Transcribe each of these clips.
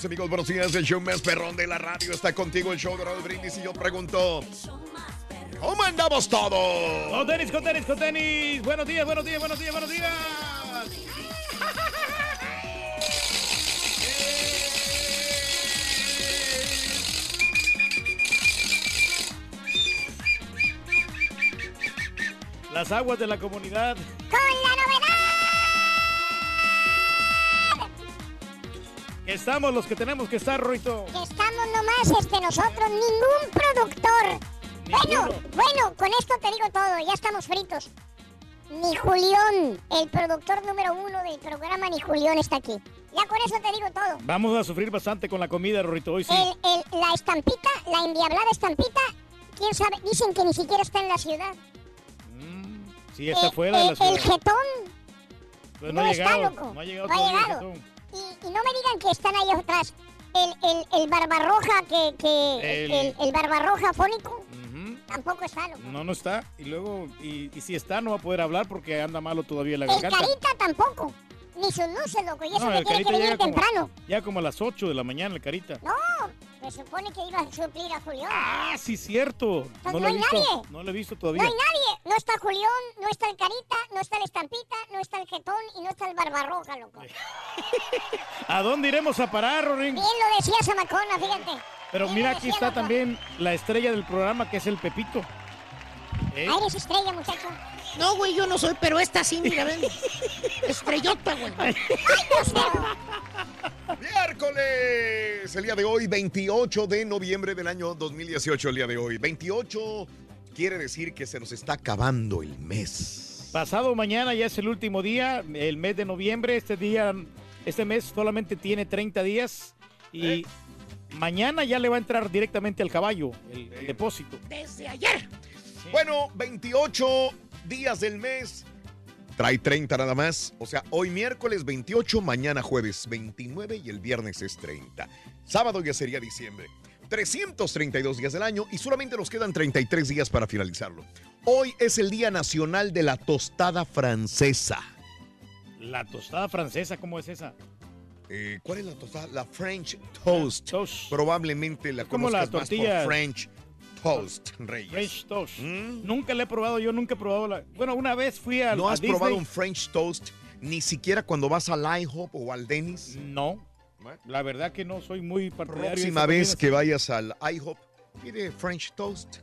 Mis amigos. Buenos días. El show más perrón de la radio está contigo. El show de Raúl Brindis. Y yo pregunto: ¿Cómo andamos todos? Con tenis, con tenis, con tenis. Buenos días, buenos días, buenos días, buenos días. Las aguas de la comunidad. ¡Con la novedad! Estamos los que tenemos que estar, Ruito. Que estamos nomás este, nosotros, ningún productor. Bueno, bueno, con esto te digo todo, ya estamos fritos. Ni Julián, el productor número uno del programa, ni Julián está aquí. Ya con eso te digo todo. Vamos a sufrir bastante con la comida, Ruito, hoy sí. El, el- la estampita, la endiablada estampita, quién sabe, dicen que ni siquiera está en la ciudad. Sí, está Eh, fuera de la ciudad. El jetón Pues no, no, ha está, loco. no ha llegado No ha todavía el llegado. Y, y no me digan que están ahí atrás. El, el, el barbarroja que, que El- el, el barbarroja fónico tampoco está, loco. No, no está. Y luego, y, y si está, no va a poder hablar porque anda malo todavía la El garganta. carita tampoco. Ni sus luces, loco. Y eso No, que el tiene que Carita venir como- temprano. Ya como a las 8 de la mañana, el carita. No, se supone que iba a suplir a Julián. Ah, sí, cierto. No no lo he hay visto. nadie. No lo he visto No todavía. hay nadie. No está Julián, no está el carita, no está el estampita, no está el jetón y no está el barbarroja, loco. ¿A dónde iremos a parar, Rorín? Bien lo decía Zamacona, fíjate. Pero Bien mira, aquí está también la estrella del programa, que es el Pepito. ¿Eh? Ah, eres estrella, muchacho. No, güey, yo no soy, pero esta sí, mira, ven. Estrellota, güey. Miércoles, el día de hoy, 28 de noviembre del año 2018, el día de hoy. 28 quiere decir que se nos está acabando el mes. Pasado mañana ya es el último día, el mes de noviembre. Este día, este mes solamente tiene 30 días y mañana ya le va a entrar directamente al caballo el, el depósito. Desde ayer. Bueno, 28 días del mes. Trae 30 nada más. O sea, hoy miércoles 28, mañana jueves 29 y el viernes es 30. Sábado ya sería diciembre. 332 días del año y solamente nos quedan 33 días para finalizarlo. Hoy es el Día Nacional de la Tostada Francesa. La tostada francesa, ¿cómo es esa? Eh, ¿Cuál es la tostada? La French Toast. Probablemente la como la más por French Toast, Reyes. French toast. Nunca le he probado, yo nunca he probado la... Bueno, una vez fui a ¿No a has Disney. probado un French Toast ni siquiera cuando vas al IHOP o al Dennis? No. La verdad que no soy muy partidario. Próxima vez que vayas al IHOP, pide French Toast.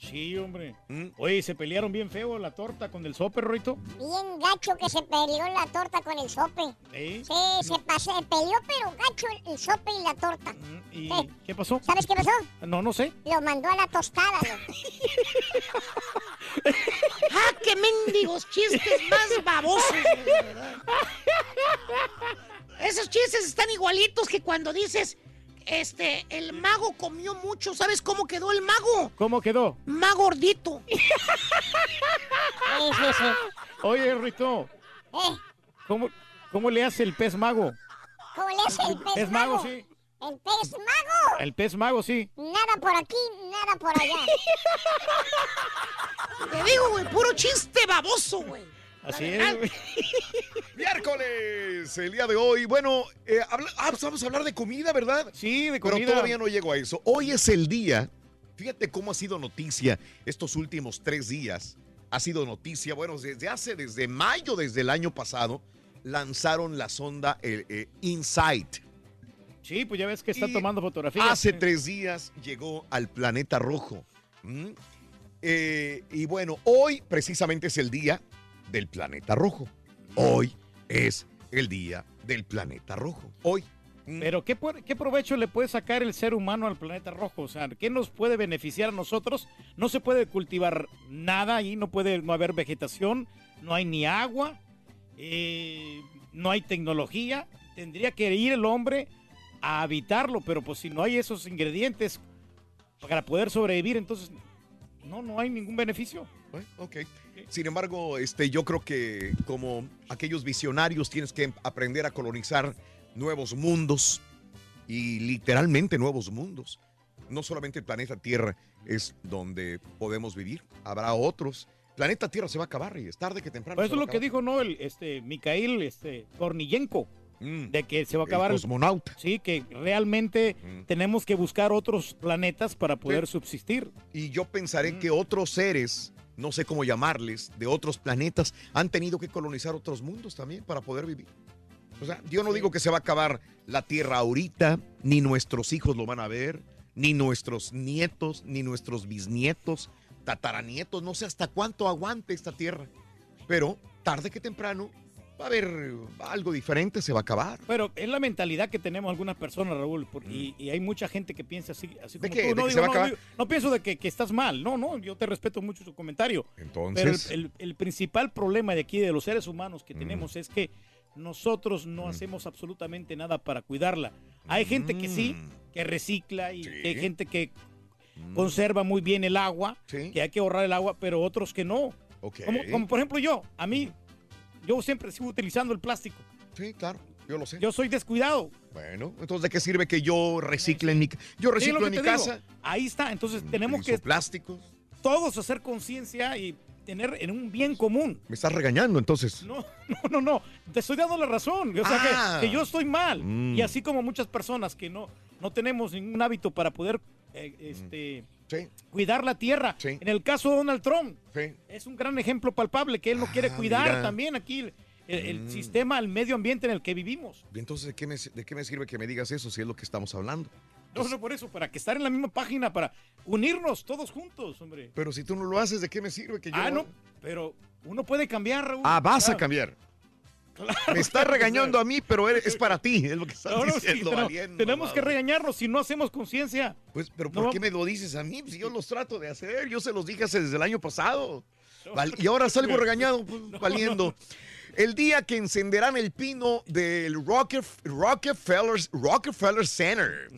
Sí, hombre. ¿Mm? Oye, se pelearon bien feo la torta con el sope, Roito. Bien gacho que se peleó la torta con el sope. ¿Sí? Sí, se pasó, peleó pero gacho el, el sope y la torta. ¿Y Sí. qué pasó? ¿Sabes qué pasó? No, no sé. Lo mandó a la tostada. loco. ¡Ah, qué mendigos chistes más babosos! Esos chistes están igualitos que cuando dices, este, el mago comió mucho. ¿Sabes cómo quedó el mago? ¿Cómo quedó? Más gordito. Oye, Rito, Eh, ¿cómo, ¿cómo le hace el pez mago? ¿Cómo le hace el pez, Pez mago, mago? sí. El pez mago. El pez mago, sí. Nada por aquí, nada por allá. Te digo, güey, puro chiste baboso, güey. Así es. Miércoles, el día de hoy. Bueno, eh, habla- ah, pues vamos a hablar de comida, ¿verdad? Sí, de Pero comida. todavía no llego a eso. Hoy es el día. Fíjate cómo ha sido noticia estos últimos tres días. Ha sido noticia, bueno, desde hace, desde mayo, desde el año pasado, lanzaron la sonda eh, eh, InSight. Sí, pues ya ves que está Y tomando fotografías. Hace tres días llegó al planeta rojo. ¿Mm? Eh, y bueno, hoy precisamente es el día del planeta rojo. Hoy es el día del planeta rojo. Hoy. ¿Mm? Pero ¿qué, ¿qué provecho le puede sacar el ser humano al planeta rojo? O sea, ¿qué nos puede beneficiar a nosotros? No se puede cultivar nada ahí, no puede no haber vegetación, no hay ni agua, eh, no hay tecnología. Tendría que ir el hombre a habitarlo, pero pues si no hay esos ingredientes para poder sobrevivir, entonces no, no hay ningún beneficio. Bueno, ok. Sin embargo, este, yo creo que como aquellos visionarios tienes que aprender a colonizar nuevos mundos y literalmente nuevos mundos. No solamente el planeta Tierra es donde podemos vivir, habrá otros. Planeta Tierra se va a acabar y es tarde que temprano. Pues eso es lo que dijo no el este Mikhail este Korniyenko Mm, de que se va a el acabar cosmonauta. Sí, que realmente Mm. tenemos que buscar otros planetas para poder subsistir. Y yo pensaré Mm. que otros seres, no sé cómo llamarles, de otros planetas, han tenido que colonizar otros mundos también para poder vivir. O sea, yo no digo que se va a acabar la Tierra ahorita, ni nuestros hijos lo van a ver, ni nuestros nietos, ni nuestros bisnietos, tataranietos, no sé hasta cuánto aguante esta Tierra. Pero tarde que temprano va a haber algo diferente, se va a acabar. Pero es la mentalidad que tenemos algunas personas, Raúl, por- y, y hay mucha gente que piensa así, así. ¿De como tú. ¿De No, digo, no, digo, no pienso de que, que estás mal, no, no, yo te respeto mucho su comentario. Entonces- Pero el, el- el principal problema de aquí, de los seres humanos Mm. que tenemos, es que nosotros no hacemos absolutamente nada para cuidarla. Hay gente que sí, que recicla y hay gente que conserva muy bien el agua, que hay que ahorrar el agua, pero otros que no. Como por ejemplo yo, a mí, yo siempre sigo utilizando el plástico. Sí, claro, yo lo sé. Yo soy descuidado. Bueno, entonces, ¿de qué sirve que yo recicle en mi, yo reciclo lo en mi digo. casa? Ahí está, entonces tenemos Utilizo que plásticos. todos hacer conciencia y tener en un bien común. Me estás regañando, entonces. No, no, no, no. Te estoy dando la razón. O sea, que- Ah. que, yo estoy mal. Mm. Y así como muchas personas que no, no tenemos ningún hábito para poder eh, este, cuidar la tierra. En el caso de Donald Trump, es un gran ejemplo palpable que él no quiere Ah, cuidar mira. también aquí el, Mm. sistema, el medio ambiente en el que vivimos. Entonces, ¿de qué, me, ¿de qué me sirve que me digas eso si es lo que estamos hablando? No, no, por eso, para que estar en la misma página, para unirnos todos juntos, hombre. Pero si tú no lo haces, ¿de qué me sirve que yo Ah, no, pero uno puede cambiar, Raúl. Ah, vas a cambiar. Claro, Me que regañando a mí, pero es para ti, es lo que estás no, sí, diciendo, tenemos- que regañarnos si no hacemos conciencia. Pues, pero No. ¿por qué me lo dices a mí? Si yo los trato de hacer, yo se los dije hace desde el año pasado. Val- y ahora salgo regañado, pues, valiendo. El día que encenderán el pino del Rockef- Rockefeller, Rockefeller Center.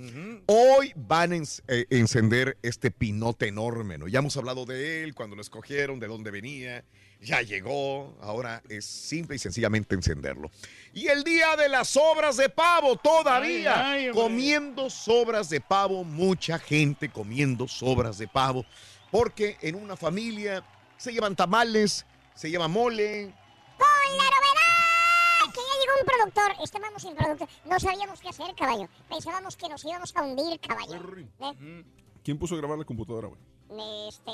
Hoy van a eh, encender este pinote enorme, ¿no? Ya hemos hablado de él, cuando lo escogieron, de dónde venía. Ya llegó, ahora es simple y sencillamente encenderlo. Y el día de las obras de pavo, todavía Ay, ay, hombre. comiendo sobras de pavo, mucha gente comiendo sobras de pavo, porque en una familia se llevan tamales, se lleva mole. ¡Con la novedad! Que ya llegó un productor. Estábamos sin productor. No sabíamos qué hacer, caballo. Pensábamos que nos íbamos a hundir, caballo. ¿Eh? ¿Quién puso a grabar la computadora, güey? Este,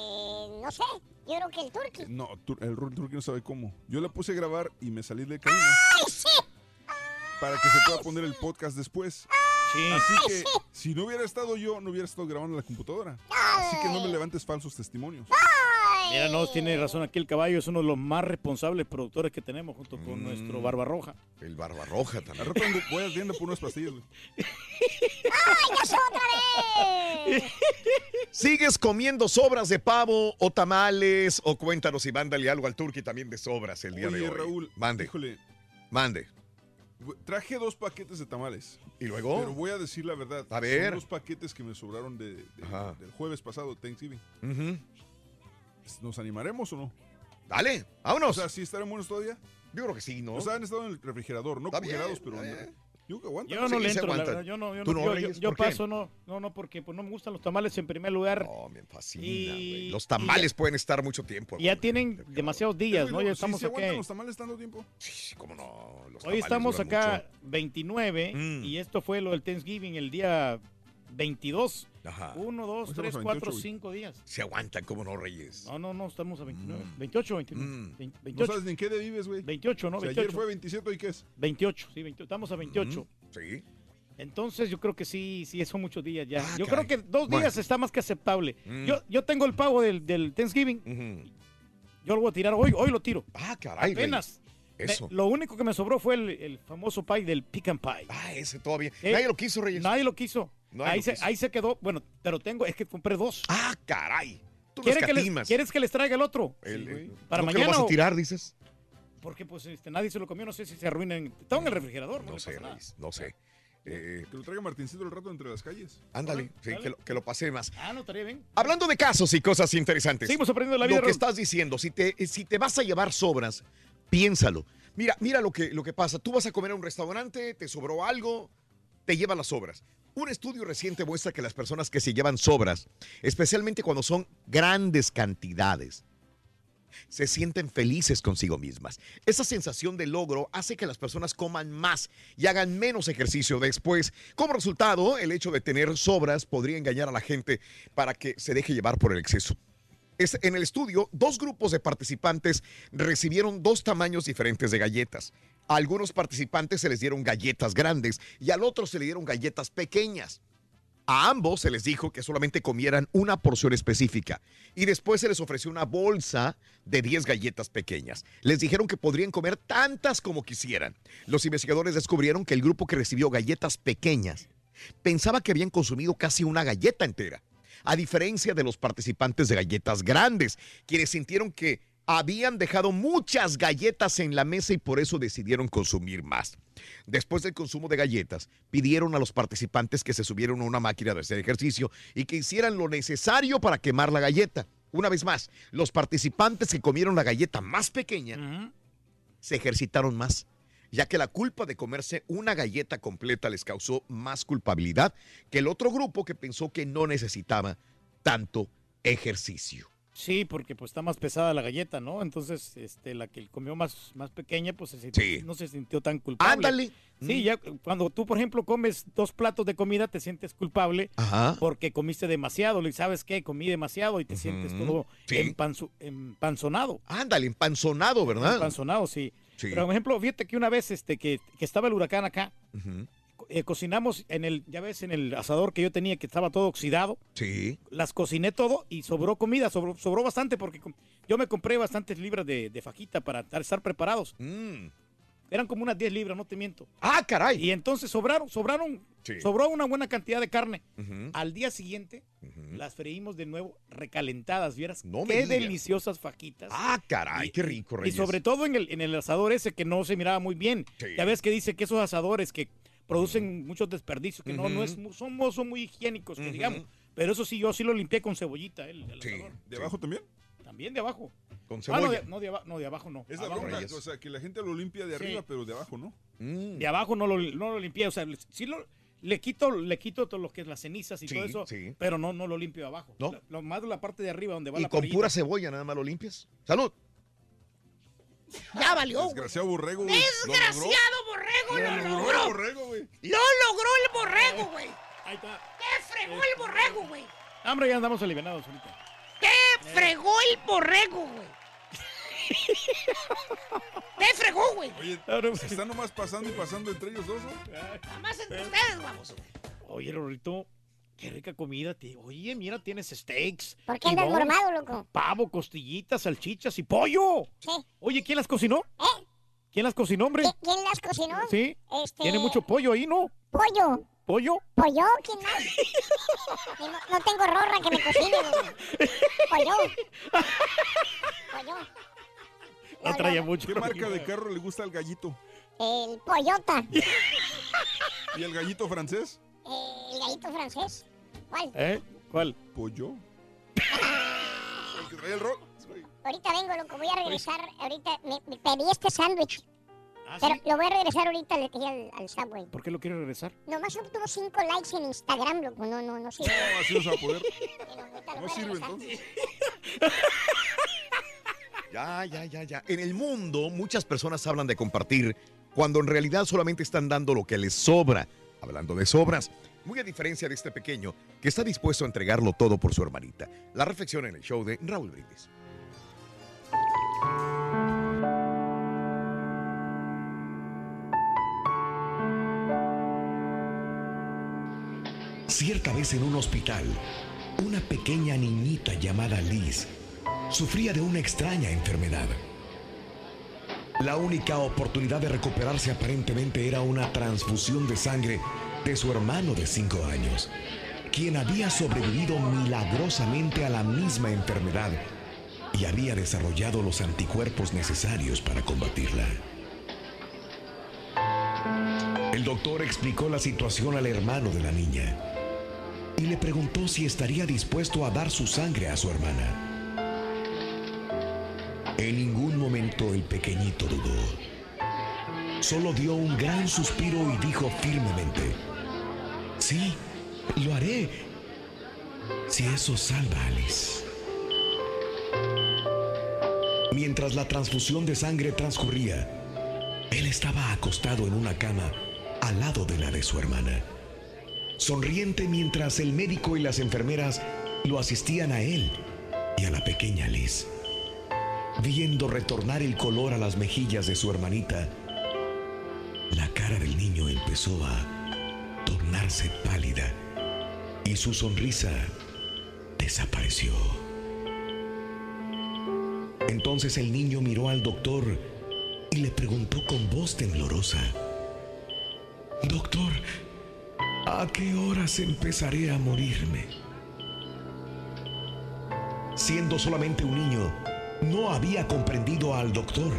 no sé. Yo creo que el turqui. No, el Turki no sabe cómo. Yo la puse a grabar y me salí de cabina ¡Ay, sí! para que se pueda poner el podcast después. Así que si no hubiera estado yo, no hubiera estado grabando en la computadora. Así que no me levantes falsos testimonios. Mira, no, tiene razón aquí el caballo, es uno de los más responsables productores que tenemos junto Mm. con nuestro Barbarroja. El Barbarroja también. rato ando- voy a tienda por unas pastillas. ¡Ay, ya son otra vez! ¿Sigues comiendo sobras de pavo o tamales? O cuéntanos y mándale algo al turqui también de sobras el día de Oye, hoy. Raúl, Mande, híjole, mande. traje dos paquetes de tamales. ¿Y luego? Pero voy a decir la verdad. A ver. Son dos paquetes que me sobraron de, de- Ajá. del jueves pasado, Thanksgiving. Ujú. ¿Nos animaremos o no? Dale, O vámonos. sea, ¿sí estarán buenos todavía? Yo creo que sí, ¿no? O sea, han estado en el refrigerador, no congelados, pero... bien. Yo que aguantan. Yo no Sí, le entro, la aguantan. verdad, yo no, yo ¿Tú no, no, yo, paso, no, no, no, porque pues no me gustan los tamales en primer lugar. No, me fascina, Y- güey. Los tamales pueden estar mucho tiempo. Y ya tienen demasiados días, ¿no? Ya ¿sí- estamos sí aguantan aquí. los tamales tanto tiempo? Sí, cómo no. Los Hoy estamos acá 29 Mm. y esto fue lo del Thanksgiving el día 22. mucho. Ajá. 1, 2, Hoy 3, estamos a 4, 28, 5 días. Se aguantan, cómo no, Reyes. No, no, no, estamos a 29. Mm. 28, 29. Mm. 20, No 28. sabes ni en qué de vives, güey. 28, ¿no? Si ayer 28. fue 27, ¿y qué es? 28, sí, 28. Estamos a 28. Mm, Sí. Entonces yo creo que sí, sí, son muchos días ya. Ah, yo caray. creo que dos Bueno. días está más que aceptable. Mm. Yo, yo tengo el pavo del, del Thanksgiving. Ujú. Yo lo voy a tirar hoy, hoy lo tiro. Ah, caray. Apenas. Me- Eso. lo único que me sobró fue el, el famoso pie del pecan pie. Ah, ese todavía. Eh, Nadie lo quiso, Reyes. Nadie lo quiso. Nadie ahí, lo se, quiso. ahí se quedó. Bueno, pero tengo, es que compré dos. Ah, caray. Tú no ¿Quieren que les. ¿Quieres que les traiga el otro? El- Sí, güey. el- Para ¿No que lo mañana vas a o- tirar, dices? Porque pues este, nadie se lo comió, no sé si se arruinan. Estaba en el refrigerador, no, No sé, pasa nada. Reyes. No sé. Eh, Que lo traiga Martincito el rato entre las calles. ándale, sí, que lo, que lo pasé más. Ah, no, estaría bien. Hablando de casos y cosas interesantes. Seguimos aprendiendo de la vida. Lo que estás diciendo, si te, si te vas a llevar sobras, piénsalo. Mira, mira lo que, lo que pasa. Tú vas a comer a un restaurante, te sobró algo, te llevas las sobras. Un estudio reciente muestra que las personas que se llevan sobras, especialmente cuando son grandes cantidades, se sienten felices consigo mismas. Esa sensación de logro hace que las personas coman más y hagan menos ejercicio después. Como resultado, el hecho de tener sobras podría engañar a la gente para que se deje llevar por el exceso. En el estudio, dos grupos de participantes recibieron dos tamaños diferentes de galletas. A algunos participantes se les dieron galletas grandes y al otro se le dieron galletas pequeñas. A ambos se les dijo que solamente comieran una porción específica y después se les ofreció una bolsa de 10 galletas pequeñas. Les dijeron que podrían comer tantas como quisieran. Los investigadores descubrieron que el grupo que recibió galletas pequeñas pensaba que habían consumido casi una galleta entera, a diferencia de los participantes de galletas grandes, quienes sintieron que habían dejado muchas galletas en la mesa y por eso decidieron consumir más. Después del consumo de galletas, pidieron a los participantes que se subieran a una máquina de hacer ejercicio y que hicieran lo necesario para quemar la galleta. Una vez más, los participantes que comieron la galleta más pequeña se ejercitaron más, ya que la culpa de comerse una galleta completa les causó más culpabilidad que el otro grupo que pensó que no necesitaba tanto ejercicio. Sí, porque pues está más pesada la galleta, ¿no? Entonces, este, la que comió más, más pequeña, pues se sintió- Sí. no se sintió tan culpable. Ándale. Sí, Mm. ya cuando tú, por ejemplo, comes dos platos de comida, te sientes culpable Ajá. porque comiste demasiado. Y sabes qué, comí demasiado y te sientes todo Sí. empanzo- empanzonado. Ándale, empanzonado, ¿verdad? Empanzonado, sí. Sí. Pero, por ejemplo, fíjate que una vez este, que, que estaba el huracán acá, eh, cocinamos en el, ya ves, en el asador que yo tenía que estaba todo oxidado. Sí. las cociné todo y sobró comida, sobró, sobró bastante porque yo me compré bastantes libras de, de fajita para estar- estar preparados. Mm. Eran como unas 10 libras, no te miento. Ah, caray. Y entonces sobraron, sobraron, Sí. sobró una buena cantidad de carne. Al día siguiente las freímos de nuevo recalentadas. Vieras No qué deliciosas fajitas. Ah, caray, Y- qué rico, Y Reyes. sobre todo en el, en el asador ese que no se miraba muy bien. Sí. Ya ves que dice que esos asadores que producen muchos desperdicios, que no, no es, son, son muy higiénicos, que digamos. Pero eso sí, yo sí lo limpié con cebollita, el, el Sí. asador. ¿De abajo también? También de abajo. Con Ah, no, cebolla. de, no, de aba- no, de abajo no. Es la Abajo. bronca, o sea, que la gente lo limpia de Sí. arriba, pero de abajo no. Mm. De abajo no lo, no lo limpié, o sea, sí lo, le quito, le quito todo lo que es las cenizas y Sí, todo eso, sí. pero no, no lo limpio de abajo. ¿No? La- lo más de la parte de arriba donde va Y la con pura cebolla nada más lo limpias. ¡Salud! Ya valió. Desgraciado borrego, güey. ¿Lo Desgraciado borrego, logró? lo Lo logró el logró. borrego, güey. Lo logró el borrego, güey. Ahí está. ¿Qué fregó el borrego, güey? Hombre, ya andamos alivianados ahorita. ¿Qué fregó el borrego, güey? ¿Qué fregó, güey? Oye, Claro, se están nomás pasando y pasando entre ellos dos, ¿no? Nada más entre ustedes, vamos. Oye, Rorrito, qué rica comida. ti- Oye, mira, tienes steaks. ¿Por qué andas mormado, loco? Pavo, costillitas, salchichas y pollo. Sí. Oye, ¿quién las cocinó? ¿Eh? ¿Quién las cocinó, hombre? ¿Qui- ¿Quién las cocinó? Sí. Este... Tiene mucho pollo ahí, ¿no? Pollo. ¿Pollo? ¿Pollo? ¿Quién más? No tengo rorra que me cocine. Pollo. Pollo. No traía mucho. ¿Qué marca de carro le gusta al gallito? El pollota. ¿Y el gallito francés? El gallito francés. ¿Cuál? ¿Eh? ¿Cuál? ¿Pollo? ¿El que trae el rock? Ahorita vengo, loco. Voy a regresar. Ahorita me, me pedí este sándwich. ¿Ah, Pero sí? lo voy a regresar ahorita, le dije al, al Subway. ¿Por qué lo quiere regresar? Nomás obtuvo cinco likes en Instagram, loco. No, no, no sirve. No, así no se va a poder. No sirve regresar. entonces. Ya, ya, ya, ya. En el mundo, muchas personas hablan de compartir cuando en realidad solamente están dando lo que les sobra. Hablando de sobras, muy a diferencia de este pequeño que está dispuesto a entregarlo todo por su hermanita. La reflexión en el show de Raúl Brindis. Cierta vez en un hospital, una pequeña niñita llamada Liz sufría de una extraña enfermedad. La única oportunidad de recuperarse aparentemente era una transfusión de sangre de su hermano de 5 años, quien había sobrevivido milagrosamente a la misma enfermedad y había desarrollado los anticuerpos necesarios para combatirla. El doctor explicó la situación al hermano de la niña y le preguntó si estaría dispuesto a dar su sangre a su hermana. En ningún momento el pequeñito dudó. Solo dio un gran suspiro y dijo firmemente, sí, lo haré, si eso salva a Alice. Mientras la transfusión de sangre transcurría, él estaba acostado en una cama al lado de la de su hermana, sonriente mientras el médico y las enfermeras lo asistían a él y a la pequeña Liz. Viendo retornar el color a las mejillas de su hermanita, la cara del niño empezó a tornarse pálida y su sonrisa desapareció. Entonces el niño miró al doctor y le preguntó con voz temblorosa, Doctor, ¿a qué horas empezaré a morirme? Siendo solamente un niño, no había comprendido al doctor.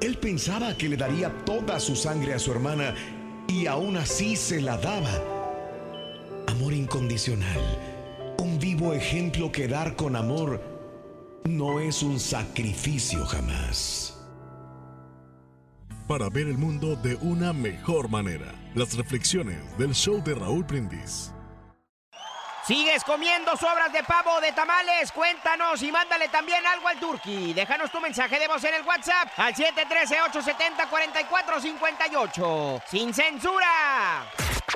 Él pensaba que le daría toda su sangre a su hermana y aún así se la daba. Amor incondicional, un vivo ejemplo que dar con amor no es un sacrificio jamás. Para ver el mundo de una mejor manera, las reflexiones del show de Raúl Brindis. ¿Sigues comiendo sobras de pavo de tamales? Cuéntanos y mándale también algo al Turqui. Déjanos tu mensaje de voz en el WhatsApp al 713-870-4458. ¡Sin censura!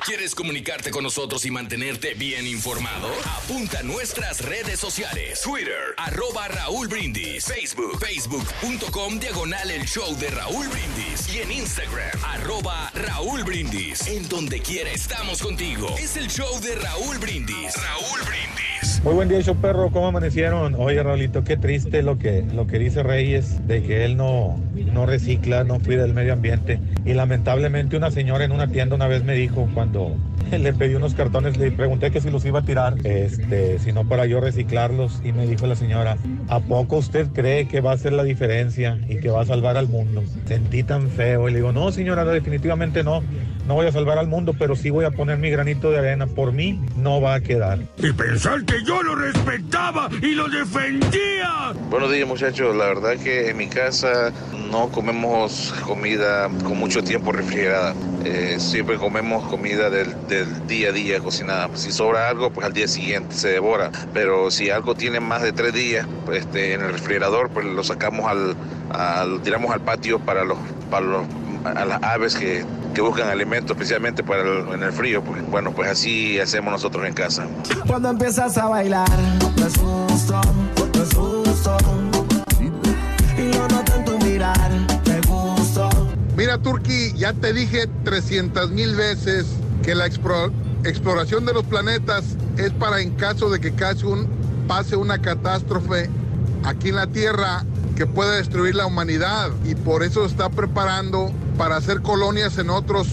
¿Quieres comunicarte con nosotros y mantenerte bien informado? Apunta a nuestras redes sociales. Twitter, arroba Raúl Brindis. Facebook, facebook.com, diagonal el show de Raúl Brindis. Y en Instagram, arroba Raúl Brindis. En donde quiera estamos contigo. Es el show de Raúl Brindis. Raúl Brindis. Muy buen día, show. ¿Cómo amanecieron? Oye, Raulito, qué triste lo que, lo que dice Reyes de que él no, no recicla, no cuida el medio ambiente. Y lamentablemente una señora en una tienda una vez me dijo cuando le pedí unos cartones, le pregunté que si los iba a tirar, este, si no para yo reciclarlos. Y me dijo la señora, ¿a poco usted cree que va a hacer la diferencia y que va a salvar al mundo? Sentí tan feo. Y le digo, no, señora, definitivamente no. No voy a salvar al mundo, pero sí voy a poner mi granito de arena. Por mí no va a quedar. Y pensar que yo lo respetaba y lo defendía. Buenos días muchachos, la verdad que en mi casa no comemos comida con mucho tiempo refrigerada. Eh, siempre comemos comida del, del día a día cocinada. Si sobra algo, pues al día siguiente se devora. Pero si algo tiene más de tres días pues, este, en el refrigerador, pues lo sacamos al, al- lo tiramos al patio para los, para los a las aves que, que buscan alimento especialmente para el- en el frío. Pues, bueno, pues así hacemos nosotros en casa. Cuando empiezas a bailar, no es justo, no es justo. Y yo noto en tu mirar, te gusto. Mira, Turki, ya te dije 300 mil veces que la expro- exploración de los planetas es para en caso de que casi un, pase una catástrofe aquí en la Tierra que pueda destruir la humanidad y por eso se está preparando para hacer colonias en otros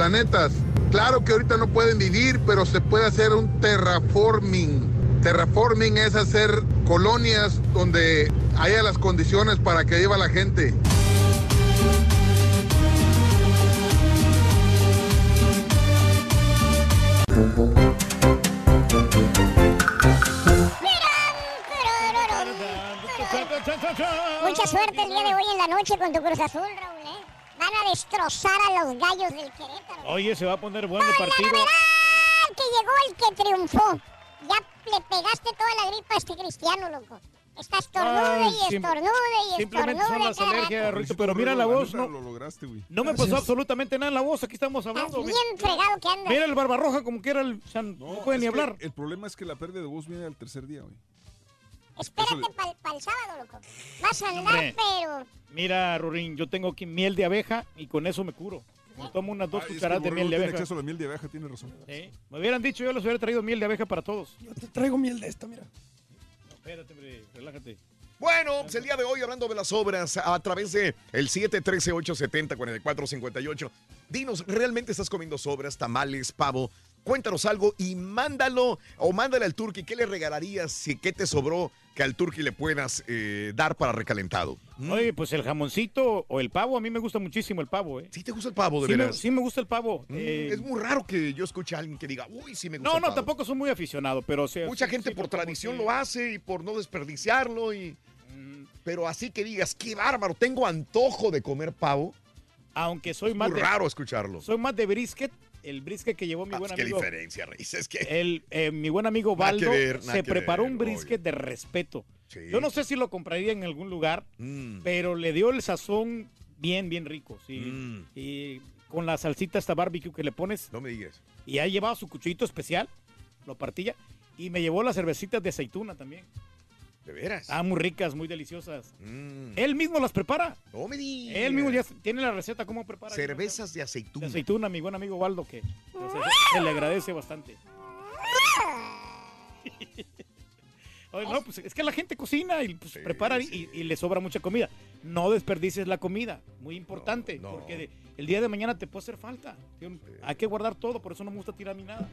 planetas. Claro que ahorita no pueden vivir, pero se puede hacer un terraforming. Terraforming es hacer colonias donde haya las condiciones para que viva la gente. Mucha suerte el día de hoy en la noche con tu Cruz Azul, Raúl. Van a destrozar a los gallos del Querétaro. Oye, se va a poner bueno el partido. ¡Ah, que llegó el que triunfó! Ya le pegaste toda la gripa a este cristiano, loco. Estás estornude Ay, y estornude y Simplemente son estornude las cada alergias, rato. Rito, pero mira la voz, no, Lo lograste, güey. no me pasó absolutamente nada en la voz, aquí estamos hablando. Bien fregado que andas. Mira el barbarroja como que era el... o sea, no, puede es ni hablar. El problema es que la pérdida de voz viene al tercer día, güey. Espérate para el sábado, loco. Vas a andar, Hombre. pero... Mira, Rurín, yo tengo aquí miel de abeja y con eso me curo. Me tomo unas dos Ay, es que cucharadas de miel de tiene abeja. acceso a la miel de abeja, tiene razón. Sí. Me hubieran dicho, yo les hubiera traído miel de abeja para todos. Te traigo miel de esta, mira. Espérate, hombre, relájate. Bueno, pues el día de hoy hablando de las obras a través de el 713-870-4458. Dinos, ¿realmente estás comiendo sobras, tamales, pavo? Cuéntanos algo y mándalo o mándale al turqui. ¿Qué le regalarías si qué te sobró que al turqui le puedas eh, dar para recalentado? Oye, pues el jamoncito o el pavo, a mí me gusta muchísimo el pavo, ¿eh? ¿Sí te gusta el pavo, de sí veras? Me, sí me gusta el pavo. Mm, eh, es muy raro que yo escuche a alguien que diga, uy, sí me gusta no, el no, pavo". tampoco soy muy aficionado, pero... o sea, Mucha sí- gente sí por tradición lo hace y por no desperdiciarlo y... Mm. Pero así que digas, qué bárbaro, tengo antojo de comer pavo. Aunque soy Es más muy de... raro escucharlo. Soy más de brisket, el brisket que llevó mi Ah, buen pues, qué amigo... diferencia, Reyes, es que... El, eh, mi buen amigo Baldo ver, se preparó ver, un brisket de respeto. Sí. Yo no sé si lo compraría en algún lugar, Mm. pero le dio el sazón bien, bien rico. Sí. Mm. Y con la salsita esta barbecue que le pones. No me digas. Y ahí llevaba su cuchillito especial, lo partilla. Y me llevó las cervecitas de aceituna también. ¿De veras? Ah, muy ricas, muy deliciosas. Mm. Él mismo las prepara. No me digas. Él mismo ya tiene la receta, cómo prepara. Cervezas de De aceituna. aceituna, mi buen amigo Waldo, que se, le agradece bastante. Oye, no, pues es que la gente cocina y pues, prepara y, y le sobra mucha comida. No desperdicies la comida, muy importante, porque de- el día de mañana te puede hacer falta. Hay que guardar todo, por eso no me gusta tirar ni nada.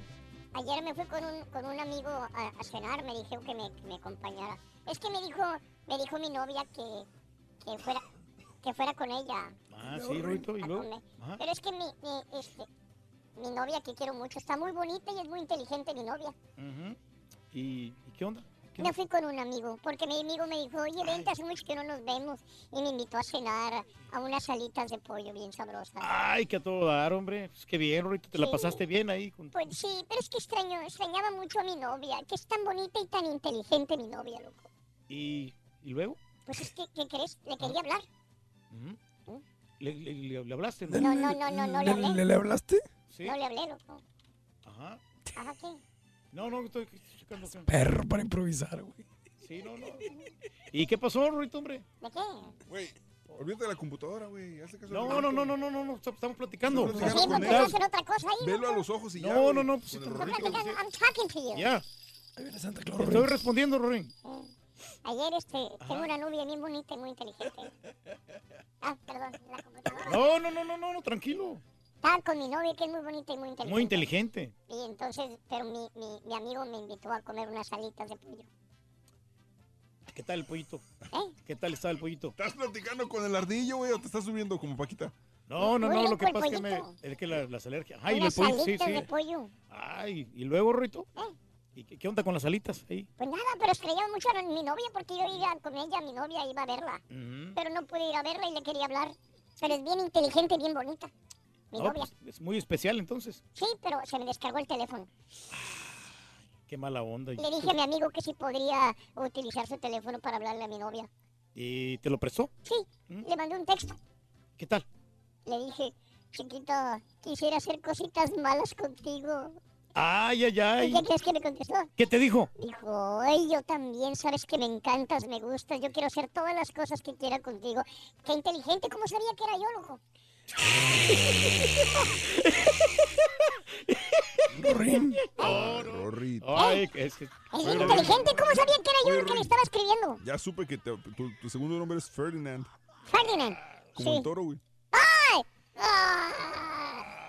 Ayer me fui con un, con un amigo a, a cenar, me dijo que me, que me acompañara. Es que me dijo, me dijo mi novia que, que fuera que fuera con ella. Ah, sí, Ruito, y luego. Pero es que mi, mi, este, mi novia que quiero mucho, está muy bonita y es muy inteligente mi novia. ¿Y, y qué onda? ¿Qué Me onda? fui con un amigo, porque mi amigo me dijo, oye, vente, hace mucho que no nos vemos. Y me invitó a cenar a unas salitas de pollo bien sabrosas. Ay, que a todo dar, hombre. Pues qué bien, Ruito, te la pasaste bien ahí. Con... Pues sí, pero es que extraño, extrañaba mucho a mi novia, que es tan bonita y tan inteligente mi novia, loco. ¿Y, y luego? Pues es que, ¿qué crees? Le quería hablar. Ujú. ¿Le, le- le- le hablaste? No, no, no, no, no le hablé. ¿Le, le hablaste? Sí. No le hablé, loco. Ajá. Ajá, ¿qué? No, no, estoy checando. Perro para improvisar, güey. Sí, no, no. ¿Y qué pasó, Ruito, hombre? ¿De qué? Güey, olvídate de la computadora, güey. No, no, no, no, no, no, no, estamos platicando. Estamos platicando Sí, porque a hacer otra cosa ahí, Velo a los ojos y ya. No, no, no, pues, Rorrito. platicando, I'm talking to you. Ya. Ahí viene Santa Claus. Estoy respondiendo, Rorín. Ayer este, tengo una novia bien bonita y muy inteligente. Ah, perdón, la computadora. No, no, no, no, no, no, tranquilo. Estaba con mi novia que es muy bonita y muy inteligente. Muy inteligente. Y entonces, pero mi, mi, mi amigo me invitó a comer unas alitas de pollo. ¿Qué tal el pollito? ¿Eh? ¿Qué tal está el pollito? ¿Estás platicando con el ardillo, güey, o te estás subiendo como Paquita? No, no, no, lo que pasa es que me, es que la- las alergias. Ay, el unas pollo, sí, sí. de pollo. Ay, ¿y luego, Ruito? ¿Y qué, onda con las alitas ahí? Pues nada, pero estrellaba mucho a mi novia porque yo iba con ella, mi novia iba a verla. Pero no pude ir a verla y le quería hablar. Pero es bien inteligente bien bonita. Mi No, novia. pues, es muy especial entonces. Sí, pero se me descargó el teléfono. Qué mala onda. Le dije a mi amigo que si podría utilizar su teléfono para hablarle a mi novia. ¿Y te lo prestó? Sí, le mandé un texto. ¿Qué tal? Le dije, chiquito, quisiera hacer cositas malas contigo. Ay, ay, ¿Y ay. qué crees que me contestó? ¿Qué te dijo? Dijo, ay, yo también, sabes que me encantas, me gustas, yo quiero hacer todas las cosas que quiera contigo. Qué inteligente, ¿cómo sabía que era yo, loco? Rorín. Rorrito. Ay, es que... Es bien inteligente. ¿Cómo sabía que era yo el que le estaba escribiendo? Ya supe que te- tu, tu segundo nombre es Ferdinand. Ferdinand. Como Sí. el toro, güey. ¡Ay! Ah,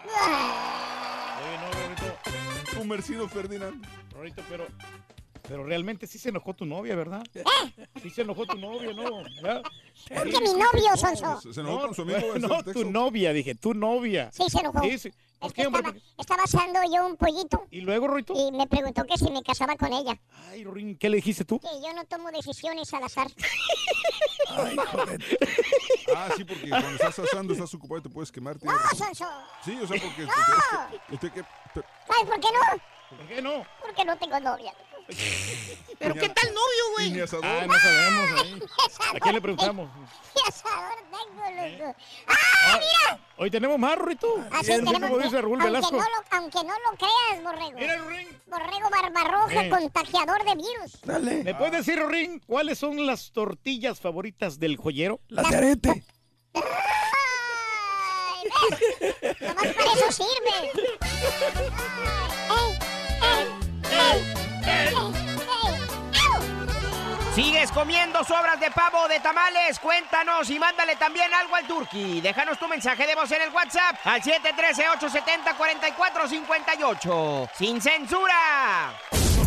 no, Comercino Ferdinand. Rorrito, pero... Pero realmente sí se enojó tu novia, ¿verdad? Sí se enojó tu novia, ¿no? ¿Ya? ¿Por qué mi novio, Sonso? Se enojó con su amigo. No, tu novia, dije, tu novia. Sí, se enojó. Sí, sí. ¿Por Es que estaba, estaba asando yo un pollito. ¿Y luego, Rorrito? Y me preguntó que si me casaba con ella. Ay, Rorín, ¿qué le dijiste tú? Que yo no tomo decisiones al azar. Ah, sí, porque cuando estás asando estás ocupado y te puedes quemar. ¡No. Sonso! Sí, o sea, porque... ¡No! Usted pe- ¿Sabes por qué no? ¿Por qué no? Porque no tengo novia. ¿Pero qué tal novio, güey? Ni asador. Ah, no sabemos. ahí. ¿A quién le preguntamos? ¿Qué asador tengo, loco? ¡Ah, mira! Hoy tenemos más, Rorrito. Así Sí, tenemos como dice Raúl aunque Velasco. no, lo, aunque no lo creas, Borrego. Mira, Rorín. Borrego Barbarroja, Eh. contagiador de virus. Dale. ¿Me puedes decir, Rorín, cuáles son las tortillas favoritas del joyero? Las de arete. Nomás para eso sirve. ¡Ey! ¡Ey! ¡Ey! ¿Sigues comiendo sobras de pavo de tamales? Cuéntanos y mándale también algo al Turqui. Déjanos tu mensaje de voz en el WhatsApp al 713-870-4458. ¡Sin censura!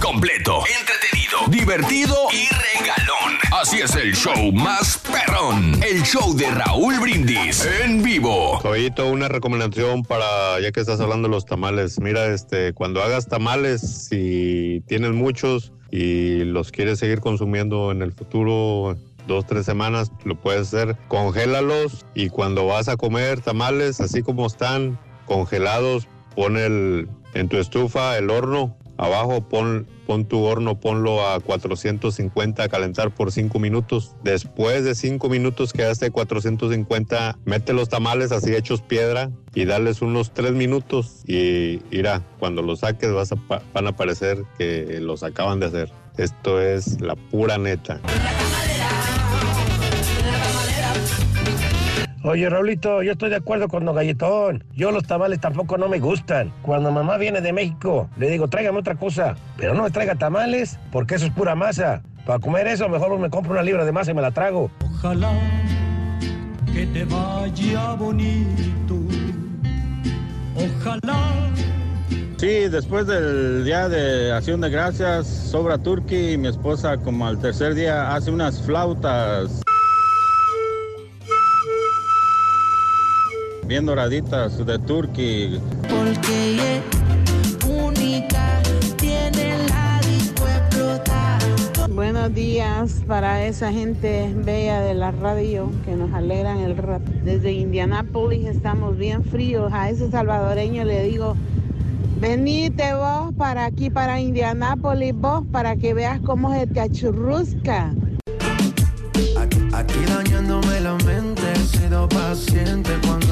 Completo, entretenido, divertido y regalón. Así es el show más perrón. El show de Raúl Brindis en vivo. Caballito, una recomendación para, ya que estás hablando de los tamales. Mira, este, cuando hagas tamales, si tienes muchos y los quieres seguir consumiendo en el futuro, dos, tres semanas, lo puedes hacer. Congélalos y cuando vas a comer tamales, así como están congelados, pon el, en tu estufa el horno. Abajo pon, pon tu horno, ponlo a 450 a calentar por 5 minutos. Después de 5 minutos que esté 450, mete los tamales así hechos piedra y darles unos 3 minutos y irá, cuando los saques vas van a parecer que los acaban de hacer. Esto es la pura neta. Oye, Raulito, yo estoy de acuerdo con Don Galletón. Yo los tamales tampoco no me gustan. Cuando mamá viene de México, le digo, tráigame otra cosa. Pero no me traiga tamales, porque eso es pura masa. Para comer eso, mejor me compro una libra de masa y me la trago. Ojalá que te vaya bonito. Ojalá. Sí, después del día de acción de gracias, sobra turkey y mi esposa como al tercer día hace unas flautas. Bien doraditas de turkey. Porque es única, tiene la disco. Buenos días para esa gente bella de la radio que nos alegran el rap. Desde Indianápolis estamos bien fríos. A ese salvadoreño le digo, venite vos para aquí, para Indianápolis, vos, para que veas cómo se te achurrusca. Aquí dañándome la mente, he sido paciente cuando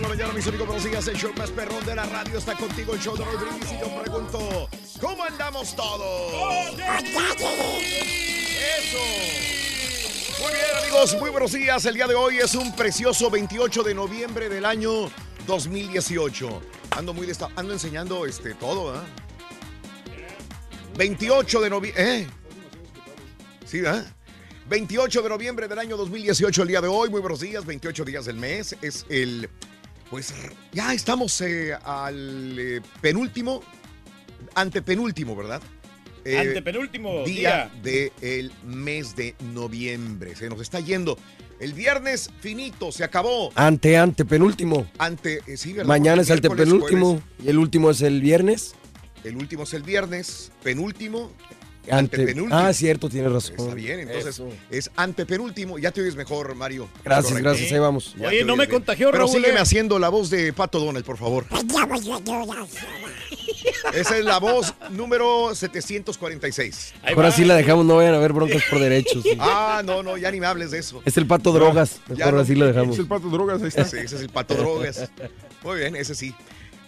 Por la mañana, mis amigos, buenos días. El show más perrón de la radio está contigo, el show de Raúl Brindis. Y yo pregunto, ¿cómo andamos todos? ¡Eso! Muy bien, amigos, muy buenos días. El día de hoy es un precioso 28 de noviembre del año 2018. Ando muy desta- ando enseñando este todo, ¿ah? 28 de noviembre, ¿eh? Sí, ¿ah? 28 de noviembre del año 2018, el día de hoy. Muy buenos días, 28 días del mes. Es el. Pues ya estamos eh, al eh, penúltimo, antepenúltimo, ¿verdad? Eh, Antepenúltimo día día. del mes de noviembre. Se nos está yendo. El viernes finito, se acabó. Ante, ante, penúltimo. Ante, eh, sí, ¿verdad? Mañana es Porque el miércoles, penúltimo y el último es el viernes. El último es el viernes, penúltimo. Ante, Antepenúltimo. ah, cierto, tienes razón. Está bien, entonces Eso. es antepenúltimo. Ya te oyes mejor, Mario. Gracias, Correcto. gracias, ahí vamos. Ya Oye, no me bien. contagió, Pero Raúl, sígueme eh. haciendo la voz de Pato Donald, por favor. Ya, ya. Esa es la voz número 746. Ahora sí la dejamos, no vayan a ver broncas por derechos. sí. Ah, no, no, ya ni me hables de eso. Es el pato drogas. Ya Mejor no. así lo dejamos. Es el pato drogas, ahí está. Sí, ese es el pato drogas. Muy bien, ese sí.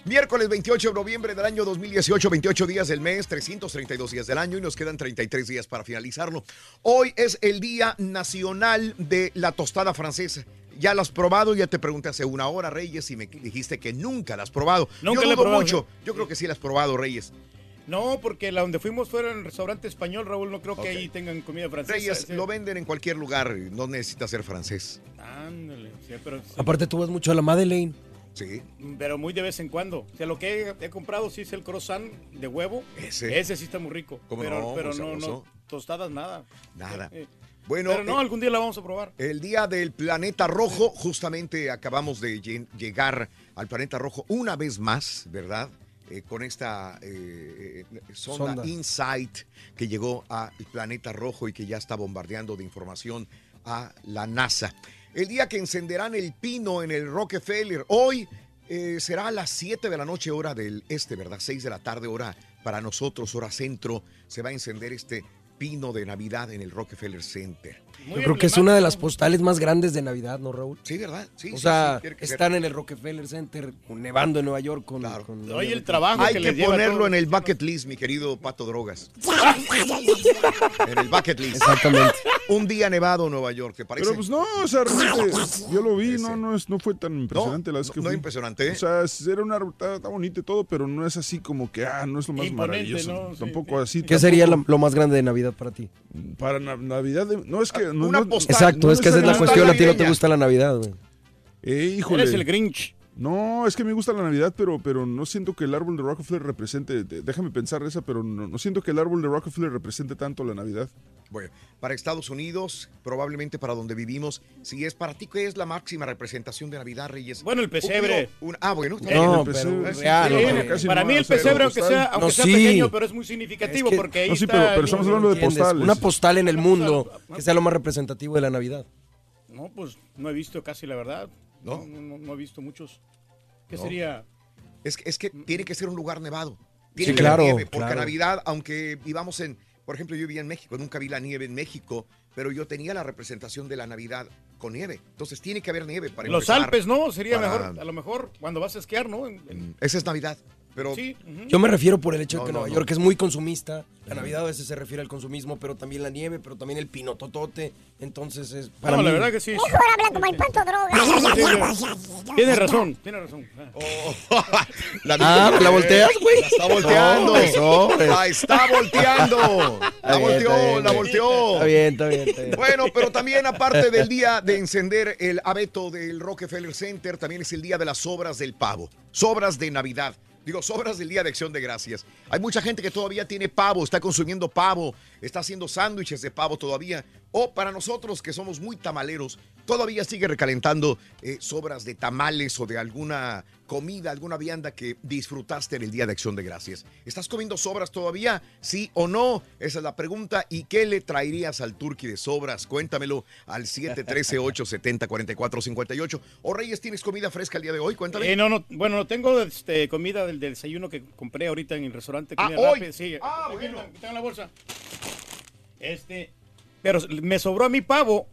Miércoles 28 de noviembre del año 2018, 28 días del mes, 332 días del año y nos quedan 33 días para finalizarlo. Hoy es el Día Nacional de la Tostada Francesa. ¿Ya la has probado? Ya te pregunté hace una hora, Reyes, y me dijiste que nunca la has probado. Nunca Yo la he dudo probado, mucho. ¿eh? Yo creo que sí la has probado, Reyes. No, porque la donde fuimos fue en el restaurante español, Raúl. No creo que ahí tengan comida francesa. Reyes, Sí. lo venden en cualquier lugar, no necesitas ser francés. Ándale, sí, pero, Aparte tú vas mucho a la Madeleine. Sí. pero muy de vez en cuando. O sea, lo que he, he comprado sí es el croissant de huevo. Ese. Ese sí está muy rico. ¿Cómo pero no? pero no, no, tostadas nada. Nada. Eh, Bueno, pero no, eh, algún día la vamos a probar. El día del planeta rojo, justamente acabamos de lle- llegar al planeta rojo una vez más, ¿verdad? Eh, con esta eh, sonda, Sonda. InSight que llegó al planeta rojo y que ya está bombardeando de información a la NASA. El día que encenderán el pino en el Rockefeller, hoy eh, será a las 7 de la noche hora del este, ¿verdad? 6 de la tarde hora para nosotros, hora centro, se va a encender este pino de Navidad en el Rockefeller Center. Yo creo que es una de las postales más grandes de Navidad, ¿no, Raúl? Sí, ¿verdad? Sí, O sí, sea, sí, ser. están en el Rockefeller Center, nevando en Nueva York con... con la Oye, el trabajo Hay que que, les lleva ponerlo todo. en el bucket list, mi querido Pato Drogas. en el bucket list. Exactamente. Un día nevado en Nueva York, ¿te parece? Pero pues no, o sea, realmente yo lo vi, no, no, es, no fue tan impresionante la vez no- que no fui. impresionante. O sea, era una ruta, está bonito y todo, pero no es así como que, ah, no es lo más Imponente, maravilloso. ¿no? Sí, tampoco así. ¿Qué sería lo más grande de Navidad para ti? Para na- Navidad, de- no es que... No, Una postal. Exacto, es que esa es la cuestión, a ti no te gusta la Navidad, güey. Eh, híjole. Eres el Grinch. No, es que me gusta la Navidad, pero, pero no siento que el árbol de Rockefeller represente, déjame pensar esa, pero no, no siento que el árbol de Rockefeller represente tanto la Navidad. Bueno, para Estados Unidos, probablemente para donde vivimos, si es para ti, ¿qué es la máxima representación de Navidad, Reyes? Bueno, el pesebre. Un- un- ah, bueno. No, para no, mí el pesebre, la aunque sea, aunque No, sea sí. pequeño, pero es muy significativo Es que- porque ahí no, sí, está pero- estamos hablando de ¿Entiendes? postales. Una postal en el mundo que sea lo más representativo de la Navidad. No, pues no he visto casi la verdad. ¿No? No, no, no he visto muchos. ¿Qué No. sería? Es, que- es que tiene que ser un lugar nevado. Tiene Sí, que haber claro, nieve, porque claro. Navidad, aunque vivamos en, por ejemplo, yo vivía en México, nunca vi la nieve en México, pero yo tenía la representación de la Navidad con nieve. Entonces tiene que haber nieve para Los empezar. Alpes, ¿no? Sería para- mejor, a lo mejor, cuando vas a esquiar, ¿no? En- en- Esa es Navidad. Pero sí. ujú. Yo me refiero por el hecho No, de que no, Nueva no. York es muy consumista. La Navidad a veces se refiere al consumismo, pero también la nieve, pero también el pinototote. Entonces es para no, mí. la verdad que sí. Mejor habla como el pato droga. Tiene razón, tiene razón. La Ah, ¿la volteas, güey? La está volteando. No, eso, es- la está volteando. La volteó, está bien, la volteó. Está bien, está bien, está bien. Bueno, pero también aparte del día de encender el abeto del Rockefeller Center, también es el día de las sobras del pavo. Sobras de Navidad. Digo, sobras del Día de Acción de Gracias. Hay mucha gente que todavía tiene pavo, está consumiendo pavo, está haciendo sándwiches de pavo todavía. O para nosotros que somos muy tamaleros, todavía sigue recalentando eh, sobras de tamales o de alguna comida, alguna vianda que disfrutaste en el Día de Acción de Gracias. ¿Estás comiendo sobras todavía? ¿Sí o no? Esa es la pregunta. ¿Y qué le traerías al turqui de sobras? Cuéntamelo al 713-870-4458. O Reyes, ¿tienes comida fresca el día de hoy? Cuéntame. Eh, no, no, bueno, no tengo este, comida del, del desayuno que compré ahorita en el restaurante. Ah, hoy. Sí, Ah, bueno. la bolsa. Este, pero me sobró a mi pavo,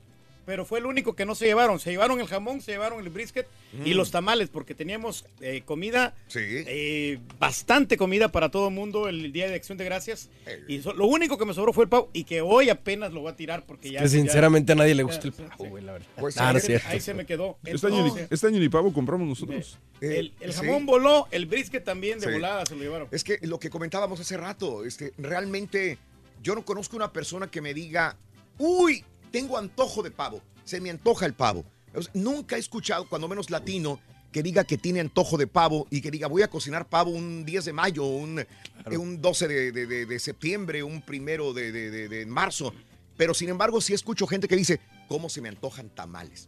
pero fue el único que no se llevaron. Se llevaron el jamón, se llevaron el brisket y Mm. los tamales, porque teníamos eh, comida, Sí. eh, bastante comida para todo el mundo el Día de Acción de Gracias. Eh. Y so- lo único que me sobró fue el pavo y que hoy apenas lo voy a tirar porque ya... Que ya- sinceramente a nadie le gusta el pavo, sí. güey, la verdad. Pues, Ah, no es ahí- cierto. Ahí se me quedó. Este año, este año ni pavo compramos nosotros. el, el sí. jamón voló, el brisket también de Sí. volada se lo llevaron. Es que lo que comentábamos hace rato, este, realmente yo no conozco una persona que me diga, uy, tengo antojo de pavo, se me antoja el pavo. Nunca he escuchado, cuando menos latino, que diga que tiene antojo de pavo y que diga voy a cocinar pavo un 10 de mayo, un, eh, un 12 de, de- de- de septiembre, un primero de marzo. Pero sin embargo sí escucho gente que dice, ¿cómo se me antojan tamales?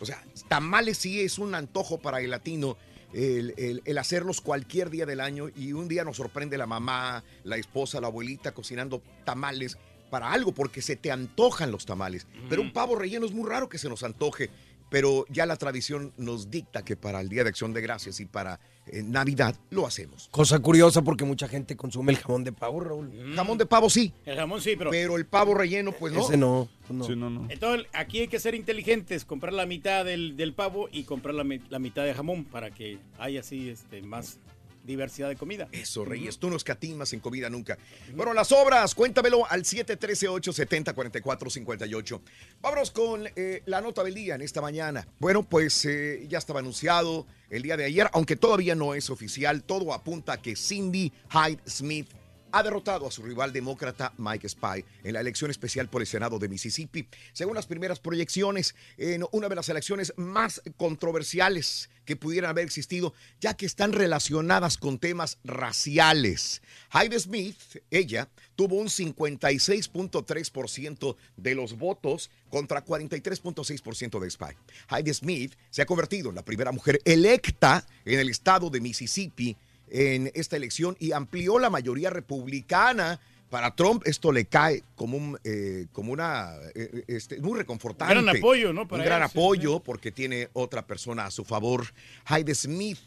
O sea, tamales sí es un antojo para el latino. El, el- el hacerlos cualquier día del año y un día nos sorprende la mamá, la esposa, la abuelita cocinando tamales para algo porque se te antojan los tamales. Pero un pavo relleno es muy raro que se nos antoje. pero ya la tradición nos dicta que para el Día de Acción de Gracias y para eh, Navidad lo hacemos. Cosa curiosa porque mucha gente consume el jamón de pavo, Raúl. Jamón de pavo sí, El jamón sí, pero... pero el pavo relleno pues no. Ese no. no. Sí, no, no. Entonces, aquí hay que ser inteligentes, comprar la mitad del, del pavo y comprar la, la mitad de jamón para que haya así este, más diversidad de comida. Eso, Reyes, tú no escatimas en comida nunca. Bueno, las obras, cuéntamelo al 713-870-4458. Vámonos con eh, la nota del día en esta mañana. Bueno, pues eh, ya estaba anunciado el día de ayer, aunque todavía no es oficial, todo apunta a que Cindy Hyde Smith ha derrotado a su rival demócrata Mike Spy en la elección especial por el Senado de Mississippi. Según las primeras proyecciones, en una de las elecciones más controversiales que pudieran haber existido, ya que están relacionadas con temas raciales. Hyde Smith, ella, tuvo un 56.3% de los votos contra 43.6% de Spy. Hyde Smith se ha convertido en la primera mujer electa en el estado de Mississippi en esta elección y amplió la mayoría republicana. Para Trump esto le cae como, un, eh, como una eh, este, muy reconfortante. Un gran apoyo, ¿no? Para un gran él, sí, apoyo porque tiene otra persona a su favor. Hyde Smith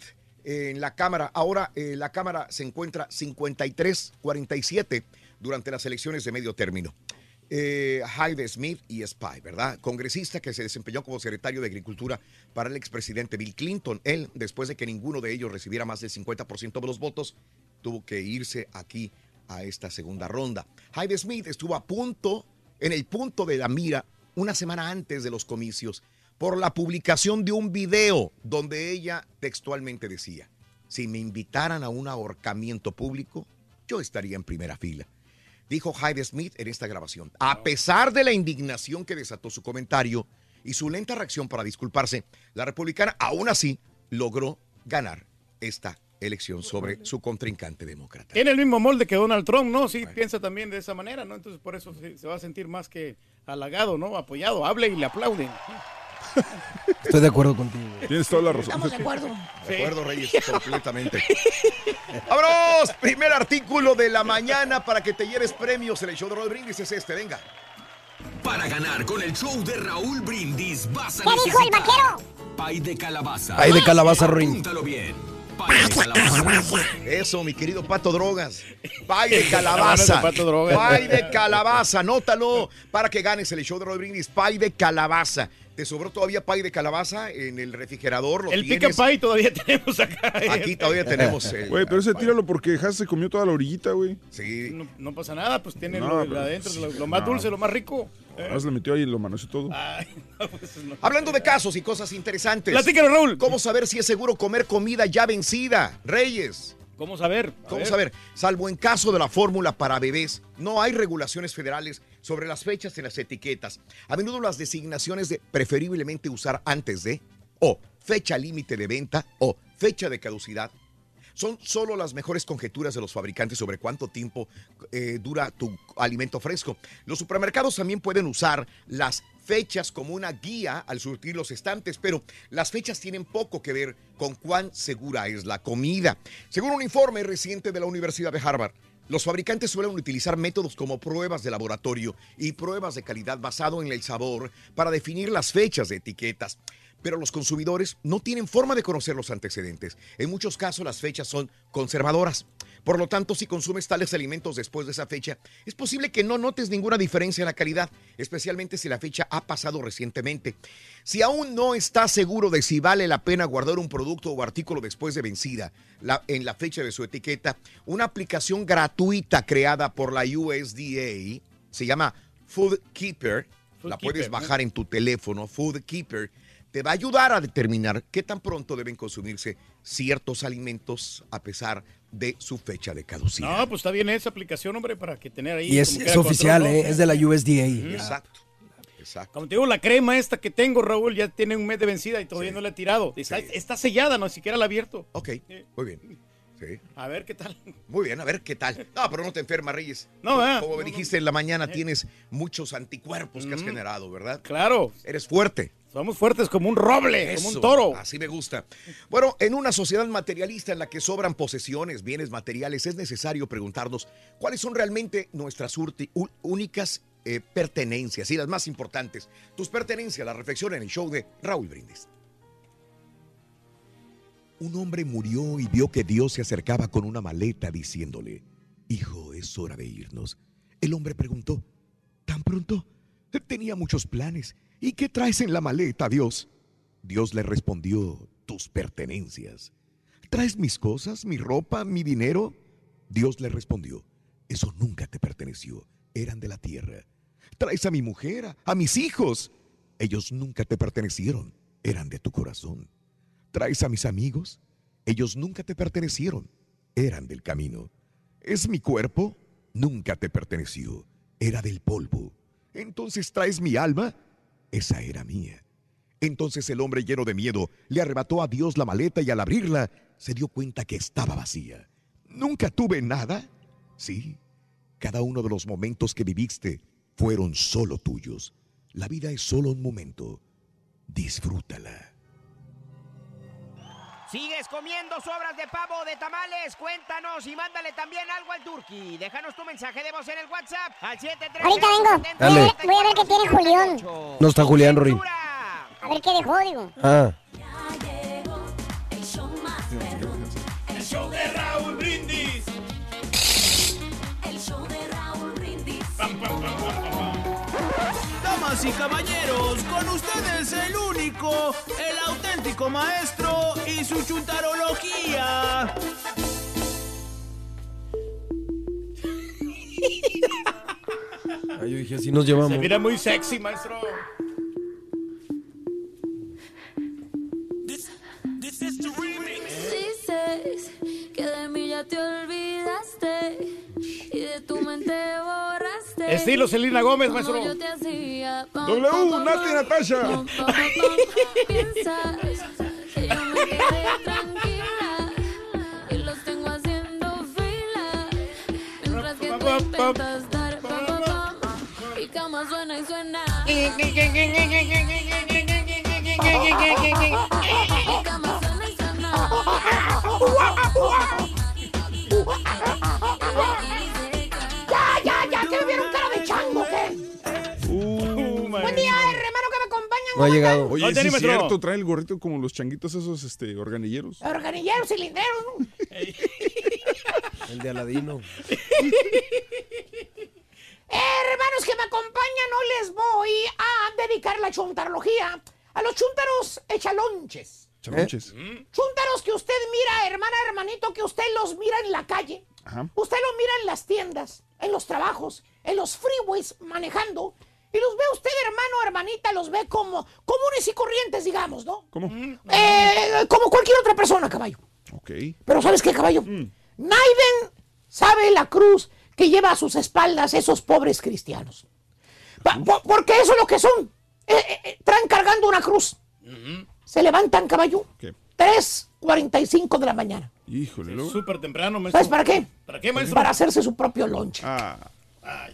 eh, en la Cámara. Ahora eh, la Cámara se encuentra 53-47 durante las elecciones de medio término. Eh, Smith y Spy, ¿verdad? Congresista que se desempeñó como secretario de Agricultura para el expresidente Bill Clinton. Él, después de que ninguno de ellos recibiera más del 50% de los votos, tuvo que irse aquí a esta segunda ronda. Hyde Smith estuvo a punto, en el punto de la mira, una semana antes de los comicios, por la publicación de un video donde ella textualmente decía, si me invitaran a un ahorcamiento público, yo estaría en primera fila dijo Hyde Smith en esta grabación. A pesar de la indignación que desató su comentario y su lenta reacción para disculparse, la republicana aún así logró ganar esta elección sobre su contrincante demócrata. Tiene el mismo molde que Donald Trump, ¿no? Sí, piensa también de esa manera, ¿no? Entonces por eso se, se va a sentir más que halagado, ¿no? Apoyado, hable y le aplauden. Estoy de acuerdo contigo. Tienes toda la razón. Estamos de acuerdo. De acuerdo, Reyes, completamente. ¡Vámonos! Primer artículo de la mañana para que te lleves premios en el show de Rod Brindis es este, venga. Para ganar con el show de Raúl Brindis vas a ¿Qué dijo el vaquero? pay de calabaza. Pay de calabaza, Ruin. Apúntalo bien. Pay de calabaza. Eso, mi querido Pato Drogas. Pay de calabaza. Pato Drogas. Pay de calabaza. Anótalo para que ganes el show de Rod Brindis. Pay de calabaza. ¿Te sobró todavía pay de calabaza en el refrigerador? ¿Lo El pica tienes? pay todavía tenemos acá. ¿eh? Aquí todavía tenemos el... Güey, pero ese tíralo porque Haas se comió toda la orillita, güey. Sí. No, no pasa nada, pues tiene No, lo, adentro, lo, lo más no. dulce, lo más rico. Eh. Haas le metió ahí y lo manoseó todo. Ay, no, pues no. Hablando de casos y cosas interesantes. Platícanos, Raúl. ¿Cómo saber si es seguro comer comida ya vencida? Reyes. ¿Cómo saber? A ¿Cómo ver. saber? Salvo en caso de la fórmula para bebés, no hay regulaciones federales sobre las fechas en las etiquetas. A menudo las designaciones de preferiblemente usar antes de, o fecha límite de venta, o fecha de caducidad, son solo las mejores conjeturas de los fabricantes sobre cuánto tiempo eh, dura tu alimento fresco. Los supermercados también pueden usar las fechas como una guía al surtir los estantes, pero las fechas tienen poco que ver con cuán segura es la comida. Según un informe reciente de la Universidad de Harvard, los fabricantes suelen utilizar métodos como pruebas de laboratorio y pruebas de calidad basado en el sabor para definir las fechas de etiquetas pero los consumidores no tienen forma de conocer los antecedentes. En muchos casos las fechas son conservadoras. Por lo tanto, si consumes tales alimentos después de esa fecha, es posible que no notes ninguna diferencia en la calidad, especialmente si la fecha ha pasado recientemente. Si aún no estás seguro de si vale la pena guardar un producto o artículo después de vencida la- en la fecha de su etiqueta, una aplicación gratuita creada por la USDA se llama Food Keeper. Food la puedes bajar en tu teléfono, Food Keeper te va a ayudar a determinar qué tan pronto deben consumirse ciertos alimentos a pesar de su fecha de caducidad. No, pues está bien esa aplicación, hombre, para que tener ahí. Y es, oficial, control, ¿eh? es de la USDA. Exacto. Exacto. Como te digo, la crema esta que tengo, Raúl, ya tiene un mes de vencida y todavía no la he tirado. Está, Sí. está sellada, no siquiera la he abierto. Ok, muy bien. A ver qué tal. Muy bien, a ver qué tal. No, pero no te enfermas, Reyes. No, ¿verdad? Como No, dijiste en la mañana, tienes muchos anticuerpos que has Mm. generado, ¿verdad? Claro. Eres fuerte. Somos fuertes como un roble, como un toro. Así me gusta. Bueno, en una sociedad materialista en la que sobran posesiones, bienes materiales, es necesario preguntarnos cuáles son realmente nuestras únicas eh, pertenencias y las más importantes. Tus pertenencias, la reflexión en el show de Raúl Brindis. Un hombre murió y vio que Dios se acercaba con una maleta diciéndole, Hijo, es hora de irnos. El hombre preguntó, ¿tan pronto? Tenía muchos planes. ¿Y qué traes en la maleta, Dios? Dios le respondió, tus pertenencias. ¿Traes mis cosas, mi ropa, mi dinero? Dios le respondió, eso nunca te perteneció, eran de la tierra. ¿Traes a mi mujer, a- mis hijos? Ellos nunca te pertenecieron, eran de tu corazón. ¿Traes a mis amigos? Ellos nunca te pertenecieron, eran del camino. ¿Es mi cuerpo? Nunca te perteneció, era del polvo. Entonces traes mi alma, esa era mía. Entonces el hombre lleno de miedo le arrebató a Dios la maleta y al abrirla se dio cuenta que estaba vacía. ¿Nunca tuve nada? Sí, cada uno de los momentos que viviste fueron solo tuyos. La vida es solo un momento. Disfrútala. ¿Sigues comiendo sobras de pavo o de tamales? Cuéntanos y mándale también algo al Turqui. Déjanos tu mensaje de voz en el WhatsApp al 730 Ahorita vengo. Dale. Voy a, ver qué tiene Julián. No está Julián, Rorín. A ver qué dejó, digo. Ah. El show de Raúl Brindis. El show de Raúl Brindis. Damas y caballeros, con ustedes el único, el auténtico maestro y su chuntarología. Ah, yo dije, así nos llevamos. Se mira muy sexy, maestro. Que de mí ya te olvidaste y de tu mente borraste. Estilo Selena Gómez, maestro. yo te hacía. Pam, W, pam, pam, Nati Natasha. Piensas que yo me quedé tranquila y los tengo haciendo fila mientras que tú intentas dar pam, pam, pam, y cama suena y suena. Y cama suena y Ya, ya, ya, ¿qué me vieron cara de chango, qué? Uh, Buen día, hermano que me acompañan. No ha llegado. Oye, No, sí es cierto, trae el gorrito como los changuitos esos este, organilleros. Organilleros, cilinderos, ¿no? El de Aladino. Hermanos que me acompañan, hoy les voy a dedicar la chuntarología a los chúntaros echalonches. Chalonches. Chúntaros que usted mira, hermana, hermanito, que usted los mira en la calle. Ajá. Usted los mira en las tiendas, en los trabajos, en los freeways manejando. Y los ve usted, hermano, hermanita, los ve como comunes y corrientes, digamos, ¿no? ¿Cómo? Eh, como cualquier otra persona, caballo. Ok. Pero ¿sabes qué, caballo? Naiden sabe la cruz que lleva a sus espaldas esos pobres cristianos. Pa- po- porque eso es lo que son. Eh, eh, eh, traen cargando una cruz. Se levantan, caballo. ¿Qué? 3.45 de la mañana. Híjole, luego. Súper temprano, maestro. ¿Sabes para qué? ¿Para qué, maestro? Para hacerse su propio lunch. Ah,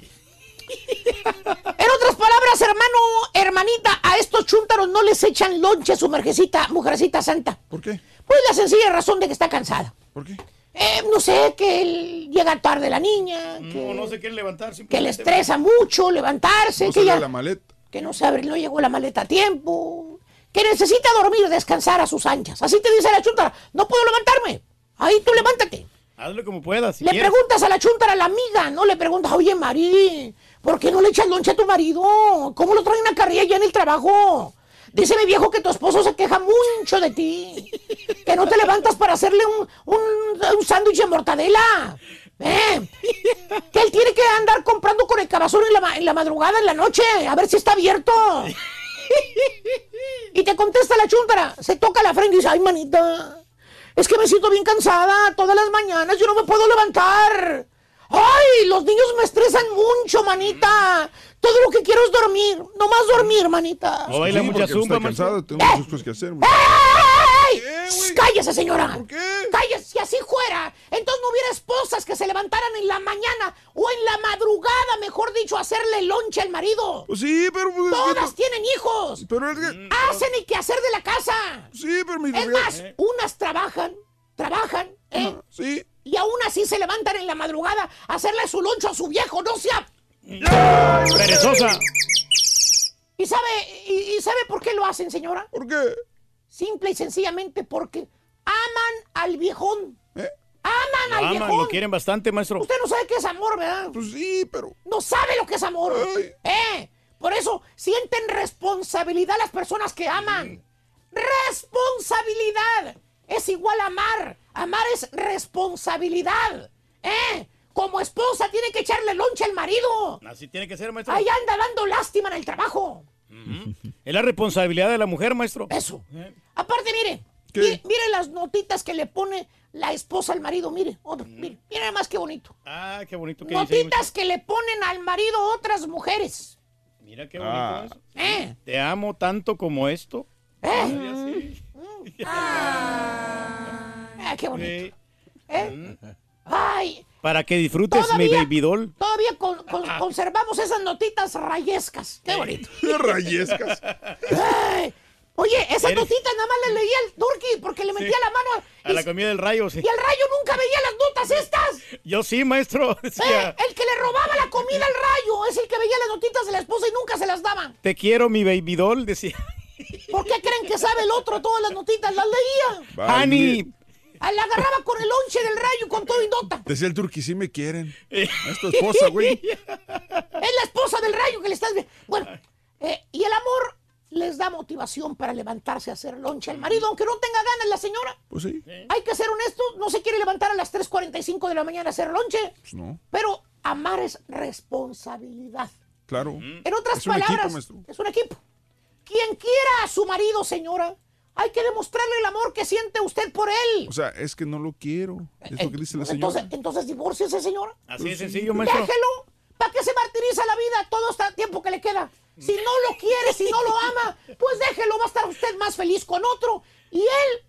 En otras palabras, hermano, hermanita, a estos chúntaros no les echan lonche a su mujercita, mujercita santa. ¿por qué? Pues la sencilla razón de que está cansada. ¿Por qué? Eh, no sé, que el- llega tarde la niña, que, No, no se quiere levantar. que le estresa mucho levantarse, No que, ya- la maleta. que no sabe, no llegó la maleta a tiempo, que necesita dormir, descansar a sus anchas. Así te dice la chuntara, no puedo levantarme. Ahí tú levántate. Hazlo como puedas. Si le quieres. preguntas a la chuntara, a la amiga, no le preguntas, oye, Mari, ¿por qué no le echas lonche a tu marido? ¿Cómo lo traen una carrilla ya en el trabajo? Dice mi viejo que tu esposo se queja mucho de ti. Que no te levantas para hacerle un, un, un sándwich de mortadela. ¿Eh? Que él tiene que andar comprando con el cabazón en la, en la madrugada, en la noche, a ver si está abierto. Y te contesta la chúntara, se toca la frente y dice, ay, manita, es que me siento bien cansada todas las mañanas, yo no me puedo levantar. Ay, los niños me estresan mucho, manita. Todo lo que quiero es dormir, no más dormir, manita. No baila Sí, mucha zumba, cansado, tengo muchas cosas que hacer. ¡Ey! güey? ¡Cállese, señora! ¿Por qué? ¡Cállese! Si así fuera, entonces no hubiera esposas que se levantaran en la mañana o en la madrugada, mejor dicho, a hacerle lonche al marido. Pues sí, pero... pues, Todas que- tienen hijos. Pero es que... Hacen el quehacer de la casa. Sí, pero mi Es más, unas trabajan, trabajan, ¿eh? Sí. Y aún así se levantan en la madrugada a hacerle su loncho a su viejo. No sea Perezosa. ¿Y sabe, y, y sabe por qué lo hacen, señora? ¿Por qué? Simple y sencillamente porque aman al viejón. Aman Lo al aman, viejón. lo quieren bastante, maestro. Usted no sabe qué es amor, ¿verdad? Pues sí, pero. No sabe lo que es amor. ¿Eh? Por eso sienten responsabilidad las personas que aman. Responsabilidad es igual a amar. Amar es responsabilidad. ¿Eh? Como esposa tiene que echarle lonche al marido. Así tiene que ser, maestro. Ahí anda dando lástima en el trabajo. Es la responsabilidad de la mujer, maestro. Eso. Aparte, mire. Mire, mire las notitas que le pone la esposa al marido. Mire, otro, mire, mire más que bonito. Ah, qué bonito que dice. Notitas que le ponen al marido otras mujeres. Mira qué bonito Ah. eso. ¿Eh? Te amo tanto como esto. ¿Eh? Ah, qué bonito. ¿Eh? Ay, Para que disfrutes mi baby doll. todavía con- con- conservamos esas notitas rayescas. Qué bonito. Rayescas. Ay, Oye, esas Eres- notitas nada más las leía el turqui porque le metía la mano A la comida del rayo, sí. y el rayo nunca veía las notas estas. Yo sí, maestro. Decía, Eh, el que le robaba la comida al rayo es el que veía las notitas de la esposa y nunca se las daban. te quiero, mi baby doll. Decía, ¿Por qué creen que sabe el otro todas las notitas? Las leía. honey. Ah, La agarraba con el lonche del rayo con todo y nota. Decía el turqui, sí me quieren. Es tu esposa, güey. Es la esposa del rayo que le estás viendo. Bueno, eh, y el amor les da motivación para levantarse a hacer lonche al marido, aunque no tenga ganas la señora. Pues sí. Hay que ser honestos, no se quiere levantar a las 3.45 de la mañana a hacer lonche, Pues no. pero amar es responsabilidad. Claro. En otras Es un palabras, equipo, es un equipo. Quien quiera a su marido, señora, hay que demostrarle el amor que siente usted por él. O sea, es que no lo quiero. Es lo que dice la Entonces, señora. entonces divórciese, señora. Así de sencillo, maestro. Déjelo. ¿Para qué se martiriza la vida todo este tiempo que le queda? Si no lo quiere, si no lo ama, pues déjelo, va a estar usted más feliz con otro. Y él,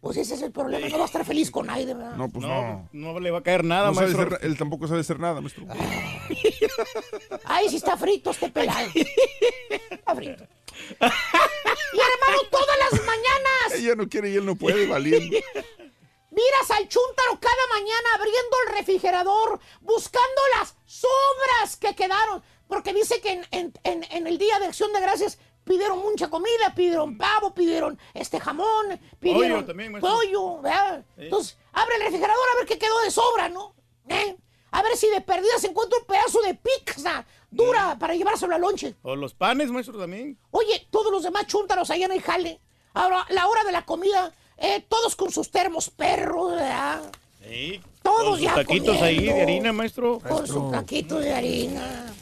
pues ese es el problema, no va a estar feliz con nadie, ¿verdad? No, pues No, no. no le va a caer nada, No sabe maestro. ser- él tampoco sabe hacer nada, maestro. Ay, si está frito este pelado. Está frito. Y hermano, todas las mañanas Ella no quiere y él no puede, valiendo. miras al chúntaro cada mañana abriendo el refrigerador, buscando las sobras que quedaron. Porque dice que en, en- en- en el Día de Acción de Gracias pidieron mucha comida, pidieron pavo, pidieron este jamón, pidieron también, maestro. pollo, ¿verdad? Entonces, abre el refrigerador a ver qué quedó de sobra, ¿no? ¿Eh? A ver si de perdida se encuentra un pedazo de pizza dura para llevárselo al lonche. O los panes, maestro, también. Oye, todos los demás chúntaros allá en el jale. Ahora, la hora de la comida, eh, todos con sus termos perros, ¿verdad? Sí. Todos Con sus ya taquitos ahí de harina, maestro. Con su taquito de harina.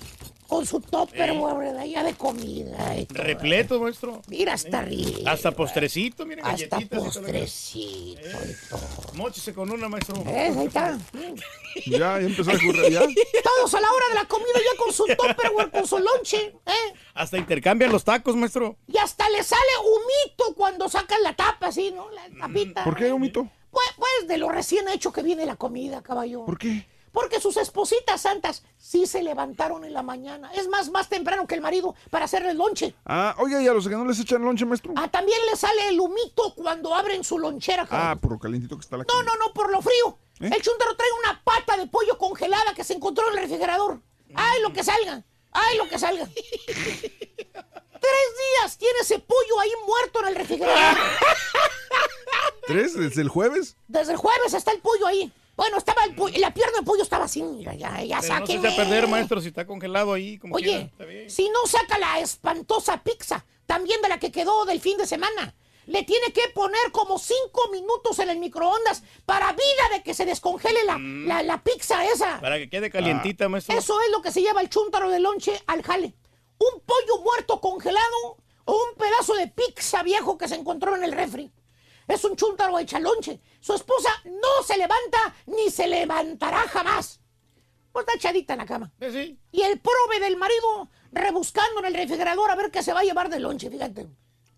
Con su topper, de allá de comida. y todo. Repleto, maestro. Mira, hasta arriba. Hasta postrecito, miren, Hasta y postrecito y todo. Móchese con una, maestro. ¿Ves? Ahí está. Ya, ya empezó a correr, ya. Todos a la hora de la comida ya con su topper, con su lonche. ¿eh? Hasta intercambian los tacos, maestro. Y hasta le sale humito cuando sacan la tapa, así, ¿no? La tapita. ¿Por qué, Humito? Pues, pues de lo recién hecho que viene la comida, caballo. ¿Por qué? Porque sus espositas santas sí se levantaron en la mañana. Es más, más temprano que el marido para hacerle el lonche. Ah, oiga, ¿y a los que no les echan lonche, maestro? Ah, también le sale el humito cuando abren su lonchera. caballo. Ah, por lo calientito que está la No, no, no, por lo frío. ¿Eh? El chúntaro trae una pata de pollo congelada que se encontró en el refrigerador. ¡Ay, lo que salga! ¡Ay, lo que salga! Tres días tiene ese pollo ahí muerto en el refrigerador. ¿Tres desde el jueves? Desde el jueves está el pollo ahí. Bueno, estaba el la pierna del pollo estaba así, mira, ya, ya Pero no se sáquenme. a perder, maestro, si está congelado ahí. Como quiera. Oye, Está bien. si no saca la espantosa pizza, también de la que quedó del fin de semana, le tiene que poner como cinco minutos en el microondas para vida de que se descongele la, la, la pizza esa. Para que quede calientita, maestro. Eso es lo que se lleva el chúntaro de lonche al jale. Un pollo muerto congelado o un pedazo de pizza viejo que se encontró en el refri. Es un chúntaro hecha lonche. Su esposa no se levanta ni se levantará jamás. Pues está echadita en la cama. Sí. Y el prove del marido rebuscando en el refrigerador a ver qué se va a llevar de lonche, fíjate.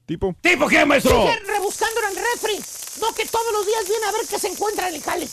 ¿Tipo? ¿Tipo qué, maestro? Sigue rebuscando en el refri. No que todos los días viene a ver qué se encuentra en el jale.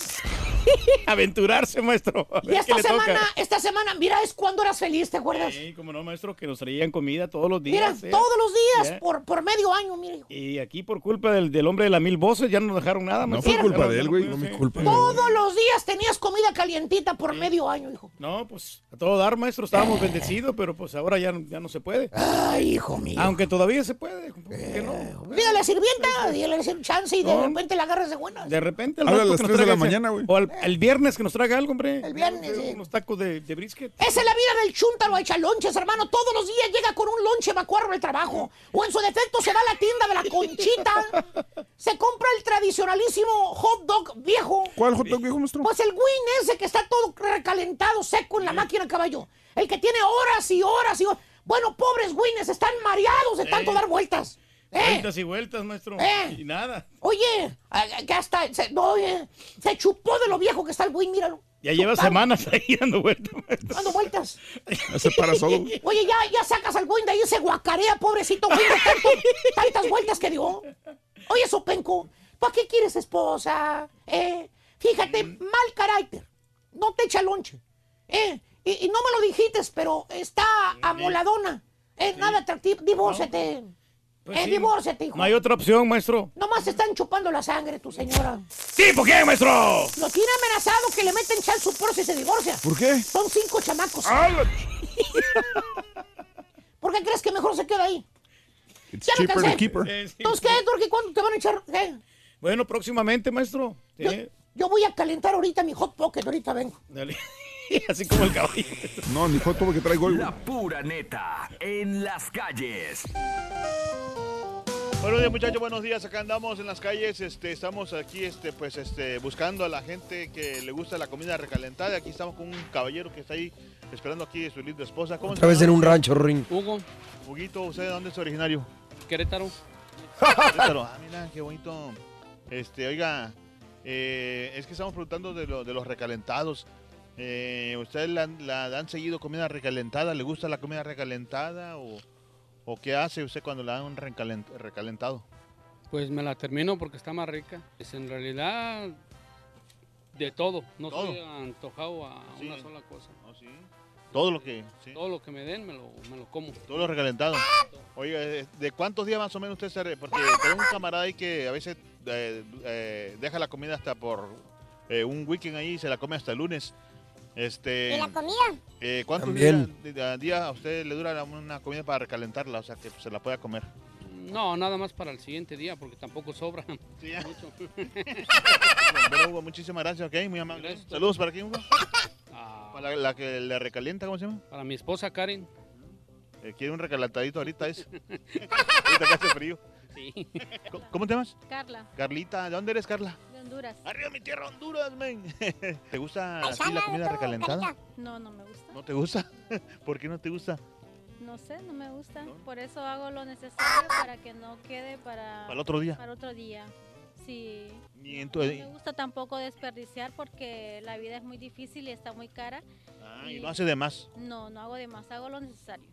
Aventurarse, maestro. Y esta semana, esta semana, mira, es cuando eras feliz, ¿te acuerdas? Sí, como no, maestro, que nos traían comida todos los Mira, días. ¿eh? todos los días, Ya. por, por medio año, mire. hijo. Y aquí por culpa del, del hombre de las mil voces ya no nos dejaron nada. maestro. fue culpa de él, güey. sí. No me culpa. Todos los días tenías comida calientita por medio año, hijo. No, pues a todo dar, maestro, estábamos bendecidos, pero pues ahora ya, ya no se puede. Ay, hijo mío. Aunque todavía se puede. ¿por qué no? Dígale a la sirvienta, dígale a chance y de No. repente la agarras de buenas. De repente Habla a las que nos 3 de la mañana, güey. O al- el viernes que nos traiga algo, hombre. El viernes, sí. Unos tacos de, de brisket. Esa es la vida del chúntaro echa lonches, hermano. Todos los días llega con un lonche vacuarro al trabajo. O en su defecto se va a la tienda de la conchita. Se compra el tradicionalísimo hot dog viejo. ¿Cuál hot dog viejo, maestro? Pues el win ese que está todo recalentado, seco en la máquina caballo. El que tiene horas y horas y horas. Bueno, pobres wines, están mareados de tanto Eh. dar vueltas. ¿Eh? Vueltas y vueltas, maestro. Eh. Y nada. Oye, que hasta se, no, oye, se chupó de lo viejo que está el win, míralo. Ya lleva semanas ahí dando vueltas, maestro. Dando vueltas. Se para solo. Oye, ya, ya sacas al Boeing de ahí, se guacarea, pobrecito Boeing, de tanto- tantas vueltas que dio. Oye, Sopenco, ¿para qué quieres esposa? Eh, fíjate, mal carácter. No te echa lonche. Eh, y, y no me lo dijiste, pero está amoladona. Eh, nada atractivo. Divórciate. Pues eh, sí. divórciate, hijo. No hay otra opción, maestro. Nomás están chupando la sangre, tu señora. ¿Sí? ¿Por qué, maestro? Lo tiene amenazado que le meten chal support si se divorcia. ¿Por qué? Son cinco chamacos. Ah, ¿Por qué crees que mejor se queda ahí? It's Ya me cheaper cansé. to keep her. Sí. Entonces, ¿qué, Turki? ¿Cuándo te van a echar? qué? Bueno, próximamente, maestro. Sí. Yo, yo voy a calentar ahorita mi hot pocket, ahorita vengo. Dale. Así como el caballo. No, ni hot que traigo hoy. La pura neta en las calles. Buenos días muchachos, buenos días. Acá andamos en las calles, este, estamos aquí, este, pues, este, buscando a la gente que le gusta la comida recalentada. Aquí estamos con un caballero que está ahí esperando aquí a su linda esposa. ¿Cómo Otra vez en un rancho, Ring. Hugo, Huguito, ¿usted de dónde es originario? Querétaro. Querétaro. Ah, mira, qué bonito. Este, oiga, eh, es que estamos preguntando de, lo- de los recalentados. Eh, ¿Ustedes la, la han seguido comida recalentada? ¿Le gusta la comida recalentada? ¿O, o qué hace usted cuando la dan recalent- recalentado? Pues me la termino porque está más rica. Es en realidad de todo. No Todo. estoy antojado a Sí. una sola cosa. Todo lo que... sí. Todo lo que me den me lo, me lo como. Todo lo recalentado. Oiga, ¿de de cuántos días más o menos usted se... re- Porque tengo un camarada ahí que a veces eh, eh, deja la comida hasta por eh, un weekend ahí y se la come hasta el lunes. Este, ¿Y la comida? eh, ¿Cuántos También. días, de- a día a usted le dura una comida para recalentarla? O sea, que se la pueda comer. No, nada más para el siguiente día porque tampoco sobra Sí, ya. mucho. Bueno, Hugo, muchísimas gracias, ok, muy amable. Gracias. Saludos para aquí, Hugo. Ah, Para la, la que le recalienta, ¿cómo se llama? para mi esposa Karen. Eh, quiere un recalentadito ahorita, es. ahorita que hace frío. Sí. ¿Cómo- ¿Cómo te llamas? Carla, Carlita, ¿de dónde eres, Carla? De Honduras. Arriba mi tierra, Honduras, men. ¿Te gusta así la comida recalentada? No, no me gusta. ¿No te gusta? ¿Por qué no te gusta? No sé, no me gusta. Por eso hago lo necesario para que no quede para... Para el otro día. Para otro día. Sí. Y No me gusta tampoco desperdiciar porque la vida es muy difícil y está muy cara. Ah, y no hace de más. No, no hago de más, hago lo necesario.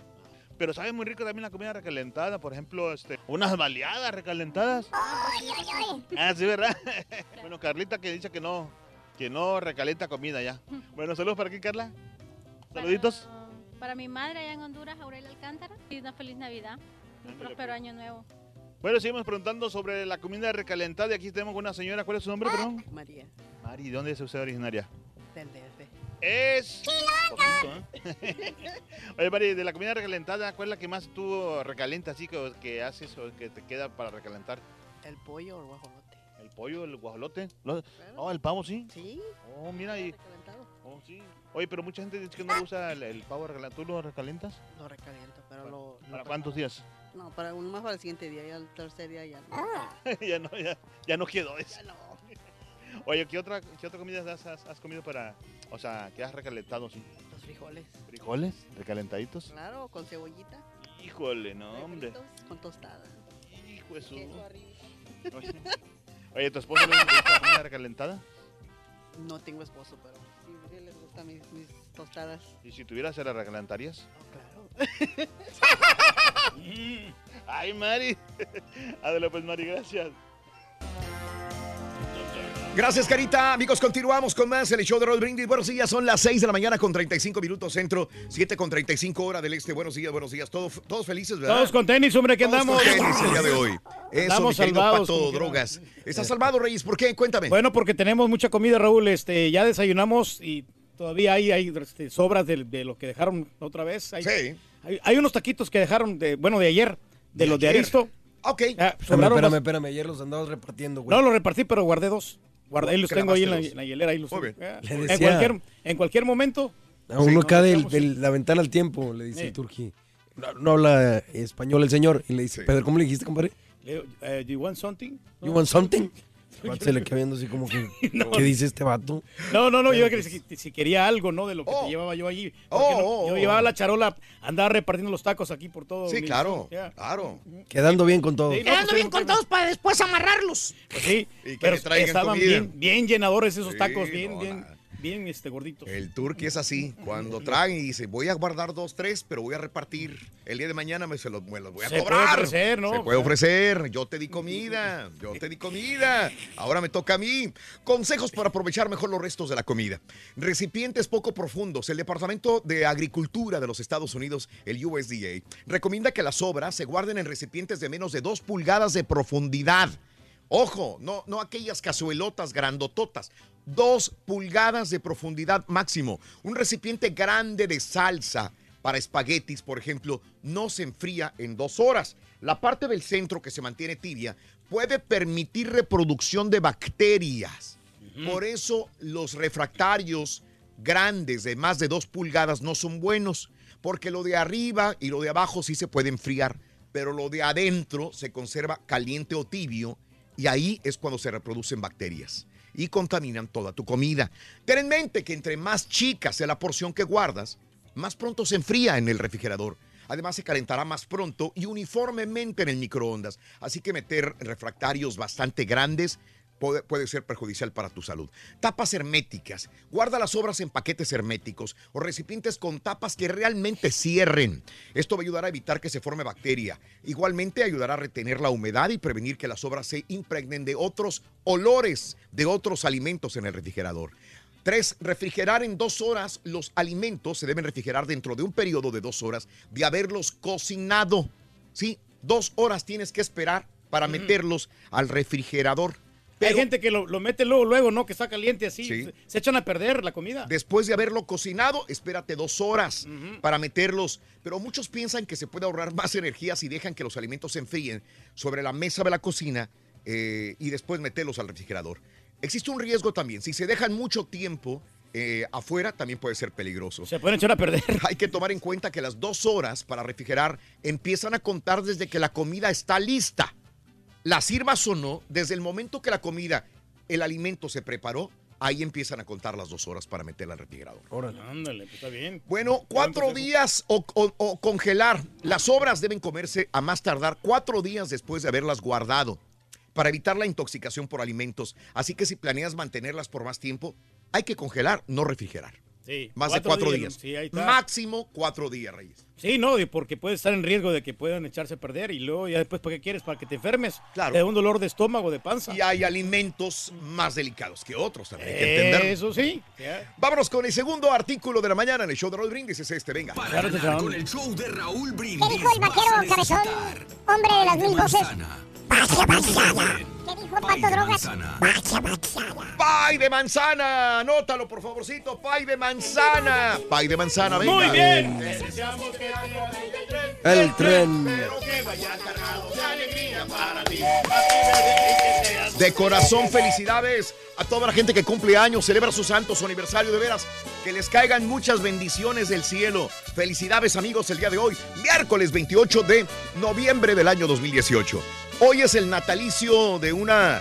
Pero sabe muy rico también la comida recalentada, por ejemplo, este, unas baleadas recalentadas. Ay, ay, ay. Ah, sí, ¿verdad? bueno, Carlita que dice que no, que no recalienta comida ya. Bueno, saludos para aquí, Carla. Saluditos. Para, para mi madre allá en Honduras, Aurelia Alcántara, y una feliz Navidad. Un próspero pues. año nuevo. Bueno, seguimos preguntando sobre la comida recalentada y aquí tenemos una señora. ¿Cuál es su nombre, perdón? María, Mari, ¿de dónde es usted originaria? del DF. Es... Poquito, ¿eh? Oye, Mari, de la comida recalentada, ¿cuál es la que más tú recalientas así que, que haces o que te queda para recalentar? ¿El pollo o el guajolote? ¿El pollo, el guajolote? Lo- Oh, el pavo, sí. Sí. Oh, mira ahí. Recalentado. Oh, sí. Oye, pero mucha gente dice que no gusta el, el pavo recalentado. ¿Tú lo recalientas? Lo recaliento, pero lo... ¿Para lo- cuántos días? No, para un más para el siguiente día, ya el tercer día ya no. ya no, ya, ya no quedó eso. Ya no. Oye, ¿qué otra, qué otra comida has, has- has comido para, o sea, que has recalentado, sí? Los frijoles. ¿Frijoles recalentaditos? Claro, con cebollita. Híjole, no, hombre. Con tostada. Hijo de su... Oye, Oye, ¿tu esposo le gusta la comida recalentada? No tengo esposo, pero sí, sí les gustan mis, mis tostadas. ¿Y si tuvieras, se la recalentarías? Claro. Ay, Mari. Ándale, pues, Mari, gracias. Gracias, Carita. Amigos, continuamos con más el show de Roll Brindis. Buenos días, son las 6 de la mañana con 35 minutos centro, 7 con 35 hora del este. Buenos días, buenos días. Todos, todos felices, ¿verdad? Todos con tenis, hombre, que Todos andamos. con tenis el día de hoy. Eso, Andamos mi salvados, Pato. Drogas. ¿Estás salvado, Reyes? ¿Por qué? Cuéntame. Bueno, porque tenemos mucha comida, Raúl. Este, ya desayunamos y todavía hay, hay este, sobras de, de lo que dejaron otra vez. Hay, Sí. hay, hay unos taquitos que dejaron, de, bueno, de ayer, de, ¿De los de? Aristo. Ok. Ah, Espérame, espérame. Ayer los andabas repartiendo, güey. No, los repartí, pero guardé dos. Guardé, ahí los ¿Qué tengo ahí en la, en la hielera. Ahí los Muy tengo. bien. Le en, cualquier, en cualquier momento. A uno Sí, estamos- de la ventana al tiempo, le dice Sí. el turqui. No, no habla español el señor. Y le dice, Pedro, ¿cómo le dijiste, compadre? Le digo, eh, ¿Do you want something? You want something? Se le queda viendo así como que, ¿qué dice este vato? No, no, no, yo que si, si quería algo, ¿no? De lo que te llevaba yo allí. Oh, no- oh, yo oh. llevaba la charola, andaba repartiendo los tacos aquí por todo. Sí, claro, claro. Quedando bien con todo. Sí, no, Quedando pues, bien con todos para después amarrarlos. Pues sí, Y pero estaban comida. bien, bien llenadores esos Sí, tacos, bien, no, bien, bien este, gorditos. El turqui es así. Cuando traen y dice, voy a guardar dos, tres, pero voy a repartir. El día de mañana me, se los, me los voy a Se puede cobrar. ofrecer, ¿no? Se puede ofrecer. Yo te di comida. Yo te di comida. Ahora me toca a mí. Consejos para aprovechar mejor los restos de la comida. Recipientes poco profundos. El Departamento de Agricultura de los Estados Unidos, el USDA, recomienda que las sobras se guarden en recipientes de menos de dos pulgadas de profundidad. Ojo, no, no aquellas cazuelotas grandototas. Dos pulgadas de profundidad máximo. Un recipiente grande de salsa para espaguetis, por ejemplo, no se enfría en dos horas. La parte del centro que se mantiene tibia puede permitir reproducción de bacterias. Por eso los refractarios grandes de más de dos pulgadas no son buenos, porque lo de arriba y lo de abajo sí se puede enfriar, pero lo de adentro se conserva caliente o tibio y ahí es cuando se reproducen bacterias y contaminan toda tu comida. Ten en mente que entre más chica sea la porción que guardas, más pronto se enfría en el refrigerador. Además se calentará más pronto y uniformemente en el microondas. Así que meter refractarios bastante grandes puede, puede ser perjudicial para tu salud. Tapas herméticas. Guarda las sobras en paquetes herméticos o recipientes con tapas que realmente cierren. Esto va a ayudar a evitar que se forme bacteria. Igualmente ayudará a retener la humedad y prevenir que las sobras se impregnen de otros olores de otros alimentos en el refrigerador. Tres, refrigerar en dos horas. Los alimentos se deben refrigerar dentro de un periodo de dos horas de haberlos cocinado. Sí, dos horas tienes que esperar para meterlos al refrigerador. Hay gente que lo, lo mete luego, luego, ¿no? Que está caliente así. Sí. Se, se echan a perder la comida. Después de haberlo cocinado, espérate dos horas para meterlos. Pero muchos piensan que se puede ahorrar más energía si dejan que los alimentos se enfríen sobre la mesa de la cocina eh, y después meterlos al refrigerador. Existe un riesgo también. Si se dejan mucho tiempo eh, afuera, también puede ser peligroso. Se pueden echar a perder. Hay que tomar en cuenta que las dos horas para refrigerar empiezan a contar desde que la comida está lista. La sirvas o no, desde el momento que la comida, el alimento se preparó, ahí empiezan a contar las dos horas para meterla al refrigerador. Ándale, pues está bien. Bueno, cuatro días o, o- o congelar. Las sobras deben comerse a más tardar cuatro días después de haberlas guardado para evitar la intoxicación por alimentos. Así que si planeas mantenerlas por más tiempo, hay que congelar, no refrigerar. Sí, Más de cuatro días. Sí, ahí está. Máximo cuatro días, Reyes. Sí, no, y porque puede estar en riesgo de que puedan echarse a perder y luego ya después, ¿para qué quieres? Para que te enfermes. Claro. Te da un dolor de estómago, de panza. Y hay alimentos más delicados que otros, también hay que entenderlo. Eso sí. Vámonos con el segundo artículo de la mañana en el show de Raúl Brindis. Es este, venga. Para ganar con el show de Raúl Brindis. ¿Qué dijo el vaquero cabezón? Hombre de las mil voces. manzana, Vaya manzana. ¿Qué dijo Pato de Drogas? manzana, Vaya manzana. Pay de manzana, anótalo por favorcito. Pay de manzana. Pay de manzana, venga. Muy bien. El tren. De corazón, felicidades a toda la gente que cumple años, celebra su santo, su aniversario, de veras. Que les caigan muchas bendiciones del cielo. Felicidades, amigos, el día de hoy, miércoles 28 de noviembre del año 2018. Hoy es el natalicio de una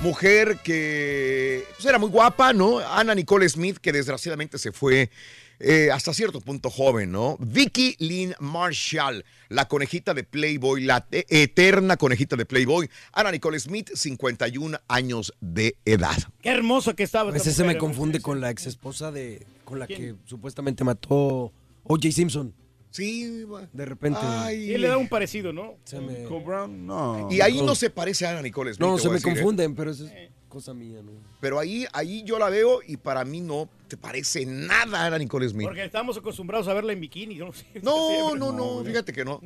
mujer que pues, era muy guapa, ¿no? Ana Nicole Smith, que desgraciadamente se fue eh, hasta cierto punto joven, ¿no? Vicky Lynn Marshall, la conejita de Playboy, la te- eterna conejita de Playboy. Ana Nicole Smith, 51 años de edad. Qué hermoso que estaba. A veces se me confunde con la ex esposa de. con la que supuestamente mató O.J. Simpson. Sí, De repente. sí. Sí, le da un parecido, ¿no? Se me- Brown, no. Y ahí no se parece a Ana Nicole Smith. No, se me ¿eh? confunden, pero es cosa mía, ¿no? Pero ahí, ahí yo la veo y para mí no te parece nada a Nicole Smith. Porque estamos acostumbrados a verla en bikini. No, No, no, no, fíjate que no.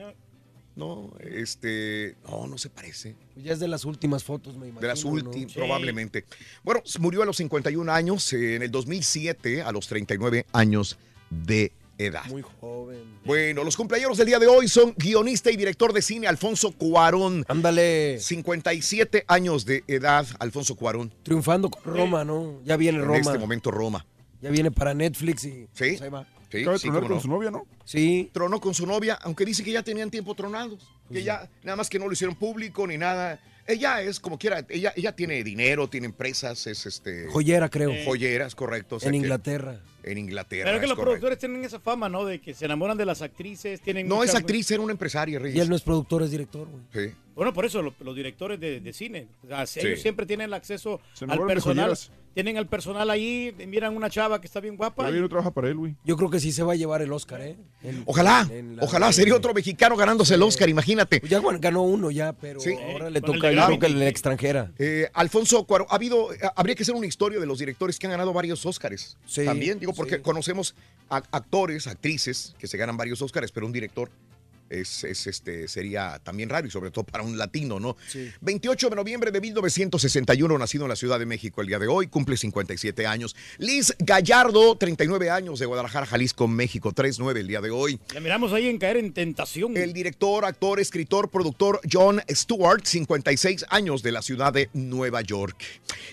No, este, no, no se parece. Ya es de las últimas fotos, me imagino. De las ¿no? últimas, Sí. probablemente. Bueno, murió a los 51 años, eh, en el 2007, a los 39 años de edad. Muy joven. Bueno, los cumpleaños del día de hoy son guionista y director de cine Alfonso Cuarón. Ándale. 57 años de edad, Alfonso Cuarón. Triunfando con Roma, ¿no? Ya viene En Roma. este momento Roma. Ya viene para Netflix y Sí. pues ahí va. Sí, Acaba de sí, tronar cómo con no. su novia, ¿no? Sí. Tronó con su novia, aunque dice que ya tenían tiempo tronados. Pues Que ya, nada más que no lo hicieron público ni nada. Ella es como quiera, ella, ella tiene dinero, tiene empresas, es este. Joyera, creo. Joyeras, correcto. o sea En que- Inglaterra. En Inglaterra. Pero es que los correcto. productores tienen esa fama, ¿no? De que se enamoran de las actrices, tienen No mucha- es actriz, era una empresaria, Reyes. Y él no es productor, es director, güey. Sí. Bueno, por eso lo- los, directores de, de cine, o sea, si Sí. ellos siempre tienen el acceso Se al personal, joyeras. Tienen al personal ahí, miran una chava que está bien guapa. Y- no trabaja para él, güey. Yo creo que sí se va a llevar el Oscar, ¿eh? En- Ojalá, la- ojalá sería otro mexicano ganándose el Oscar, imagínate. Ya bueno, ganó uno ya, pero Sí. ahora le el toca yo creo que el de la extranjera. Eh, Alfonso Cuarón, ha habido, eh, habría que hacer una historia de los directores que han ganado varios Óscares. Sí, También, digo, porque sí. conocemos a- actores, actrices que se ganan varios Óscares, pero un director es, es, este, sería también raro y sobre todo para un latino, ¿no? Sí. 28 de noviembre de 1961, nacido en la Ciudad de México el día de hoy, cumple 57 años. Liz Gallardo, 39 años, de Guadalajara, Jalisco, México, 39 el día de hoy. La miramos ahí en caer en tentación. El director, actor, escritor, productor John Stewart, 56 años de la ciudad de Nueva York.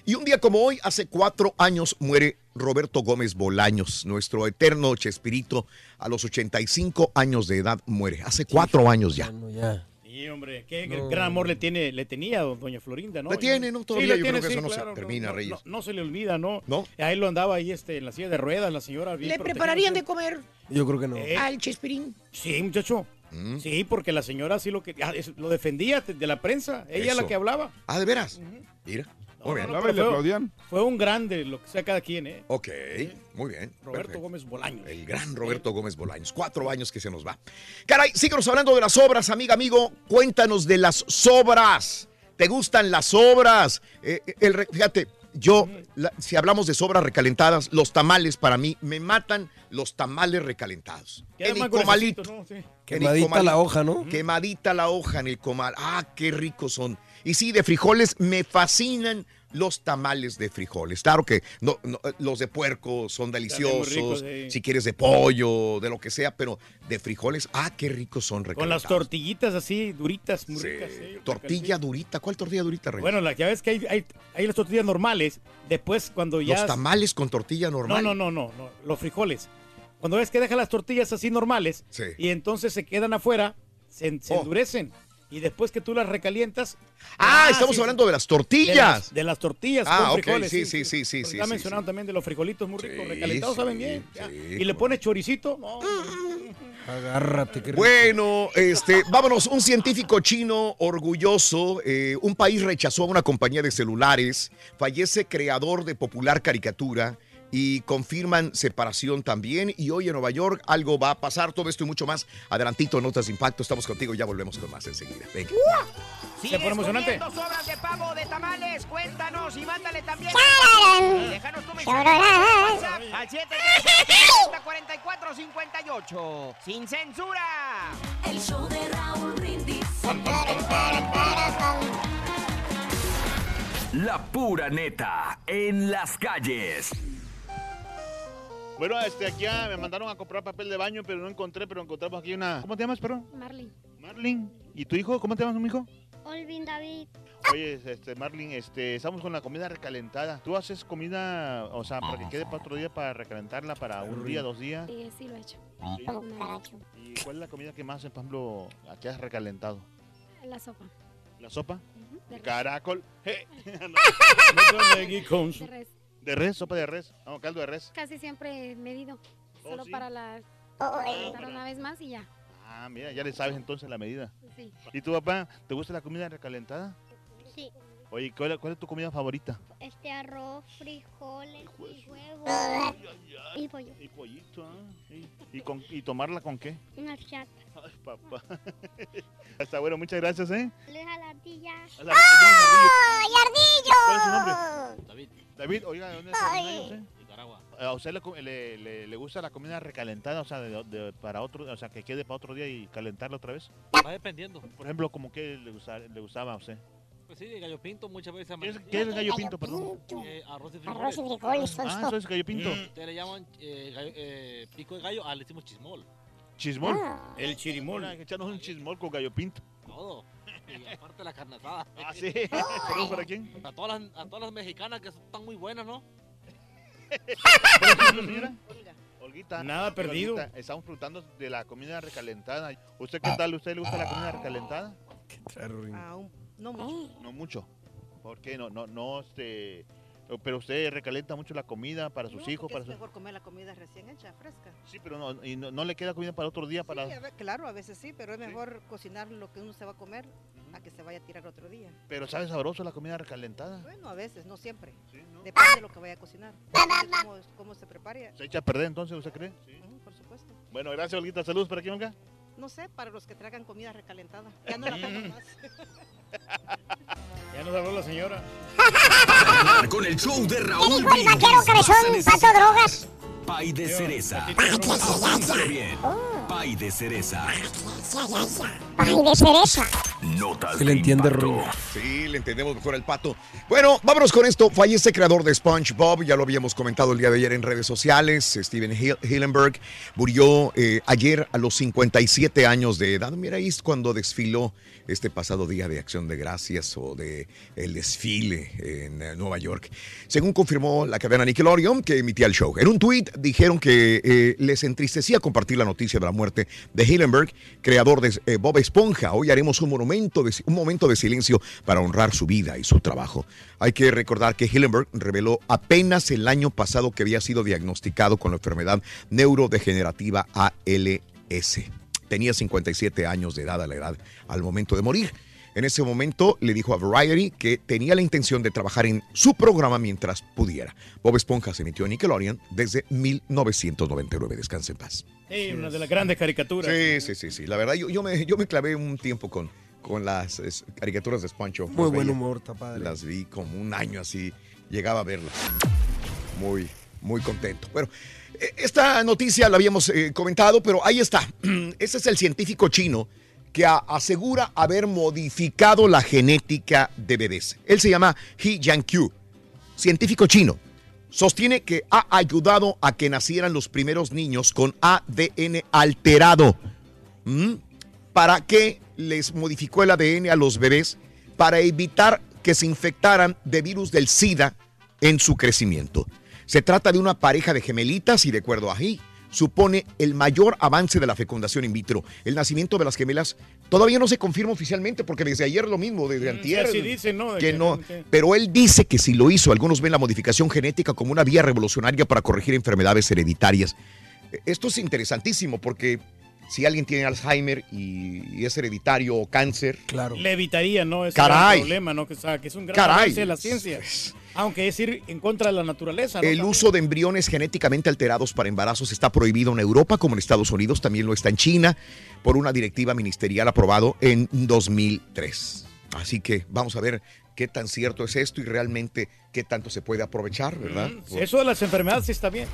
Y un día como hoy, hace cuatro años, muere Roberto Gómez Bolaños, nuestro eterno Chespirito, a los 85 años de edad muere. Hace cuatro años ya. Ya. Sí, hombre, qué No. gran amor le tiene, le tenía a doña Florinda, ¿no? Le tiene, ¿no? Todavía yo creo que sí, eso no se termina, no, Reyes. No, no se le olvida, ¿no? ¿No? A él lo andaba ahí este, en la silla de ruedas, la señora. bien ¿Le protegida, prepararían de comer Yo creo que no. Eh, al Chespirito? Sí, muchacho. Mm. Sí, porque la señora sí lo que ah, lo defendía de la prensa. Ella es la que hablaba. Ah, ¿de veras? Mira. Muy bien. le fue- aplaudían. Fue un grande, lo que sea cada quien, ¿eh? Ok, muy bien. Roberto perfecto. Gómez Bolaños. El gran Roberto Gómez Bolaños. Cuatro años que se nos va. Caray, síguenos hablando de las obras, amiga, amigo. Cuéntanos de las sobras. ¿Te gustan las obras? Eh, el re- fíjate, yo, la- si hablamos de sobras recalentadas, los tamales para mí me matan los tamales recalentados. El comalito. ¿no? Sí. El Quemadita comalito. la hoja, ¿no? Quemadita la hoja en el comal. Ah, qué ricos son. Y sí, de frijoles me fascinan los tamales de frijoles. Claro que no, no, los de puerco son deliciosos, ricos, sí. si quieres de pollo, de lo que sea, pero de frijoles, ah, qué ricos son Con las tortillitas así, duritas, muy Sí, ricas. sí, Tortilla durita, ¿cuál tortilla durita, Rey? Bueno, la, ya ves que hay, hay, hay las tortillas normales. Después, cuando ya. los tamales con tortilla No, normal. no, no, no, no, los frijoles. Cuando ves que dejan las tortillas así normales y entonces se quedan afuera, se, se Oh. endurecen. Y después que tú las recalientas. Ah, estamos sí, hablando de las De tortillas. las, de las tortillas Ah, con frijoles. sí, sí, sí, sí, sí, Está sí, mencionando también de los frijolitos muy ricos, Sí, recalentados, saben sí, bien. ya. sí, y le pone choricito. no, Agárrate, rico. Bueno, este, vámonos, un científico chino orgulloso, eh, un país rechazó a una compañía de celulares, fallece creador de popular caricatura y confirman separación también y hoy en Nueva York algo va a pasar, todo esto y mucho más. Adelantito, Notas de Impacto, estamos contigo, ya volvemos con más enseguida. Venga. ¿Sigues pone emocionante. comiendo sobras de pavo o de tamales? Cuéntanos y mándale también. ¡Tararán! Y déjanos tu mensaje al 713-4458. ¡Sin censura! El show de Raúl Brindis. La pura neta en las calles. Bueno, este, aquí ah, me mandaron a comprar papel de baño, pero no encontré, pero encontramos aquí una... ¿Cómo te llamas, perro? Marlin. Marlin. ¿Y tu hijo? ¿Cómo te llamas, mi hijo? Olvin David. Oye, este, Marlin, este, estamos con la comida recalentada. ¿Tú haces comida, o sea, para que quede para otro día, para recalentarla para un día, dos días? Sí, sí lo he hecho. Sí. ¿Y cuál es la comida que más, por ejemplo, que has recalentado? La sopa. ¿La sopa? Caracol. Je. con De res. ¿De res? ¿Sopa de res? No, caldo de res. Casi siempre medido. Oh, Solo sí. para la... Oh, Para una vez más y ya. Ah, mira, ya le sabes entonces la medida. Sí. ¿Y tu papá, te gusta la comida recalentada? Sí. Oye, ¿cuál, cuál es tu comida favorita? Este arroz, frijoles y huevos. Y pollo. Y pollito, ¿ah? ¿Y, y con, ¿Y tomarla con qué? Una chata. Ay, papá. Hasta bueno, muchas gracias, ¿eh? Luis Alarde. Ardilla. Hola, ¡Ay, ¿Cuál es su nombre? Ardillo! David. David, oiga, ¿de dónde está Ay. originario usted? ¿A usted le, le- le- le gusta la comida recalentada? O sea, de- de- para otro, o sea, que quede para otro día y calentarla otra vez. Va dependiendo. Por ejemplo, ¿como que le, gusta- le gustaba a usted? Pues sí, gallo pinto muchas veces. ¿Qué es, qué es gallo pinto, perdón? Eh, arroz y frijoles. Arroz y frijoles, Ah, eso es gallo pinto. Ustedes le llaman eh, gallo- eh, pico de gallo, ah, le decimos chismol. ¿Chismol? El chirimol. Que echarnos un chismol con gallo pinto. Todo. Y aparte la carne asada. Ah, sí. ¿Saludos para quién? A todas, las, a todas las mexicanas que están muy buenas, ¿no? Olguita. Nada perdido. Olguita, estamos preguntando de la comida recalentada. ¿Usted qué tal? ¿Usted le gusta la comida recalentada? Ah, un- no mucho. No mucho. ¿Por qué? No, no, no, este... Pero usted recalienta mucho la comida para sus No, hijos, para es sus... mejor comer la comida recién hecha, fresca. Sí, pero no, y no, no le queda comida para otro día, para... Sí, a ver, claro, a veces sí, pero es mejor cocinar lo que uno se va a comer a que se vaya a tirar otro día. Pero sabe sabroso la comida recalentada. Bueno, a veces, no siempre. Depende de lo que vaya a cocinar. Depende cómo, cómo se prepare. ¿Se echa a perder entonces, usted cree? Ujú, por supuesto. Bueno, gracias, Olguita. Saludos para quién, Olga. No sé, para los que tragan comida recalentada. Ya no la como más. Ya nos habló la señora. Con el show de Raúl dijo el vaquero cabezón, pato drogas? Pay de cereza. Escúchalo bien. Pay de cereza. Ay, de cereza. Notas Se de le entiende. Ruin. Sí, le entendemos mejor al pato. Bueno, vámonos con esto. Fallece creador de SpongeBob, ya lo habíamos comentado el día de ayer en redes sociales. Steven Hill- Hillenberg murió eh, ayer a los 57 años de edad. Mira, ahí es cuando desfiló este pasado día de Acción de Gracias o de el desfile en eh, Nueva York. Según confirmó la cadena Nickelodeon que emitía el show. En un tuit dijeron que eh, les entristecía compartir la noticia de la muerte de Hillenberg, creador de eh, Bob Esponja. Hoy haremos un monumento de, un momento de silencio para honrar su vida y su trabajo. Hay que recordar que Hillenberg reveló apenas el año pasado que había sido diagnosticado con la enfermedad neurodegenerativa ALS. Tenía 57 años de edad a la edad al momento de morir. En ese momento le dijo a Variety que tenía la intención de trabajar en su programa mientras pudiera. Bob Esponja se emitió en Nickelodeon desde 1999. Descanse en paz. Sí, una de las grandes caricaturas. Sí, sí, sí, sí. La verdad, yo, yo, me, yo me clavé un tiempo con, con las es, caricaturas de SpongeBob. Muy buen veía. humor, está padre. Las vi como un año así. Llegaba a verlas. Muy, muy contento. Bueno, eh, esta noticia la habíamos eh, comentado, pero ahí está. Ese es el científico chino que asegura haber modificado la genética de bebés. Él se llama He Jiankyu, científico chino. Sostiene que ha ayudado a que nacieran los primeros niños con ADN alterado. ¿Para qué les modificó el ADN a los bebés? Para evitar que se infectaran de virus del SIDA en su crecimiento. Se trata de una pareja de gemelitas y de acuerdo a He, supone el mayor avance de la fecundación in vitro. El nacimiento de las gemelas todavía no se confirma oficialmente porque desde ayer lo mismo, desde Mm, antier. sí, dicen, ¿no? Que pero él dice que si lo hizo, algunos ven la modificación genética como una vía revolucionaria para corregir enfermedades hereditarias. Esto es interesantísimo porque si alguien tiene Alzheimer y, y es hereditario o cáncer, claro. Le evitaría, ¿no? Ese Caray. gran problema, ¿no? Que, o sea, que es un gran Caray. avance de la ciencia. Aunque es ir en contra de la naturaleza, ¿no? El uso de embriones genéticamente alterados para embarazos está prohibido en Europa, como en Estados Unidos, también lo está en China, por una directiva ministerial aprobado en 2003. Así que vamos a ver qué tan cierto es esto y realmente qué tanto se puede aprovechar, ¿verdad? Mm, Eso de las enfermedades sí está bien.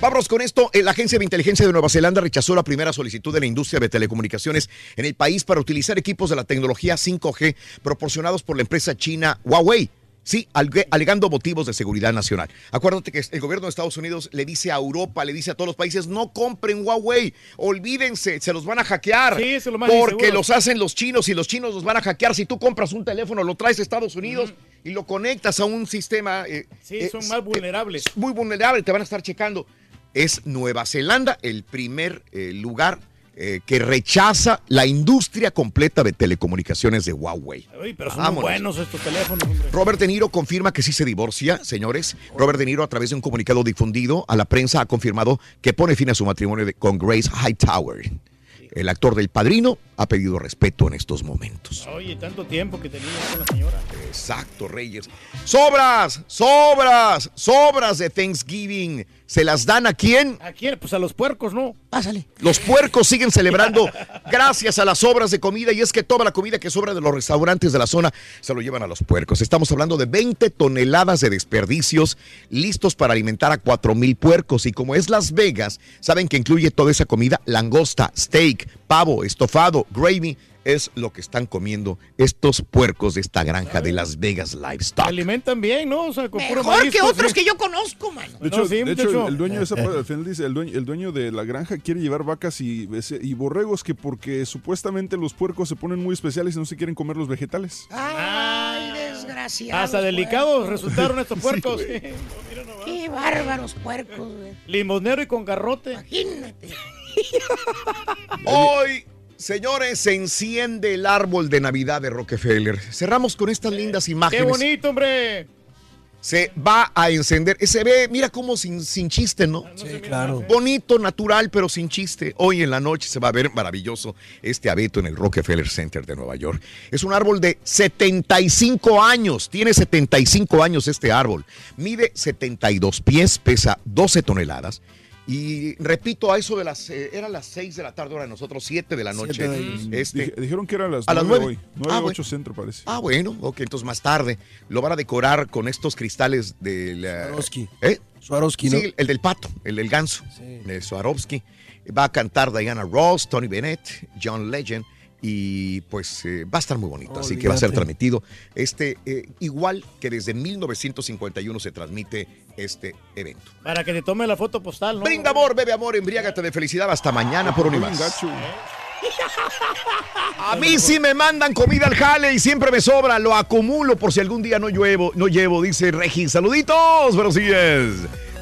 Vámonos con esto. Eh, La Agencia de Inteligencia de Nueva Zelanda rechazó la primera solicitud de la industria de telecomunicaciones en el país para utilizar equipos de la tecnología 5G proporcionados por la empresa china Huawei. Sí, alegando motivos de seguridad nacional. Acuérdate que el gobierno de Estados Unidos le dice a Europa, le dice a todos los países, no compren Huawei, olvídense, se los van a hackear. Sí, es lo más Porque inseguro. los hacen los chinos y los chinos los van a hackear. Si tú compras un teléfono, lo traes a Estados Unidos y lo conectas a un sistema. eh, Sí, eh, son más vulnerables. es muy vulnerable, te van a estar checando. Es Nueva Zelanda el primer eh, lugar eh, que rechaza la industria completa de telecomunicaciones de Huawei. Uy, pero son muy buenos estos teléfonos, hombre. Robert De Niro confirma que sí se divorcia, señores. Robert De Niro, a través de un comunicado difundido a la prensa, ha confirmado que pone fin a su matrimonio de- con Grace Hightower. El actor del padrino ha pedido respeto en estos momentos. Oye, tanto tiempo que tenía con la señora. Exacto, Reyes. Sobras, sobras, sobras de Thanksgiving. ¿Se las dan a quién? ¿A quién? Pues a los puercos, ¿no? Pásale. Los puercos siguen celebrando gracias a las sobras de comida y es que toda la comida que sobra de los restaurantes de la zona se lo llevan a los puercos. Estamos hablando de 20 toneladas de desperdicios listos para alimentar a 4 mil puercos y como es Las Vegas, saben que incluye toda esa comida, langosta, steak, pavo, estofado, gravy, es lo que están comiendo estos puercos de esta granja de Las Vegas Se Livestock. alimentan bien, ¿no? O sea, con puro Mejor que marisco, otros sí. que yo conozco, mano. De hecho, No, sí, de hecho, muchacho. el, el dueño de esa parte, al final dice, el dueño, el dueño de la granja quiere llevar vacas y, y borregos que porque supuestamente los puercos se ponen muy especiales y no se quieren comer los vegetales. Ay, desgraciados. Hasta delicados resultaron estos puercos. Qué bárbaros puercos, güey. Limonero y con garrote. Imagínate. Hoy, señores, se enciende el árbol de Navidad de Rockefeller. Cerramos con estas lindas ¡Qué imágenes. bonito, hombre! Se va a encender. Se ve, mira cómo sin, sin chiste, ¿no? Sí, claro. Bonito, natural, pero sin chiste. Hoy en la noche se va a ver maravilloso este abeto en el Rockefeller Center de Nueva York. Es un árbol de 75 años. Tiene 75 años este árbol. Mide 72 pies, pesa 12 toneladas. Y repito, a eso de las. eh, era las 6 de la tarde, ahora nosotros 7 de la noche. De. Este, Dije- dijeron que era a las a las 9 nueve. hoy. 9 Ah, 8 bueno. centro parece. Ah, bueno, ok, entonces más tarde. Lo van a decorar con estos cristales de la. Swarovski. ¿Eh? Swarovski, ¿no? Sí, el del pato, el del ganso, de Swarovski. Va a cantar Diana Ross, Tony Bennett, John Legend. Y pues eh, va a estar muy bonito, así que va a ser transmitido. Este, eh, igual que desde 1951 se transmite este evento. Para que te tome la foto postal, ¿no? Brinda amor, bebe amor, embriágate de felicidad. Hasta mañana por un y Buen más. gacho. A mí sí me mandan comida al jale y siempre me sobra, lo acumulo por si algún día no llevo, no llevo, dice Regi. Saluditos, buenos días.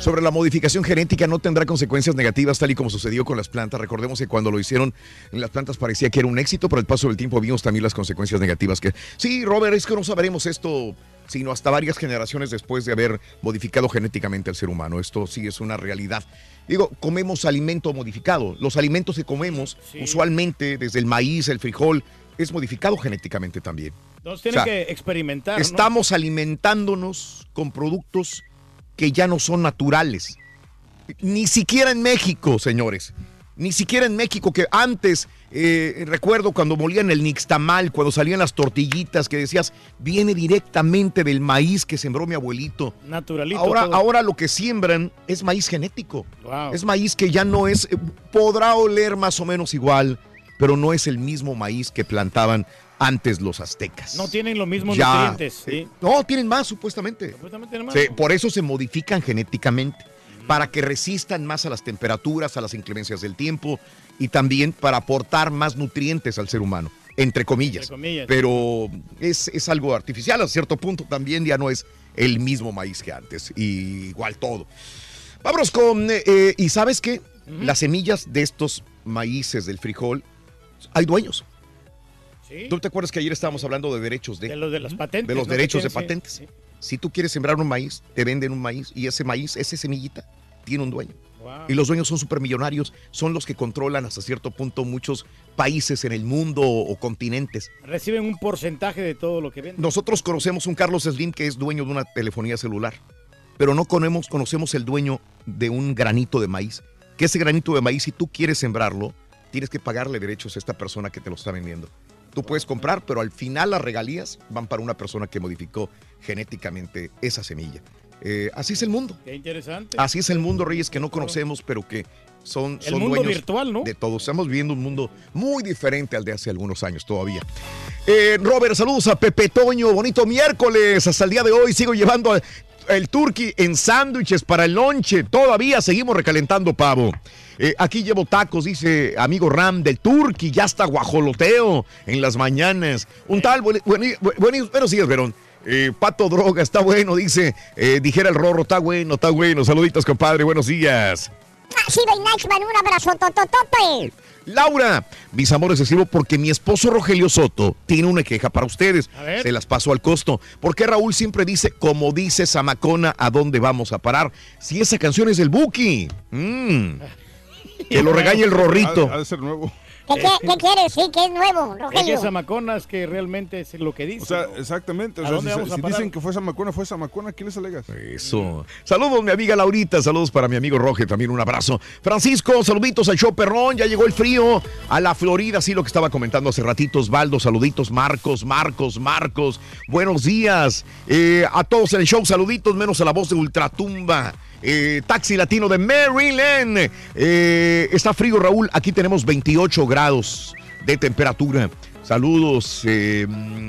Sobre la modificación genética no tendrá consecuencias negativas tal y como sucedió con las plantas. Recordemos que cuando lo hicieron en las plantas parecía que era un éxito, pero al paso del tiempo vimos también las consecuencias negativas que... Sí, Robert, es que no sabremos esto sino hasta varias generaciones después de haber modificado genéticamente al ser humano. Esto sí es una realidad. Digo, comemos alimento modificado. Los alimentos que comemos, Sí. usualmente desde el maíz, el frijol, es modificado genéticamente también. Entonces tienen O sea, que experimentar, ¿no? Estamos alimentándonos con productos que ya no son naturales. Ni siquiera en México, señores. Ni siquiera en México, que antes, eh, recuerdo cuando molían el nixtamal, cuando salían las tortillitas, que decías, viene directamente del maíz que sembró mi abuelito. Naturalito. Ahora, todo. ahora lo que siembran es maíz genético. Wow. Es maíz que ya no es, eh, podrá oler más o menos igual, pero no es el mismo maíz que plantaban antes los aztecas. No tienen los mismos Ya, nutrientes. eh. No, tienen más supuestamente. Supuestamente tienen más. Sí, por eso se modifican genéticamente, para que resistan más a las temperaturas, a las inclemencias del tiempo y también para aportar más nutrientes al ser humano, entre comillas. Entre comillas. Pero es, es algo artificial, a cierto punto también ya no es el mismo maíz que antes, y igual todo. Vámonos con, eh, eh, ¿y sabes qué? Las semillas de estos maíces del frijol, hay dueños. Sí. ¿Tú te acuerdas que ayer estábamos hablando de derechos de? De los de las patentes. de los ¿no? Derechos de tienen, sí. patentes. Si tú quieres sembrar un maíz, te venden un maíz y ese maíz, esa semillita, tiene un dueño. Wow. Y los dueños son supermillonarios, son los que controlan hasta cierto punto muchos países en el mundo o, o continentes. Reciben un porcentaje de todo lo que venden. Nosotros conocemos un Carlos Slim que es dueño de una telefonía celular, pero no conocemos, conocemos el dueño de un granito de maíz. Que ese granito de maíz, si tú quieres sembrarlo, tienes que pagarle derechos a esta persona que te lo está vendiendo. Tú puedes comprar, pero al final las regalías van para una persona que modificó genéticamente esa semilla. Eh, así es el mundo. Qué interesante. Así es el mundo, Reyes, que no conocemos, pero que son, El son mundo dueños virtual, ¿no? de todo. Estamos viviendo un mundo muy diferente al de hace algunos años todavía. Eh, Robert, saludos a Pepe Toño. Bonito miércoles. Hasta el día de hoy sigo llevando el turkey en sándwiches para el lonche. Todavía seguimos recalentando pavo. Eh, aquí llevo tacos, dice amigo Ram del turkey. Ya está guajoloteo en las mañanas. Un tal, buen- buen- buen- buenos días, Verón. Eh, Pato Droga, está bueno, dice. Eh, dijera el Rorro, está bueno, está bueno. Saluditos, compadre, buenos días. Así de Nachman, un abrazo tototote. Laura, mis amores, escribo porque mi esposo Rogelio Soto tiene una queja para ustedes. A ver. Se las paso al costo. Porque Raúl siempre dice, como dice Zamacona, ¿a dónde vamos a parar? Si esa canción es del Buki. Mm. Que lo regañe el Rorrito. Ha, ha de ser nuevo. ¿Qué, qué, qué quieres? Sí, que es nuevo, Es que Rogelio. Es que realmente es lo que dice. O sea, exactamente. O ¿A sea, si, si dicen que fue Samacona, fue Samacona, ¿qué les alegas? Eso. Saludos, mi amiga Laurita. Saludos para mi amigo Roge. También un abrazo. Francisco, saluditos al show perrón. Ya llegó el frío a la Florida. Sí, lo que estaba comentando hace ratitos. Osvaldo, saluditos. Marcos, Marcos, Marcos. Buenos días. Eh, a todos en el show, saluditos, menos a la voz de Ultratumba. Eh, taxi Latino de Maryland. Eh, está frío, Raúl. Aquí tenemos 28 grados de temperatura. Saludos. eh,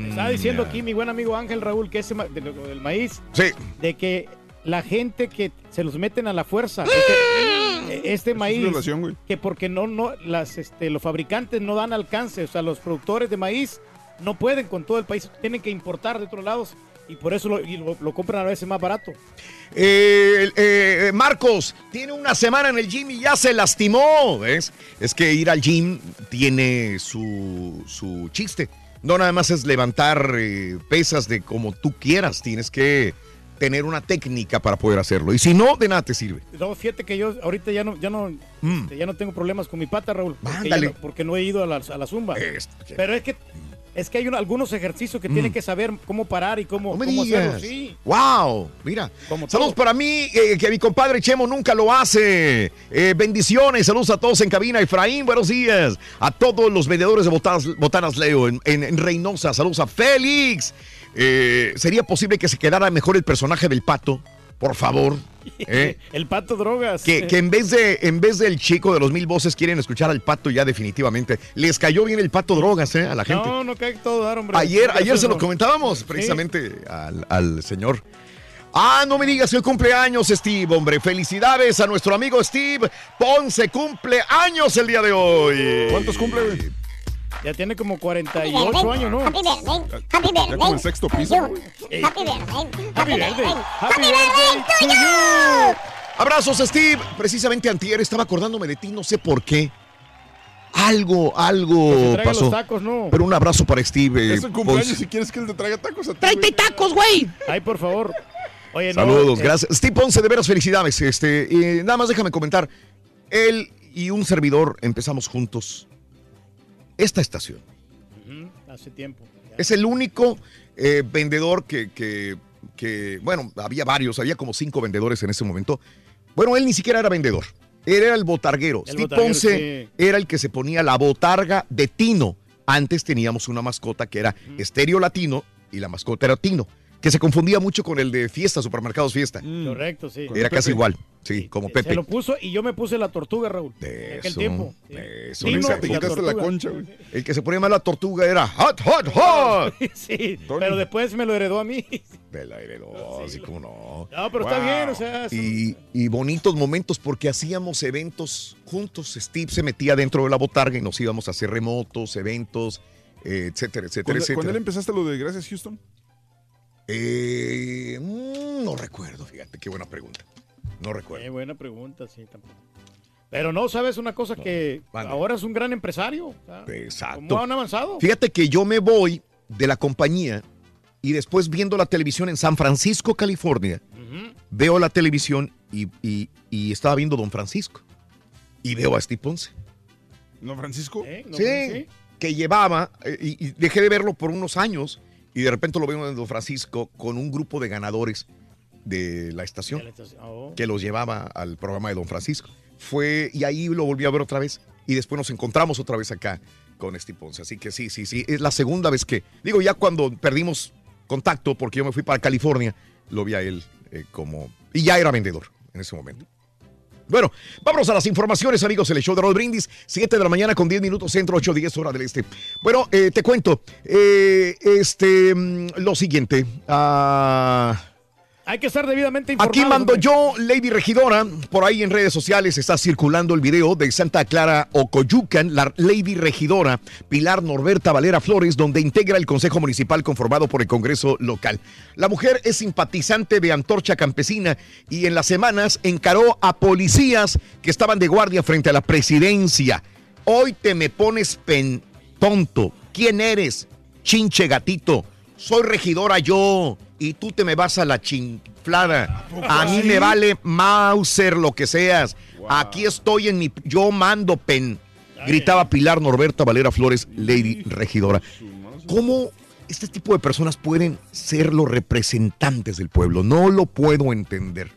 Estaba diciendo aquí mi buen amigo Ángel Raúl que ese ma- de lo- del maíz, Sí. de que la gente que se los meten a la fuerza, este, este maíz, violación, güey. que porque no, no, las, este, los fabricantes no dan alcance, o sea, los productores de maíz no pueden con todo el país, tienen que importar de otros lados y por eso lo, y lo- lo compran a veces más barato. Eh, eh, Marcos, tiene una semana en el gym y ya se lastimó. ¿ves? Es que ir al gym tiene su, su chiste. No nada más es levantar eh, pesas de como tú quieras. Tienes que tener una técnica para poder hacerlo. Y si no, de nada te sirve. No, fíjate que yo ahorita ya no, ya no, Mm. este, ya no tengo problemas con mi pata, Raúl, porque, no, porque no he ido a la, a la zumba. Pero es que es que hay un- algunos ejercicios que Mm. tienen que saber cómo parar y cómo, No cómo hacerlo. Sí. ¡Wow! Mira. Saludos para mí, eh, que mi compadre Chemo nunca lo hace. Eh, bendiciones, saludos a todos en cabina. Efraín, buenos días. A todos los vendedores de botanas, botanas Leo en, en- en Reynosa. Saludos a Félix. Eh, ¿Sería posible que se quedara mejor el personaje del pato? Por favor. ¿Eh? El pato drogas. Que, que en vez de en vez del chico de los mil voces quieren escuchar al pato ya definitivamente. Les cayó bien el pato drogas, ¿eh? A la gente. No, no cae todo dar, hombre. Ayer, ayer se lo comentábamos Sí. precisamente al, al señor. Ah, no me digas el cumpleaños, Steve, hombre. Felicidades a nuestro amigo Steve Ponce. Cumple años el día de hoy. ¿Cuántos cumple? Ya tiene como Happy 48 birthday, años, ¿no? Happy birthday, happy birthday. como el sexto piso, You. güey. Happy birthday, Happy birthday. Happy birthday to you. Abrazos, Steve. Precisamente antier estaba acordándome de ti, no sé por qué. Algo, algo Que pasó. los tacos, ¿no? Pero un abrazo para Steve. eh, Es el cumpleaños si quieres que él te traiga tacos a ti. ¡Tráete güey. tacos, güey! Ay, por favor. Oye, no, Saludos, eh, gracias. Steve Ponce, de veras felicidades. Este, eh, nada más déjame comentar. Él y un servidor empezamos juntos esta estación. Hace tiempo. Es el único eh, vendedor que, que- que, bueno, había varios, había como cinco vendedores en ese momento. Bueno, él ni siquiera era vendedor. Él era el botarguero. El Steve botarguero, Ponce sí. era el que se ponía la botarga de Tino. Antes teníamos una mascota que era estéreo latino y la mascota era Tino, que se confundía mucho con el de Fiesta, Supermercados Fiesta. Correcto, sí. Era casi igual, sí, como Se Pepe. lo puso y yo me puse la tortuga, Raúl. En aquel Eso, tiempo. eso, Tino esa- y la la concha, güey. El que se ponía mal la tortuga era hot, hot, hot. Sí, pero después me lo heredó a mí. Me la heredó, así como no. No, pero está bien, o sea, Y, y bonitos momentos porque hacíamos eventos juntos. Steve se metía dentro de la botarga y nos íbamos a hacer remotos, eventos, eh, etcétera, etcétera, ¿Cuándo, etcétera. cuándo él empezaste lo de Gracias Houston? Eh, mm, no recuerdo, fíjate, qué buena pregunta. No recuerdo. Qué buena pregunta, sí, tampoco. Pero no, ¿sabes una cosa? Que ahora es un gran empresario. o sea, Exacto. ¿Cómo han avanzado? Fíjate que yo me voy de la compañía y después viendo la televisión en San Francisco, California, veo la televisión y, y- y estaba viendo Don Francisco. Y veo a Steve Ponce. ¿No, Francisco? ¿Eh? ¿No sí, que llevaba, eh, y, y dejé de verlo por unos años, y de repente lo veo en Don Francisco con un grupo de ganadores de la estación oh. que los llevaba al programa de Don Francisco. Fue, y ahí lo volví a ver otra vez, y después nos encontramos otra vez acá con Steve Ponce. Así que sí, sí, sí, es la segunda vez que, digo, ya cuando perdimos contacto, porque yo me fui para California, lo vi a él eh, como, y ya era vendedor en ese momento. Bueno, vámonos a las informaciones, amigos. El show de Rod Brindis, 7 de la mañana con 10 minutos, centro 8, 10 hora del este. Bueno, eh, te cuento, eh, este, mm, lo siguiente. ah, Hay que estar debidamente informado. Aquí mando yo, Lady Regidora. Por ahí en redes sociales está circulando el video de Santa Clara Ocoyucan, la Lady Regidora Pilar Norberta Valera Flores, donde integra el Consejo Municipal conformado por el Congreso local. La mujer es simpatizante de Antorcha Campesina y en las semanas encaró a policías que estaban de guardia frente a la presidencia. Hoy te me pones pen tonto. ¿Quién eres? Chinche gatito. Soy regidora yo y tú te me vas a la chinflada. A mí me vale Mauser lo que seas. Aquí estoy en mi yo mando pen. Gritaba Pilar Norberta Valera Flores, Lady Regidora. ¿Cómo este tipo de personas pueden ser los representantes del pueblo? No lo puedo entender.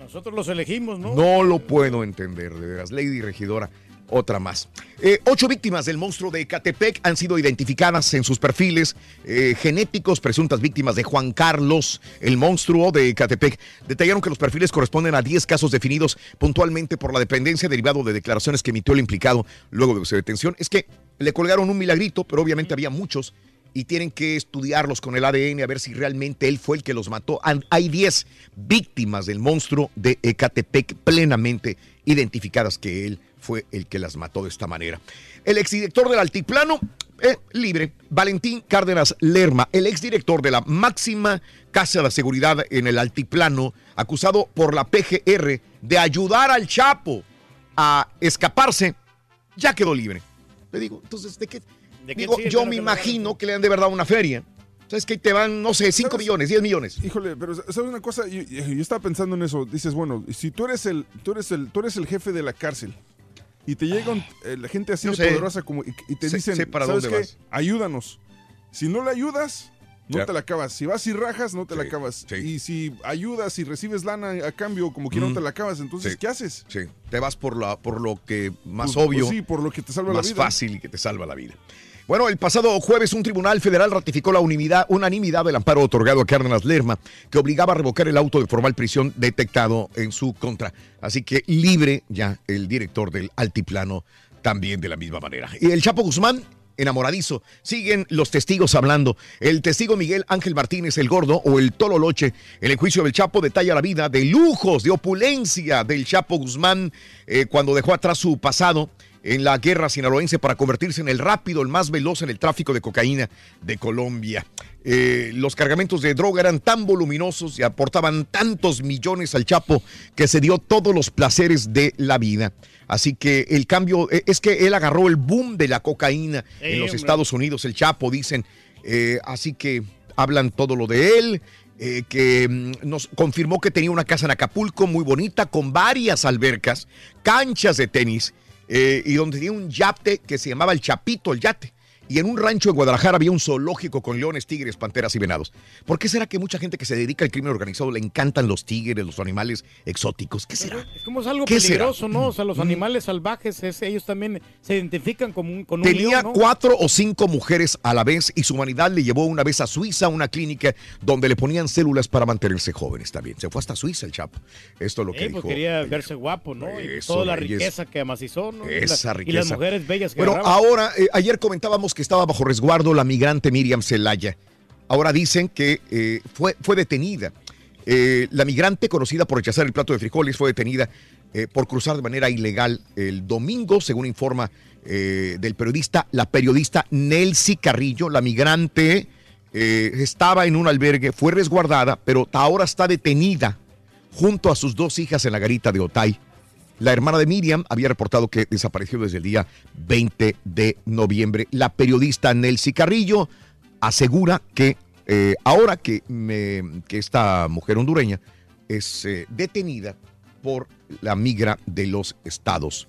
Nosotros los elegimos, ¿no? No lo puedo entender, de veras. Lady Regidora, otra más. Eh, ocho víctimas del monstruo de Ecatepec han sido identificadas en sus perfiles eh, genéticos, presuntas víctimas de Juan Carlos, el monstruo de Ecatepec. Detallaron que los perfiles corresponden a 10 casos definidos puntualmente por la dependencia derivado de declaraciones que emitió el implicado luego de su detención. Es que le colgaron un milagrito, pero obviamente había muchos y tienen que estudiarlos con el ADN a ver si realmente él fue el que los mató. Hay 10 víctimas del monstruo de Ecatepec plenamente identificadas que él fue el que las mató de esta manera. El exdirector del Altiplano, eh, libre, Valentín Cárdenas Lerma, el exdirector de la máxima casa de seguridad en el Altiplano, acusado por la PGR de ayudar al Chapo a escaparse, ya quedó libre. Le digo, entonces, ¿de qué? ¿De qué Digo, yo me que imagino que le dan de verdad una feria. ¿Sabes que Te van, no sé, 5 millones, 10 millones. Híjole, pero ¿sabes una cosa? Yo, yo- yo estaba pensando en eso. Dices, bueno, si tú eres el, tú eres el, tú eres el jefe de la cárcel y te llega un- eh, la gente así No de sé. poderosa como y, y te Sé- dicen, sé para ¿sabes dónde qué? vas. Ayúdanos. Si no le ayudas, no Ya. te la acabas. Si vas y rajas, no te la acabas. Y si ayudas y recibes lana a cambio, como Mm. no te la acabas. Entonces, Sí. ¿qué haces? Sí, te vas por, la, por lo que más Pues- obvio. pues sí, por lo que te salva la más vida. fácil y que te salva la vida. Bueno, el pasado jueves un tribunal federal ratificó la unanimidad, unanimidad del amparo otorgado a Cárdenas Lerma, que obligaba a revocar el auto de formal prisión detectado en su contra. Así que libre ya el director del Altiplano también de la misma manera. Y el Chapo Guzmán, enamoradizo, siguen los testigos hablando. El testigo Miguel Ángel Martínez, el gordo, o el Tololoche, en el juicio del Chapo detalla la vida de lujos, de opulencia del Chapo Guzmán eh, cuando dejó atrás su pasado en la guerra sinaloense para convertirse en el rápido, el más veloz en el tráfico de cocaína de Colombia. Eh, los cargamentos de droga eran tan voluminosos y aportaban tantos millones al Chapo que se dio todos los placeres de la vida. Así que el cambio eh, es que él agarró el boom de la cocaína en los hombre. Estados Unidos, el Chapo, dicen. Eh, así que hablan todo lo de él. eh, que mm, nos confirmó que tenía una casa en Acapulco muy bonita, con varias albercas, canchas de tenis, eh, y donde tenía un yate que se llamaba el Chapito, el yate. Y en un rancho en Guadalajara había un zoológico con leones, tigres, panteras y venados. ¿Por qué será que mucha gente que se dedica al crimen organizado le encantan los tigres, los animales exóticos? ¿Qué será? Es como es algo peligroso, ¿no? O sea, los Mm. animales salvajes, es- ellos también se identifican como un, con un Tenía león, ¿no? cuatro o cinco mujeres a la vez y su humanidad le llevó una vez a Suiza a una clínica donde le ponían células para mantenerse jóvenes también. Se fue hasta Suiza el Chapo. Esto es lo que Eh, pues dijo. quería verse guapo, ¿no? Y toda la riqueza que amacizó, ¿no? Y Esa Y riqueza. las mujeres bellas que Bueno, ahora, eh, ayer comentábamos que estaba bajo resguardo la migrante Miriam Celaya. Ahora dicen que eh, fue, fue detenida. Eh, la migrante, conocida por rechazar el plato de frijoles, fue detenida eh, por cruzar de manera ilegal el domingo, según informa del periodista, la periodista Nelcy Carrillo. La migrante estaba en un albergue, fue resguardada, pero ahora está detenida junto a sus dos hijas en la garita de Otay. La hermana de Miriam había reportado que desapareció desde el día 20 de noviembre. La periodista Nelcy Carrillo asegura que eh, ahora que, me- que esta mujer hondureña es eh, detenida por la migra de los Estados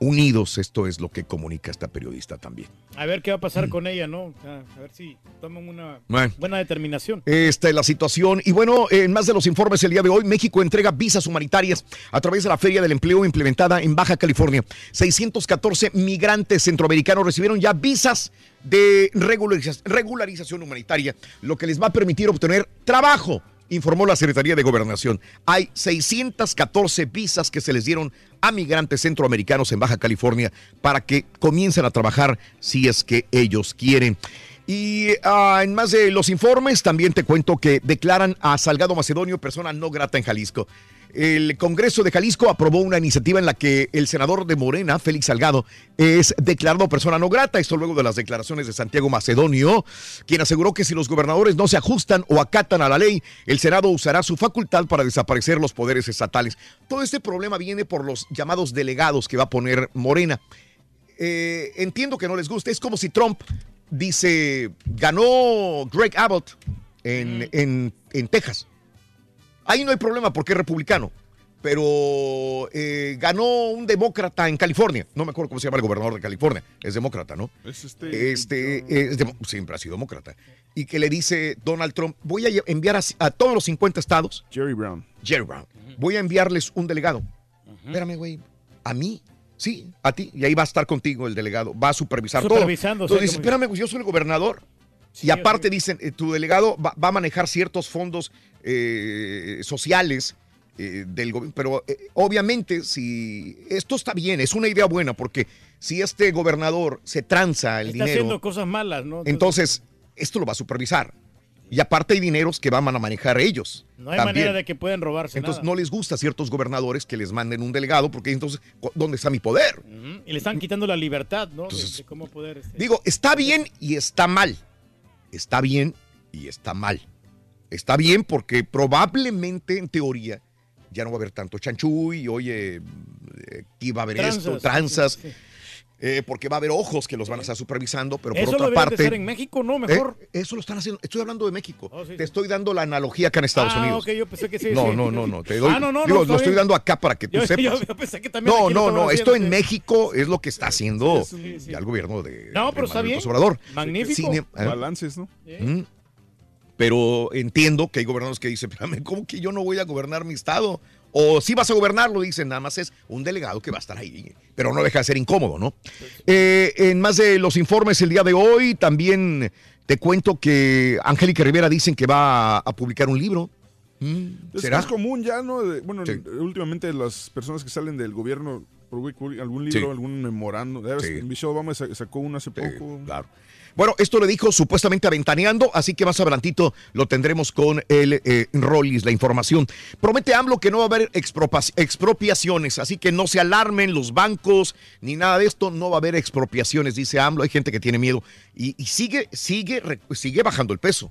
Unidos. Esto es lo que comunica esta periodista también. A ver qué va a pasar con ella, ¿no? A ver si toman una Bueno. buena determinación. Esta es la situación. Y bueno, en más de los informes el día de hoy, México entrega visas humanitarias a través de la Feria del Empleo implementada en Baja California. 614 migrantes centroamericanos recibieron ya visas de regulariza- regularización humanitaria, lo que les va a permitir obtener trabajo. Informó la Secretaría de Gobernación. Hay 614 visas que se les dieron a migrantes centroamericanos en Baja California para que comiencen a trabajar si es que ellos quieren. Y ah, en más de los informes, también te cuento que declaran a Salgado Macedonio persona no grata en Jalisco. El Congreso de Jalisco aprobó una iniciativa en la que el senador de Morena, Félix Salgado, es declarado persona no grata. Esto luego de las declaraciones de Santiago Macedonio, quien aseguró que si los gobernadores no se ajustan o acatan a la ley, el Senado usará su facultad para desaparecer los poderes estatales. Todo este problema viene por los llamados delegados que va a poner Morena. Eh, entiendo que no les guste. Es como si Trump dice, ganó Greg Abbott en, en- en Texas. Ahí no hay problema porque es republicano. pero eh, ganó un demócrata en California. No me acuerdo cómo se llama el gobernador de California. Es demócrata, ¿no? Es este. Este es siempre ha sido demócrata. Y que le dice Donald Trump, voy a enviar a, a todos los 50 estados. Jerry Brown. Jerry Brown. Voy a enviarles un delegado. Espérame, güey. ¿A mí? Sí, a ti. Y ahí va a estar contigo el delegado. Va a supervisar Supervisando, todo. Entonces sí, dice, espérame, pues yo soy el gobernador. Y aparte dicen, eh, tu delegado va, va a manejar ciertos fondos eh, sociales eh, del gobierno. Pero obviamente, si esto está bien, es una idea buena, porque si este gobernador se tranza el Está dinero, haciendo cosas malas, ¿no? entonces esto lo va a supervisar. Y aparte hay dineros que van a manejar ellos. no hay también. manera de que puedan robarse Entonces nada. no les gusta a ciertos gobernadores que les manden un delegado, porque entonces, ¿cu- ¿dónde está mi poder? Y le están quitando la libertad, ¿no? De- de cómo poder... este, Digo, está bien y está mal. Está bien y está mal. Está bien porque probablemente, en teoría, ya no va a haber tanto chanchuy y oye, eh, aquí va a haber esto, Tranzas, tranzas. sí, sí. Eh, porque va a haber ojos que los van a estar supervisando, pero por Eso otra lo deberían de parte... hacer en México, ¿no? Mejor. Eh, eso lo están haciendo. Estoy hablando de México. Oh, sí, Te estoy dando la analogía acá en Estados ah, Unidos. ok, yo pensé que sí. no, sí. no, no, no. Te doy, Ah, no, no, digo, no, lo estoy bien. dando acá para que tú Yo- sepas. yo- yo pensé que también no, no, no. Esto en. México es lo que está haciendo Sí, sí. ya el gobierno de, No, de pero está bien. Obrador. Magnífico. Sin em- ¿eh? Balances, ¿no? Mm. Pero entiendo que hay gobernadores que dicen, espérame, ¿cómo que yo no voy a gobernar mi estado? O si vas a gobernarlo, dicen, nada más es un delegado que va a estar ahí. Pero no deja de ser incómodo, ¿no? Eh, en más de los informes el día de hoy, también te cuento que Angélica Rivera dicen que va a, publicar un libro. Mm, Es ¿Será? más común ya, ¿no? Bueno, Sí. últimamente las personas que salen del gobierno algún libro, Sí. algún memorando. Sí. Michelle Obama sa- sacó uno hace poco. Claro. Bueno, esto le dijo supuestamente aventaneando, así que más adelantito lo tendremos con el eh, Rollis, la información. Promete AMLO que no va a haber expropiaciones, así que no se alarmen los bancos ni nada de esto, no va a haber expropiaciones, dice AMLO. Hay gente que tiene miedo y, y sigue, sigue, sigue bajando el peso,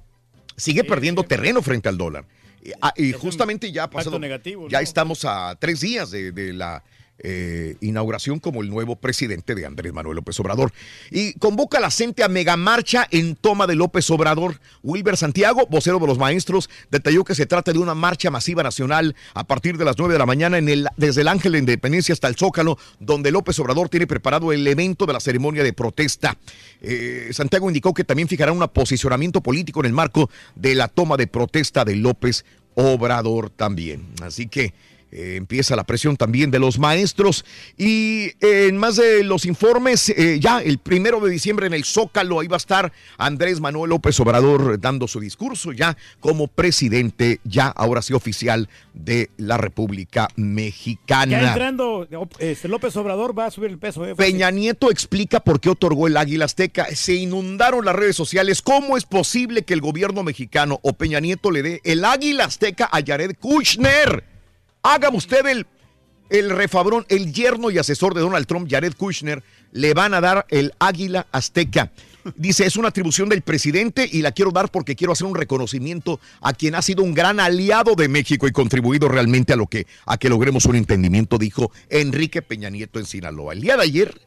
sigue perdiendo terreno frente al dólar. Y, ah, y justamente ya ha pasado, negativo, ya estamos a tres días de, de la eh, inauguración como el nuevo presidente de Andrés Manuel López Obrador. Y convoca a la gente a megamarcha en toma de López Obrador. Wilber Santiago, vocero de los maestros, detalló que se trata de una marcha masiva nacional a partir de las 9 de la mañana en el, desde el Ángel de Independencia hasta el Zócalo, donde López Obrador tiene preparado el evento de la ceremonia de protesta. Eh, Santiago indicó que también fijará un posicionamiento político en el marco de la toma de protesta de López Obrador también. Así que eh, empieza la presión también de los maestros. Y eh, en más de los informes, eh, ya el primero de diciembre en el Zócalo, ahí va a estar Andrés Manuel López Obrador dando su discurso ya como presidente, ya ahora sí oficial de la República Mexicana. Ya entrando, este, López Obrador va a subir el peso. ¿eh? Peña Nieto explica por qué otorgó el Águila Azteca. Se inundaron las redes sociales. ¿Cómo es posible que el gobierno mexicano o Peña Nieto le dé el Águila Azteca a Jared Kushner? Haga usted el, el refabrón, el yerno y asesor de Donald Trump, Jared Kushner, le van a dar el Águila Azteca. Dice, es una atribución del presidente y la quiero dar porque quiero hacer un reconocimiento a quien ha sido un gran aliado de México y contribuido realmente a lo que a que logremos un entendimiento, dijo Enrique Peña Nieto en Sinaloa. El día de ayer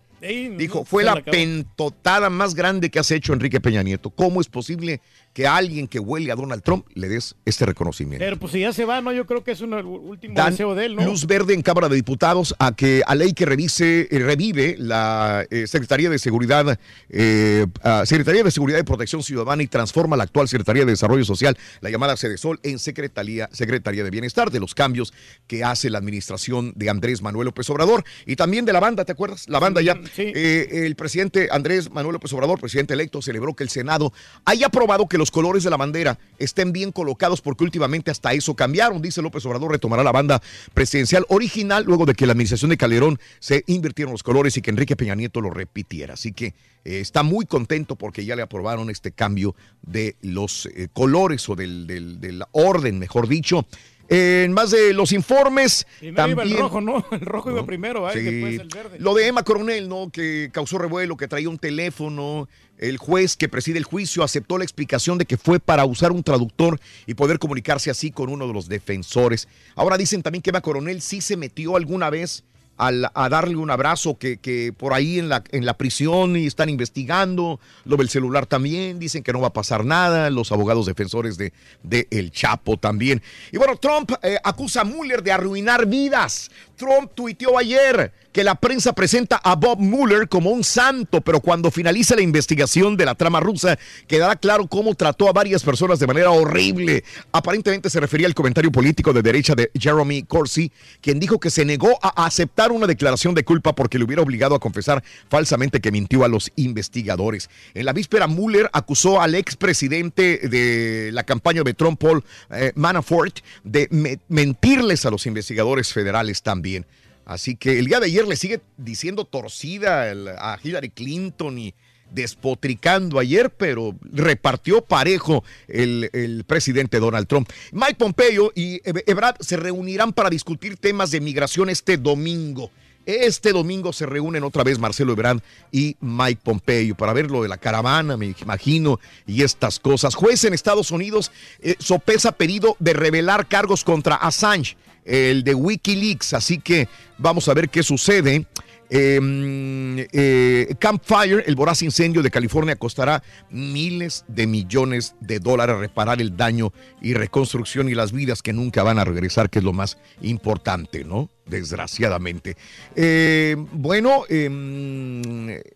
dijo, fue la la pentotada más grande que has hecho Enrique Peña Nieto. ¿Cómo es posible que a alguien que huele a Donald Trump le des este reconocimiento? Pero pues si ya se va, ¿no? Yo creo que es un último Dan deseo de él, ¿no? luz verde en Cámara de Diputados a que a ley que revise, eh, revive la eh, Secretaría de Seguridad, eh, Secretaría de Seguridad y Protección Ciudadana y transforma la actual Secretaría de Desarrollo Social, la llamada Sol, en Secretaría, Secretaría de Bienestar, de los cambios que hace la administración de Andrés Manuel López Obrador y también de la banda, ¿te acuerdas? La banda ya. Eh, el presidente Andrés Manuel López Obrador, presidente electo, celebró que el Senado haya aprobado que los colores de la bandera estén bien colocados porque últimamente hasta eso cambiaron. Dice López Obrador retomará la banda presidencial original luego de que la administración de Calderón se invirtieron los colores y que Enrique Peña Nieto lo repitiera. Así que eh, está muy contento porque ya le aprobaron este cambio de los eh, colores o del, del, del orden, mejor dicho. En más de los informes, Primero iba también el rojo, ¿no? El rojo iba primero, ¿eh? Sí. después el verde. Lo de Emma Coronel, ¿no? Que causó revuelo, que traía un teléfono. El juez que preside el juicio aceptó la explicación de que fue para usar un traductor y poder comunicarse así con uno de los defensores. Ahora dicen también que Emma Coronel sí se metió alguna vez a darle un abrazo que, por ahí en la, prisión y están investigando, lo del celular también, dicen que no va a pasar nada, los abogados defensores de, El Chapo también. Y bueno, Trump eh, acusa a Mueller de arruinar vidas. Trump tuiteó ayer que la prensa presenta a Bob Mueller como un santo, pero cuando finalice la investigación de la trama rusa, quedará claro cómo trató a varias personas de manera horrible. Aparentemente se refería al comentario político de derecha de Jeremy Corsi, quien dijo que se negó a aceptar una declaración de culpa porque le hubiera obligado a confesar falsamente que mintió a los investigadores. En la víspera, Mueller acusó al expresidente de la campaña de Trump, Paul eh, Manafort, de me- mentirles a los investigadores federales también. Así que el día de ayer le sigue diciendo torcida el- a Hillary Clinton y despotricando ayer, pero repartió parejo el, el presidente Donald Trump. Mike Pompeo y Eb- Ebrard se reunirán para discutir temas de migración este domingo. Este domingo se reúnen otra vez Marcelo Ebrard y Mike Pompeo para ver lo de la caravana, me imagino, y estas cosas. Juez en Estados Unidos eh, sopesa pedido de revelar cargos contra Assange, el de Wikileaks, así que vamos a ver qué sucede. Eh, eh, Campfire, el voraz incendio de California, costará miles de millones de dólares reparar el daño y reconstrucción y las vidas que nunca van a regresar, que es lo más importante, ¿no? Desgraciadamente. Eh, bueno, eh,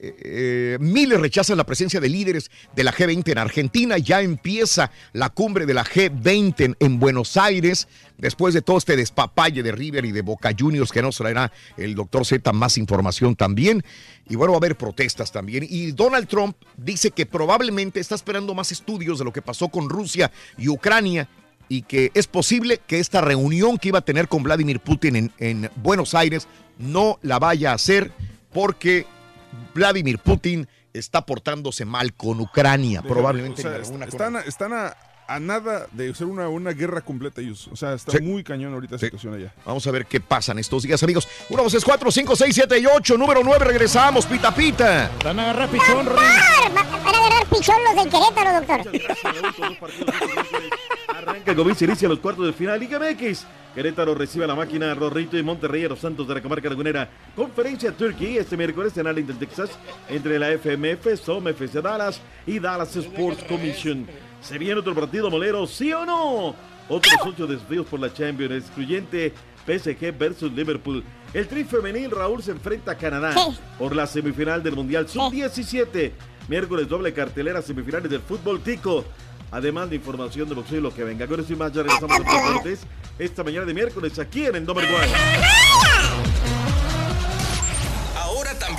eh, Miller rechaza la presencia de líderes de la G20 en Argentina. Ya empieza la cumbre de la G20 en, en Buenos Aires. Después de todo este despapalle de River y de Boca Juniors que nos traerá el doctor Z más información también. Y bueno, va a haber protestas también. Y Donald Trump dice que probablemente está esperando más estudios de lo que pasó con Rusia y Ucrania y que es posible que esta reunión que iba a tener con Vladimir Putin en, en Buenos Aires no la vaya a hacer porque Vladimir Putin está portándose mal con Ucrania, probablemente O sea, en alguna est- están, están a, a nada de ser una, una guerra completa ellos. O sea, está Sí. muy cañón ahorita la Sí. situación allá. Vamos a ver qué pasa en estos días, amigos. 1, 2, 3, 4, 5, 6, 7 y 8. Número 9, regresamos. Pita, pita. Van a agarrar pichón, Van a agarrar pichón los del Querétaro, doctor. Arranca comienza inicia los cuartos de final Liga MX. Querétaro recibe a la máquina Rorrito y Monterrey a los Santos de la comarca lagunera. Conferencia Turkey este miércoles en Arlington, Texas, entre la FMF, SOM FC Dallas y Dallas Sports Commission. ¿Se viene otro partido molero, sí o no? Otros ocho desafíos por la Champions, excluyente PSG versus Liverpool. El tri femenil Raúl se enfrenta a Canadá por la semifinal del Mundial Sub-17. Miércoles doble cartelera semifinales del fútbol tico. Además de información de boxeo y lo que venga. Con eso y más ya regresamos a los deportes esta mañana de miércoles aquí en el Number One.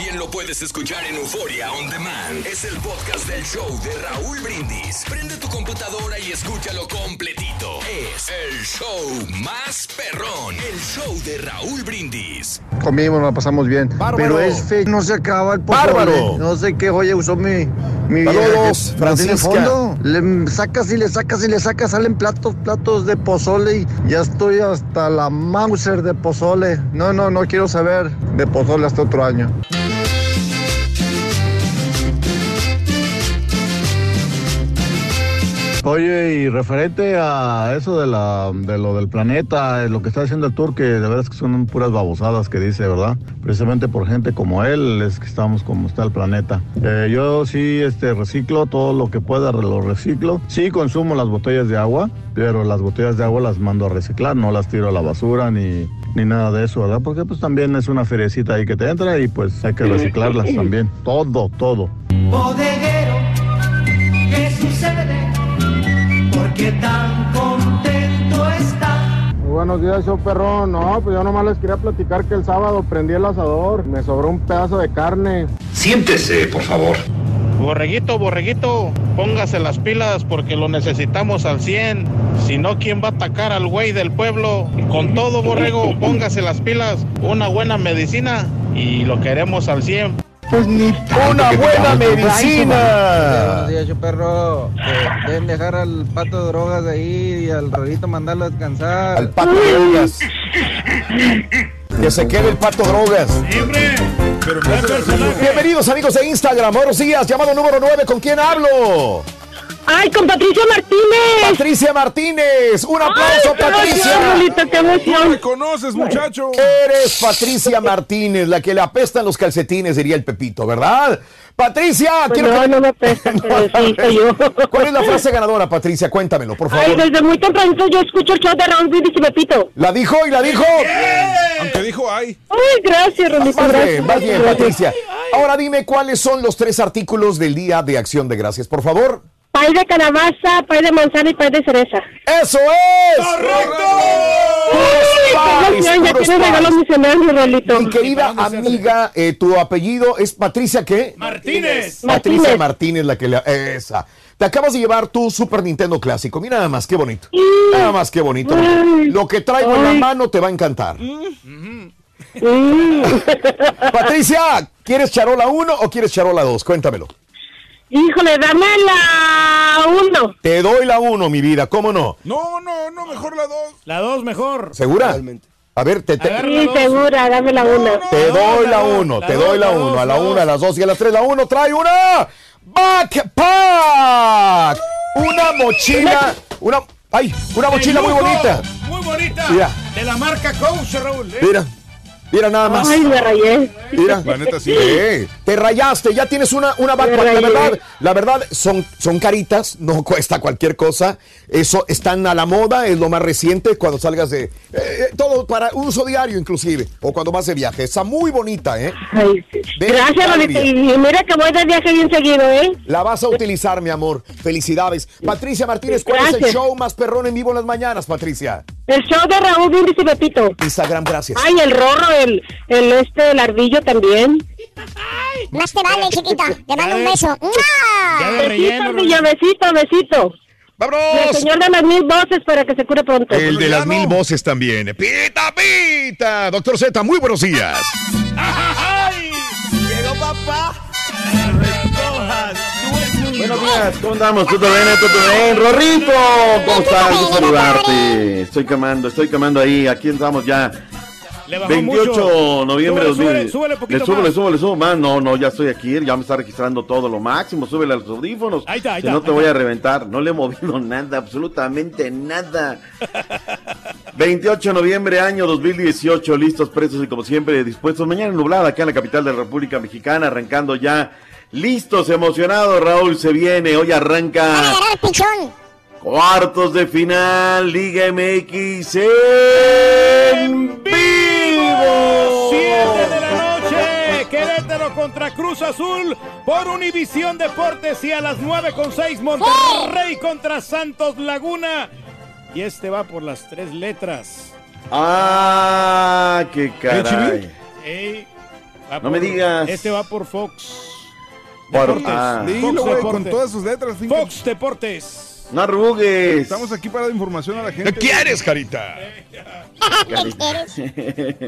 También lo puedes escuchar en Euforia On Demand. Es el podcast del show de Raúl Brindis. Prende tu computadora y escúchalo completito. Es el show más perrón. El show de Raúl Brindis. Comimos, nos la pasamos bien. Bárbaro. Pero es fe, no se acaba el pozole. Bárbaro. No sé qué joya usó mi, mi vieja Saludos, que no tiene Francisca. fondo. Le sacas y le sacas y le sacas, salen platos, platos de pozole y ya estoy hasta la Mauser de pozole. No, no, no quiero saber de pozole hasta otro año. Oye, y referente a eso de, la, de lo del planeta, lo que está haciendo el tour, que de verdad es que son puras babosadas que dice, ¿verdad? Precisamente por gente como él es que estamos como está el planeta. Eh, yo sí este, reciclo todo lo que pueda, lo reciclo. Sí consumo las botellas de agua, pero las botellas de agua las mando a reciclar, no las tiro a la basura ni, ni nada de eso, ¿verdad? Porque pues también es una feriecita ahí que te entra y pues hay que reciclarlas también. Todo, todo. Bodeguero, tan contento está? Muy buenos días, show perrón. No, pues yo nomás les quería platicar que el sábado prendí el asador. Me sobró un pedazo de carne. Siéntese, por favor. Borreguito, borreguito, póngase las pilas porque lo necesitamos al 100. Si no, ¿quién va a atacar al güey del pueblo? Con todo, borrego, póngase las pilas. Una buena medicina y lo queremos al 100. Pues ni Una buena medicina. Buenos días, show perro. Deben dejar al pato de drogas de ahí y al rorito mandarlo a descansar. Al pato drogas. Que se quede el pato drogas. Bienvenidos amigos de Instagram. Buenos días. Llamado número 9. ¿Con quién hablo? Ay, con Patricia Martínez. Patricia Martínez. Un aplauso, Ay, qué Patricia. emoción, Rolito, qué emoción. ¿Tú me conoces, muchacho? Eres Patricia Martínez, la que le apestan los calcetines, diría el Pepito, ¿verdad? Patricia, Pues quiero no, que- no me apestan, pero sí, soy yo. ¿Cuál es la frase ganadora, Patricia? Cuéntamelo, por Ay, favor. desde muy tempranito yo escucho el show de Raúl Brindis y Pepito. ¿La dijo y la dijo? Aunque dijo ay. Ay, gracias, Rolito, Más bien, más bien. Patricia. Ahora dime cuáles son los tres artículos del Día de Acción de Gracias, por favor. Pay de calabaza, pay de manzana y pay de cereza. ¡Eso es! Ay, qué emoción, ya tienes regalos pies. misionarios, Rolito. Mi querida amiga, eh, tu apellido es Patricia ¿qué? Martínez. Patricia Martínez. Martínez, la que le... Esa. Te acabas de llevar tu Super Nintendo clásico. Mira nada más, qué bonito. Nada más, qué bonito. Lo que traigo en la mano te va a encantar. Mm. Patricia, ¿quieres charola 1 o quieres charola 2? Cuéntamelo. Híjole, dame la uno. Te doy la 1, mi vida, ¿cómo no? No, no, no, mejor la dos. La dos mejor. ¿Segura? A ver, te, te- Sí, segura, dame la una. te doy la 1, te doy la 1, a la 1, a las 2 y a las 3. La 1 trae una backpack. Una mochila, una... ¡Ay! Una mochila muy bonita. Muy bonita. Mira. De la marca Coach, Raúl. ¿eh? Mira, mira nada más. Ay, me rayé. Mira, La neta sí. Eh, te rayaste, ya tienes una, una backpack. La verdad, la verdad, son, son caritas, no cuesta cualquier cosa. Eso están a la moda, es lo más reciente cuando salgas de. eh, eh, todo para uso diario, inclusive. O cuando vas de viaje. Está muy bonita, ¿eh? Ay, gracias. Rolito. Y mira que voy de viaje bien seguido, ¿eh? La vas a utilizar, mi amor. Felicidades. Patricia Martínez, ¿cuál es el show más perrón en vivo en las mañanas, Patricia? El show de Raúl Brindis y Pepito. Instagram, gracias. Ay, el rorro, el, el este, el ardillo también. Más te vale, chiquita. Te mando un beso. Besito, ardillo, besito, besito. Y el ¡Vámonos! señor de las mil voces para que se cure pronto. El de las mil voces también. ¡Pita, pita! Doctor Z, muy buenos días. Llegó papá. Buenos días, ¿cómo andamos? ¿Todo bien? ¿Todo bien? Rorrito, ¿cómo estás? Saludarte. Estoy quemando, estoy quemando ahí. Aquí estamos ya. Le bajó 28 mucho. noviembre de Súbele, 2000. súbele, súbele poquito le subo, más. le subo, le subo más. No, no, ya estoy aquí. Ya me está registrando todo lo máximo. Súbele a los audífonos. Ahí está, ahí si está, no te voy está. a reventar. No le he movido nada, absolutamente nada. 28 de noviembre, año 2018. Listos, presos y como siempre dispuestos. Mañana nublada acá en la capital de la República Mexicana. Arrancando ya. Listos, emocionados. Raúl se viene. Hoy arranca. Cuartos de final, Liga MX en vivo. 7 de la noche, Querétaro contra Cruz Azul por Univisión Deportes y a las 9 con 6 Monterrey contra Santos Laguna. Y este va por las tres letras. Ah, qué caray. Ey, No me digas. Este va por Fox. Por- Deportes. ah. Dilo, Fox güey, con Deportes. todas sus letras. Fox Deportes. No arrugues. Estamos aquí para dar información a la gente. ¿Qué quieres, Carita?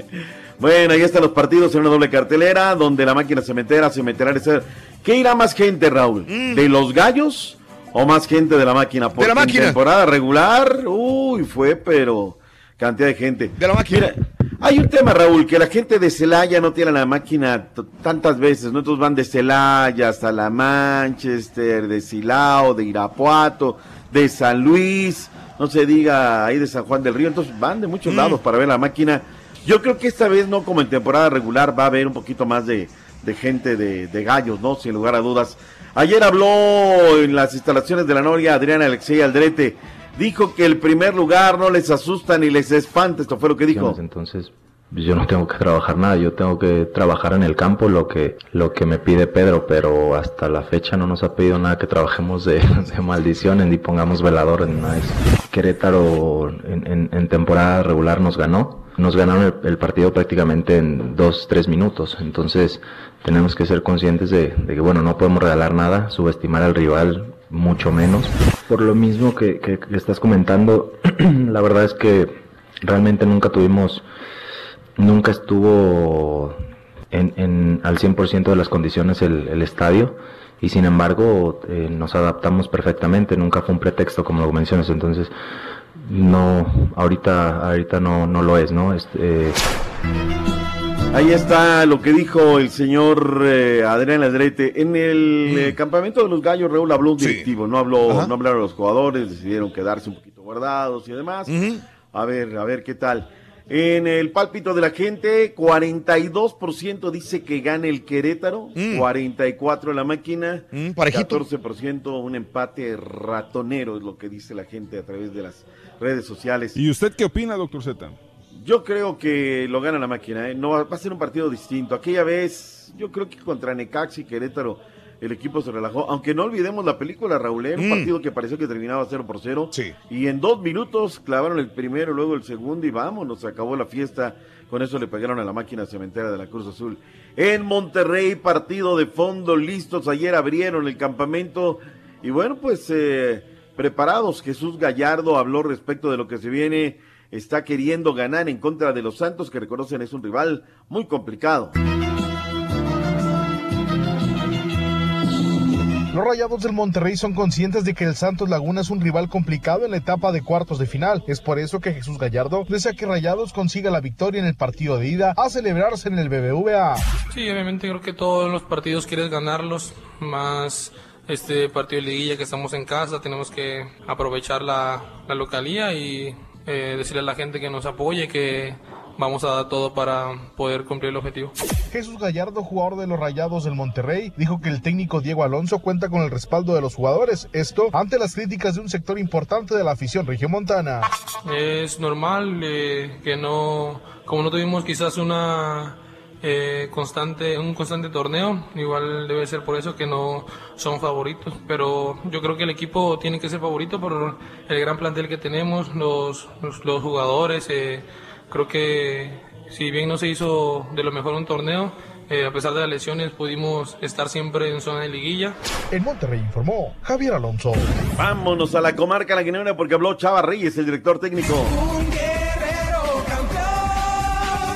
Bueno, ahí están los partidos en una doble cartelera donde la máquina cementera se meterá a ser. ¿Qué irá más gente, Raúl? ¿De los gallos o más gente de la máquina? Porque la en máquina. temporada regular, uy, fue, pero cantidad de gente. De la máquina. Mira, hay un tema, Raúl, que la gente de Celaya no tiene la máquina tantas veces. ¿no? Entonces van de Celaya hasta la Manchester, de Silao, de Irapuato, de San Luis, no se diga ahí de San Juan del Río. Entonces van de muchos lados para ver la máquina. Yo creo que esta vez, no como en temporada regular, va a haber un poquito más de, de gente de, de gallos, ¿no? Sin lugar a dudas. Ayer habló en las instalaciones de la Noria Adriana Alexei Aldrete. Dijo que el primer lugar no les asusta ni les espanta. Esto fue lo que dijo. Entonces, yo no tengo que trabajar nada, yo tengo que trabajar en el campo lo que lo que me pide Pedro, pero hasta la fecha no nos ha pedido nada que trabajemos de, de maldiciones ni pongamos velador en nada. Querétaro en temporada regular nos ganó, nos ganaron el, el partido prácticamente en dos, tres minutos, entonces tenemos que ser conscientes de, de que bueno, no podemos regalar nada, subestimar al rival mucho menos. Por lo mismo que, que- estás comentando, la verdad es que realmente nunca tuvimos nunca estuvo en, en- al 100% de las condiciones el, estadio y sin embargo eh, nos adaptamos perfectamente, nunca fue un pretexto como lo mencionas, entonces no, ahorita, ahorita no, no lo es, ¿no? Este, Ahí está lo que dijo el señor eh, Adrián Ladrete. En el eh, campamento de los gallos, Raúl habló un directivo, no habló, Ajá. no hablaron los jugadores, decidieron quedarse un poquito guardados y demás. A ver, a ver qué tal. En el pálpito de la gente, 42% dice que gane el Querétaro, 44% la máquina, parejito. 14% un empate ratonero, es lo que dice la gente a través de las redes sociales. ¿Y usted qué opina, doctor Z? Yo creo que lo gana la máquina, ¿eh? no va, a ser un partido distinto. Aquella vez, yo creo que contra Necaxi y Querétaro el equipo se relajó, aunque no olvidemos la película Raúl, era un Mm. partido que pareció que terminaba 0 por 0 y en dos minutos clavaron el primero, luego el segundo y vámonos, se acabó la fiesta. Con eso le pegaron a la máquina cementera de la Cruz Azul. En Monterrey, partido de fondo, listos. Ayer abrieron el campamento y bueno, pues eh, preparados. Jesús Gallardo habló respecto de lo que se viene. Está queriendo ganar en contra de los Santos, que reconocen es un rival muy complicado. Los Rayados del Monterrey son conscientes de que el Santos Laguna es un rival complicado en la etapa de cuartos de final. Es por eso que Jesús Gallardo desea que Rayados consiga la victoria en el partido de ida a celebrarse en el BBVA. Sí, obviamente creo que todos los partidos quieres ganarlos, más este partido de liguilla que estamos en casa, tenemos que aprovechar la, la localía y eh, decirle a la gente que nos apoye, que vamos a dar todo para poder cumplir el objetivo. Jesús Gallardo, jugador de los Rayados del Monterrey, dijo que el técnico Diego Alonso cuenta con el respaldo de los jugadores. Esto ante las críticas de un sector importante de la afición regiomontana. Es normal eh, que no, como no tuvimos quizás una eh, constante, un constante torneo, igual debe ser por eso que no son favoritos. Pero yo creo que el equipo tiene que ser favorito por el gran plantel que tenemos, los, los, los jugadores. eh, creo que si bien no se hizo de lo mejor un torneo, eh, a pesar de las lesiones pudimos estar siempre en zona de liguilla. En Monterrey informó Javier Alonso. Vámonos a la comarca lagunera porque habló Chava Reyes, el director técnico.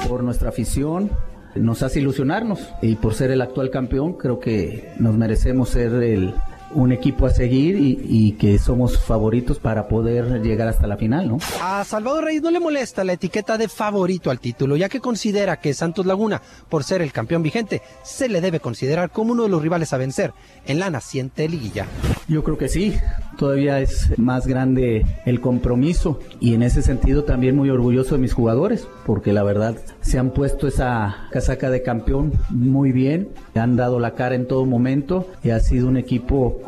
por nuestra afición, nos hace ilusionarnos y por ser el actual campeón creo que nos merecemos ser el, un equipo a seguir y, y que somos favoritos para poder llegar hasta la final, ¿no? A Salvador Reyes no le molesta la etiqueta de favorito al título, ya que considera que Santos Laguna, por ser el campeón vigente, se le debe considerar como uno de los rivales a vencer en la naciente liguilla. Yo creo que sí, todavía es más grande el compromiso y en ese sentido también muy orgulloso de mis jugadores, porque la verdad se han puesto esa casaca de campeón muy bien, han dado la cara en todo momento y ha sido un equipo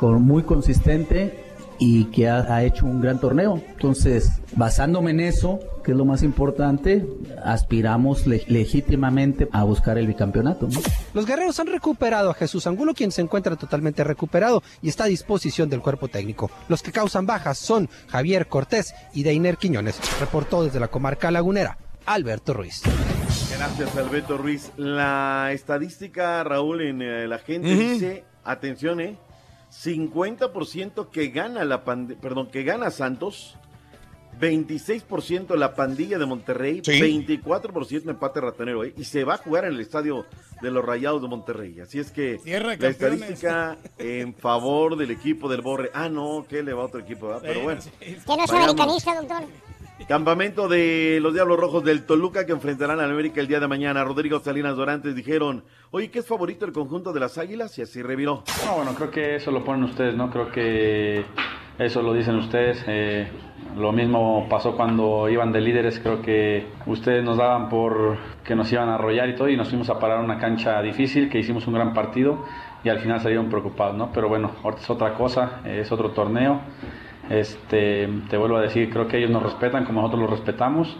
muy consistente y que ha hecho un gran torneo. Entonces, basándome en eso, que es lo más importante, aspiramos le- legítimamente a buscar el bicampeonato. ¿no? Los guerreros han recuperado a Jesús Angulo, quien se encuentra totalmente recuperado y está a disposición del cuerpo técnico. Los que causan bajas son Javier Cortés y Deiner Quiñones. Reportó desde la comarca lagunera, Alberto Ruiz. Gracias, Alberto Ruiz. La estadística, Raúl, en eh, la gente dice, atención, eh, 50% que gana la pand- perdón, que gana Santos, 26% la pandilla de Monterrey, Sí. 24% empate ratonero, eh, y se va a jugar en el estadio de los Rayados de Monterrey. Así es que la campeones. estadística en favor del equipo del Borre. Ah, no, que le va a otro equipo, ¿verdad? Pero bueno. Que no es americanista, doctor. Campamento de los Diablos Rojos del Toluca que enfrentarán al América el día de mañana. Rodrigo Salinas Dorantes dijeron, oye, ¿qué es favorito el conjunto de las Águilas? Y así reviró. No, bueno, creo que eso lo ponen ustedes, ¿no? Creo que eso lo dicen ustedes. eh, lo mismo pasó cuando iban de líderes, creo que ustedes nos daban por que nos iban a arrollar y todo y nos fuimos a parar una cancha difícil, que hicimos un gran partido y al final salieron preocupados, ¿no? Pero bueno, ahorita es otra cosa, es otro torneo. Este, te vuelvo a decir, creo que ellos nos respetan como nosotros los respetamos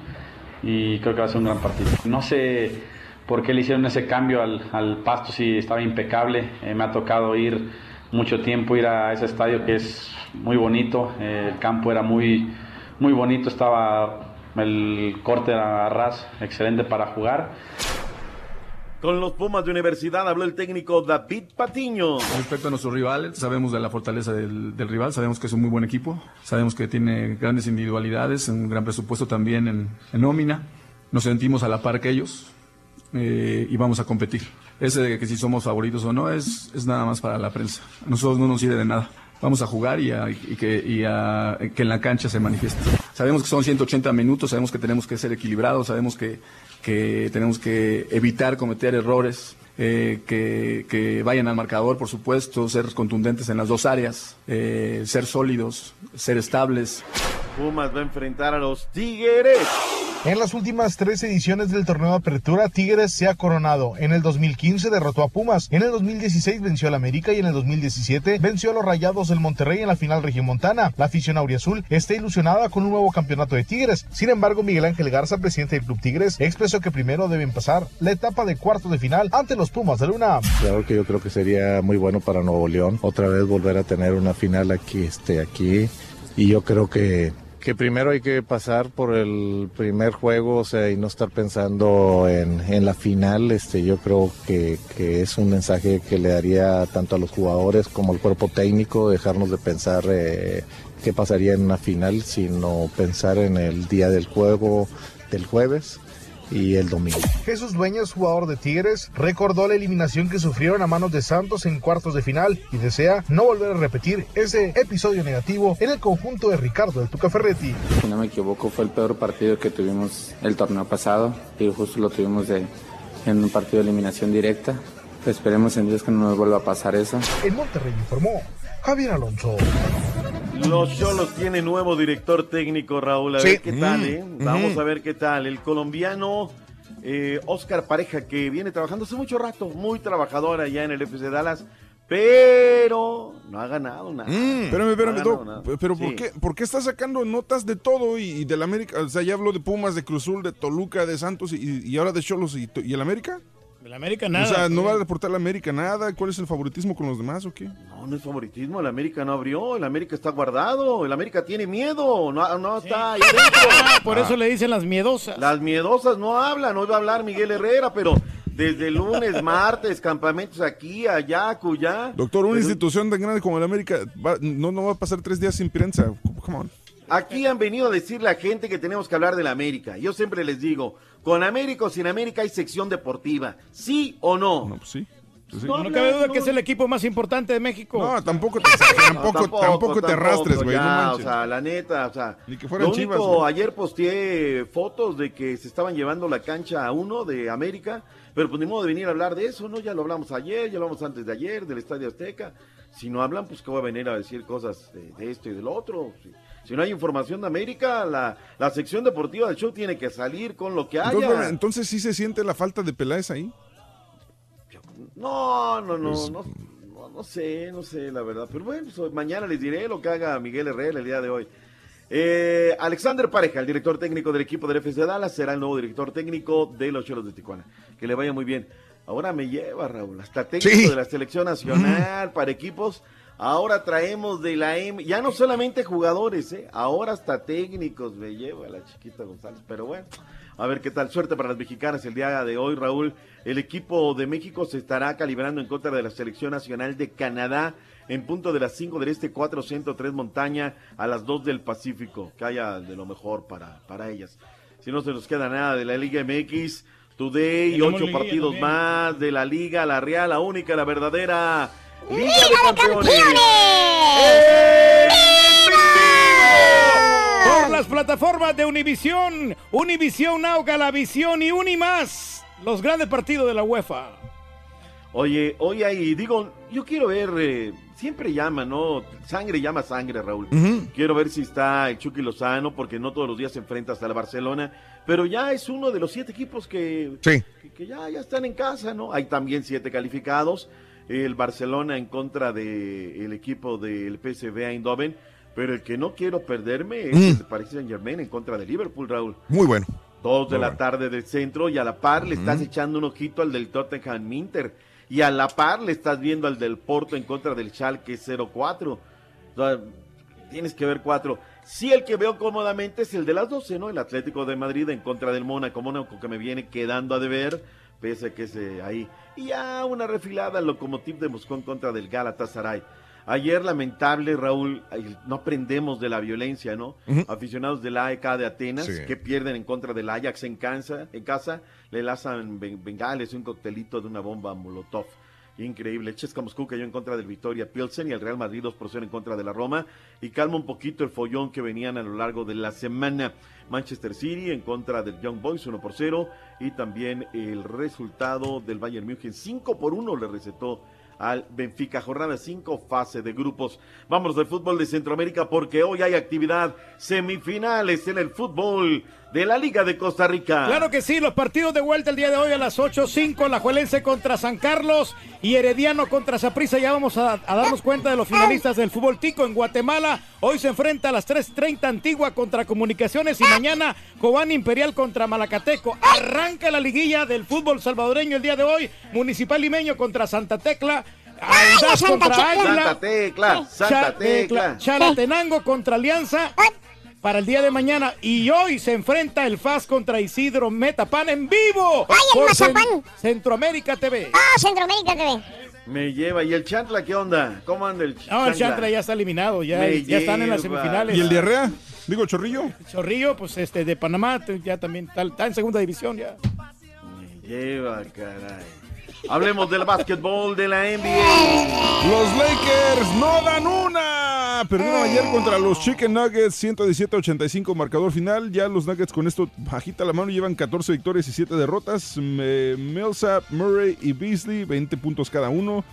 y creo que va a ser un gran partido. No sé por qué le hicieron ese cambio al, al pasto si estaba impecable. Eh, me ha tocado ir mucho tiempo, ir a ese estadio que es muy bonito. Eh, el campo era muy, muy bonito, estaba el corte era a ras, excelente para jugar. Con los Pumas de Universidad habló el técnico David Patiño. Respecto a nuestros rivales, sabemos de la fortaleza del, del rival, sabemos que es un muy buen equipo, sabemos que tiene grandes individualidades, un gran presupuesto también en, en nómina. Nos sentimos a la par que ellos eh, y vamos a competir. Ese de que si somos favoritos o no es, es nada más para la prensa. A nosotros no nos sirve de nada. Vamos a jugar y, a- que en la cancha se manifieste. Sabemos que son 180 minutos, sabemos que tenemos que ser equilibrados, sabemos que, que tenemos que evitar cometer errores, eh, que, que vayan al marcador, por supuesto, ser contundentes en las dos áreas, eh, ser sólidos, ser estables. Pumas va a enfrentar a los Tigres. En las últimas tres ediciones del torneo de apertura, Tigres se ha coronado. En el 2015 derrotó a Pumas, en el 2016 venció al América y en el 2017 venció a los Rayados del Monterrey en la final regiomontana. La afición auriazul está ilusionada con un nuevo campeonato de Tigres. Sin embargo, Miguel Ángel Garza, presidente del Club Tigres, expresó que primero deben pasar la etapa de cuartos de final ante los Pumas de Luna. Claro que yo creo que sería muy bueno para Nuevo León otra vez volver a tener una final aquí, este, aquí. Y yo creo que que primero hay que pasar por el primer juego, o sea, y no estar pensando en, la final. Este, yo creo que, que, es un mensaje que le daría tanto a los jugadores como al cuerpo técnico, dejarnos de pensar eh, qué pasaría en una final, sino pensar en el día del juego del jueves y el domingo. Jesús Dueñas, jugador de Tigres, recordó la eliminación que sufrieron a manos de Santos en cuartos de final y desea no volver a repetir ese episodio negativo en el conjunto de Ricardo del Tuca Ferretti. Si no me equivoco, fue el peor partido que tuvimos el torneo pasado y justo lo tuvimos de, en un partido de eliminación directa. Esperemos en Dios que no nos vuelva a pasar eso. En Monterrey informó Javier Alonso. Los Cholos tiene nuevo director técnico, Raúl. A Sí. ver qué tal, ¿eh? Mm, Vamos a ver qué tal. El colombiano eh, Oscar Pareja, que viene trabajando hace mucho rato, muy trabajador allá en el FC Dallas, pero no ha ganado nada. Espérame, No ha espérame, Doc, nada. pero ¿por qué, ¿por qué está sacando notas de todo y, y del América? O sea, ya habló de Pumas, de Cruzul, de Toluca, de Santos y, y ahora de Cholos y, y el América. El América nada. o sea, ¿no pues. va a reportar la América nada? ¿Cuál es el favoritismo con los demás o qué? No, no es favoritismo. El América no abrió. El América está guardado. El América tiene miedo. No, no está ahí dentro. Ah, por eso le dicen las miedosas. Las miedosas no hablan. Hoy va a hablar Miguel Herrera, pero desde lunes, martes, campamentos aquí, allá, acullá. Doctor, una Pero institución tan grande como el América va- no, no va a pasar tres días sin prensa. Come on. Aquí han venido a decir la gente que tenemos que hablar de la América. Yo siempre les digo, con América o sin América hay sección deportiva. ¿Sí o no? No, pues sí. Pues sí. No, No cabe duda que es el equipo más importante de México. No, tampoco te, No, tampoco, tampoco, te arrastres, güey. No o sea, la neta, o sea, Ni que fueran lo único, Chivas, ayer posteé fotos de que se estaban llevando la cancha a uno de América, pero pues ni modo de venir a hablar de eso, ¿no? Ya lo hablamos ayer, ya lo hablamos antes de ayer, del Estadio Azteca. Si no hablan, pues que voy a venir a decir cosas de, de esto y del otro. Si, si no hay información de América, la, la sección deportiva del show tiene que salir con lo que haya. Entonces, entonces sí se siente la falta de Peláez ahí. No, no, no, Pues- no, no, no sé, no sé, la verdad. Pero bueno, pues, mañana les diré lo que haga Miguel Herrera el día de hoy. Eh, Alexander Pareja, el director técnico del equipo del FC Dallas, será el nuevo director técnico de los Cholos de Tijuana. Que le vaya muy bien. Ahora me lleva, Raúl, hasta técnico Sí. de la selección nacional para equipos. Ahora traemos de la M, ya no solamente jugadores, ¿eh? ahora hasta técnicos me lleva la chiquita González. Pero bueno, a ver qué tal. Suerte para las mexicanas el día de hoy, Raúl. El equipo de México se estará calibrando en contra de la selección nacional de Canadá en punto de las 5 del este, 4 centro, 3 montaña, a las 2 del Pacífico. Que haya de lo mejor para, para ellas. Si no se nos queda nada de la Liga MX, Today, ocho partidos también. más de la Liga, la Real, la única, la verdadera Liga, ¡Liga de de Campeones. Por las plataformas de Univisión, Univisión Now, Galavisión y Unimás. Los grandes partidos de la UEFA. Oye, hoy hay, digo, yo quiero ver, eh, siempre llama, ¿no? Sangre llama sangre, Raúl. Quiero ver si está el Chucky Lozano, porque no todos los días se enfrenta hasta el Barcelona, pero ya es uno de los siete equipos que, Sí. que, que ya, ya están en casa, ¿no? Hay también siete calificados, el Barcelona en contra del equipo del PSV Eindhoven, pero el que no quiero perderme es Mm. el Paris Saint Germain en contra de Liverpool, Raúl. Muy bueno. Dos de Muy la bueno. tarde del centro y a la par le estás echando un ojito al del Tottenham Inter y a la par le estás viendo al del Porto en contra del Schalke 04. O sea, tienes que ver cuatro. Sí, el que veo cómodamente es el de las 12, ¿no? El Atlético de Madrid en contra del Mónaco. Mónaco que me viene quedando a deber, pese a que es eh, ahí. Y ya una refilada al Lokomotiv de Moscú en contra del Galatasaray. Ayer, lamentable, Raúl, no aprendemos de la violencia, ¿no? Ujú. Aficionados del AEK de Atenas Sí. que pierden en contra del Ajax en casa, en casa le lanzan ben- bengales y un coctelito de una bomba Molotov. Increíble. Chesca Moscú cayó en contra del Victoria Pilsen y el Real Madrid 2 por 0 en contra de la Roma. Y calma un poquito el follón que venían a lo largo de la semana. Manchester City en contra del Young Boys 1 por 0. Y también el resultado del Bayern München 5 por 1 le recetó al Benfica. Jornada 5, fase de grupos. Vámonos del fútbol de Centroamérica porque hoy hay actividad semifinales en el fútbol de la Liga de Costa Rica. Claro que sí, los partidos de vuelta el día de hoy a las 8.05, la Juelense contra San Carlos y Herediano contra Saprissa. Ya vamos a, a darnos cuenta de los finalistas del fútbol tico en Guatemala. Hoy se enfrenta a las 3.30 Antigua contra Comunicaciones y mañana Cobán Imperial contra Malacateco. Arranca la liguilla del fútbol salvadoreño el día de hoy. Municipal Limeño contra Santa Tecla. Audaz contra Águila. Santa Tecla, Santa Tecla. Chalatenango contra Alianza para el día de mañana. Y hoy se enfrenta el FAS contra Isidro Metapan en vivo. ¡Ay, el Mazapán! Centroamérica TV. Ah, Centroamérica TV. Me lleva. ¿Y el Chantla qué onda? ¿Cómo anda el Chantla? No, el Chantra ya está eliminado, ya, Me ya están en las semifinales. ¿Y el diarrea? Digo, Chorrillo. Chorrillo, pues este de Panamá ya también está, está en segunda división ya. Me lleva, caray. Hablemos del básquetbol de la NBA. Los Lakers no dan una. Perdieron ayer contra los Chicken Nuggets 117-85 marcador final. Ya los Nuggets con esto bajita la mano llevan 14 victorias y 7 derrotas. Me- Millsap, Murray y Beasley 20 puntos cada uno.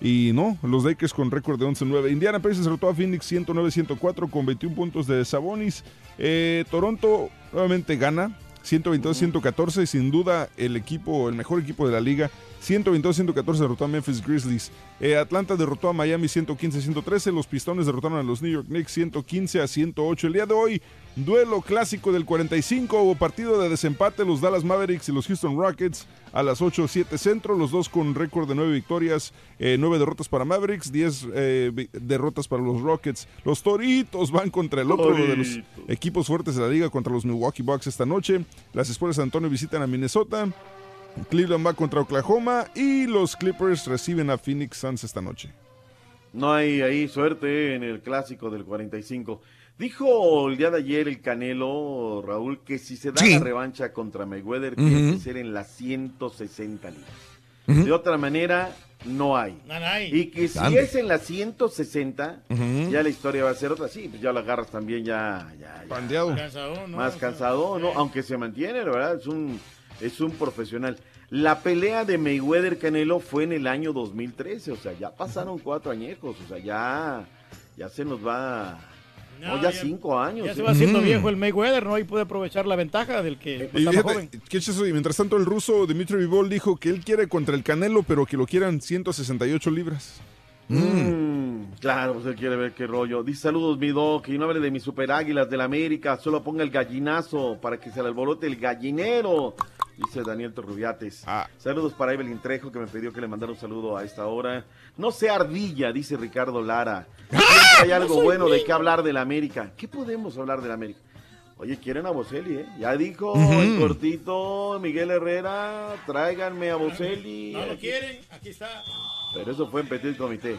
Y no, los Lakers con récord de 11-9. Indiana Pacers derrotó a Phoenix 109-104 con 21 puntos de Sabonis. Eh, Toronto nuevamente gana 122-114 y sin duda el equipo, el mejor equipo de la liga. 122-114 derrotó a Memphis Grizzlies. Eh, Atlanta derrotó a Miami 115-113. Los Pistones derrotaron a los New York Knicks 115 a 108. El día de hoy, duelo clásico del 45. Hubo partido de desempate. Los Dallas Mavericks y los Houston Rockets a las 8-7 centro. Los dos con récord de 9 victorias, 9 derrotas para Mavericks, 10 eh, derrotas para los Rockets. Los Toritos van contra el otro de los equipos fuertes de la liga, contra los Milwaukee Bucks esta noche. Las Espuelas de Antonio visitan a Minnesota. Cleveland va contra Oklahoma y los Clippers reciben a Phoenix Suns esta noche. No hay ahí suerte en el clásico del 45. Dijo el día de ayer el Canelo, Raúl, que si se da Sí. la revancha contra Mayweather, Ujú. tiene que ser en las 160 libras. Ujú. De otra manera, no hay. No, no hay. Y que si es en las 160, Ujú. ya la historia va a ser otra. Sí, pues ya la agarras también ya, ya, ya. Pandeado. Cansado, ¿no? más cansado, ¿no? Aunque se mantiene, la verdad, es un, es un profesional. La pelea de Mayweather Canelo fue en el año 2013, o sea, ya pasaron cuatro añejos, o sea, ya, ya se nos va, no, No, ya, ya- cinco años. Ya se ¿eh? va haciendo Mm. viejo el Mayweather, ¿no? Y puede aprovechar la ventaja del que Y está más fíjate, joven. qué chistoso, y mientras tanto el ruso Dimitri Vivol dijo que él quiere contra el Canelo, pero que lo quieran 168 libras. Mm, claro, pues él quiere ver qué rollo. Dice saludos, mi doc, y no hable de mis super águilas del América, solo ponga el gallinazo para que se le alborote el gallinero. Dice Daniel Torrubiates. Ah. Saludos para Evelyn Trejo, que me pidió que le mandara un saludo a esta hora. No sea ardilla, dice Ricardo Lara. Siempre hay algo bueno de qué hablar del América. ¿Qué podemos hablar del América? Oye, quieren a Boselli, ¿eh? Ya dijo el cortito Miguel Herrera, tráiganme a Boselli. No lo quieren, aquí está. Pero eso fue en Petit Comité.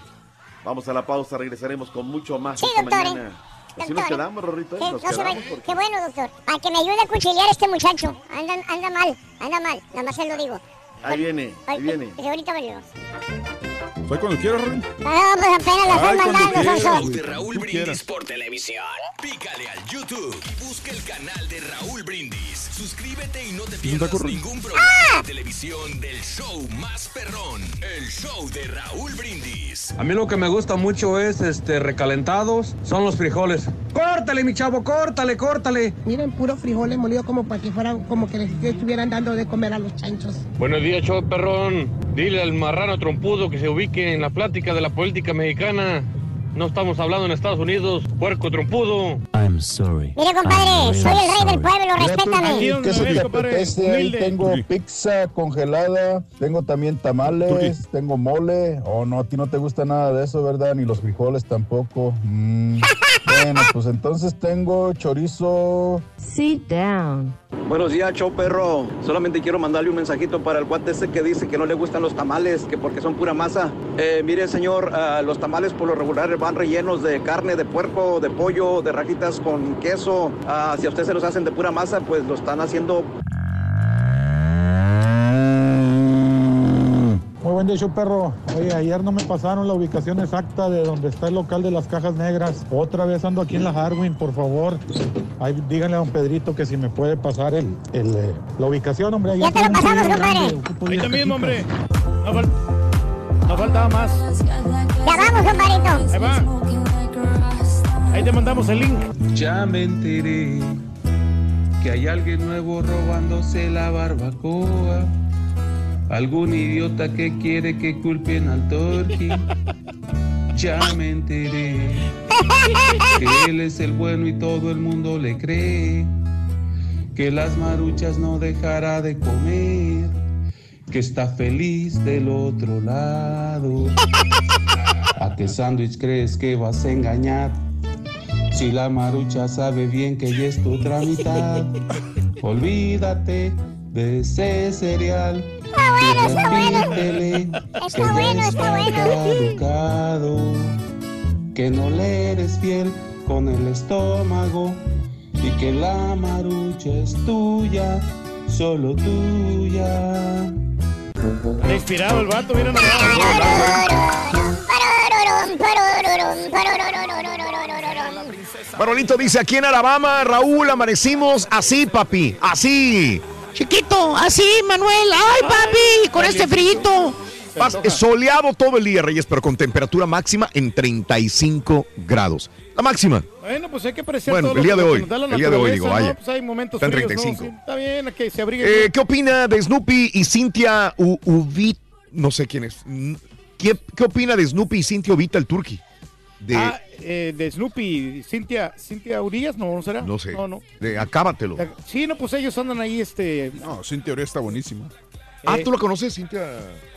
Vamos a la pausa, regresaremos con mucho más Sí, esta doctor, ¿eh? mañana. Así nos Doctor, quedamos, Rorrito. ¿eh? Nos no se va- quedamos porque... Qué bueno, doctor. Para que me ayude a conciliar a este muchacho. Anda, anda mal, anda mal. Nada más se lo digo. Ahí viene, ahí viene. que ahorita venimos. Fue cuando quieras, Raúl. Ah, pues apenas la cuando mandando, de Raúl Brindis quieras. por televisión. Pícale al YouTube y busca el canal de Raúl Brindis. Suscríbete y no te pierdas ningún programa de televisión del show más perrón. El show de Raúl Brindis. A mí lo que me gusta mucho es este recalentados, son los frijoles. Córtale, mi chavo, córtale, córtale. Miren, puro frijoles molidos como para que fueran, como que les estuvieran dando de comer a los chanchos. Buenos días, show perrón. Dile al marrano trompudo que se ubique en la plática de la política mexicana. No estamos hablando en Estados Unidos, puerco trompudo. I'm sorry. Mire, compadre, soy el rey del pueblo, respétame. ¿Qué me se te compadre, apetece? Ahí tengo pizza congelada, tengo también tamales, tengo mole. Oh, no, a ti no te gusta nada de eso, ¿verdad? Ni los frijoles tampoco. Mm. Bueno, pues entonces tengo chorizo. Sit down. Buenos días, show perro. Solamente quiero mandarle un mensajito para el cuate ese que dice que no le gustan los tamales, que porque son pura masa. Eh, mire, señor, ah, los tamales por lo regular van rellenos de carne, de puerco, de pollo, de rajitas con queso. Ah, si a usted se los hacen de pura masa, pues lo están haciendo buen día, perro. Oye, ayer no me pasaron la ubicación exacta de donde está el local de las cajas negras. Otra vez ando aquí en la Harwin, por favor. Ahí, díganle a don Pedrito que si me puede pasar el, el, eh, la ubicación, hombre. Ahí Ya te lo pasamos, compadre. Ahí también, hombre. No, fal- no faltaba más. Ya vamos, compadrito. Ahí va. Ahí te mandamos el link. Ya me enteré que hay alguien nuevo robándose la barbacoa. Algún idiota que quiere que culpen al turkey. Ya me enteré que él es el bueno y todo el mundo le cree. Que las maruchas no dejará de comer. Que está feliz del otro lado. ¿A qué sándwich crees que vas a engañar? Si la marucha sabe bien que ella es tu otra mitad, olvídate de ese cereal. Y repítele que ya está caducado, que no le eres fiel con el estómago y que la marucha es tuya, solo tuya. Está inspirado el vato, mira. Manolito dice, aquí en Alabama, Raúl, amanecimos así, papi, así. Chiquito, así, Manuel. Ay, papi, con este frito. Soleado todo el día, Reyes, pero con temperatura máxima en 35 grados. La máxima. Bueno, pues hay que apreciar Bueno, todo el día de hoy, el día de hoy, digo, ¿no? vaya. Pues hay momentos Está en fríos, ¿no? 35. Sí, está bien, que se abriguen. Eh, ¿Qué opina de Snoopy y Cintia U- Uvit? No sé quién es. ¿Qué, qué opina de Snoopy y Cintia Uvita el Turqui? De, Ah, eh, de Snoopy, Cintia, Cintia Urias, ¿no, ¿no será? no sé. No, no. De Acábatelo. Sí, no, pues ellos andan ahí, este... No, Cintia Urias está buenísima. Ah, Eh, ¿tú la conoces, Cintia?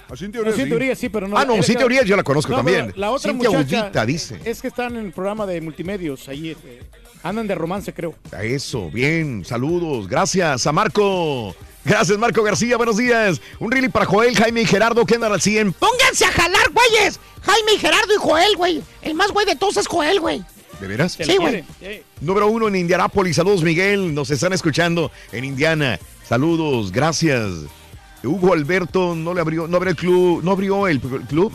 A Cintia No, Urias, Cintia sí. Urias sí, pero no. Ah, no, Cintia Urias yo la conozco No, también. La otra Cintia dice. Es que están en el programa de multimedios, ahí este, andan de romance, creo. A Eso, bien, saludos, gracias a Marco. Gracias, Marco García, buenos días. Un really para Joel, Jaime y Gerardo que andan al 100. Pónganse a jalar, güeyes. Jaime y Gerardo y Joel, güey. El más güey de todos es Joel, güey. ¿De veras? Sí, güey. Número uno en Indianápolis. Saludos, Miguel. Nos están escuchando en Indiana. Saludos, gracias. Hugo Alberto no le abrió, no abrió el club, no abrió el, el club.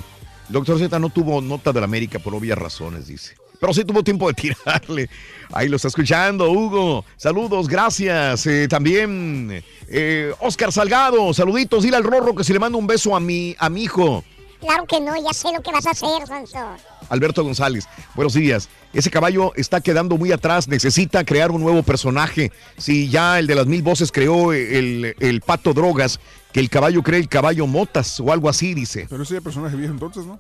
Doctor Z no tuvo nota de la América por obvias razones, dice. Pero sí tuvo tiempo de tirarle. Ahí lo está escuchando, Hugo. Saludos, gracias. Eh, también eh, Oscar Salgado, saluditos. Dile al Rorro que se le manda un beso a mi, a mi hijo. Claro que no, ya sé lo que vas a hacer, Sonso. Alberto González, buenos días. Ese caballo está quedando muy atrás, necesita crear un nuevo personaje. Si ya el de las mil voces creó el, el pato drogas, que el caballo cree el caballo motas o algo así, dice. Pero ese personaje viejo entonces, ¿no?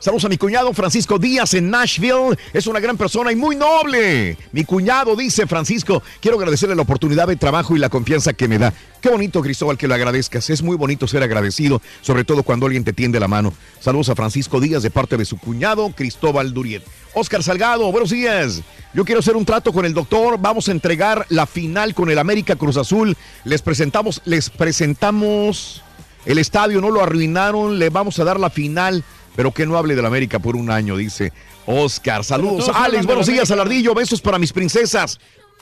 Saludos a mi cuñado Francisco Díaz en Nashville. Es una gran persona y muy noble. Mi cuñado dice Francisco, quiero agradecerle la oportunidad de trabajo y la confianza que me da. Qué bonito, Cristóbal, que lo agradezcas. Es muy bonito ser agradecido, sobre todo cuando alguien te tiende la mano. Saludos a Francisco Díaz de parte de su cuñado Cristóbal Duriet. Oscar Salgado, buenos días. Yo quiero hacer un trato con el doctor. Vamos a entregar la final con el América Cruz Azul. Les presentamos, les presentamos el estadio, no lo arruinaron. Le vamos a dar la final pero que no hable del América por un año, dice Oscar. Saludos, Alex, buenos días. Alardillo, besos para mis princesas.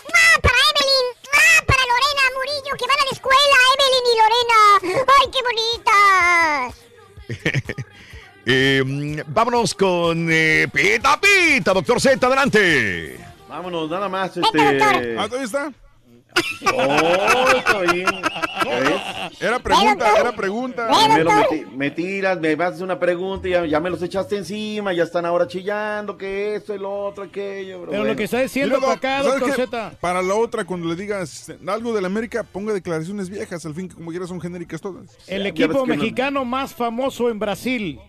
¡Ah, para Evelyn! ¡Ah, para Lorena Murillo, que van a la escuela! ¡Evelyn y Lorena! ¡Ay, qué bonitas! Eh, vámonos con eh, Pita Pita, doctor Z, adelante. Vámonos, nada más. Vente, Este... doctor. Ah, ¿dónde está? Oh, está bien. ¿Ves? Era pregunta, era pregunta. Me, lo me tiras, me vas a hacer una pregunta y ya, ya me los echaste encima, ya están ahora chillando que esto, el otro, aquello. Pero lo que está diciendo Doc, acá, ¿sabes doctor. Para la otra, cuando le digas algo de la América, ponga declaraciones viejas. Al fin, que como quieras, son genéricas todas. El Ya equipo no- mexicano más famoso en Brasil.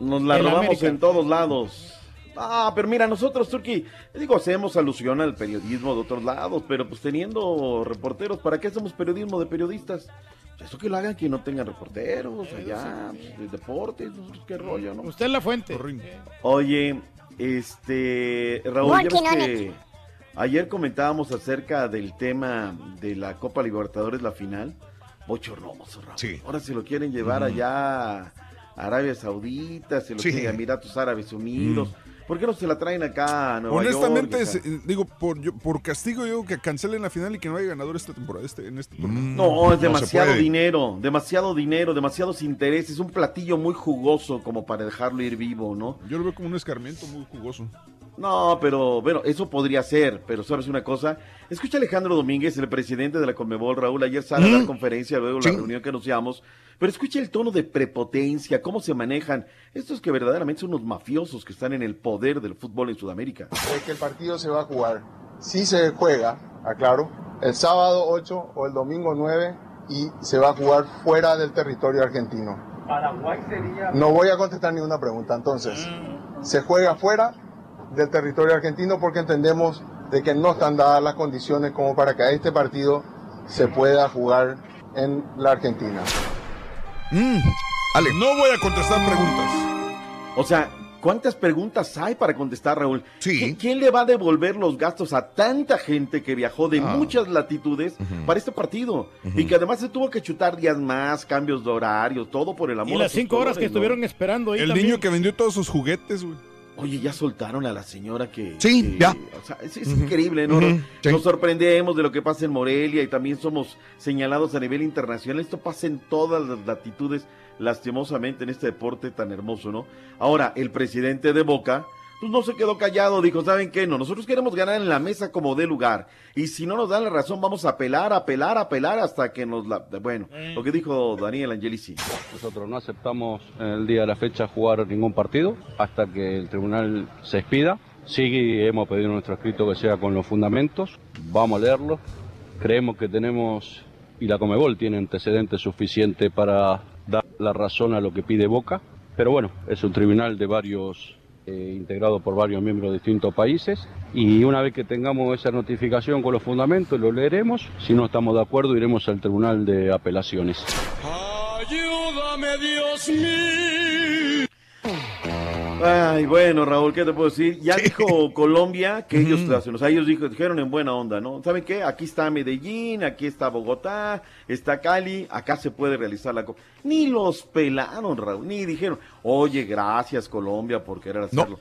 Nos la robamos América. en todos lados. Ah, pero mira, nosotros, Turki, digo, hacemos alusión al periodismo de otros lados, pero pues teniendo reporteros, ¿para qué hacemos periodismo de periodistas? Eso que lo hagan que no tengan reporteros, allá, pues, de deportes, nosotros qué rollo, ¿no? Usted es la fuente. Oye, este, Raúl, ya ves que ayer comentábamos acerca del tema de la Copa Libertadores, la final, bochornoso, Raúl. Sí. Ahora se lo quieren llevar allá a Arabia Saudita, se lo Sí. quieren a Emiratos Árabes Unidos. ¿Por qué no se la traen acá a Nueva Honestamente, York? es- digo, por, yo- por castigo, yo digo que cancelen la final y que no haya ganador esta temporada, este, en este torneo. No, es demasiado dinero, demasiado dinero, demasiados intereses, un platillo muy jugoso como para dejarlo ir vivo, ¿no? Yo lo veo como un escarmiento muy jugoso. No, pero bueno, eso podría ser, pero ¿sabes una cosa? Escucha a Alejandro Domínguez, el presidente de la Conmebol, Raúl, ayer sale a dar Mm. conferencia luego de Sí. la reunión que anunciamos, pero escucha el tono de prepotencia, cómo se manejan estos que verdaderamente son unos mafiosos que están en el poder del fútbol en Sudamérica. de que el partido se va a jugar. Si se juega, aclaro, el sábado 8 o el domingo 9 y se va a jugar fuera del territorio argentino. Paraguay sería. No voy a contestar ninguna pregunta. Entonces, se juega fuera del territorio argentino porque entendemos de que no están dadas las condiciones como para que este partido se pueda jugar en la Argentina. No voy a contestar preguntas. O sea, ¿cuántas preguntas hay para contestar, Raúl? Sí. ¿Quién le va a devolver los gastos a tanta gente que viajó de Ah. muchas latitudes para este partido? Y que además se tuvo que chutar días más, cambios de horarios, todo por el amor Y a las sus cinco horas que estuvieron esperando ahí El también. niño que vendió todos sus juguetes, güey. Oye, ya soltaron a la señora que... Sí, que- ya. o sea, es, increíble, ¿no? sí. Nos sorprendemos de lo que pasa en Morelia y también somos señalados a nivel internacional. Esto pasa en todas las latitudes, lastimosamente, en este deporte tan hermoso, ¿no? Ahora, el presidente de Boca, pues no se quedó callado, dijo, ¿saben qué? No, nosotros queremos ganar en la mesa como de lugar. Y si no nos dan la razón, vamos a apelar, apelar, apelar hasta que nos la... Bueno, lo que dijo Daniel Angelici. Nosotros no aceptamos en el día de la fecha jugar ningún partido hasta que el tribunal se expida. Sí, hemos pedido nuestro escrito que sea con los fundamentos. Vamos a leerlo. Creemos que tenemos, y la Comebol tiene antecedentes suficientes para dar la razón a lo que pide Boca. Pero bueno, es un tribunal de varios, eh, integrado por varios miembros de distintos países. Y una vez que tengamos esa notificación con los fundamentos, lo leeremos. Si no estamos de acuerdo, iremos al tribunal de apelaciones. Ayúdame, Dios mío. Ay, bueno, Raúl, ¿qué te puedo decir? Ya dijo Colombia que ellos hacen, o sea, ellos dijo- dijeron en buena onda, ¿no? ¿Saben qué? Aquí está Medellín, aquí está Bogotá, está Cali, acá se puede realizar la Copa. Ni los pelaron, Raúl, ni dijeron, oye, gracias Colombia por querer hacerlo.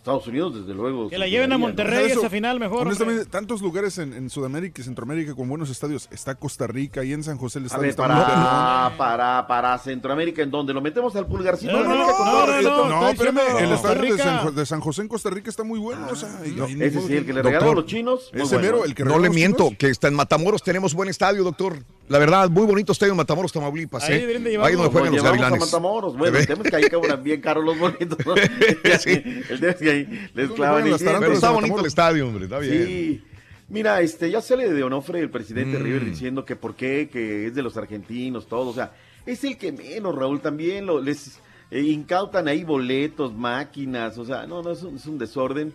Estados Unidos, desde luego. Que la lleven a quedaría, ¿no? Monterrey Eso, esa final mejor. Honestamente, tantos lugares en, en Sudamérica y Centroamérica con buenos estadios. Está Costa Rica y en San José el A estadio ver, está muy perrón. para, para, para Centroamérica, ¿en donde lo metemos al pulgarcito. No, no, América con no, no, no, espérame, el estadio de. San, de San José en Costa Rica está muy bueno. o sea, y- y- ese sí, el que le Doctor. regalaron los chinos. Ese bueno. mero, el que No le miento, chinos. que está en Matamoros tenemos buen estadio, doctor. La verdad, muy bonito estadio en Matamoros, Tamaulipas. Ahí ¿eh? de Ahí donde juegan Nos los a gavilanes. Matamoros. Bueno, el tema es que ahí cobran bien caros los boletos. ¿no? El tema es que ahí les clavan y- Pero está bonito el estadio, hombre, está bien. Sí. Mira, este, ya sale de Onofre el presidente Mm. River diciendo que por qué, que es de los argentinos, todo. O sea, es el que menos, Raúl, también lo, les eh, incautan ahí boletos, máquinas. O sea, no, no, es un, es un desorden.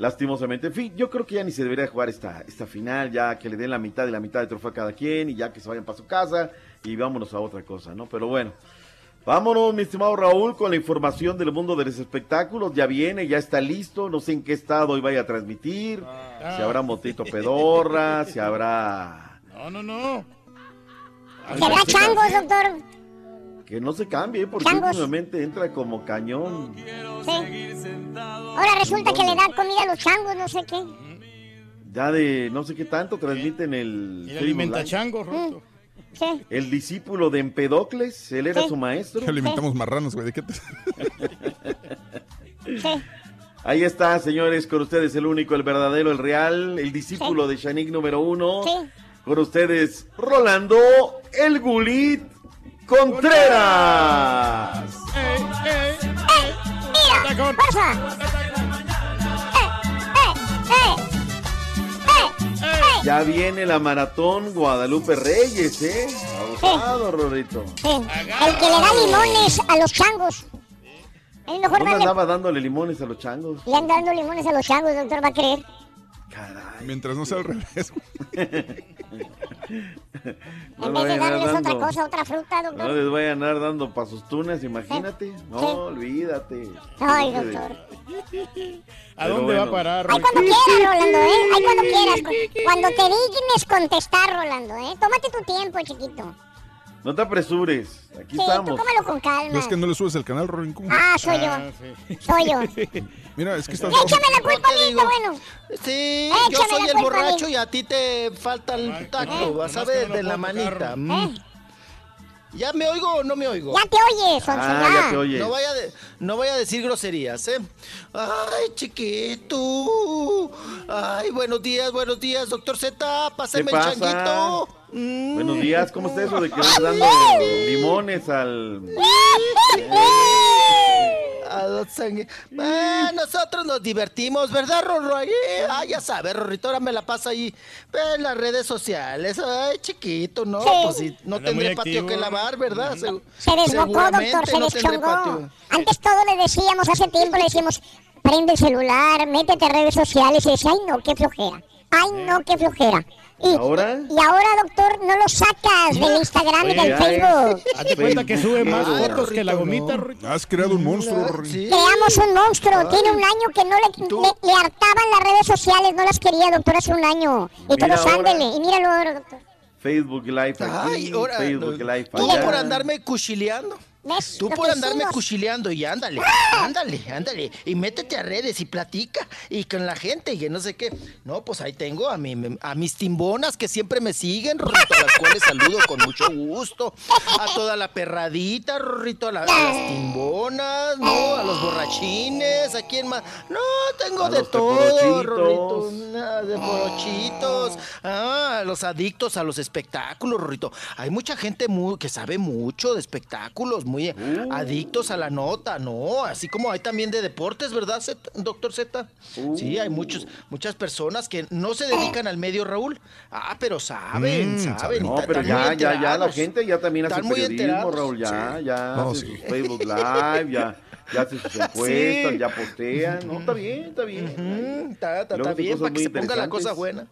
Lastimosamente. En fin, yo creo que ya ni se debería jugar esta, esta final, ya que le den la mitad de la mitad de trofeo a cada quien y ya que se vayan para su casa y vámonos a otra cosa, ¿no? Pero bueno, vámonos, mi estimado Raúl, con la información del mundo de los espectáculos. Ya viene, ya está listo, no sé en qué estado hoy vaya a transmitir, si habrá motito pedorra, si habrá... No, no, no. ¿Se habrá changos, doctor? Que no se cambie, porque Changos. últimamente entra como cañón. Sí. Ahora resulta que le dan comida a los changos, no sé qué. Ya de no sé qué tanto transmiten el... Y Facebook alimenta changos, Roto. Sí. El discípulo de Empedocles, él era Sí. su maestro. Que alimentamos marranos, güey. ¿De qué te... Ahí está, señores, con ustedes el único, el verdadero, el real, el discípulo de Shanik número uno. Con ustedes, Rolando el Gulit Contreras. ¡Mira! ¡Pasa! Ya viene la maratón Guadalupe Reyes, ¿eh? Abusado, Rorito. Sí. El que le da limones a los changos. Es mejor ¿Dónde darle... andaba dándole limones a los changos? Le andan dando limones a los changos, doctor, va a creer. Mientras no sea al revés. No En vez de vayan darles otra dando- cosa, otra fruta, No doctor. les voy a andar dando pa' sus tunas, imagínate. No, Sí. olvídate. Ay, doctor. ¿A dónde va a parar? Ay, cuando quieras, Rolando, ¿eh? Ay, cuando quieras. Cuando te dignes contestar, Rolando, ¿eh? Tómate tu tiempo, chiquito. No te apresures. Aquí Sí, tú estamos. cómelo con calma. Es que no le subes el canal, Rorín. Ah, soy yo. Soy yo. Mira, es que estás... Échame la culpa a mí, está bueno. Sí, Échame yo soy el borracho y a ti te falta el tacto, vas a ver, de la manita. Mm. ¿Ya me oigo o no me oigo? Ya te oyes, Sonso, Ah, ya. te oyes. No vaya, de- no vaya a decir groserías, ¿eh? Ay, chiquito. Ay, buenos días, buenos días, doctor Z. Pásame el changuito. Mm. Buenos días, ¿cómo está eso de que vas dando limones al... A los Ah, nosotros nos divertimos, ¿verdad, Rorro? Ahí, Ah, ya sabes, Rorrito, ahora me la pasa ahí en las redes sociales. Ay, chiquito, ¿no? Sí. Pues sí, no muy tendré patio activo. que lavar, ¿verdad? Se, Se desbocó, doctor, se no deschongó. Antes todo le decíamos, hace tiempo le decíamos, prende el celular, métete a redes sociales, y decía, ay no, qué flojera. Ay no, qué flojera. Y ¿Ahora? Y ahora, doctor, no lo sacas del Instagram y del Facebook. Hazte cuenta que sube más fotos que la gomita. Has creado un monstruo. Creamos un monstruo, tiene un año que no le, le, le hartaban las redes sociales, no las quería, doctor, hace un año. Y Mira todos ándele, y míralo ahora, doctor. Facebook Live aquí, Ay, ahora, Facebook Live allá. por andarme cuchileando. ¿Ves? Tú por andarme hicimos? cuchileando y ándale, ándale, ándale. Y métete a redes y platica y con la gente y que no sé qué. No, pues ahí tengo a, mi, a mis timbonas que siempre me siguen, Rorrito, a las cuales saludo con mucho gusto. A toda la perradita, Rorrito, a, la- a las timbonas, no, a los borrachines, a quién más. No, tengo A de todo. Rorrito. nada de porochitos. Ah, los adictos a los espectáculos, Rorrito. Hay mucha gente muy, que sabe mucho de espectáculos, muy Uh. adictos a la nota, ¿no? Así como hay también de deportes, ¿verdad, doctor Z? Sí, hay muchos, muchas personas que no se dedican al medio, Raúl. Ah, pero saben, Mm, saben. No, pero ya, ya, ya, la gente ya también hace periodismo, enterados. Raúl, ya, Sí. ya No, hace sí. sus Facebook Live, ya, ya hace sus encuestas, Sí. ya postean, no, está bien, está bien. Está, bien, para que se ponga la cosa buena.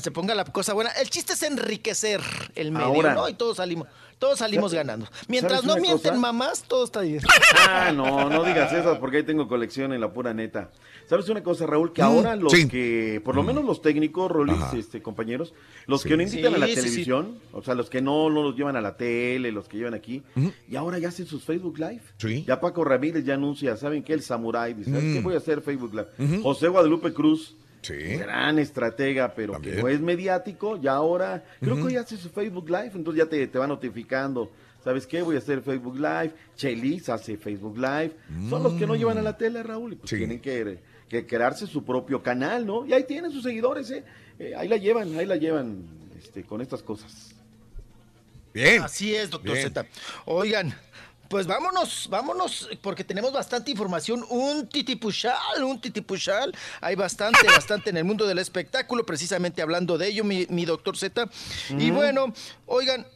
Se ponga la cosa buena. El chiste es enriquecer el medio, Ahora. ¿no? Y todos salimos, todos salimos ¿Sabes- ganando. Mientras no mienten cosa? mamás, todo está bien. Ah, no, no digas esas porque ahí tengo colección en la pura neta. ¿Sabes una cosa, Raúl? Que ahora los sí. que, por lo menos los técnicos, Rolis, Ajá. este, compañeros, los Sí. que no invitan a la Sí, sí, sí. televisión, o sea, los que no, no los llevan a la tele, los que llevan aquí, y ahora ya hacen sus Facebook Live. Sí. Ya Paco Ramírez ya anuncia, ¿saben qué? El Samurai dice, ¿sabes Mm. qué voy a hacer Facebook Live? José Guadalupe Cruz, Sí. gran estratega, pero También. que no es mediático, ya ahora, creo que ya hace su Facebook Live, entonces ya te, te va notificando. ¿Sabes qué? Voy a hacer Facebook Live. Chelis hace Facebook Live. Son los que no llevan a la tele, Raúl, y pues Sí. tienen que, que crearse su propio canal, ¿no? Y ahí tienen sus seguidores, ¿eh? Eh, ahí la llevan, ahí la llevan este, con estas cosas. Bien. Así es, doctor Bien. Z. Oigan, pues vámonos, vámonos, porque tenemos bastante información, un titipuchal, un titipuchal. Hay bastante, bastante en el mundo del espectáculo, precisamente hablando de ello, mi, mi doctor Z. Y bueno, oigan.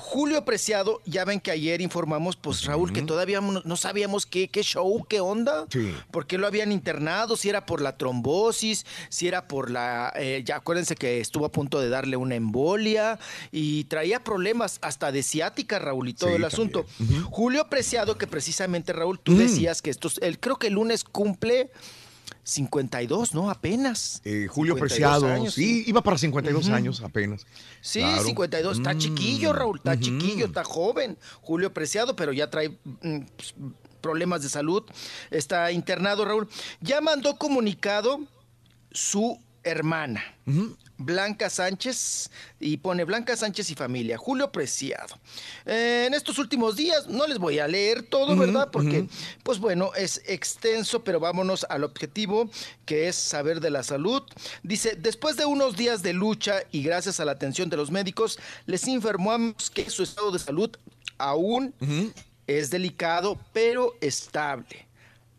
Julio Preciado, ya ven que ayer informamos, pues Raúl, que todavía no, no sabíamos qué, qué show, qué onda. Sí. ¿Por qué lo habían internado? Si era por la trombosis, si era por la... eh, ya acuérdense que estuvo a punto de darle una embolia y traía problemas hasta de ciática, Raúl, y todo Sí, el asunto. Julio Preciado, que precisamente, Raúl, tú decías que estos... Él creo que el lunes cumple 52, ¿no? Apenas. Eh, Julio 52 Preciado, años, sí, iba para 52 años apenas. Sí, Claro. 52. Está Mm, chiquillo, Raúl. Está chiquillo, está joven. Julio Preciado, pero ya trae mm, pues, problemas de salud. Está internado, Raúl. Ya mandó comunicado su hermana. Blanca Sánchez y pone Blanca Sánchez y familia, Julio Preciado. Eh, en estos últimos días, no les voy a leer todo, ¿verdad? Porque, pues bueno, es extenso, pero vámonos al objetivo, que es saber de la salud. Dice, después de unos días de lucha y gracias a la atención de los médicos, les informamos que su estado de salud aún es delicado, pero estable.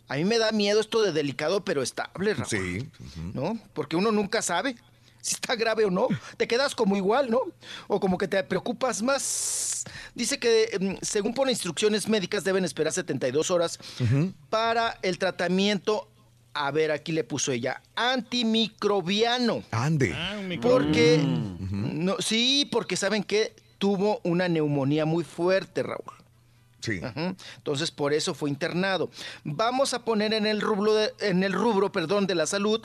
A mí me da miedo esto de delicado, pero estable, Raúl. Sí. ¿no? Porque uno nunca sabe si está grave o no. Te quedas como igual, ¿no? O como que te preocupas más. Dice que, mm, según pone instrucciones médicas, deben esperar 72 horas para el tratamiento. A ver, aquí le puso ella, antimicrobiano. Ande. Porque, no, sí, porque saben que tuvo una neumonía muy fuerte, Raúl. Sí. Ajá. Entonces, por eso fue internado. Vamos a poner en el rubro, de- en el rubro perdón, de la salud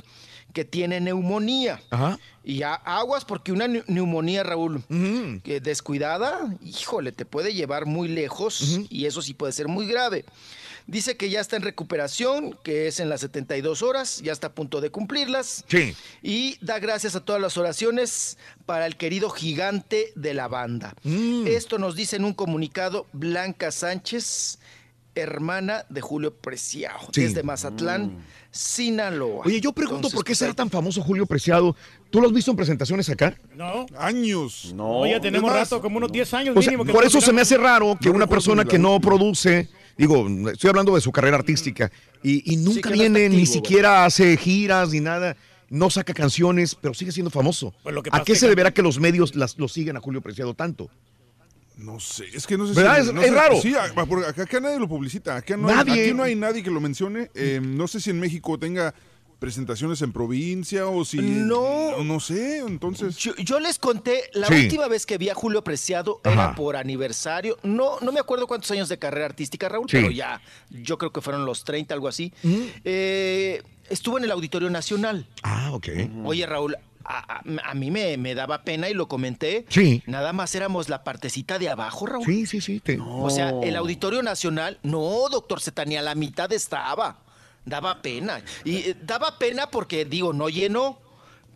que tiene neumonía. Ajá. Y a- aguas porque una neu- neumonía, Raúl, que descuidada, híjole, te puede llevar muy lejos y eso sí puede ser muy grave. Dice que ya está en recuperación, que es en las 72 horas, ya está a punto de cumplirlas. Sí. Y da gracias a todas las oraciones para el querido gigante de la banda. Mm. Esto nos dice en un comunicado Blanca Sánchez, hermana de Julio Preciado, Sí. desde Mazatlán, Sinaloa. Oye, yo pregunto Entonces, por qué será tan famoso Julio Preciado. ¿Tú lo has visto en presentaciones acá? No. Años. No, ya tenemos rato, como unos 10 años O sea, mínimo. que por eso se me hace raro que No una persona que no produce, digo, estoy hablando de su carrera artística, y, y nunca viene, ni siquiera hace giras ni nada, no saca canciones, pero sigue siendo famoso. Pues lo que ¿A qué se deberá que los medios las- lo siguen a Julio Preciado tanto? No sé, es que no sé ¿Verdad? si... Es- no es sé- raro. Sí, a- porque acá, acá nadie lo publicita. Acá no, hay- Nadie. aquí no hay nadie que lo mencione. Eh, no sé si en México tenga presentaciones en provincia o si... No. No, no sé, entonces... Yo, yo les conté, la Sí. última vez que vi a Julio Preciado era por aniversario. No, no me acuerdo cuántos años de carrera artística, Raúl, Sí. pero ya, yo creo que fueron los 30, algo así. Eh, estuvo en el Auditorio Nacional. Ah, ok. Oye, Raúl, a, a- a mí me, me daba pena y lo comenté. Sí. Nada más éramos la partecita de abajo, Raúl. Sí, sí, sí. te- O sea, el Auditorio Nacional, no, doctor Z, ni a la mitad estaba. Daba pena. Y eh, daba pena porque, digo, no llenó.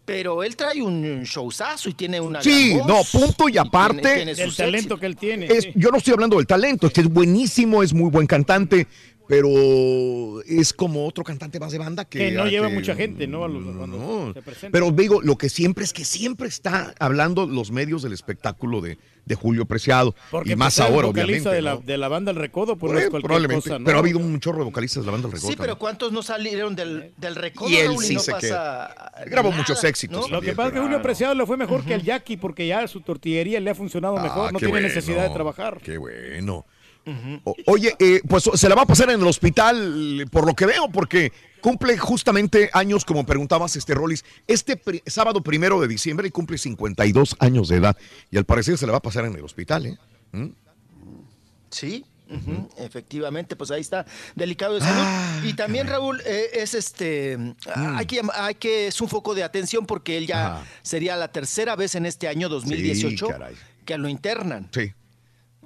Pero él trae un showzazo y tiene una. Sí, gran no, punto y aparte. tiene Del sus talento que él tiene. Es- sí. yo no estoy hablando del talento, es que es buenísimo, es muy buen cantante, pero es como otro cantante más de banda que... Que no lleva que- mucha gente, ¿no? A los- cuando No. se presenta. Pero digo, lo que siempre es que siempre está hablando los medios del espectáculo de, de Julio Preciado. Porque y más pues, el ahora, vocalista obviamente. de la, ¿no? de la banda El Recodo, pues cualquier probablemente, cosa, ¿no? pero ha habido un chorro de vocalistas de la banda del Recodo Sí, pero. ¿cuántos no salieron del, del recodo? Y él Raúl, sí no se pasa queda. Grabó nada, muchos éxitos ¿no? Lo que pasa es que Julio Preciado le fue mejor que el Jackie porque ya su tortillería le ha funcionado mejor, Ah, no tiene bueno, necesidad de trabajar. Qué bueno. Oye, eh, pues se la va a pasar en el hospital, por lo que veo, porque cumple justamente años, como preguntabas, este Rollis, este pri- sábado primero de diciembre y cumple 52 años de edad. Y al parecer se la va a pasar en el hospital, ¿eh? ¿Mm? Sí, efectivamente, pues ahí está, delicado de salud. Ah, y también, Raúl, eh, es este, hay, que, llam- hay que, es un foco de atención porque él ya Mm. Ajá. sería la tercera vez en este año 2018 caray. que lo internan. Sí,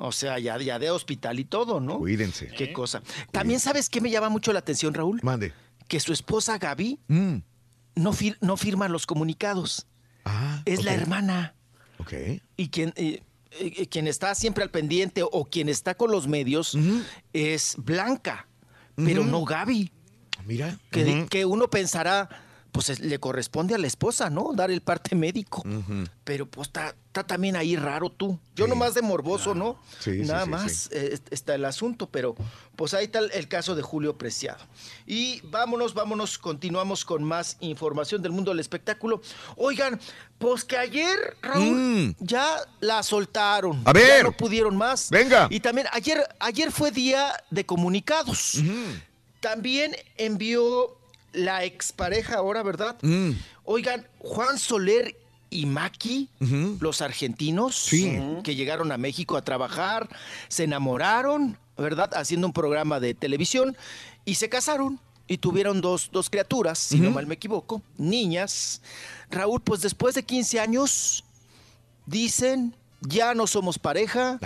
O sea, ya, ya de hospital y todo, ¿no? cuídense. Qué cosa. También, ¿sabes qué me llama mucho la atención, Raúl? Mande. Que su esposa Gaby Mm. no, fir- no firma los comunicados. Ah, Es la hermana. Ok. Y quien, eh, eh, quien está siempre al pendiente o quien está con los medios es Blanca, pero no Gaby. Mira. Que, que uno pensará, pues es- le corresponde a la esposa, ¿no? Dar el parte médico. Pero pues está, está también ahí raro tú. Yo nomás de morboso, ¿no? Sí, sí, Nada sí, más sí. eh, est- está el asunto, pero pues ahí está el- el caso de Julio Preciado. Y vámonos, vámonos, continuamos con más información del mundo del espectáculo. Oigan, pues que ayer, Raúl, Mm. ya la soltaron. A ver. Ya no pudieron más. Venga. Y también ayer, ayer fue día de comunicados. También envió la expareja ahora, ¿verdad? Mm. Oigan, Juan Soler y Maki, los argentinos Sí. que llegaron a México a trabajar, se enamoraron, ¿verdad? Haciendo un programa de televisión y se casaron y tuvieron dos, dos criaturas, si no mal me equivoco, niñas. Raúl, pues después de 15 años, dicen, ya no somos pareja,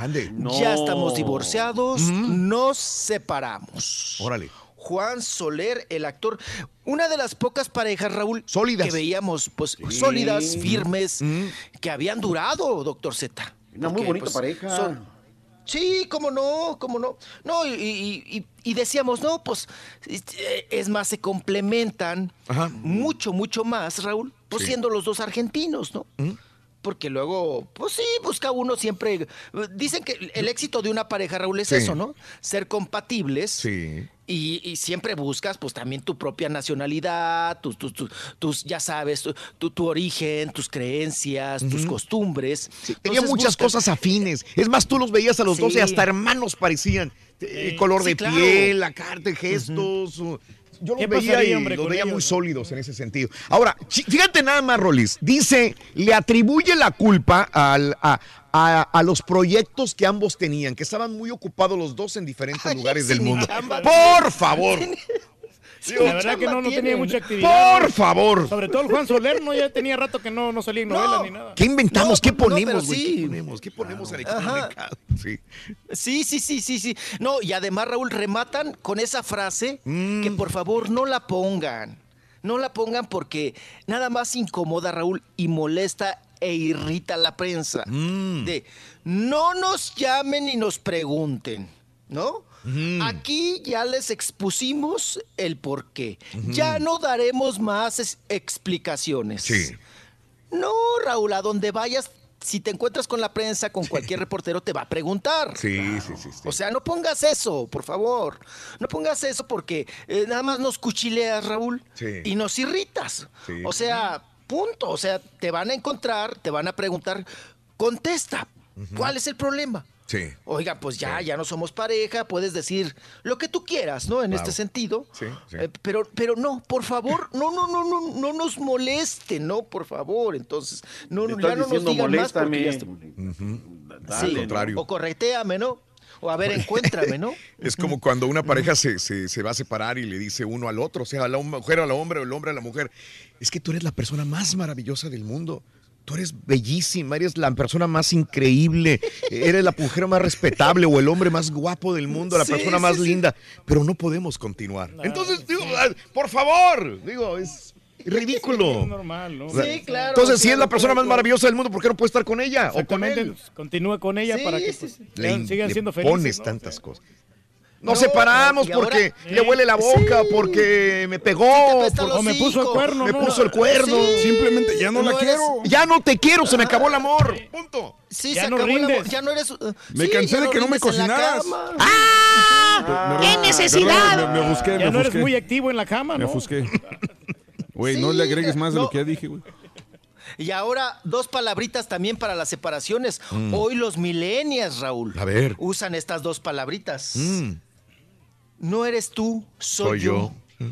ya estamos divorciados, nos separamos. Órale. Juan Soler, el actor, una de las pocas parejas, Raúl, Sólidas. que veíamos, pues, sólidas, firmes, Mm. que habían durado, doctor Z. Una muy bonita pues, pareja. son- Sí, cómo no, cómo no. No, y, y- y- y decíamos, no, pues, eh, es más, se complementan Ajá. mucho, mucho más, Raúl, pues Sí. siendo los dos argentinos, ¿no? ¿Mm? Porque luego, pues sí, busca uno siempre. Dicen que el éxito de una pareja, Raúl, es Sí. eso, ¿no? Ser compatibles. Sí. Y, y siempre buscas, pues también tu propia nacionalidad, tus, tus, tus, tus, ya sabes, tu, tu- origen, tus creencias, tus costumbres. Tenía Entonces muchas buscas- cosas afines. Es más, tú los veías a los Sí. dos y hasta hermanos parecían. Eh, Sí. color Sí, de claro. piel, la carta, gestos. uh, Yo los ¿Qué veía y hombre, los veía ellos, muy no? sólidos en ese sentido. Ahora, fíjate nada más, Rolis. Dice, le atribuye la culpa al- a, a- a los proyectos que ambos tenían, que estaban muy ocupados los dos en diferentes lugares del mundo. chamba. Por favor. La verdad que no, no tenía mucha actividad. Por favor. Sobre todo el Juan Soler, no ya tenía rato que no, no salía en novelas ni nada. ¿Qué inventamos? No, ¿Qué pero ponemos, güey? sí. ¿Qué ponemos? ¿Qué ponemos? Sí. Sí, sí, sí, sí, sí. No, y además, Raúl, rematan con esa frase que por favor no la pongan. No la pongan porque nada más incomoda, Raúl, y molesta e irrita a la prensa. De no nos llamen y nos pregunten, ¿no? Aquí ya les expusimos el por qué. Ya no daremos más es- explicaciones. Sí. No, Raúl, a donde vayas, si te encuentras con la prensa, con cualquier reportero, te va a preguntar. Sí, sí, sí. sí. O sea, no pongas eso, por favor. No pongas eso porque eh, nada más nos cuchileas, Raúl, Sí. y nos irritas. Sí. O sea, punto. O sea, te van a encontrar, te van a preguntar, contesta. ¿Cuál es el problema? Sí. Oiga, pues ya, ya no somos pareja, puedes decir lo que tú quieras, ¿no? En este sentido. Sí, sí. Eh, pero, pero no, por favor, no, no, no, no, no nos moleste, no, por favor. Entonces, no, ya no nos digan más porque ya está- Al Sí, contrario. o correteame, ¿no? O a ver, encuéntrame, ¿no? Es como cuando una pareja se, se- se va a separar y le dice uno al otro, o sea, a la mujer al hombre o el hombre a la mujer, es que tú eres la persona más maravillosa del mundo. Tú eres bellísima, eres la persona más increíble, eres la mujer más respetable o el hombre más guapo del mundo, la Sí, persona sí, más sí. linda, pero no podemos continuar. Entonces, digo, por favor, digo, es ridículo. Es normal, ¿no? Sí, claro, Entonces, si es la persona claro, más maravillosa del mundo, ¿por qué no puede estar con ella o con él? continúe con ella Sí, para que pues, sí. Le, sigan le siendo felices. pones ¿no? tantas cosas. No, Nos separamos no, ahora- porque Sí. le huele la boca, porque me pegó, por- O me puso el cuerno, me ¿no? puso el cuerno. Sí. Simplemente ya no, No la eres- quiero. Ya no te quiero, se me acabó el amor. Punto. Sí, Ya se no acabó el amor, rindes. ya no eres. uh, Me sí, cansé de no que no me la cocinaras. ¡Ah! Me- ¡Qué me- necesidad! Me, me busqué, Ya me no eres muy activo en la cama, Me ¿no? ofusqué. Güey, no le agregues más de lo que ya dije, güey. Y ahora, dos palabritas también para las separaciones. Hoy los millennials, Raúl. A ver. Usan estas dos palabritas. Mm, No eres tú, soy, soy yo.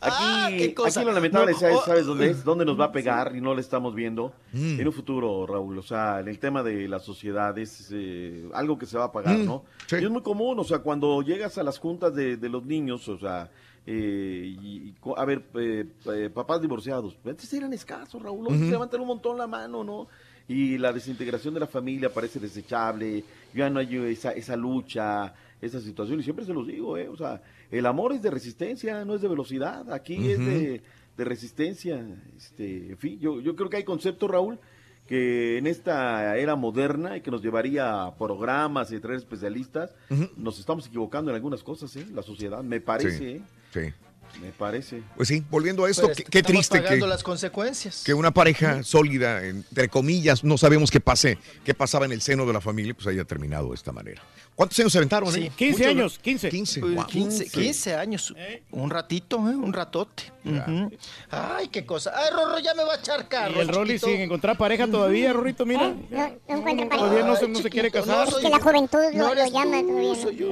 Ah, Aquí, qué cosa. aquí lo lamentable, No, ¿sabes, oh. sabes dónde es? ¿Dónde nos va a pegar y no lo estamos viendo? Mm. En un futuro, Raúl. O sea, en el tema de la sociedad es eh, algo que se va a pagar, Mm, ¿no? sí. Y es muy común, o sea, cuando llegas a las juntas de, de los niños, o sea, eh, y, a ver, eh, eh, papás divorciados, antes eran escasos, Raúl, hoy se levantan un montón la mano, ¿no? Y la desintegración de la familia parece desechable, ya no hay esa, esa lucha, esa situación, y siempre se los digo, ¿eh? O sea, el amor es de resistencia, no es de velocidad, aquí es de, de resistencia, este, en fin, yo, yo creo que hay conceptos, Raúl, que en esta era moderna y que nos llevaría a programas y traer especialistas, nos estamos equivocando en algunas cosas, ¿eh? La sociedad, me parece, Sí. ¿eh? Sí. Me parece. Pues sí, volviendo a esto, qué, qué triste que, las consecuencias. que una pareja sólida, entre comillas, no sabemos qué pase, qué pasaba en el seno de la familia, pues haya terminado de esta manera. ¿Cuántos años se aventaron? Sí. eh? 15 Muchos, años, 15. 15. Pues, wow. 15, 15 años. Un ratito, ¿eh? Un ratote. Ujú. Ay, qué cosa. Ay, Rorro, ya me va a echar carro. Y el Rolly sin encontrar pareja todavía, Rorrito, mira. No, no encuentro pareja. Todavía no se, Ay, no se quiere casar. no Es que la juventud No lo, llama tú, todavía. soy yo.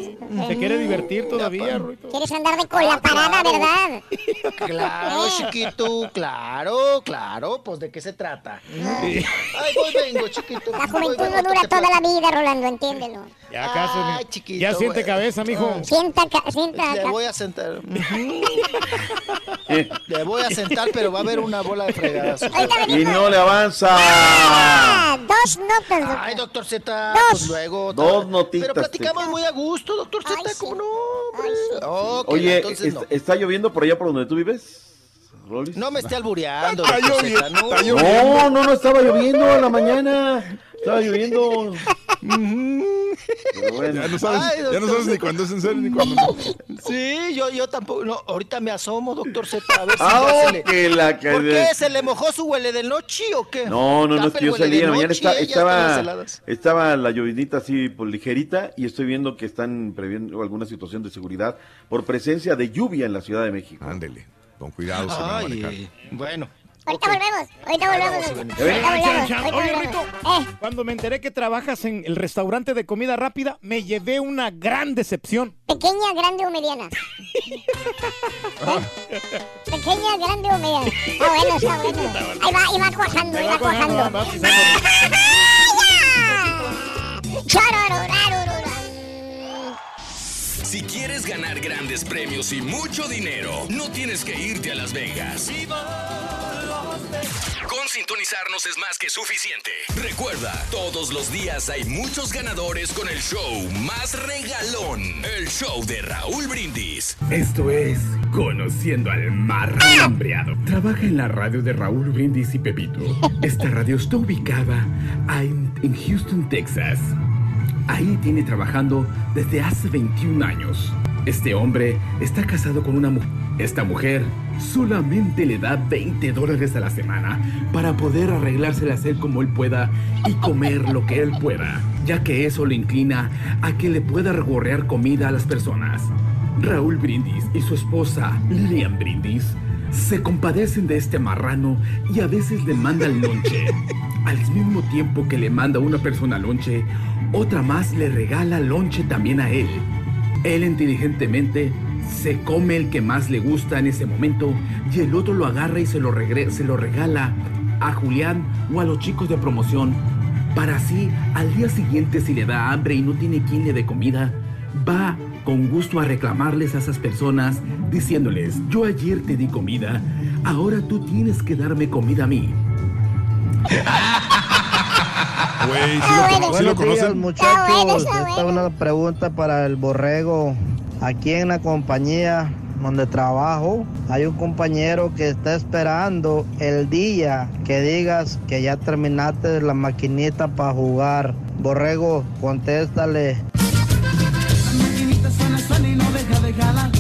Se quiere divertir todavía, Rorrito. Quieres andar de con la Ah, parada, claro. ¿Verdad? Claro, Eh. chiquito, claro, claro. Pues, ¿de qué se trata? Ay, voy, vengo, chiquito. La Voy, juventud vengo, no dura toda la vida, Rolando, entiéndelo. Ya casi. Ay, chiquito, ya siente bueno. cabeza, mijo. Sienta, ca- sienta. Le voy a sentar. Le voy a sentar, pero va a haber una bola de fregadas. Y no le avanza. Ah, Dos notas, doctor. Ay, doctor Z, Dos. pues luego. Dos notitas, Pero platicamos muy a gusto, doctor Z. ¿cómo no? hombre? Oye, entonces ¿est- no. ¿está lloviendo por allá por donde tú vives, Rolis? No me esté albureando. Está lloviendo, no. está lloviendo. No, no, no, estaba lloviendo a la mañana. Estaba lloviendo. Bueno. Ya no sabes, Ay, ya no doctor sabes ni cuándo es en serio ni cuándo no. Sí, yo, yo tampoco. No, ahorita me asomo, doctor Z, a ver si Ah, ya se le. que la que- ¿Por qué? ¿Se le mojó su huele de noche o qué? No, no, no, es que yo salí de la mañana, está- estaba, estaba la llovidita así por ligerita y estoy viendo que están previendo alguna situación de seguridad por presencia de lluvia en la Ciudad de México. Ándele, con cuidado se va a manejar. Ay, bueno. Ahorita ok. volvemos. Ahorita volvemos. Ahorita volvemos. Oye. Rito, Eh, cuando me enteré que trabajas en el restaurante de comida rápida, me llevé una gran decepción. pequeña, grande o mediana. Ah. ¿Eh? Pequeña, grande o mediana. Está bueno, está bueno. Ahí va, ahí va cuajando, ahí va cuajando. Si quieres ganar grandes premios y mucho dinero, no tienes que irte a Las Vegas. Con sintonizarnos es más que suficiente. Recuerda, todos los días hay muchos ganadores con el show más regalón, el show de Raúl Brindis. Esto es Conociendo al Marrano Hambreado. Trabaja en la radio de Raúl Brindis y Pepito. Esta radio está ubicada en Houston, Texas. Ahí tiene trabajando desde hace 21 años. Este hombre está casado con una mujer. Esta mujer solamente le da 20 dólares a la semana para poder arreglársela hacer como él pueda y comer lo que él pueda, ya que eso le inclina a que le pueda regorrear comida a las personas. Raúl Brindis y su esposa Lilian Brindis se compadecen de este marrano y a veces le mandan lonche. Al mismo tiempo que le manda una persona lonche, otra más le regala lonche también a él. Él inteligentemente se come el que más le gusta en ese momento y el otro lo agarra y se lo, se lo regala a Julián o a los chicos de promoción para así al día siguiente si le da hambre y no tiene quien le dé comida, va con gusto a reclamarles a esas personas diciéndoles, yo ayer te di comida, ahora tú tienes que darme comida a mí. Güey, Ah, ¿sí lo, Buenos sí lo días, conocen? muchachos. Esta es una pregunta para el borrego. Aquí en la compañía donde trabajo, hay un compañero que está esperando el día que digas que ya terminaste la maquinita para jugar. Borrego, contéstale.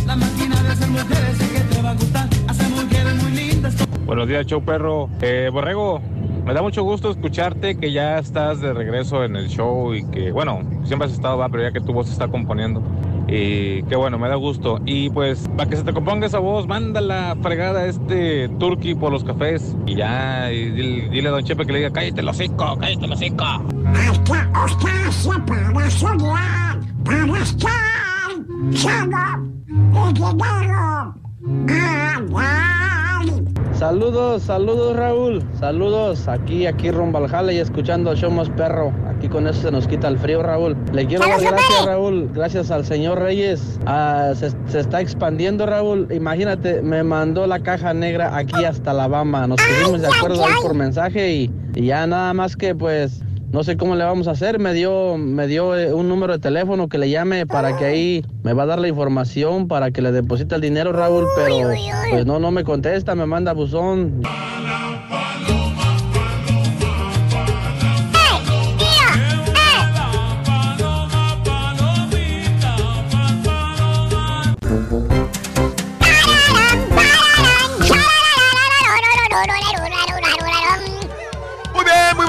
La máquina de hacer mujeres sé que te va a gustar. Mujeres muy lindas. Buenos días, show perro. Eh, Borrego, me da mucho gusto escucharte que ya estás de regreso en el show y que, bueno, siempre has estado, va, pero ya que tu voz se está componiendo. Y qué bueno, me da gusto. Y pues, para que se te componga esa voz, manda la fregada a este turkey por los cafés. Y ya, y dile, dile a Don Chepe que le diga, cállate el hocico, cállate el hocico. espacio para soñar, para estar Saludos, saludos Raúl, saludos aquí, aquí rumbo al jale y escuchando Show Más Perro. Aquí con eso se nos quita el frío, Raúl. Le quiero dar gracias, Raúl, gracias al señor Reyes. Ah, se, se está expandiendo, Raúl. Imagínate, me mandó la caja negra aquí hasta Alabama. Nos pusimos de acuerdo ahí por mensaje y, y ya nada más que pues no sé cómo le vamos a hacer. Me dio, me dio eh, un número de teléfono que le llame para que ahí me va a dar la información para que le deposite el dinero, Raúl. Pero pues no, no me contesta, me manda buzón.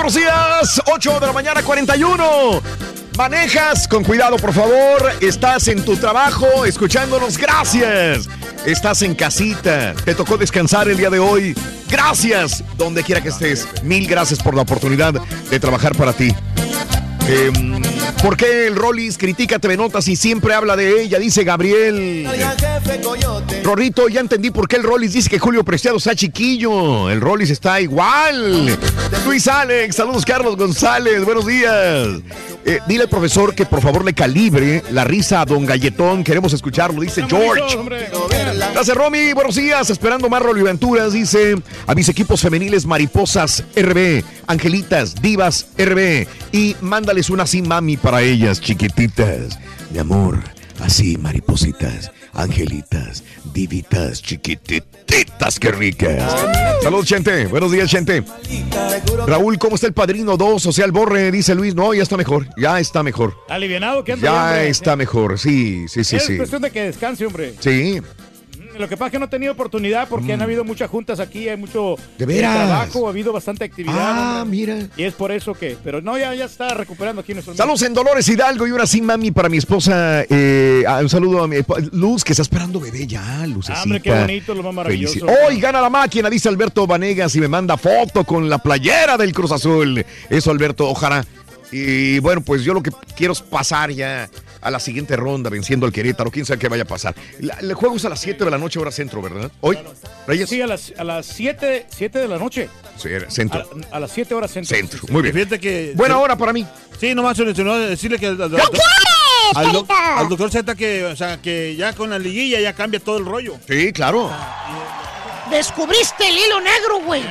Buenos días. 8 de la mañana, 41. Manejas con cuidado, por favor. Estás en tu trabajo escuchándonos. Gracias. Estás en casita. Te tocó descansar el día de hoy. Gracias. Donde quiera que estés. Mil gracias por la oportunidad de trabajar para ti. Em, ¿Por qué el Rollis critica TV Notas y siempre habla de ella? Dice Gabriel. Rorrito, ya entendí por qué el Rollis dice que Julio Preciado está chiquillo. El Rollis está igual. Luis Alex, saludos Carlos González, buenos días. Eh, dile al profesor que por favor le calibre la risa a Don Galletón. Queremos escucharlo, dice George. Gracias, Romy. Buenos días. Esperando más Aventuras. Dice a mis equipos femeniles Mariposas RB, Angelitas, Divas RB. Y mándales una así, mami, para ellas, chiquititas. Mi amor, así, maripositas, angelitas, divitas, chiquititas, qué ricas. Saludos, gente. Buenos días, gente. Raúl, ¿cómo está el padrino 2? O sea, el borre, dice Luis. No, ya está mejor. Ya está mejor. Alivianado anda Ya hombre. está mejor. Sí, sí, sí, es sí. cuestión de que descanse, hombre. Sí. Lo que pasa es que no he tenido oportunidad porque han habido muchas juntas aquí, hay mucho Mm. ¿De veras? trabajo, ha habido bastante actividad. Ah, hombre. mira. Y es por eso que, pero no, ya, ya está recuperando aquí nuestro Saludos en Dolores Hidalgo y una sí, mami, para mi esposa. eh, ah, un saludo a mi Luz, que está esperando bebé ya, Lucecita. Hombre, qué bonito, lo más maravilloso. Felici- Hoy gana la máquina, dice Alberto Vanegas, y me manda foto con la playera del Cruz Azul. Eso, Alberto, ojalá. Y bueno, pues yo lo que quiero es pasar ya a la siguiente ronda venciendo al Querétaro. Quién sabe qué vaya a pasar. La- el juego es a las 7 de la noche, hora centro, ¿verdad? Hoy, Reyes. Sí, a las, a las 7, 7 de la noche. Sí, centro. A, a las 7 horas centro. Centro, muy bien. Fíjate que. Buena hora para mí. Sí, nomás solucionó decirle que. ¿Qué quieres? al, al doctor Z que, o sea, que ya con la liguilla ya cambia todo el rollo. Sí, claro. Descubriste el hilo negro, güey.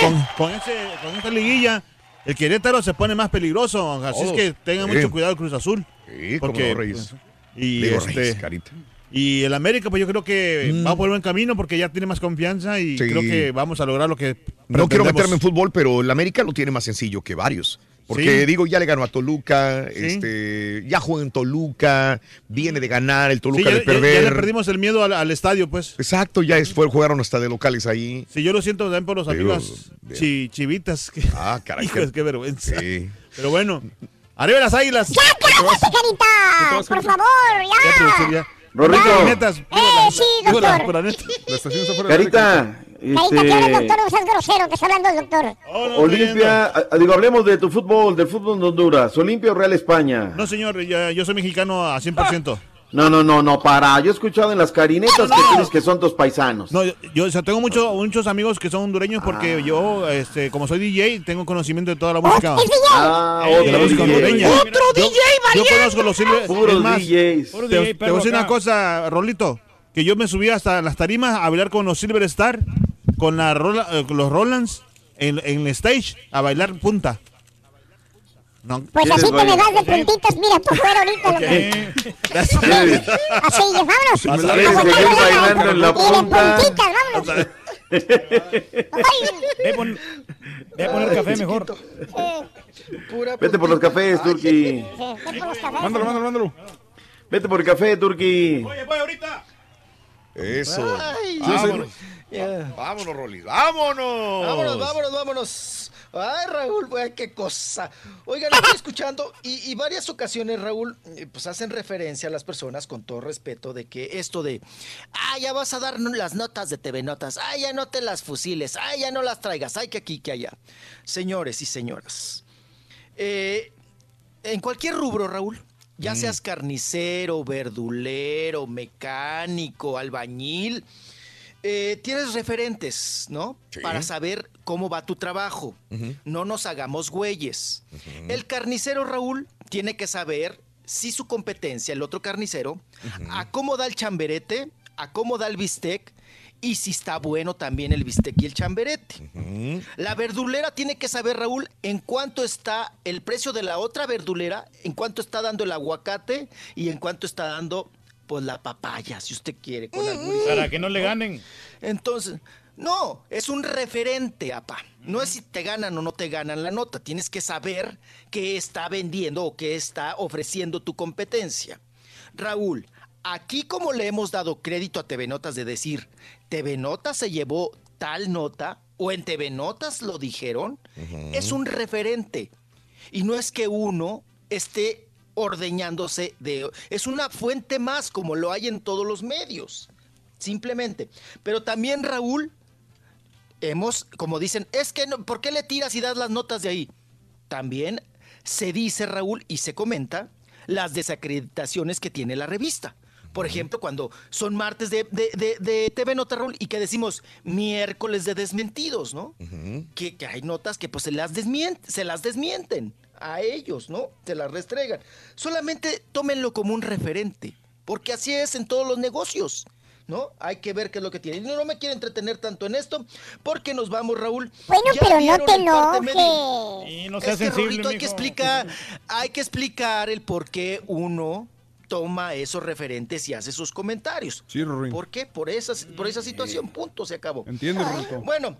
Con, con ese, con esta liguilla, el Querétaro se pone más peligroso. Así es que tengan sí. mucho cuidado el Cruz Azul. Sí, cómo no, Reyes. Y, Digo, este, Reyes, carita. y el América, pues yo creo que va por buen camino porque ya tiene más confianza y Mm. Sí. creo que vamos a lograr lo que No quiero meterme en fútbol, pero el América lo tiene más sencillo que varios. Porque Sí. digo, ya le ganó a Toluca, Sí. este, ya juega en Toluca, viene de ganar, el Sí, Toluca ya, de ya- ya perder. le perdimos el miedo al, al estadio, pues. Exacto, ya es, fue, jugaron hasta de locales ahí. Sí, yo lo siento también por los Pero, amigos chi- chivitas. Que, ah, caray. Hijos, qué vergüenza. Sí. Pero bueno, arriba las águilas. ¡Ya cállate, carita! Por favor, ya. Rorrito. Netas, Eh, sí, la- doctor. la neta. Carita, Carita, que el este, doctor no seas grosero, que está hablando el doctor. Olimpia, ah, digo, hablemos de tu fútbol, del fútbol de Honduras, Olimpia o Real España. No, señor, ya- yo soy mexicano a 100%. No, no, no, no, para, yo he escuchado en las carinetas que tienes que son tus paisanos. No, yo, yo, o sea, tengo mucho- muchos amigos que son hondureños Ah. porque yo, este, como soy DJ, tengo conocimiento de toda la música. Ah, Eh, otro la música DJ. hondureña. Otro Yo- Yo conozco los silver. Puros más, DJs. te, Puro te DJ, voy a decir una cosa, Rolito, que yo me subí hasta las tarimas a bailar con los Silver Star, con, la Rola- eh, con los Rolands en, en el stage, a bailar punta. No, Pues así te me das de puntitas, mira, tú fuera ahorita. Ok. loco. Gracias. Así, vámonos. ¿Quieres Aguanta, seguir aguanta, bailando en la Y de puntitas, vámonos. Ve, pon- ve a poner café mejor. Vete por los cafés, Turki. Mándalo, mándalo, mándalo. Vete por el café, Turki. Eso. Ay, vámonos. Ya. Vámonos, Rolly. Vámonos. Vámonos, vámonos, vámonos. Ay, Raúl, güey, qué cosa. Oigan, estoy escuchando y, y varias ocasiones, Raúl, eh, pues hacen referencia a las personas con todo respeto de que esto de, ah, ya vas a dar las notas de TV Notas, ah, ya no te las fusiles, ah, ya no las traigas, ay, que aquí, que allá. Señores y señoras, eh, en cualquier rubro, Raúl, ya seas carnicero, verdulero, mecánico, albañil, eh, tienes referentes, ¿no? Sí. Para saber cómo va tu trabajo. No nos hagamos güeyes. El carnicero Raúl tiene que saber si su competencia, el otro carnicero, a cómo da el chamberete, a cómo da el bistec y si está bueno también el bistec y el chamberete. La verdulera tiene que saber, Raúl, en cuánto está el precio de la otra verdulera, en cuánto está dando el aguacate y en cuánto está dando pues la papaya, si usted quiere, con algún Para que no le ganen. Entonces, no, es un referente, apa. No es si te ganan o no te ganan la nota. Tienes que saber qué está vendiendo o qué está ofreciendo tu competencia. Raúl, aquí como le hemos dado crédito a TV Notas de decir, TV Notas se llevó tal nota o en TV Notas lo dijeron, es un referente. Y no es que uno esté ordeñándose de... Es una fuente más como lo hay en todos los medios. Simplemente. Pero también, Raúl, hemos, como dicen, es que, no, ¿por qué le tiras y das las notas de ahí? También se dice, Raúl, y se comenta las desacreditaciones que tiene la revista. Por ejemplo, cuando son martes de, de- de- de TV Nota, Raúl, y que decimos miércoles de desmentidos, ¿no? que, que hay notas que pues se las, desmient- se las desmienten a ellos, ¿no? Se las restregan. Solamente tómenlo como un referente, porque así es en todos los negocios, ¿no? Hay que ver qué es lo que tienen. No, no me quiero entretener tanto en esto, porque nos vamos, Raúl. Bueno, Ya pero no te enojes. Y no Es seas que, sensible, hay que explicar, hay que explicar el por qué uno toma esos referentes y hace sus comentarios. Sí, Rorín. ¿Por qué? Por esa, por esa situación, punto, se acabó. Entiende, Rorrito. Bueno,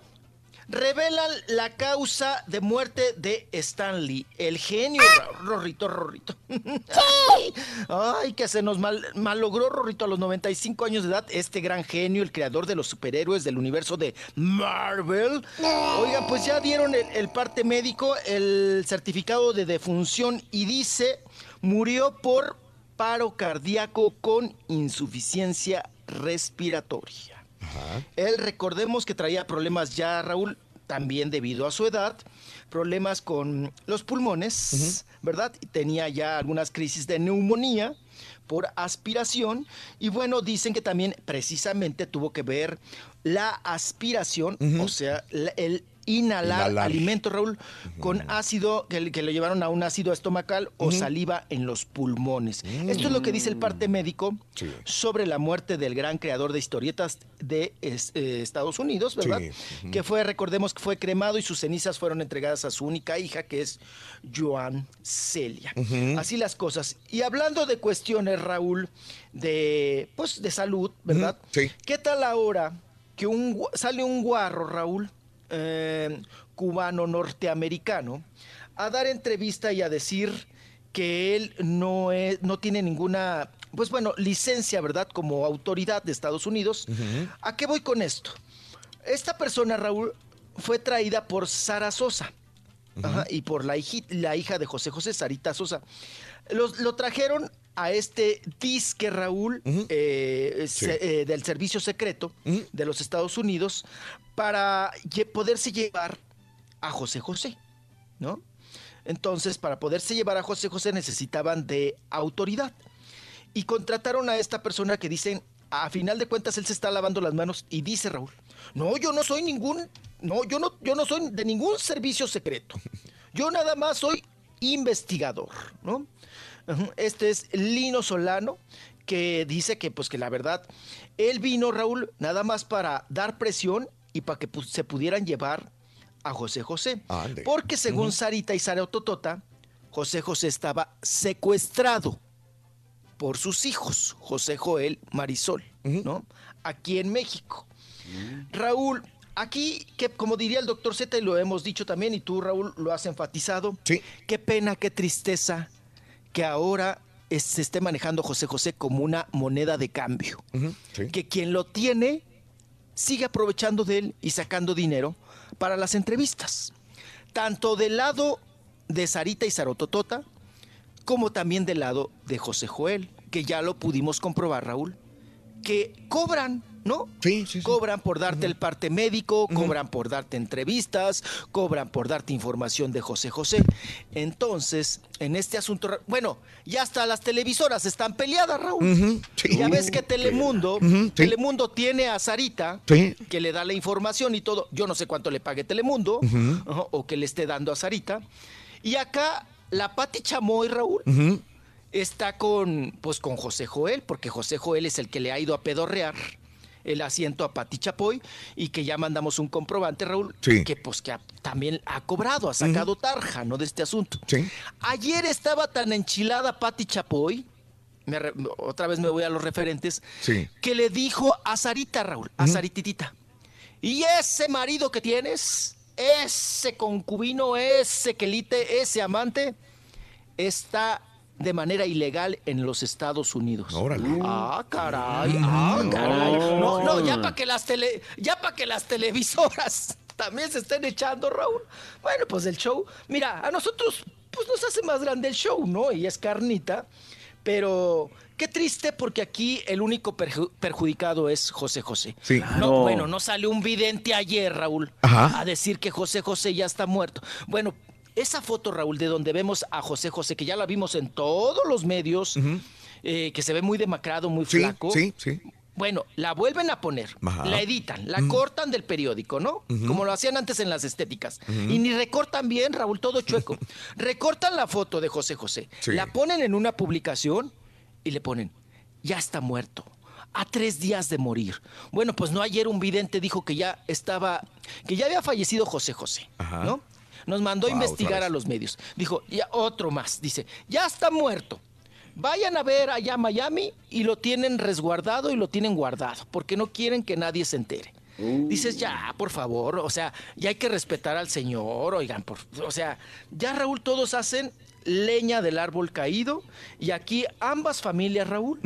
revelan la causa de muerte de Stanley, el genio, Ra- Rorrito, Rorrito. Ay, que se nos mal, malogró, Rorrito, a los 95 años de edad, este gran genio, el creador de los superhéroes del universo de Marvel. Oigan, pues ya dieron el, el parte médico, el certificado de defunción y dice, murió por paro cardíaco con insuficiencia respiratoria. Él, recordemos que traía problemas ya, Raúl, también debido a su edad, problemas con los pulmones, ¿verdad? Y tenía ya algunas crisis de neumonía por aspiración. Y bueno, dicen que también precisamente tuvo que ver la aspiración, o sea, el inhalar, Inhalar. alimentos, Raúl, con ácido, que, lo llevaron a un ácido estomacal o saliva en los pulmones. Esto es lo que dice el parte médico sobre la muerte del gran creador de historietas de es- eh, Estados Unidos, ¿verdad? Sí. Que fue, recordemos que fue cremado y sus cenizas fueron entregadas a su única hija, que es Joan Celia. Así las cosas. Y hablando de cuestiones, Raúl, de, pues, de salud, ¿verdad? Sí. ¿Qué tal ahora que un, sale un guarro, Raúl, eh, cubano norteamericano, a dar entrevista y a decir que él no, es, no tiene ninguna, pues bueno, licencia, ¿verdad? Como autoridad de Estados Unidos. ¿A qué voy con esto? Esta persona, Raúl, fue traída por Sara Sosa. Ajá, y por la, hiji- la hija de José José, Sarita Sosa. Los- lo trajeron a este disque Raúl eh, se- eh, del servicio secreto de los Estados Unidos para poderse llevar a José José, ¿no? Entonces, para poderse llevar a José José necesitaban de autoridad. Y contrataron a esta persona que dicen, a final de cuentas, él se está lavando las manos y dice Raúl, no, yo no soy ningún, no, yo no, yo no soy de ningún servicio secreto. Yo nada más soy investigador, ¿no? Este es Lino Solano, que dice que, pues, que la verdad, él vino, Raúl, nada más para dar presión y para que pues, se pudieran llevar a José José. Ande. Porque según. Sarita y Sara Ototota, José José estaba secuestrado por sus hijos, José Joel Marisol, ¿no? Aquí en México. Raúl, aquí, que como diría el doctor Z, y lo hemos dicho también, y tú, Raúl, lo has enfatizado, qué pena, qué tristeza que ahora es- se esté manejando José José como una moneda de cambio. Que quien lo tiene sigue aprovechando de él y sacando dinero para las entrevistas. Tanto del lado de Sarita y Sarototota, como también del lado de José Joel, que ya lo pudimos comprobar, Raúl, que cobran, ¿no? Sí, sí, Cobran por darte el parte médico, cobran por darte entrevistas, cobran por darte información de José José. Entonces, en este asunto, bueno, ya hasta las televisoras están peleadas, Raúl. Sí. Ya ves que Telemundo. Telemundo tiene a Sarita, que le da la información y todo. Yo no sé cuánto le pague Telemundo, o que le esté dando a Sarita. Y acá, la Pati Chamoy, Raúl, está con, pues, con José Joel, porque José Joel es el que le ha ido a pedorrear el asiento a Pati Chapoy y que ya mandamos un comprobante, Raúl, Sí. que pues que ha- también ha cobrado, ha sacado tarja, ¿no? De este asunto. Sí. Ayer estaba tan enchilada Pati Chapoy, me re- otra vez me voy a los referentes, Sí. que le dijo a Sarita, Raúl, a Sarititita, y ese marido que tienes, ese concubino, ese quelite, ese amante, está de manera ilegal en los Estados Unidos. Órale. Ah, caray, ah, caray. No, no, ya para que las tele, ya para que las televisoras también se estén echando, Raúl. Bueno, pues el show, mira, a nosotros pues nos hace más grande el show, ¿no? Y es carnita, pero qué triste porque aquí el único perju- perjudicado es José José. Sí. No, No. bueno, no salió un vidente ayer, Raúl, Ajá. a decir que José José ya está muerto. Bueno, esa foto, Raúl, de donde vemos a José José, que ya la vimos en todos los medios, eh, que se ve muy demacrado, muy Sí, flaco. sí, sí. Bueno, la vuelven a poner, Ajá. la editan, la Ujú. cortan del periódico, ¿no? Como lo hacían antes en las estéticas. Y ni recortan bien, Raúl, todo chueco. recortan la foto de José José, Sí. la ponen en una publicación y le ponen, ya está muerto. A tres días de morir. Bueno, pues no ayer un vidente dijo que ya estaba, que ya había fallecido José José, Ajá. ¿no? Nos mandó a Wow, investigar a los medios. Dijo, ya otro más. Dice, ya está muerto. Vayan a ver allá a Miami y lo tienen resguardado y lo tienen guardado, porque no quieren que nadie se entere. Dices, ya, por favor, o sea, ya hay que respetar al señor, oigan, por, o sea, ya Raúl, todos hacen leña del árbol caído y aquí ambas familias, Raúl,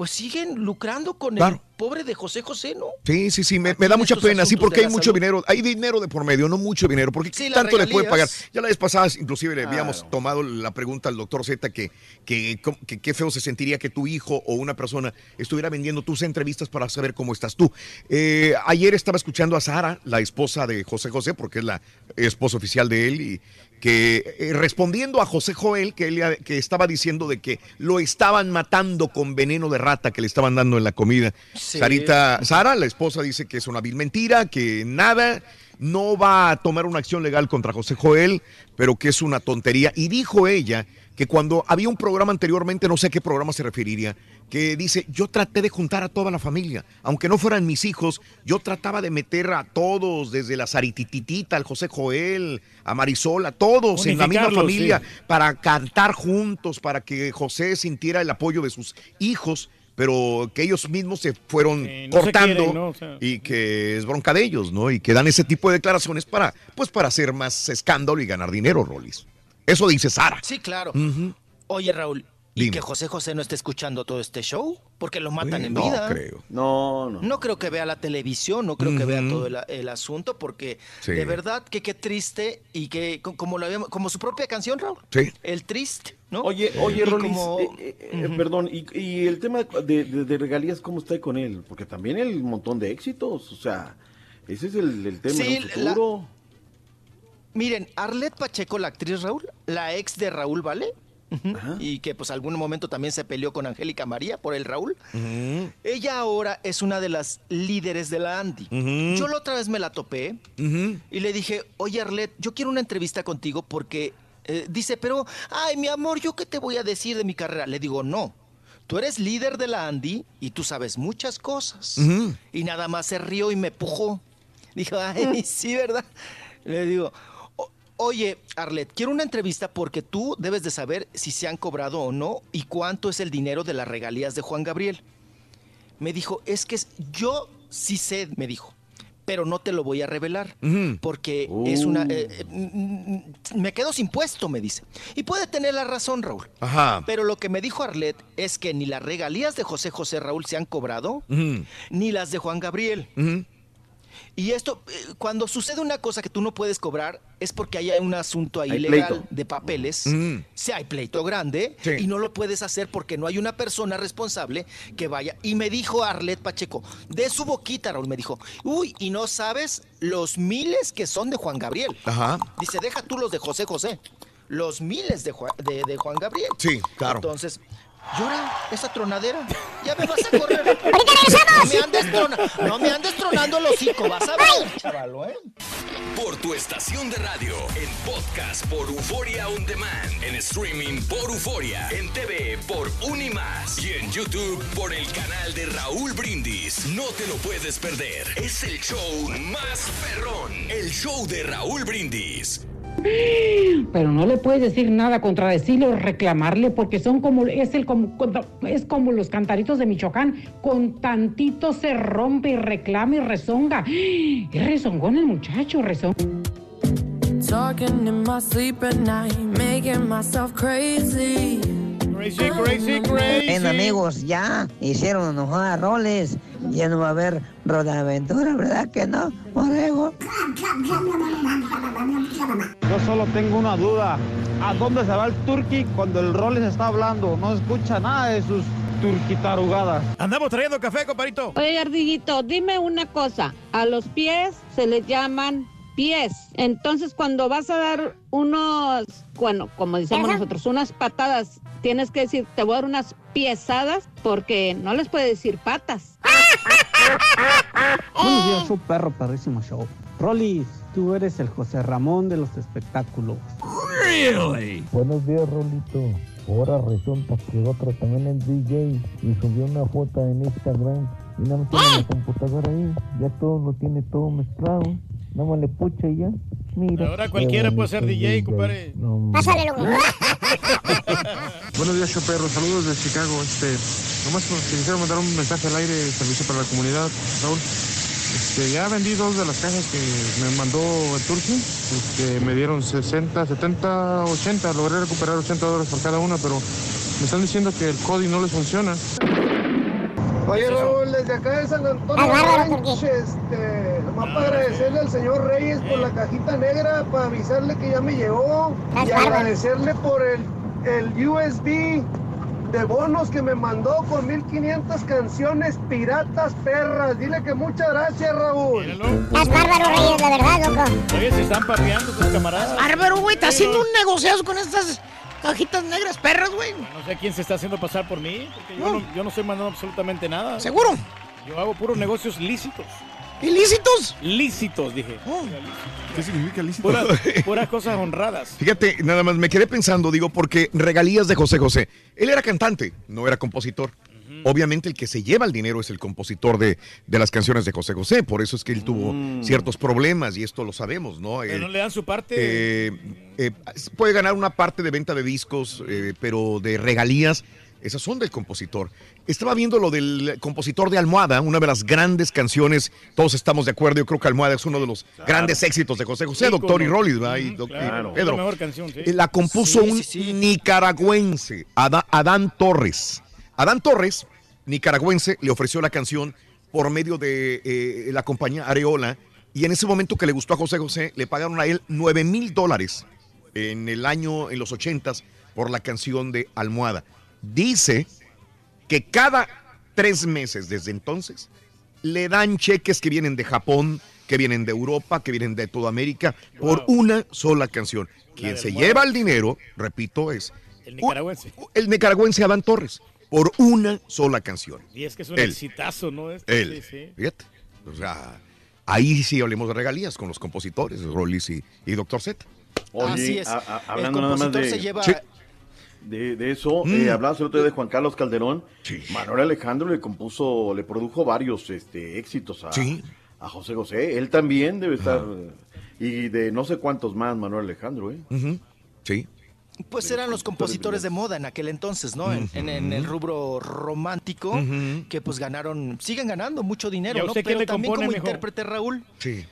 pues siguen lucrando con Claro. el pobre de José José, ¿no? Sí, sí, sí, me, me da mucha pena, sí, porque hay mucho salud. dinero, hay dinero de por medio, no mucho dinero, porque Sí, tanto le puede pagar. Ya la vez pasada, inclusive le habíamos Claro. tomado la pregunta al doctor Z que, que, com- que qué feo se sentiría que tu hijo o una persona estuviera vendiendo tus entrevistas para saber cómo estás tú. Eh, ayer estaba escuchando a Sara, la esposa de José José, porque es la esposa oficial de él, y que eh, respondiendo a José Joel, que, él, que estaba diciendo de que lo estaban matando con veneno de rata que le estaban dando en la comida. Sí. Sarita, Sara, la esposa, dice que es una vil mentira, que nada, no va a tomar una acción legal contra José Joel, pero que es una tontería. Y dijo ella que cuando había un programa anteriormente, no sé a qué programa se referiría, que dice, yo traté de juntar a toda la familia, aunque no fueran mis hijos, yo trataba de meter a todos, desde la Saritititita, al José Joel, a Marisol, a todos en la misma familia, sí. para cantar juntos, para que José sintiera el apoyo de sus hijos, pero que ellos mismos se fueron no se cortando quieren, ¿no? O sea. y que es bronca de ellos, ¿no? Y que dan ese tipo de declaraciones para, pues, para hacer más escándalo y ganar dinero, Rolis. Eso dice Sara. Sí, claro. Oye, Raúl, ¿y Dime. que José José no esté escuchando todo este show? Porque lo matan Oye, en no vida. creo. No, no. No creo que vea la televisión, no creo que vea todo el, el asunto, porque Sí. de verdad que qué triste y que co- como lo habíamos, como su propia canción, Raúl. Sí. El triste, ¿no? Oye, oye, Rolis, como- eh, eh, eh, perdón, y, y el tema de, de- de regalías, ¿cómo está con él? Porque también el montón de éxitos, o sea, ese es el, el tema Sí, futuro. Miren, Arlet Pacheco, la actriz Raúl, la ex de Raúl Vale, y que pues algún momento también se peleó con Angélica María por el Raúl. Ella ahora es una de las líderes de la Andy. Yo la otra vez me la topé y le dije, oye Arlet, yo quiero una entrevista contigo porque eh, dice, pero, ay, mi amor, ¿yo qué te voy a decir de mi carrera? Le digo, no. Tú eres líder de la Andy y tú sabes muchas cosas. Y nada más se rió y me pujó. Dijo, ay, sí, ¿verdad? Le digo, "O- oye, Arlet, quiero una entrevista porque tú debes de saber si se han cobrado o no y cuánto es el dinero de las regalías de Juan Gabriel. Me dijo, es que es- yo sí sé, me dijo, pero no te lo voy a revelar porque es una... eh, eh, mm, mm, me quedo sin puesto, me dice. Y puede tener la razón, Raúl. Ajá. Pero lo que me dijo Arlet es que ni las regalías de José José Raúl se han cobrado, ni las de Juan Gabriel. Ujú. Y esto, eh, cuando sucede una cosa que tú no puedes cobrar, es porque hay un asunto ahí Hay legal pleito. de papeles. Mm. Si hay pleito grande Sí. y no lo puedes hacer porque no hay una persona responsable que vaya. Y me dijo Arlet Pacheco, de su boquita, Raúl, me dijo, uy, y no sabes los miles que son de Juan Gabriel. Ajá. Dice, deja tú los de José José. Los miles de, Juan- de, de Juan Gabriel. Sí, claro. Entonces, llora esa tronadera. Ya me vas a correr. No me andes, trona- no me andes tronando el hocico, vas a ver, chavalo, ¿eh? Por tu estación de radio, en podcast por Euforia On Demand, en streaming por Euforia, en TV por Unimás y en YouTube por el canal de Raúl Brindis. No te lo puedes perder. Es el show más perrón, el show de Raúl Brindis. Pero no le puedes decir nada, contradecirle o reclamarle, porque son como, es el como, es como los cantaritos de Michoacán, con tantito se rompe y reclama y rezonga. Es rezongón el muchacho, rezón. Talking in my sleep at night, making myself crazy. Crazy, crazy, amigos, ya hicieron enojar a Roles. Ya no va a haber rodaventura, ¿verdad que no, Borrego? Yo solo tengo una duda. ¿A dónde se va el turqui cuando el Roles está hablando? No escucha nada de sus turquitarugadas. Andamos trayendo café, comparito. Oye, Ardillito, dime una cosa. A los pies se les llaman pies. Entonces, cuando vas a dar unos, bueno, como decimos nosotros, unas patadas, tienes que decir, te voy a dar unas piezadas porque no les puedes decir patas. Buenos días, show perro, perrísimo show. Rolis, tú eres el José Ramón de los espectáculos. Buenos días, Rolito. Ahora resulta que otro también es DJ y subió una foto en Instagram y nada más tiene la computadora ahí. Ya todo lo tiene todo mezclado. Más le pucha y ya. Mira. Ahora cualquiera puede ser DJ, compadre. Pásale, loco. Buenos días, Choperro. Saludos de Chicago. Este, nomás quisiera mandar un mensaje al aire de servicio para la comunidad, Raúl. Este, ya vendí dos de las cajas que me mandó el Turki. Este, me dieron 60, 70, 80. Logré recuperar 80 dólares por cada una, pero me están diciendo que el CODI no les funciona. Oye Raúl, desde acá de San Antonio Ranch, este, nomás para agradecerle al señor Reyes por la cajita negra, para avisarle que ya me llegó y agradecerle por el, el USB de bonos que me mandó con 1500 canciones piratas perras. Dile que muchas gracias Raúl. Estás bárbaro, Reyes, la verdad, loco. Oye, se están papeando tus camaradas. Bárbaro, güey, está haciendo un negocio con estas cajitas negras perras, güey. No sé quién se está haciendo pasar por mí, porque yo no, yo no estoy mandando absolutamente nada. ¿Seguro? Yo hago puros negocios lícitos. ¿Ilícitos? Lícitos, dije. ¿Qué significa lícito? Puras, puras cosas honradas. Fíjate, nada más me quedé pensando, digo, porque regalías de José José. Él era cantante, no era compositor. Obviamente el que se lleva el dinero es el compositor de, de las canciones de José José, por eso es que él tuvo ciertos problemas y esto lo sabemos, ¿no? Pero Eh, no le dan su parte. eh, eh, puede ganar una parte de venta de discos, eh, pero de regalías, esas son del compositor. Estaba viendo lo del compositor de Almohada, una de las grandes canciones, todos estamos de acuerdo, yo creo que Almohada es uno de los grandes éxitos de José José, doctor y Rollis, ¿verdad? Y. Pedro. La mejor canción, sí. Eh, La compuso un nicaragüense, Adán Torres. Adán Torres, nicaragüense, le ofreció la canción por medio de eh, la compañía Areola y en ese momento que le gustó a José José, le pagaron a él 9 mil dólares en el año, en los ochentas, por la canción de Almohada. Dice que cada tres meses desde entonces le dan cheques que vienen de Japón, que vienen de Europa, que vienen de toda América, por una sola canción. Quien se lleva el dinero, repito, es El nicaragüense. el nicaragüense Adán Torres, por una sola canción. Y es que es un Él. exitazo, ¿no? Este, Él. Sí, sí. Fíjate. O sea, ahí sí hablemos de regalías con los compositores, Rollis y, y Doctor Z. Oye, Así es. a- a- El hablando nada más compositor de, se lleva... Sí. De, de eso, Mm. eh, hablabas el otro día de Juan Carlos Calderón. Manuel Alejandro le compuso, le produjo varios este, éxitos a, Sí. a José José. Él también debe estar. Y de no sé cuántos más, Manuel Alejandro, ¿eh? Sí. Pues eran los compositores de moda en aquel entonces, ¿no? En, en- en el rubro romántico, que pues ganaron, siguen ganando mucho ¿Y dinero, ¿no? Pero también como intérprete, Raúl, Sí.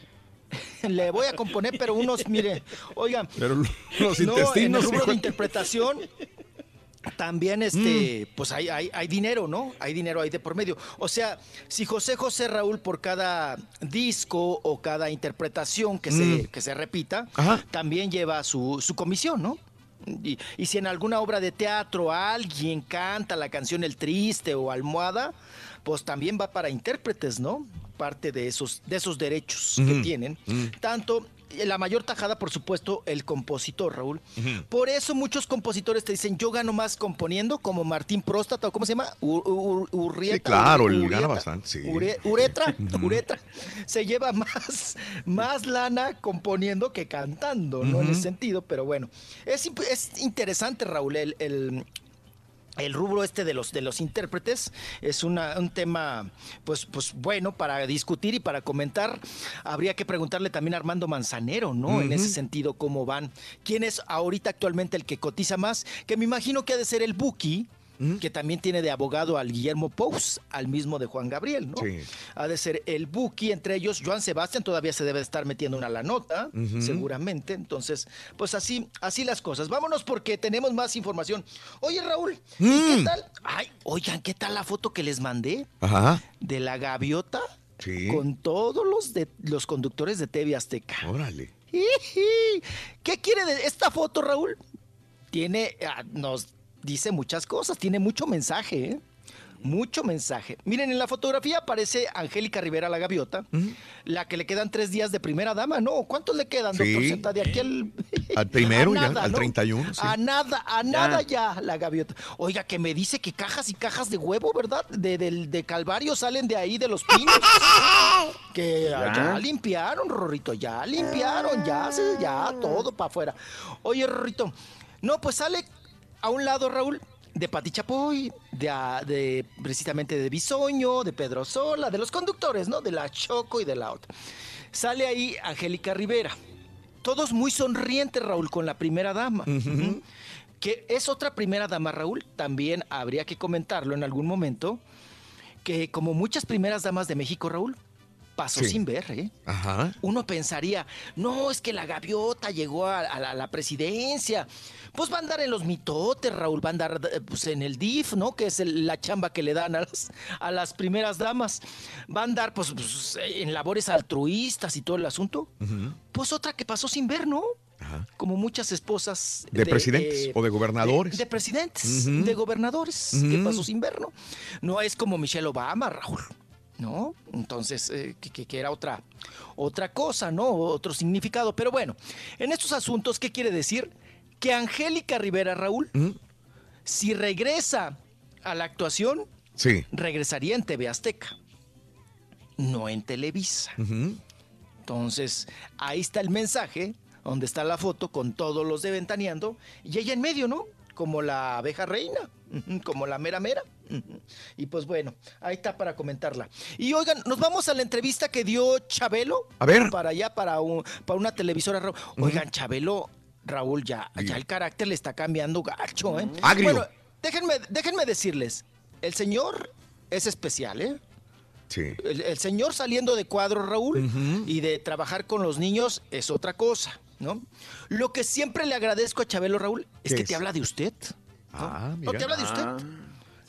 le voy a componer, pero unos, mire, oigan, Pero los no, en el rubro de- interpretación también este pues hay, hay, hay dinero, ¿no? Hay dinero ahí de por medio. O sea, si José José Raúl por cada disco o cada interpretación que, Mm. se, que se repita, Ajá. también lleva su, su comisión, ¿no? Y, y si en alguna obra de teatro alguien canta la canción El Triste o Almohada, pues también va para intérpretes, ¿no? Parte de esos, de esos derechos que tienen. Mm. Tanto, la mayor tajada, por supuesto, el compositor, Raúl. Por eso muchos compositores te dicen, yo gano más componiendo, como Martín Próstata, o ¿cómo se llama? U- u- Urrieta. Sí, claro, Ur- él Urrieta. gana bastante, sí. Ure- uretra, uretra. Se lleva más, más lana componiendo que cantando, ¿no? En ese sentido, pero bueno. Es, es interesante, Raúl, el, el- el rubro este de los de los intérpretes es una- un tema pues pues bueno para discutir y para comentar. Habría que preguntarle también a Armando Manzanero no en ese sentido cómo van quién es ahorita actualmente el que cotiza más que me imagino que ha de ser el Buki que también tiene de abogado al Guillermo Pous, al mismo de Juan Gabriel, ¿no? Sí. Ha de ser el Buki, entre ellos Joan Sebastián todavía se debe estar metiendo una la nota, seguramente. Entonces, pues así, así las cosas. Vámonos porque tenemos más información. Oye, Raúl, ¿y Mm. ¿qué tal? Ay, oigan, ¿qué tal la foto que les mandé Ajá. de la gaviota Sí. con todos los de los conductores de TV Azteca? Órale. ¿Qué quiere de esta foto, Raúl? Tiene, ah, nos dice muchas cosas, tiene mucho mensaje, ¿eh? Mucho mensaje. Miren, en la fotografía aparece Angélica Rivera, la gaviota, la que le quedan tres días de primera dama, ¿no? ¿Cuántos le quedan, Sí. doctor Z? De aquí al... Al primero A ya, al ¿no? 31. sí. A nada, a nada ya la gaviota. Oiga, que me dice que cajas y cajas de huevo, ¿verdad? De, del- de Calvario salen de ahí, de los pinos. que ah, Ya. ya limpiaron, Rorrito, ya limpiaron, ya, se- ya todo para afuera. Oye, Rorrito, no, pues sale a un lado, Raúl, de Pati Chapoy, de, de precisamente de Bisoño, de Pedro Sola, de los conductores, ¿no? De la Choco y de la otra. Sale ahí Angélica Rivera. Todos muy sonrientes, Raúl, con la primera dama. Que es otra primera dama, Raúl. También habría que comentarlo en algún momento. Que como muchas primeras damas de México, Raúl, pasó Sí. sin ver, ¿eh? Ajá. Uno pensaría, no, es que la gaviota llegó a, a la, a la presidencia. Pues va a andar en los mitotes, Raúl, va a andar eh, pues, en el DIF, ¿no? Que es el- la chamba que le dan a las, a las primeras damas. Va a andar, pues, pues, en labores altruistas y todo el asunto. Pues otra que pasó sin ver, ¿no? Como muchas esposas. De presidentes o de gobernadores. De, de presidentes, de gobernadores, que Ujú. pasó sin ver, ¿no? No es como Michelle Obama, Raúl. ¿No? Entonces, eh, que, que- era otra, otra cosa, ¿no? Otro significado. Pero bueno, en estos asuntos, ¿qué quiere decir? Que Angélica Rivera, Raúl, si regresa a la actuación, Sí. regresaría en TV Azteca. no en Televisa. Entonces, ahí está el mensaje, donde está la foto con todos los de Ventaneando, y ella en medio, ¿no? Como la abeja reina, como la mera mera. Y pues bueno, ahí está para comentarla. Y oigan, nos vamos a la entrevista que dio Chabelo. A ver. Para allá, para, un- para una televisora. Oigan, Chabelo, Raúl, ya, ya el carácter le está cambiando gacho, ¿eh? Agrio. Bueno, déjenme, déjenme decirles, el señor es especial, ¿eh? Sí. El, el señor saliendo de cuadro, Raúl, y de trabajar con los niños es otra cosa, ¿no? Lo que siempre le agradezco a Chabelo, Raúl, es ¿Qué que es? te habla de usted. Ah, ¿No te habla de usted?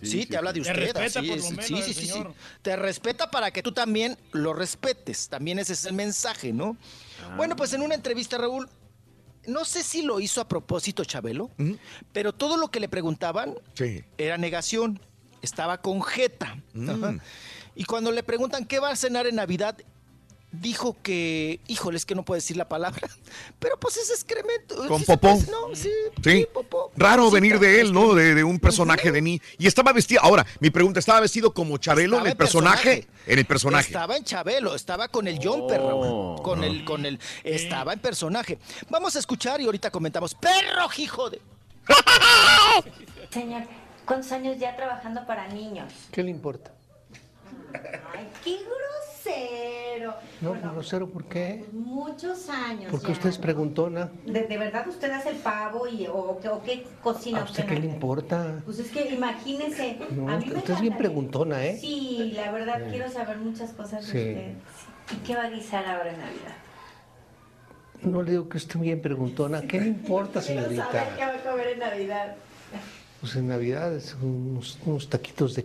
Sí, te habla de Te usted. respeta, así por es. lo menos, sí, sí, sí. Te respeta para que tú también lo respetes. También ese es el mensaje, ¿no? Bueno, pues en una entrevista, Raúl, no sé si lo hizo a propósito Chabelo, pero todo lo que le preguntaban Sí. era negación. Estaba con jeta. Ajá. Y cuando le preguntan qué va a cenar en Navidad, dijo que, híjole, es que no puedo decir la palabra, pero pues es excremento. Con Sí popó. puede- no, sí, Sí. Raro venir de él, ¿no? De, de un personaje de mí. Y estaba vestido. Ahora, mi pregunta, ¿estaba vestido como Chabelo Estaba en el personaje? personaje. En el personaje. Estaba en Chabelo, estaba con el jumper, Oh. Raúl. Con el, con el, estaba en personaje. Vamos a escuchar y ahorita comentamos. ¡Perro, hijo de! Señor, ¿cuántos años ya trabajando para niños? ¿Qué le importa? Ay, qué grosero. No, grosero, ¿por qué? Muchos años Porque ya. usted es preguntona. ¿De, de verdad usted hace el pavo y, o, qué- o qué cocina ¿A usted qué le importa? Pues es que imagínese. No, a mí me usted es bien preguntona, ¿eh? Sí, la verdad Sí. quiero saber muchas cosas de usted. ¿Y qué va a guisar ahora en Navidad? No le digo que esté bien preguntona. ¿Qué le importa, Quiero saber qué señorita? va a comer en Navidad. Pues en Navidad es unos, unos taquitos de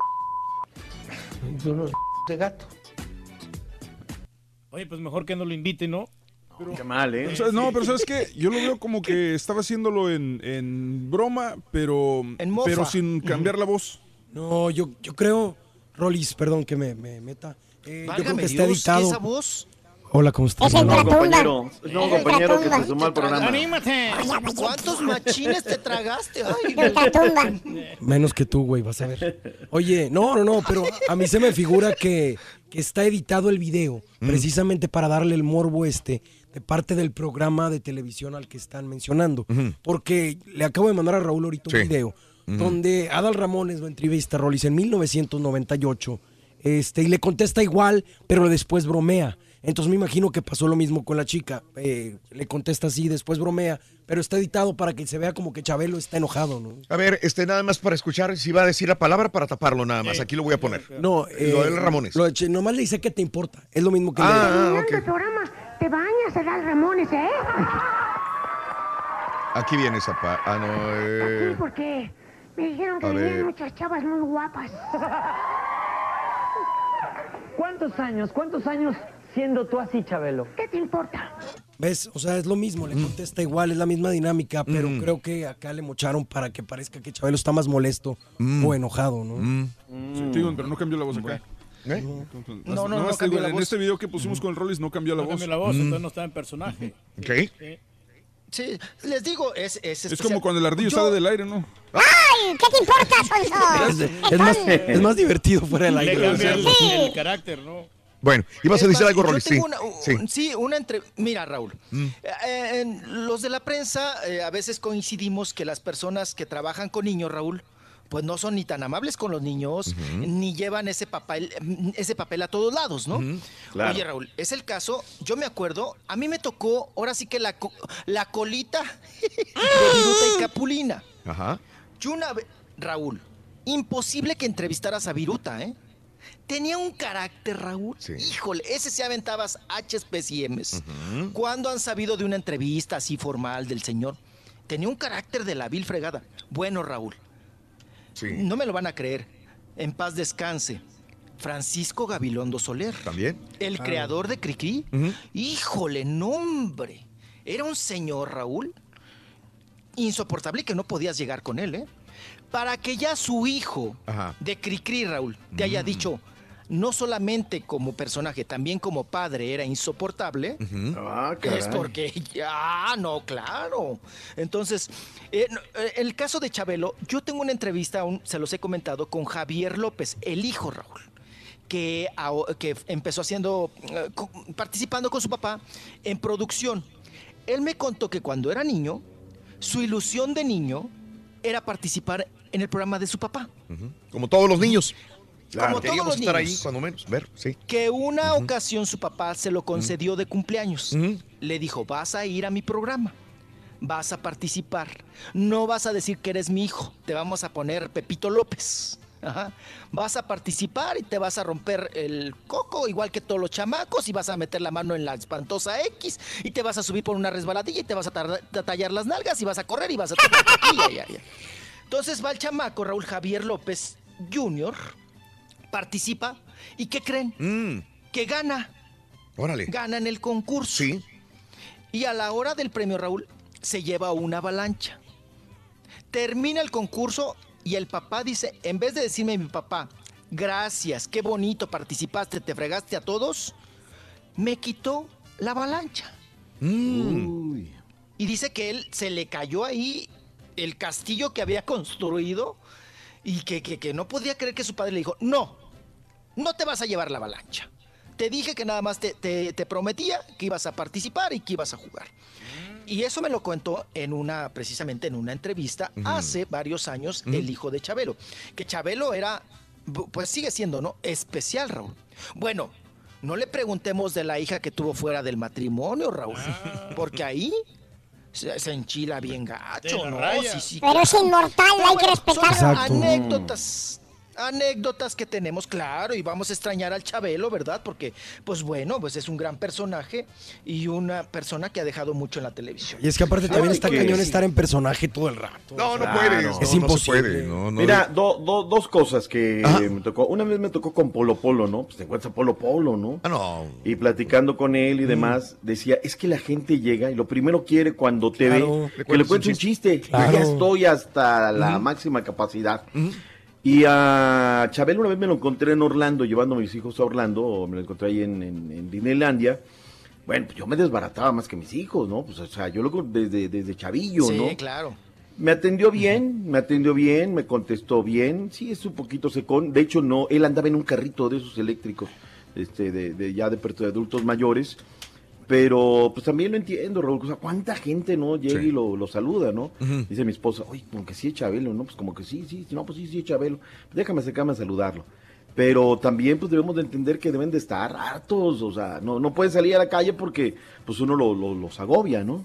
y unos de gato. Oye, pues mejor que no lo invite, ¿no? Qué mal, ¿eh? O sea, no, pero ¿sabes qué? Yo lo veo como que estaba haciéndolo en, en broma, pero, mofa. pero sin cambiar la voz. No, yo, yo creo, Rolis, perdón que me, me meta. Eh, yo creo que está Dios, editado. ¿qué esa voz? Hola, ¿cómo estás? Es el nuevo compañero, es nuevo compañero que se sumó al programa. ¡Anímate! ¿Cuántos machines te tragaste? Ay, Menos que tú, güey, vas a ver. Oye, no, no, no, pero a mí se me figura que, que está editado el video precisamente para darle el morbo este de parte del programa de televisión al que están mencionando. Porque le acabo de mandar a Raúl ahorita un video donde Adal Ramones lo entrevista a Rollis en 1998 este, y le contesta igual, pero después bromea. Entonces me imagino que pasó lo mismo con la chica. Eh, le contesta así, después bromea, pero está editado para que se vea como que Chabelo está enojado, ¿no? A ver, este, nada más para escuchar si va a decir la palabra para taparlo nada más. Aquí lo voy a poner. No, Lo del Ramones. Lo de Che- nomás le dice que te importa. Es lo mismo que Ah, le ah, ok. programa te bañas, Adal Ramones, ¿eh? Aquí viene esa pa... Ah, no, Sí, eh... porque me dijeron que venían muchas chavas muy guapas. ¿Cuántos años, cuántos años siendo tú así, Chabelo? ¿Qué te importa? ¿Ves? O sea, es lo mismo, Mm. le contesta igual, es la misma dinámica, pero creo que acá le mocharon para que parezca que Chabelo está más molesto Mm. o enojado, ¿no? Sí, te digo, pero no cambió la voz acá. No, no, no más te cambió digo, la En voz. este video que pusimos con el Rollis no cambió la No voz. cambió la voz, entonces no estaba en personaje. Ok. Sí. Sí, les digo, es, es, Es como cuando el ardillo Yo- sale del aire, ¿no? ¡Ay! ¿Qué te importa, Es, Sonso? es más, es más divertido fuera del Le aire. cambia el, Sí. el carácter, ¿no? Bueno, ibas a decir algo, yo Rollis. Sí. una- un- sí. sí, una entre... Mira, Raúl, Mm. eh, en los de la prensa eh, a veces coincidimos que las personas que trabajan con niños, Raúl, pues no son ni tan amables con los niños, ni llevan ese papel, ese papel a todos lados, ¿no? claro. Oye, Raúl, es el caso, yo me acuerdo, a mí me tocó, ahora sí que la, la colita de Viruta y Capulina. Ajá. Yo una vez, Raúl, imposible que entrevistaras a Viruta, ¿eh? Tenía un carácter, Raúl. Híjole, ese se aventabas H's, y M's. ¿Cuándo han sabido de una entrevista así formal del señor? Tenía un carácter de la vil fregada. Bueno, Raúl, no me lo van a creer. En paz descanse. Francisco Gabilondo Soler. ¿También? El Ah. creador de Cricri. Híjole, nombre. Era un señor, Raúl, insoportable y que no podías llegar con él, ¿eh? Para que ya su hijo Ajá. de Cricri, Raúl, te haya dicho, no solamente como personaje, también como padre era insoportable, Ah, es caray. porque ya, no, claro. Entonces, eh, eh, el caso de Chabelo, yo tengo una entrevista, aún se los he comentado, con Javier López, el hijo Raúl, que, que empezó haciendo, eh, participando con su papá en producción. Él me contó que cuando era niño, su ilusión de niño era participar en el programa de su papá. Como todos los niños. Como Queríamos todos los estar ahí, niños. cuando menos. Ver, sí. Que una ocasión su papá se lo concedió de cumpleaños. Le dijo, vas a ir a mi programa, vas a participar, no vas a decir que eres mi hijo, te vamos a poner Pepito López. Ajá. Vas a participar y te vas a romper el coco, igual que todos los chamacos, y vas a meter la mano en la espantosa X, y te vas a subir por una resbaladilla y te vas a, tallar las nalgas, y vas a correr y vas a. Entonces va el chamaco Raúl Javier López Jr., participa, ¿y qué creen? Que gana. Órale. Gana en el concurso. Sí. Y a la hora del premio Raúl se lleva una avalancha. Termina el concurso y el papá dice, en vez de decirme mi papá, gracias, qué bonito participaste, te fregaste a todos, me quitó la avalancha. Mm. Y dice que él se le cayó ahí el castillo que había construido y que, que- que no podía creer que su padre le dijo, no, no te vas a llevar la avalancha. Te dije que nada más te, te- te prometía que ibas a participar y que ibas a jugar. Y eso me lo contó en una, precisamente en una entrevista hace varios años, el hijo de Chabelo. Que Chabelo era, pues sigue siendo, ¿no? Especial, Raúl. Bueno, no le preguntemos de la hija que tuvo fuera del matrimonio, Raúl. Porque ahí se, se enchila bien gacho, ¿no? raya. Sí, sí, Pero es inmortal, Pero hay que bueno, son respetarlo. Exacto. Anécdotas. Anécdotas que tenemos, claro, y vamos a extrañar al Chabelo, ¿verdad? Porque, pues bueno, pues es un gran personaje y una persona que ha dejado mucho en la televisión. Y es que aparte también está que- cañón estar en personaje todo el rato. No, no Claro. puedes. Es no, no se imposible. puede, no, no. Mira, do- do- dos cosas que me tocó. Una vez me tocó con Polo Polo, ¿no? Pues te encuentras a Polo Polo, ¿no? Ah, no. Y platicando con él y demás, decía, es que la gente llega y lo primero quiere cuando te Claro. ve, que le cuentes un chiste. Claro. Ya estoy hasta la máxima capacidad. Y a Chabelo una vez me lo encontré en Orlando, llevando a mis hijos a Orlando, me lo encontré ahí en, en, en Disneylandia. Bueno, pues yo me desbarataba más que mis hijos, ¿no? Pues, o sea, yo lo desde, desde chavillo, sí, ¿no? claro. Me atendió bien, me atendió bien, me contestó bien. Sí, es un poquito secón. De hecho, no, él andaba en un carrito de esos eléctricos, este, de, de ya de, per- de adultos mayores. Pero pues también lo entiendo, Raúl. O sea, ¿cuánta gente no llega Sí. y lo, lo saluda, no? Dice mi esposa, oye, como que sí es Chabelo, ¿no? Pues como que sí, sí, no, pues sí, sí es Chabelo. Déjame acercarme a saludarlo. Pero también pues debemos de entender que deben de estar hartos, o sea, no, no pueden salir a la calle porque pues uno lo- lo- los agobia, ¿no?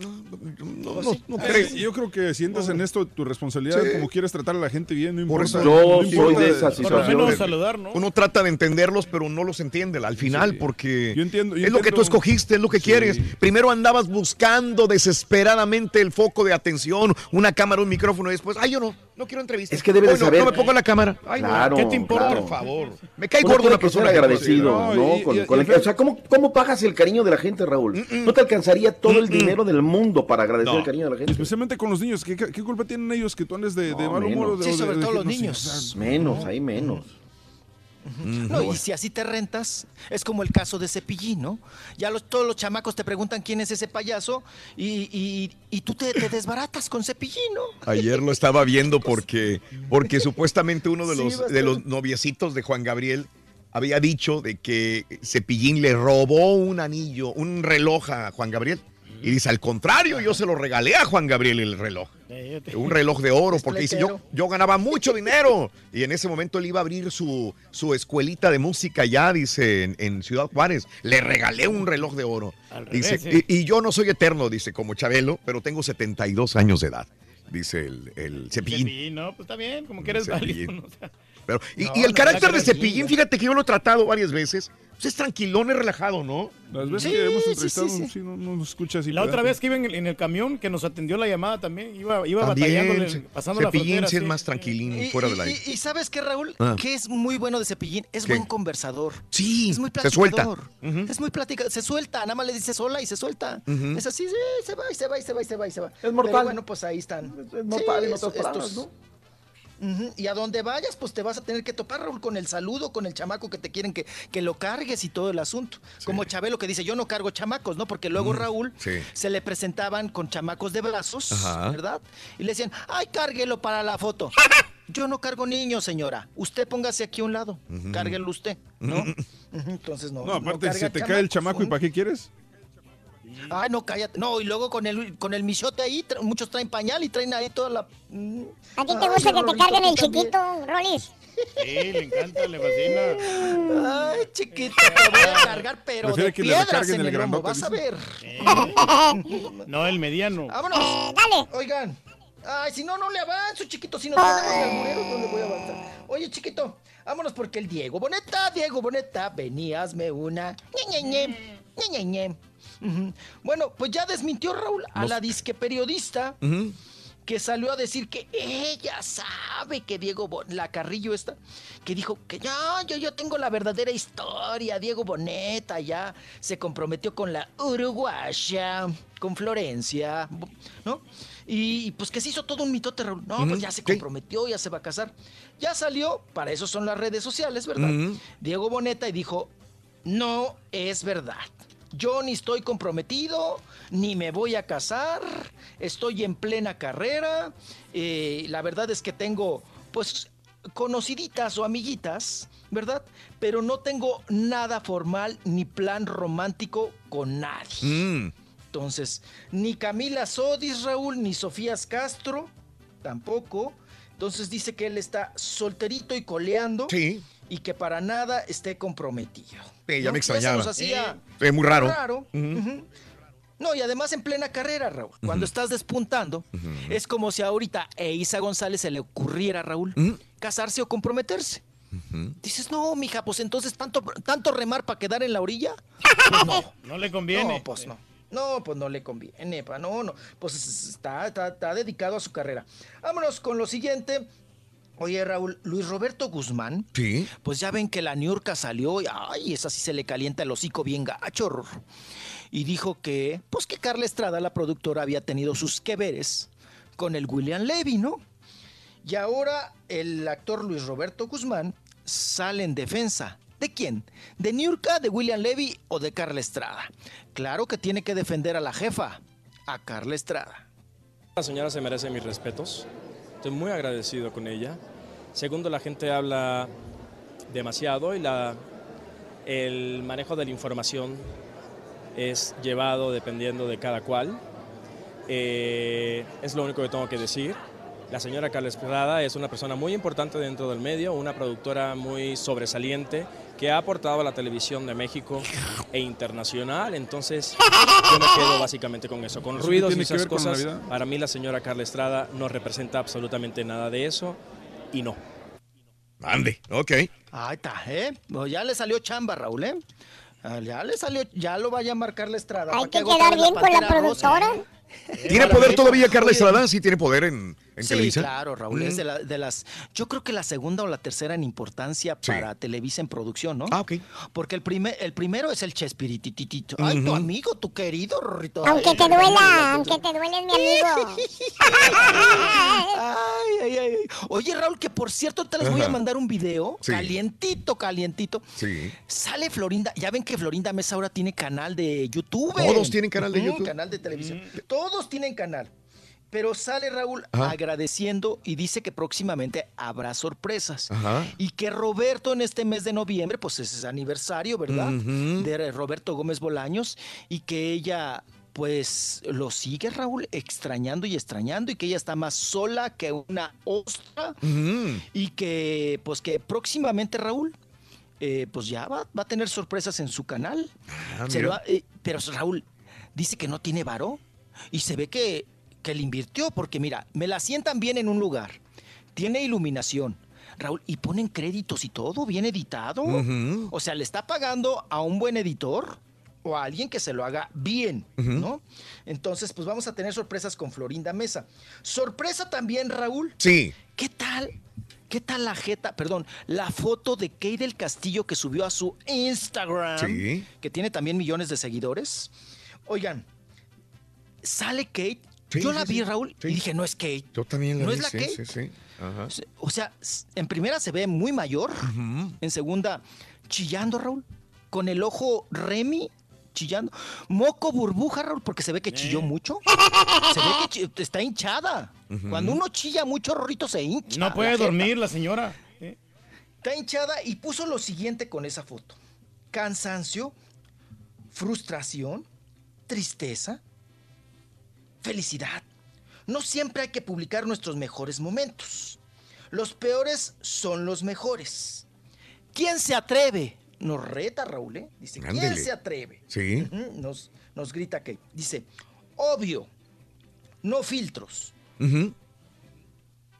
No, no, no Eh, creo. yo creo que sientas en esto tu responsabilidad, Sí. como quieres tratar a la gente bien, no Por importa. eso Yo no soy de esa Por lo menos saludar, ¿no? Uno trata de entenderlos, pero no los entiende al final, porque Yo entiendo- yo es lo que tú entiendo- escogiste, es lo que Sí. quieres. Primero andabas buscando desesperadamente el foco de atención, una cámara, un micrófono, y después, ay, yo no, no quiero entrevistas. Es que debe de Hoy no, saber- No me pongo la cámara. Ay, no. Claro, ¿Qué te importa? claro. Por favor. Me cae gordo una persona agradecido. ¿no? y- Con- y- con y- el- o sea, ¿cómo, ¿cómo pagas el cariño de la gente, Raúl? No te alcanzaría todo el dinero del mundo para agradecer No. el cariño de la gente. Especialmente con los niños, ¿qué, culpa tienen ellos que tú andes de, de No, mal humor? de- Sí, de- sobre de- todo los niños. Menos, hay menos. No, y si así te rentas, es como el caso de Cepillín, ¿no? Ya los, todos los chamacos te preguntan quién es ese payaso y, y- y tú te, te desbaratas con Cepillín, ¿no? Ayer lo estaba viendo porque, porque supuestamente uno de Sí, los, de los noviecitos de Juan Gabriel había dicho de que Cepillín le robó un anillo, un reloj a Juan Gabriel. Y dice, al contrario, yo se lo regalé a Juan Gabriel el reloj. Un reloj de oro, porque dice, yo, yo ganaba mucho dinero. Y en ese momento él iba a abrir su, su escuelita de música ya, dice, en, en Ciudad Juárez. Le regalé un reloj de oro. Al Dice, revés, y, y yo no soy eterno, dice, como Chabelo, pero tengo 72 años de edad. Dice el, el Cepillín. Cepillín, no, pues está bien, como que eres válido. ¿no? O sea, Pero, y, No, y el no, carácter la de Cepillín, fíjate que yo lo he tratado varias veces. Pues es tranquilón, es relajado, ¿no? Las veces Sí, que hemos entrevistado, sí, sí, sí. no, no nos escucha así. La otra vez que iba en el, en el camión, que nos atendió la llamada también, iba, iba Ce- pasando la Cepillín frontera. sí es más tranquilín Y, fuera y- de la... y- y ¿sabes qué, Raúl? Ah. Que es muy bueno de Cepillín. Es ¿Qué? buen conversador. Sí, Es muy se suelta. platicador. Es muy platicador. Se suelta, nada más le dice sola y se suelta. Es así, sí, se va y se va y se va y se va y se va. Es mortal. Pero bueno, pues ahí están. Es mortal en es- otras palabras, Y a donde vayas, pues te vas a tener que topar, Raúl, con el saludo, con el chamaco que te quieren que, que lo cargues y todo el asunto. Como Chabelo que dice, yo no cargo chamacos, ¿no? Porque luego Raúl sí. se le presentaban con chamacos de brazos, Ajá. ¿verdad? Y le decían, ay, cárguelo para la foto. Yo no cargo niños, señora. Usted póngase aquí a un lado. Ujú. Cárguelo usted, ¿no? Entonces no. No, aparte, se te cae el chamaco y ¿para qué quieres? Ay, no, cállate. No, y luego con el, con el michote ahí, tra- muchos traen pañal y traen ahí toda la... mm. ¿A ti te gusta que te carguen el chiquito, Rolis? Sí, le encanta, le fascina. Ay, chiquito, te voy a cargar, pero Prefiere de que le piedras en el el grandote, vas a ver. No, el mediano. Vámonos. dale. Oigan. Ay, si no, no le avanzo, chiquito. Si no no le voy a avanzar. Oye, chiquito, vámonos porque el Diego Boneta, Diego Boneta, veníasme una. Ñe, Ñe, Ñe, Ñe, Ñe, Ñe. Bueno, pues ya desmintió Raúl a la disque periodista que salió a decir que ella sabe que Diego Bo- la Carrillo esta, que dijo que ya, yo, yo tengo la verdadera historia, Diego Boneta ya se comprometió con la uruguaya, con Florencia, ¿no? Y pues que se hizo todo un mitote, Raúl. No, pues ya se comprometió, ya se va a casar. Ya salió, para eso son las redes sociales, ¿verdad? Diego Boneta y dijo, no es verdad. Yo ni estoy comprometido, ni me voy a casar, estoy en plena carrera. eh, la verdad es que tengo, pues, conociditas o amiguitas, ¿verdad? Pero no tengo nada formal ni plan romántico con nadie. Mm. Entonces, ni Camila Sodis, Raúl, ni Sofías Castro, tampoco. Entonces dice que él está solterito y coleando. Y que para nada esté comprometido. Ya ¿no? me extrañaba. hacía Es muy raro. No, y además en plena carrera, Raúl. Cuando estás despuntando, es como si ahorita a Isa González se le ocurriera, Raúl, casarse o comprometerse. Dices, no, mija, pues entonces tanto, tanto remar para quedar en la orilla. Pues no. No le conviene. No, pues no. No, pues no le conviene, pa, no, no. Pues está, está, está dedicado a su carrera. Vámonos con lo siguiente. Oye, Raúl, Luis Roberto Guzmán. Sí. Pues ya ven que la Niurka salió y, ay, esa sí se le calienta el hocico bien gacho. Y dijo que, pues que Carla Estrada, la productora, había tenido sus que veres con el William Levy, ¿no? Y ahora el actor Luis Roberto Guzmán sale en defensa. ¿De quién? ¿De Niurka, de William Levy o de Carla Estrada? Claro que tiene que defender a la jefa, a Carla Estrada. La señora se merece mis respetos. Estoy muy agradecido con ella. Segundo, la gente habla demasiado y la, el manejo de la información es llevado dependiendo de cada cual. Eh, es lo único que tengo que decir. La señora Carla Estrada es una persona muy importante dentro del medio, una productora muy sobresaliente que ha aportado a la televisión de México e internacional. Entonces, yo me quedo básicamente con eso. Con ¿Eso qué ruidos y esas cosas, para mí la señora Carla Estrada no representa absolutamente nada de eso y no. Ande, ok. Ahí está, ¿eh? Pues ya le salió chamba, Raúl, ¿eh? Ah, Ya le salió, ya lo va a llamar Carla Estrada. Hay ¿Para que quedar bien con la Rosa? productora. ¿Tiene poder todavía Carla Estrada? Sí, tiene poder en, en Sí, Televisa. claro, Raúl. Es Mm. de, la- de las. Yo creo que la segunda o la tercera en importancia Sí. para Televisa en producción, ¿no? Ah, ok. Porque el, primer, el primero es el Chespirititito. Ay, tu amigo, tu querido Rorrito. Aunque Ay, te duela, aunque te duele, es mi amigo. Ay, ay, ay. Oye, Raúl, que por cierto te les voy a mandar un video Sí. calientito, calientito. Sí. Sale Florinda. Ya ven que Florinda Mesa ahora tiene canal de YouTube. Todos tienen canal de YouTube. Canal de televisión. Todos tienen canal. Pero sale Raúl Ajá. agradeciendo y dice que próximamente habrá sorpresas. Ajá. Y que Roberto en este mes de noviembre, pues es aniversario, ¿verdad? De Roberto Gómez Bolaños. Y que ella, pues, lo sigue, Raúl, extrañando y extrañando. Y que ella está más sola que una ostra. Y que, pues, que próximamente, Raúl, eh, pues ya va, va a tener sorpresas en su canal. Ah, Se eh, pero Raúl dice que no tiene varo y se ve que, que le invirtió porque mira, me la sientan bien en un lugar, tiene iluminación. Raúl, y ponen créditos y todo, bien editado. O sea, le está pagando a un buen editor o a alguien que se lo haga bien. ¿no? Entonces, pues vamos a tener sorpresas con Florinda Mesa. Sorpresa también, Raúl. Sí. ¿Qué tal? ¿Qué tal la jeta? Perdón, la foto de Kay del Castillo que subió a su Instagram, Sí. que tiene también millones de seguidores. Oigan, sale Kate. Sí, Yo sí, la vi, sí. Raúl, y dije, no es Kate. Yo también la ¿No vi, es la Kate? sí, sí. Ajá. O sea, en primera se ve muy mayor, en segunda chillando, Raúl, con el ojo Remy chillando. Moco burbuja, Raúl, porque se ve que chilló mucho. Se ve que está hinchada. Cuando uno chilla mucho, Rorrito se hincha. No puede la jeta. dormir la señora. ¿eh? Está hinchada y puso lo siguiente con esa foto. Cansancio, frustración, tristeza, felicidad. No siempre hay que publicar nuestros mejores momentos. Los peores son los mejores. ¿Quién se atreve? Nos reta Raúl, ¿eh? Dice, ¿quién se atreve? Sí. Nos, nos grita Kate. Dice, obvio, no filtros.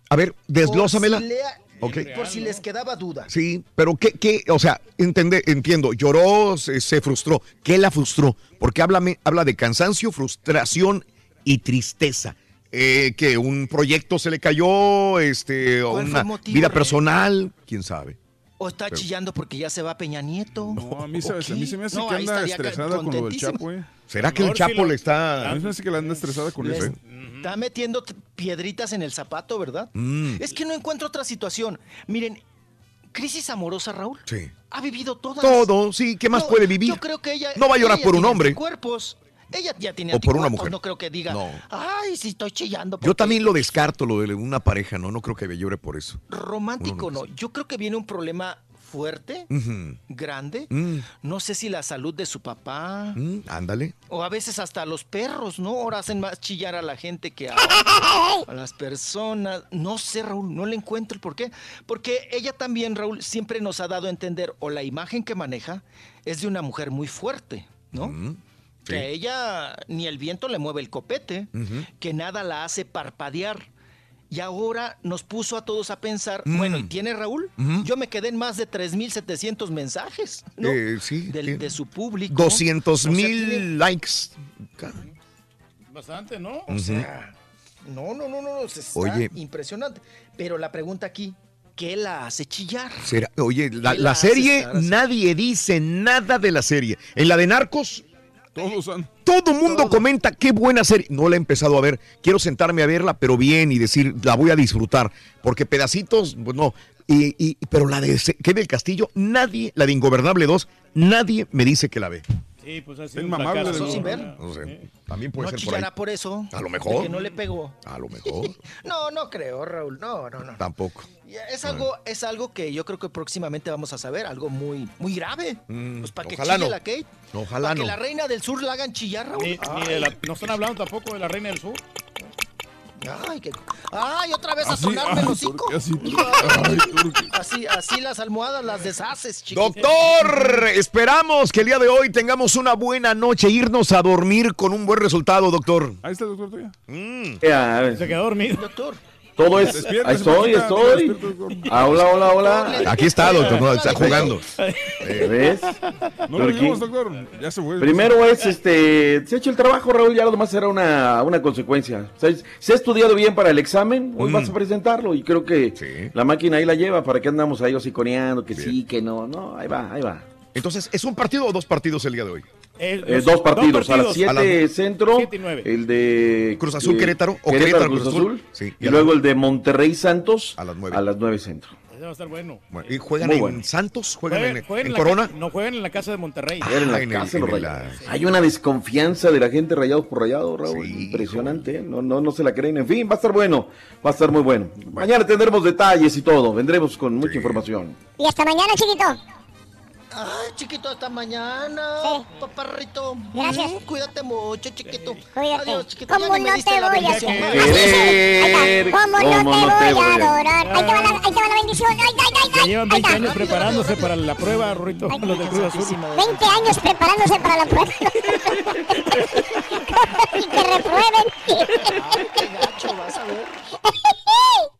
A ver, desglósamela. Por si, lea- por si les quedaba duda. Sí, pero ¿qué, qué? O sea, entende, entiendo, lloró, se, se frustró. ¿Qué la frustró? Porque habla, habla de cansancio, frustración y tristeza. Eh, que un proyecto se le cayó, este, o ¿Cuál fue una motivo, vida Rey? personal, quién sabe. O está Pero- chillando porque ya se va Peña Nieto. No, a mí, se, ¿O a mí se me hace? No, que anda estresada con lo del. Chapo, ¿eh? ¿Será que el Chapo le está...? A mí se me hace que la anda estresada con eso, ¿eh? Está metiendo piedritas en el zapato, ¿verdad? Mm. Es que no encuentro otra situación. Miren, crisis amorosa, Raúl. Sí. Ha vivido todas. Todo, sí, ¿qué más Yo- puede vivir? Yo creo que ella. No va a llorar por un hombre. Cuerpos. Ella ya tiene O por una mujer. No creo que diga. No. Ay, sí estoy chillando. Yo también lo descarto, lo de una pareja, ¿no? No creo que llore por eso. Romántico no. Yo creo que viene un problema fuerte, grande. Mm, No sé si la salud de su papá. mm, ándale. O a veces hasta los perros, ¿no? Ahora hacen más chillar a la gente que a, a las personas. No sé, Raúl, no le encuentro el por qué. Porque ella también, Raúl, siempre nos ha dado a entender, o la imagen que maneja es de una mujer muy fuerte, ¿no? Mm, Que a ella ni el viento le mueve el copete, que nada la hace parpadear. Y ahora nos puso a todos a pensar, Mm. bueno, ¿y tiene Raúl? Yo me quedé en más de 3.700 mensajes, ¿no? Eh, sí, de su público. 200 O sea, mil tiene- likes. Bastante, ¿no? O sea, no, no, no, no, está Oye. impresionante. Pero la pregunta aquí, ¿qué la hace chillar? Será- Oye, la, ¿Qué la la hace serie, nadie dice nada de la serie. En la de Narcos, Todos han. todo mundo comenta qué buena serie. No la he empezado a ver. Quiero sentarme a verla, pero bien y decir, la voy a disfrutar. Porque pedacitos, pues no. Y, y- pero la de Kevin del Castillo, nadie, la de Ingobernable 2, nadie me dice que la ve. Sí, pues ha Es de ¿no? sin ver. No sé, también puede ¿No ser por ahí. chillará por eso? A lo mejor. que no le pegó. A lo mejor. No, no creo, Raúl. No, no, no. Tampoco. Es algo, es algo que yo creo que próximamente vamos a saber, algo muy, muy grave. Mm, Pues para que ojalá chille no. la Kate. Ojalá para no. que la reina del sur la hagan chillar, Raúl. Ni- ni de la- no están hablando tampoco de la reina del sur. Ay, qué- Ay, otra vez a Así, sonarme ay, los hocico. ¿por qué así? Ay. Así, así las almohadas las deshaces, chiquito. Doctor, esperamos que el día de hoy tengamos una buena noche, irnos a dormir con un buen resultado, doctor. Ahí está el doctor todavía. Mm. Ya, Se quedó dormido. Doctor. Todo es. Despierta, Ahí estoy, estoy. despierta. Ah, hola, hola, hola. Aquí está, doctor, no, está jugando. ¿Ves? No lo oímos, doctor. Ya se fue. Primero es, este, se ha hecho el trabajo, Raúl, ya lo demás será una, una consecuencia. Se, se ha estudiado bien para el examen, hoy Mm. vas a presentarlo y creo que Sí. la máquina ahí la lleva, ¿para qué andamos ahí hociconeando? Que sí, que no, no, ahí va, ahí va. Entonces, ¿es un partido o dos partidos el día de hoy? Eh, Eh, los- dos partidos, a las A las 7 centro, Siete y nueve. el de Cruz Azul, eh, Querétaro, o Querétaro, Querétaro, Cruz Cruz Azul, Azul. Sí, y luego el de Monterrey Santos A las nueve. a las 9 centro. Ese va a estar bueno. Bueno, ¿Y juegan Muy en bueno. Santos? ¿Juegan en, Corona? ca- no juegan en la casa de Monterrey. Era en la en el- casa de los en la- Rayados. Hay una desconfianza de la gente rayados por rayados, Raúl. Sí, Impresionante, ¿eh? no, no, no se la creen. En fin, va a estar bueno, va a estar muy bueno. Mañana tendremos detalles y todo, vendremos con mucha Sí. información. Y hasta mañana, chiquito. Ay, chiquito, hasta mañana. Sí. Paparrito. Gracias. Mm, cuídate mucho, chiquito. Cuídate. Adiós, chiquito. ¿Cómo no te voy a Querer, ¿Cómo, no te voy a adorar? Ahí te va la, ahí te va la bendición. Ay, ay, ay, ay. llevan Ahí 20 está. años preparándose para la prueba, Rorrito, Ay, los del Cruz Azul. Santísima de 20 años preparándose para la prueba. y que reprueben. Ay, qué gacho, vas a ver.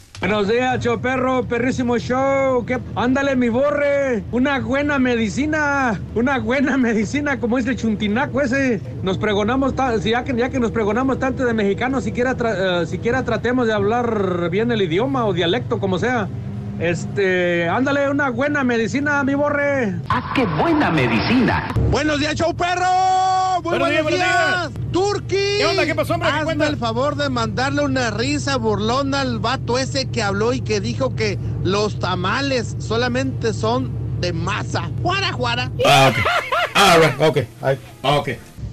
Buenos días, show perro, perrísimo show. ¿Qué? Ándale, mi borre. Una buena medicina. Una buena medicina, como dice el chuntinaco ese. Nos pregonamos, ya, que, ya que nos pregonamos tanto de mexicanos, siquiera, eh, siquiera tratemos de hablar bien el idioma o dialecto, como sea. Este, ándale, una buena medicina, mi borre. ¡Ah, qué buena medicina! Buenos días, show perro. Muy Buenos buenos, días, días. Turki. ¿Qué onda? ¿Qué pasó, hombre? ¿Qué Hazme el favor de mandarle una risa burlona al vato ese que habló y que dijo que los tamales solamente son de masa. Juara, juara. Ah, ok. Ah, right, ok. Ay, ok.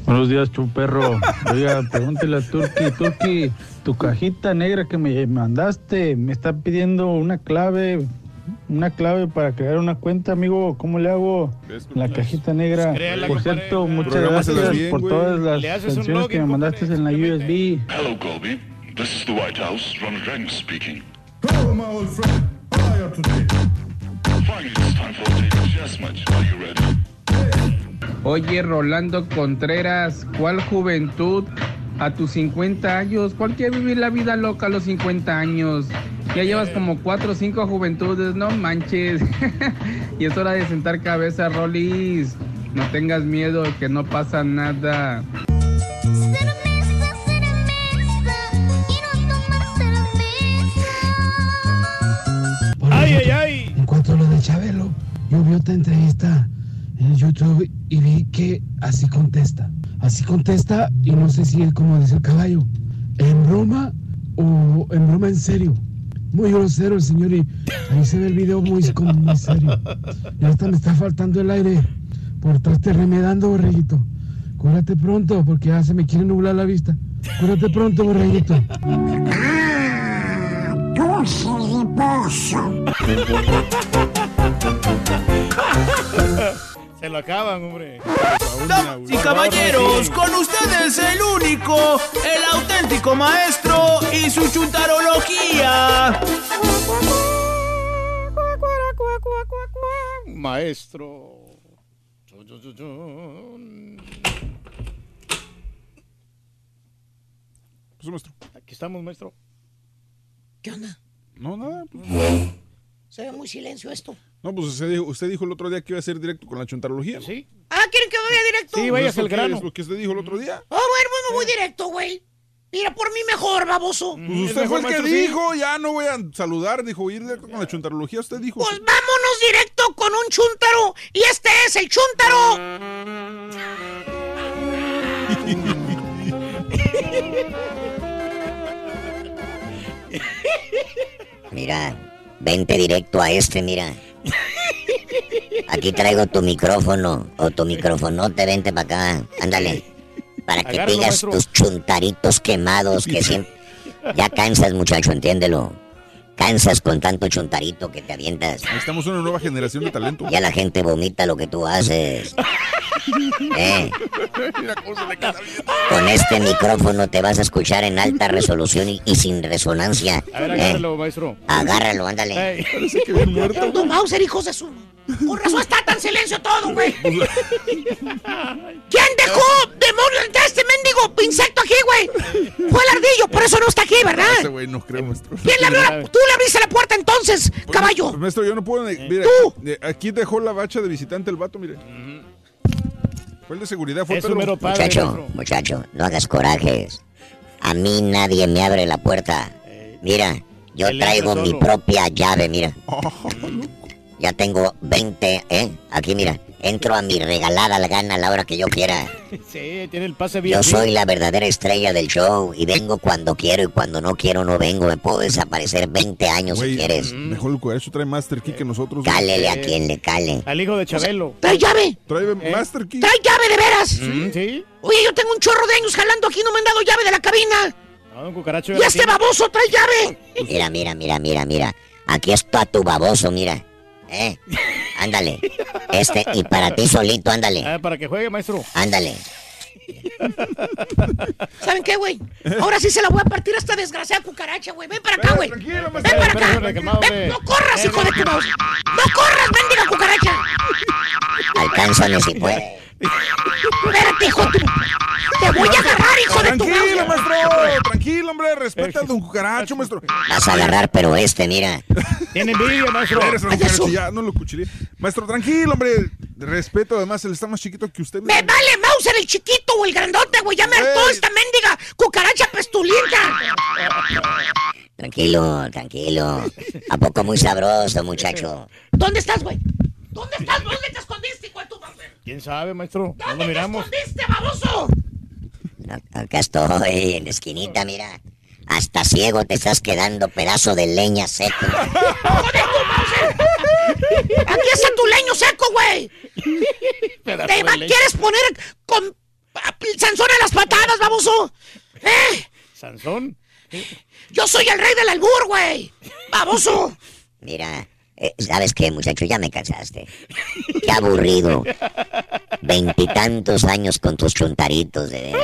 Buenos días, chuperro. Oiga, pregúntele a Turki. Turki, tu cajita negra que me mandaste me está pidiendo una clave. Una clave para crear una cuenta, amigo. ¿Cómo le hago? La cajita negra. Créala, Por compadre. cierto, muchas gracias bien, por güey. todas las canciones login, que me mandaste en la USB. Hello, Colby. This is the White House. Ronald Reagan speaking. Hello, my old friend. How are you today? Finally, it's time for a date chess match. Are you ready? Oye, Rolando Contreras, ¿cuál juventud? A tus 50 años, ¿cuál quiere vivir la vida loca a los 50 años? Ya llevas como 4 o 5 juventudes, no manches. y es hora de sentar cabeza, Rolis. No tengas miedo, que no pasa nada. Ay, ay, ay. En cuanto a lo de Chabelo, yo vi otra entrevista en YouTube y vi que así contesta. Así contesta y no sé si es como dice el caballo, en broma o en broma en serio. Muy grosero el señor y ahí se ve el video muy, como muy serio. Y hasta me está faltando el aire por estarte remedando, borreguito. Cúrate pronto porque ya se me quiere nublar la vista. Cúrate pronto, borreguito. Dulce reposo. Se lo acaban, hombre. Damas y caballeros, con ustedes el único, el auténtico maestro y su chuntarología. Maestro. Pues, maestro. Aquí estamos, maestro. ¿Qué onda? No, nada. pues. Se ve muy silencio esto. No, pues usted dijo, usted dijo el otro día que iba a ser directo con la chuntarología. Sí. Ah, ¿quieren que vaya directo? Sí, Pues vaya eso al grano. Es lo que usted dijo el otro día. Ah, bueno, pues me voy directo, güey. Mira, por mí mejor, baboso. Pues usted fue el que dijo, ya no voy a saludar, dijo ir directo con la chuntarología. Usted dijo. Pues vámonos directo con un chúntaro. Y este es el chúntaro. Mira, vente directo a este, mira. Aquí traigo tu micrófono o tu microfonote, vente para acá. Ándale. Para que digas maestro. tus chuntaritos quemados que siempre... Ya cansas, muchacho, entiéndelo. Cansas con tanto chuntarito que te avientas. Estamos una nueva generación de talento. Ya la gente vomita lo que tú haces. Eh, Mira cómo se le queda bien. con este micrófono te vas a escuchar en alta resolución y, y sin resonancia. A ver, Eh, agárralo, maestro. agárralo, ándale. Parece que muerto. Don Mauser, hijos de su... Por razón está tan silencio todo, güey. ¿Quién dejó demonios de este mendigo insecto aquí, güey? Fue el ardillo, por eso no está aquí, Ese ¿verdad? güey no creo, maestro. ¿Quién le abrió la... Tú le abriste la puerta entonces, caballo. Pues, Maestro, yo no puedo. Eh. Mira, eh, aquí dejó la bacha de visitante el vato, mire. Fue el de seguridad, fue Pedro. mero padre, Muchacho, muchacho, no hagas corajes. A mí nadie me abre la puerta. Mira, yo traigo mi propia llave, mira. Ya tengo 20, ¿eh? Aquí, mira. Entro a mi regalada gana a la hora que yo quiera. Sí, tiene el pase bien. Yo soy la verdadera estrella del show y vengo cuando quiero y cuando no quiero no vengo. Me puedo desaparecer 20 años si quieres. Mejor el cuadro trae Master Key que nosotros. Cálele a quien le cale. Al hijo de Chabelo. ¡Trae llave! Trae Eh. Master Key. ¡Trae llave de veras! Mm, Sí. Oye, yo tengo un chorro de años jalando aquí, no me han dado llave de la cabina. No, un cucaracho. ¡Y este baboso trae llave! Mira, mira, mira, mira, mira. Aquí está tu baboso, mira. ¿Eh? Ándale. Este, y para ti solito, ándale. Ah, para que juegue, maestro. Ándale. ¿Saben qué, güey? Ahora sí se la voy a partir a esta desgraciada cucaracha, güey. Ven para acá, güey. Ven para acá. Ven, no corras, hijo de tu. No corras, mendiga cucaracha. Alcánzame si puedes. Espérate, hijo tu... Te ¡Te voy a agarrar, hijo de tu Tranquilo, maestro. Tranquilo, hombre. Respeta a don Cucaracho, maestro. Vas a agarrar, pero este, mira. Tiene envidia, maestro. Eres. Cucaracho, ya, no lo cuchillé. Maestro, tranquilo, hombre. Respeto, además, él está más chiquito que usted. ¡Me vale Mauser el chiquito o el grandote, güey! ¡Ya me hartó esta mendiga cucaracha pestulita! Tranquilo, tranquilo. ¿A poco muy sabroso, muchacho? ¿Dónde estás, güey? ¿Dónde estás? ¿Dónde te escondiste, hijo de tu madre? ¿Quién sabe, maestro? No lo ¿Dónde te miramos. escondiste, baboso? Acá estoy, en la esquinita, mira. Hasta ciego te estás quedando, pedazo de leña seco. ¡Aquí está tu leño seco, güey! ¿Te va- quieres poner con Sansón a las patadas, baboso? ¿Eh? ¿Sansón? Yo soy el rey del albur, güey. Baboso. Mira, eh, ¿sabes qué, muchacho? Ya me cansaste. Qué aburrido. Veintitantos años con tus chuntaritos, de veras.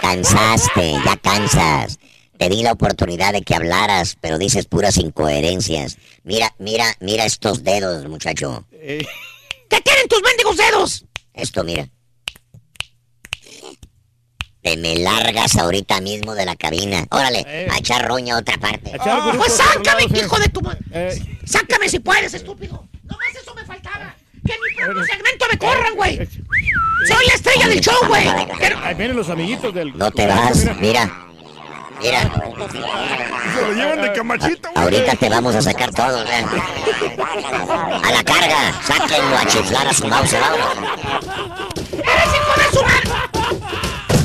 Cansaste, ya cansas. Te di la oportunidad de que hablaras, pero dices puras incoherencias. Mira, mira, mira estos dedos, muchacho. ¿Qué tienen tus mendigos dedos? Esto, mira. Te me largas ahorita mismo de la cabina. Órale, a echar roña a otra parte. Pues sácame, hijo de tu madre. Eh. Sácame si puedes, estúpido. Nomás eso me faltaba. Que mi propio segmento me corran, güey. Soy la estrella del show, güey. Ahí vienen los amiguitos del. No te vas, mira. Mira, Se lo llevan de camachita, güey. ahorita te vamos a sacar todo. ¿eh? A la carga, sáquenlo a chiflar a su mouse. ¡Eres hijo de su madre!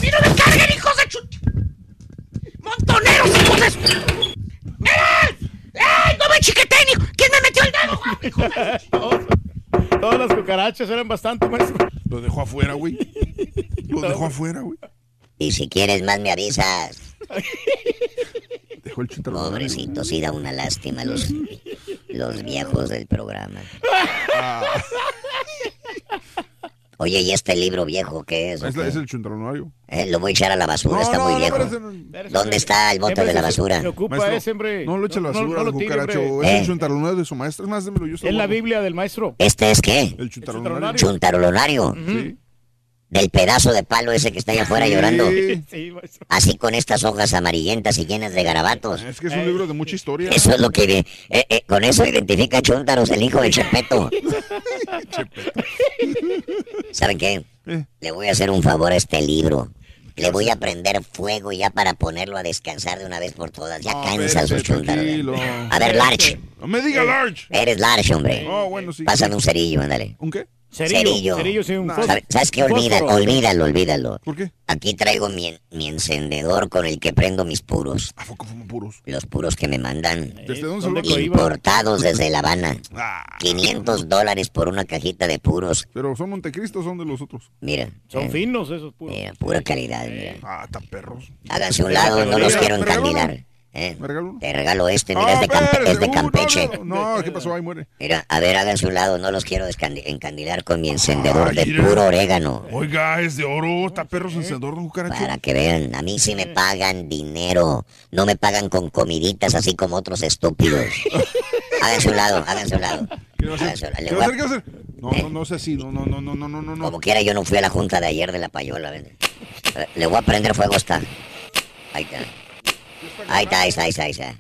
¡Y no me carguen, hijos de chut! ¡Montoneros, hijos de su... ¡Eh! ¡Eh! ¡No me chiqueten, hijo! ¿Quién me metió el dedo, güey? hijo de su- Todas las cucarachas eran bastante, maestro. Lo dejó afuera, güey. Lo dejó afuera, güey. Y si quieres más me avisas. Dejó el. Pobrecito, sí da una lástima los, los viejos del programa. Oye, ¿y este libro viejo qué es? Es, la- qué? es el chuntaronario. Eh, lo voy a echar a la basura, No, está no, muy no, viejo. ¿Dónde está el bote de la basura? Se ocupa Maestro, ese, hombre. No lo eche a la No, no, basura, no lo tire, cucaracho. hombre. Es ¿Eh? el chuntaronario de su maestra. Es más, démelo yo. Es la Biblia del maestro. ¿Este es qué? El chuntaronario. Chuntarolonario. Sí. Del pedazo de palo ese que está allá afuera llorando. Así con estas hojas amarillentas y llenas de garabatos. Es que es un libro de mucha historia. Eso es lo que... eh, eh, con eso identifica a Chuntaros, el hijo de Chepeto. ¿Saben qué? Eh. Le voy a hacer un favor a este libro. Le voy a prender fuego ya para ponerlo a descansar de una vez por todas. Ya cansa sus chuntaros. tranquilo. A ver, Larch. No me diga Large. Eres Larch, hombre. Oh, bueno, sí. Pásame un cerillo, ándale. ¿Un qué? Cerillo. Cerillo. Cerillo, sí, un No. fósforo. ¿Sabes, sabes qué? Fósforo. olvídalo, olvídalo. ¿Por qué? Aquí traigo mi, mi encendedor con el que prendo mis puros. ¿A poco fuman puros? Los puros que me mandan. ¿Desde dónde. Importados desde La Habana. Ah, 500 dólares por una cajita de puros. pero son Montecristo, son de los otros. Mira. Son eh, finos esos puros. mira, pura calidad, mira. Ah, tan perros. Háganse un lado, no los quiero encandilar. ¿Eh? ¿Me regalo? Te regalo este, mira, Ah, es de, Campe- es de Uh, no, Campeche. No, no, ¿qué pasó? Ahí muere. Mira, a ver, háganse un lado, no los quiero encandilar con mi encendedor Ay, de mira. puro orégano. Oiga, es de oro. Está perros encendedor, don cucaracho. Para que vean, a mí sí me pagan dinero, no me pagan con comiditas así como otros estúpidos. háganse un lado, háganse un lado. ¿Qué va a hacer? ¿Qué va a hacer? ¿Qué va a hacer? No, no, no sé así. No, no, no, no, no, no, no. Como quiera, yo no fui a la junta de ayer de la payola. ¿ves? Le voy a prender fuego hasta. Ahí está. Ahí está, ahí está, ahí está, ahí está.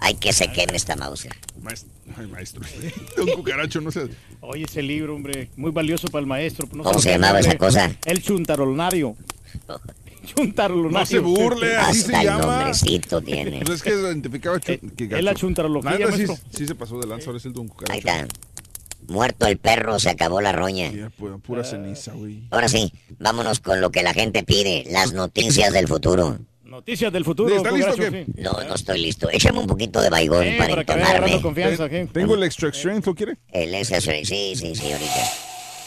Hay que se queme esta mouse. Maestro. Ay, maestro. Don cucaracho, no sé. Oye, ese libro, hombre, muy valioso para el maestro. No sé ¿Cómo se que llamaba esa cosa? El chuntarolonario. Chuntarolonario. No se burle, así se Hasta el llama. nombrecito tiene. Pues es que identificaba chu- que es la chuntarología, sí, sí se pasó de lanza, ahora es el don Ahí cucaracho. está. Muerto el perro, se acabó la roña. Sí, pura, pura ceniza, güey. Ahora sí, vámonos con lo que la gente pide, las noticias del futuro. Noticias del futuro. ¿Está listo qué? No, no estoy listo. Échame un poquito de baigón Eh, para para entonarme. confianza. ¿qué? Tengo el extra strength, ¿lo quiere? El SSR, sí, sí, sí, ahorita.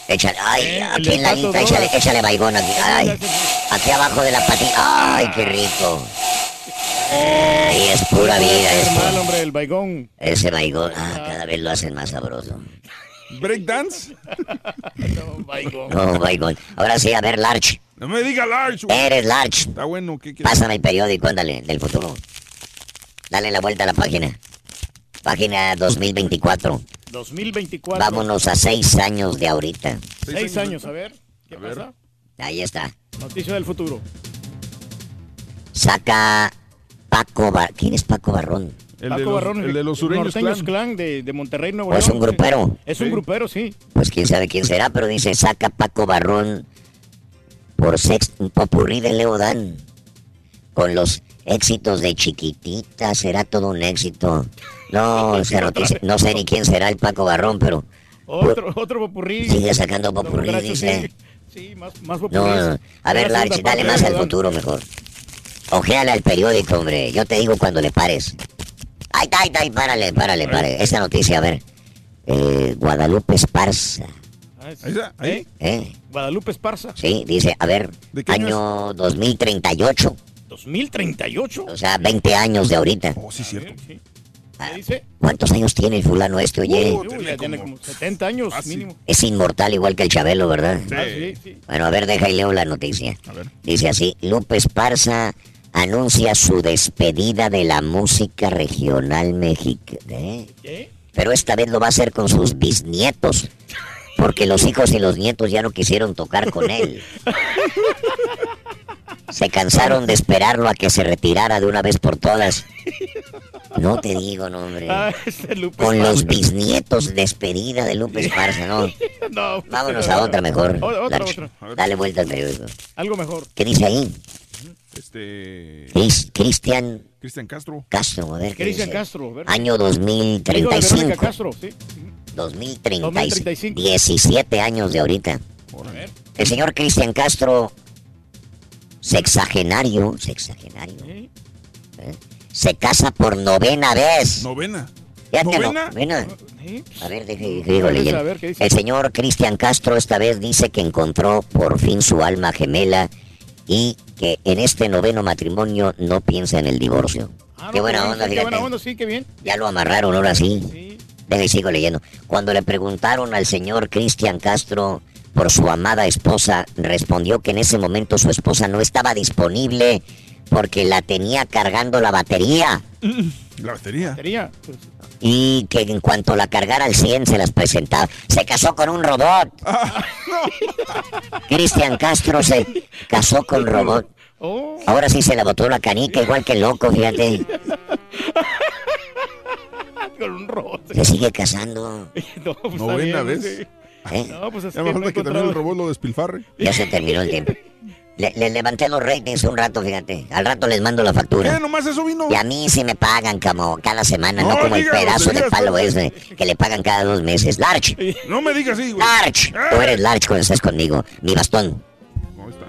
Échale, ay, Eh, aquí en la lista, échale, échale baigón aquí, ay, aquí abajo de la patita, ay, qué rico. Ay, es pura vida Es mal, esto. hombre, el baigón. Ese baigón, ah, cada vez lo hacen más sabroso. ¿Breakdance? No, baigón. No, baigón. Ahora sí, a ver, Larch. No me diga large, güey. Eres Larch. Está bueno, ¿qué quieres? Pásame el periódico, ándale, del futuro. Dale la vuelta a la página. Página 2024. 2024. Vámonos a seis años de ahorita. Seis años, a ver. ¿Qué A ver. pasa? Ahí está. Noticia del futuro. Saca Paco Bar... ¿Quién es Paco Barrón? Paco Barrón, el de los sureños clan. clan de, de Monterrey, Nuevo ¿O es León. un grupero? Es un grupero, sí. Pues quién sabe quién será, pero dice, saca Paco Barrón por sex un popurrí de Leodán. Con los éxitos de chiquitita, será todo un éxito. No, se noticia- no sé ni quién será el Paco Barrón, pero Otro, otro popurrí. sigue sacando popurrí, Gracias, dice. Sí, sí, más, más popurrí. no, a ver, La Larch, dale más de al futuro mejor. Ojéale al periódico, hombre. Yo te digo cuando le pares. Ay, ay, ay, párale, párale, párale. Esta noticia, a ver. Eh, Guadalupe Esparza. Ah, sí. Ahí está, ahí. ¿Eh? Guadalupe Esparza. Sí, dice, a ver, ¿De qué año año 2038. 2038. O sea, 20 años de ahorita. Oh, sí, cierto. ¿Qué dice? ¿Cuántos años tiene el fulano este, oye? Uy, ya tiene como 70 años mínimo. Es inmortal igual que el Chabelo, ¿verdad? Ah, sí, sí. Bueno, a ver, deja y leo la noticia. Dice así, Lupe Esparza anuncia su despedida de la música regional mexicana. ¿Qué? Pero esta vez lo va a hacer con sus bisnietos. Porque los hijos y los nietos ya no quisieron tocar con él. Se cansaron de esperarlo a que se retirara de una vez por todas. No te digo, no, hombre. Ah, Lupe Con los bisnietos, despedida de Lupe Esparza, ¿no? No, Vámonos a otra mejor. Otra, otra. Dale vuelta al periódico. Algo mejor. ¿Qué dice ahí? Este. Cris- Cristian Cristian Castro. Castro, a ver. ¿qué Cristian? Castro, a ver. Año Hijo de Verónica 2035. Castro, sí. 2035. 2035. 17 años de ahorita. A ver. El señor Cristian Castro, sexagenario, sexagenario, ¿eh? se casa por novena vez. Novena. Fíjate, ¿Novena? novena. A ver, digo, ver, leyendo. a ver, ¿qué dice? El señor Cristian Castro esta vez dice que encontró por fin su alma gemela y que en este noveno matrimonio no piensa en el divorcio. Ah, no, qué buena onda, Qué buena fíjate. onda, sí, qué bien. Ya lo amarraron ahora sí. Deja y sigo leyendo. Cuando le preguntaron al señor Cristian Castro por su amada esposa, respondió que en ese momento su esposa no estaba disponible porque la tenía cargando la batería La batería. Batería. Pues, y que en cuanto la cargara al 100 se las presentaba. Se casó con un robot. Cristian Castro se casó con robot. Oh. Ahora sí se le botó la canica igual que el loco, fíjate. Con un robot. Se sigue casando. No, pues, Novena bien, vez. sí. ¿eh? No, pues es Ya que me no falta que también el encontraba- robot lo despilfarre. Ya se terminó el tiempo. Le, le levanté los ratings un rato, fíjate. Al rato les mando la factura. ¿Qué? ¿Nomás eso vino? Y a mí sí me pagan como cada semana, no, No, como el pedazo de palo pues. ese que le pagan cada dos meses. Larch, No me digas así, güey. Larch. Tú eres Larch cuando estás conmigo. Mi bastón.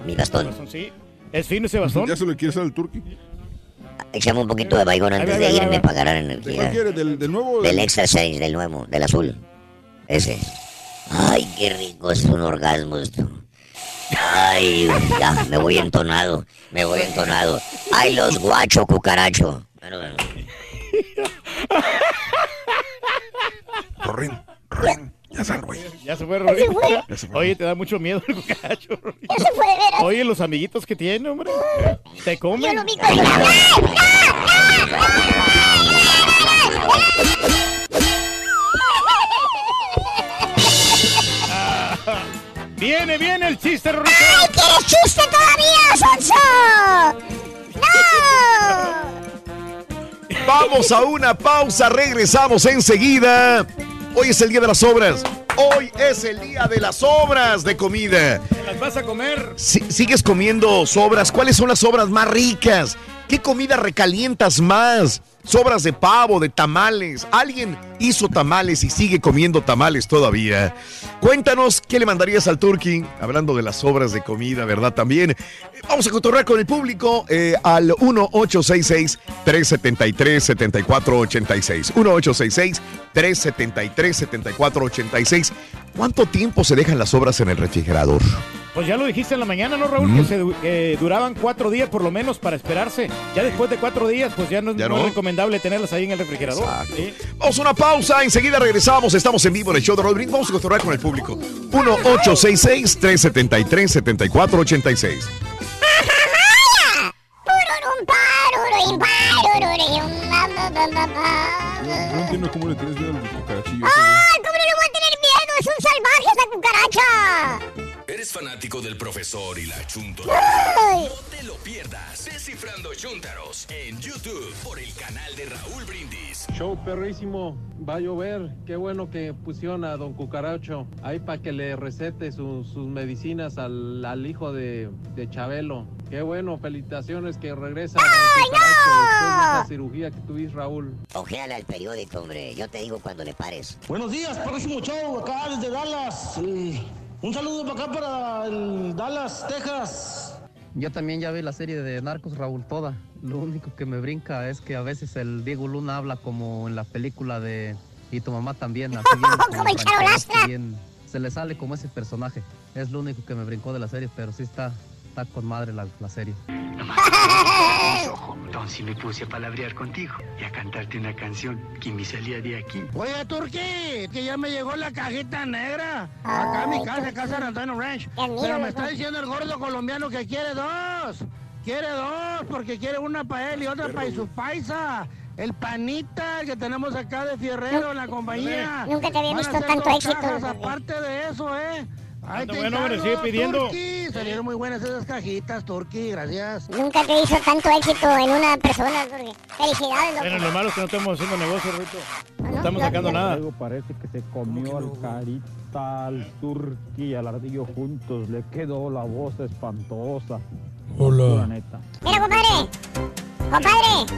Mi bastón. Sí. Es fino ese bastón. Ya se lo quieres al turqui. Échame un poquito de baigón antes de irme para ganar ¿De energía. cuál quieres? ¿Del, del nuevo? Del extra 6, del nuevo, del azul. Ese. Ay, qué rico, es un orgasmo esto. Ay, ya, me voy entonado, me voy entonado. Ay, los guacho cucaracho. Bueno, bueno. Rorín, Rorín. Ya. Ya se fue, se Rorín. fue. Ya se fue. Oye, te da mucho miedo el cucaracho, Rorín. Eso fue de veras. Oye, los amiguitos que tiene, hombre. Te Yo comen. lo vi con Viene, viene el chiste, Rorín. ¡Ay, quieres chiste todavía, Sonso! ¡No! Vamos a una pausa, regresamos enseguida. Hoy es el día de las obras. Hoy es el día de las obras de comida. ¿Las vas a comer? Si- ¿Sigues comiendo sobras? ¿Cuáles son las sobras más ricas? ¿Qué comida recalientas más? Sobras de pavo, de tamales. ¿Alguien hizo tamales y sigue comiendo tamales todavía? Cuéntanos qué le mandarías al turkey, hablando de las sobras de comida, ¿verdad? También Eh, vamos a cotorrear con el público eh, al 1866-373-7486. 1866-373-7486. ¿Cuánto tiempo se dejan las sobras en el refrigerador? Pues ya lo dijiste en la mañana, ¿no, Raúl? Mm. Que se que duraban cuatro días por lo menos para esperarse. Ya después de cuatro días, pues ya no, Ya no no. es recomendable tenerlas ahí en el refrigerador. Sí. Vamos a una pausa, enseguida regresamos. Estamos en vivo en el show de Rodríguez. Vamos a cotorrear con el público. 1-866-373-7486. Pururum, parurum, parurum, ba, ba, ba, ba, ba. No entiendo cómo le tienes miedo a los cucarachillos. ¡Ay, cómo no le voy a tener miedo! ¡Es un salvaje esa cucaracha! ¿Eres fanático del profesor y la chunto? Ay. No te lo pierdas. Descifrando Chuntaros en YouTube por el canal de Raúl Brindis. Show perrísimo, va a llover. Qué bueno que pusieron a Don Cucaracho ahí para que le recete su- sus medicinas al, al hijo de, de Chabelo. Qué bueno, felicitaciones que regresa Don Cucaracho después de esa cirugía que tuviste, Raúl. Ojéale al periódico, hombre. Yo te digo cuando le pares. Buenos días, próximo show, acá desde Dallas. Eh, un saludo para acá, para el Dallas, Texas. Yo también ya vi la serie de Narcos, Raúl, toda. Lo único que me brinca es que a veces el Diego Luna habla como en la película de... Y tu mamá también, así bien, Como Se le sale como ese personaje. Es lo único que me brincó de la serie, pero sí está, está con madre la, la serie. Entonces me puse a palabrear contigo y a cantarte una canción que me salía de aquí. Oye, Turki, que ya me llegó la cajita negra. Acá a mi casa, en San Antonio Ranch. Pero me está diciendo el gordo colombiano que quiere dos. Quiere dos, porque quiere una para él y otra para su paisa. El panita que tenemos acá de Fierrero en la compañía. Nunca te había visto tanto éxito, aparte de eso, ¿eh? Anda te bueno, encargo, sigue pidiendo. Turki. Salieron muy buenas esas cajitas, Turki, gracias. Nunca te hizo tanto éxito en una persona, Turki. Felicidades, Bueno, loco. lo malo es que no estamos haciendo negocio, Rito. No estamos sacando nada. Luego parece que se comió al carita, al turqui y al ardillo juntos. Le quedó la voz espantosa. La neta. Mira, compadre. Compadre.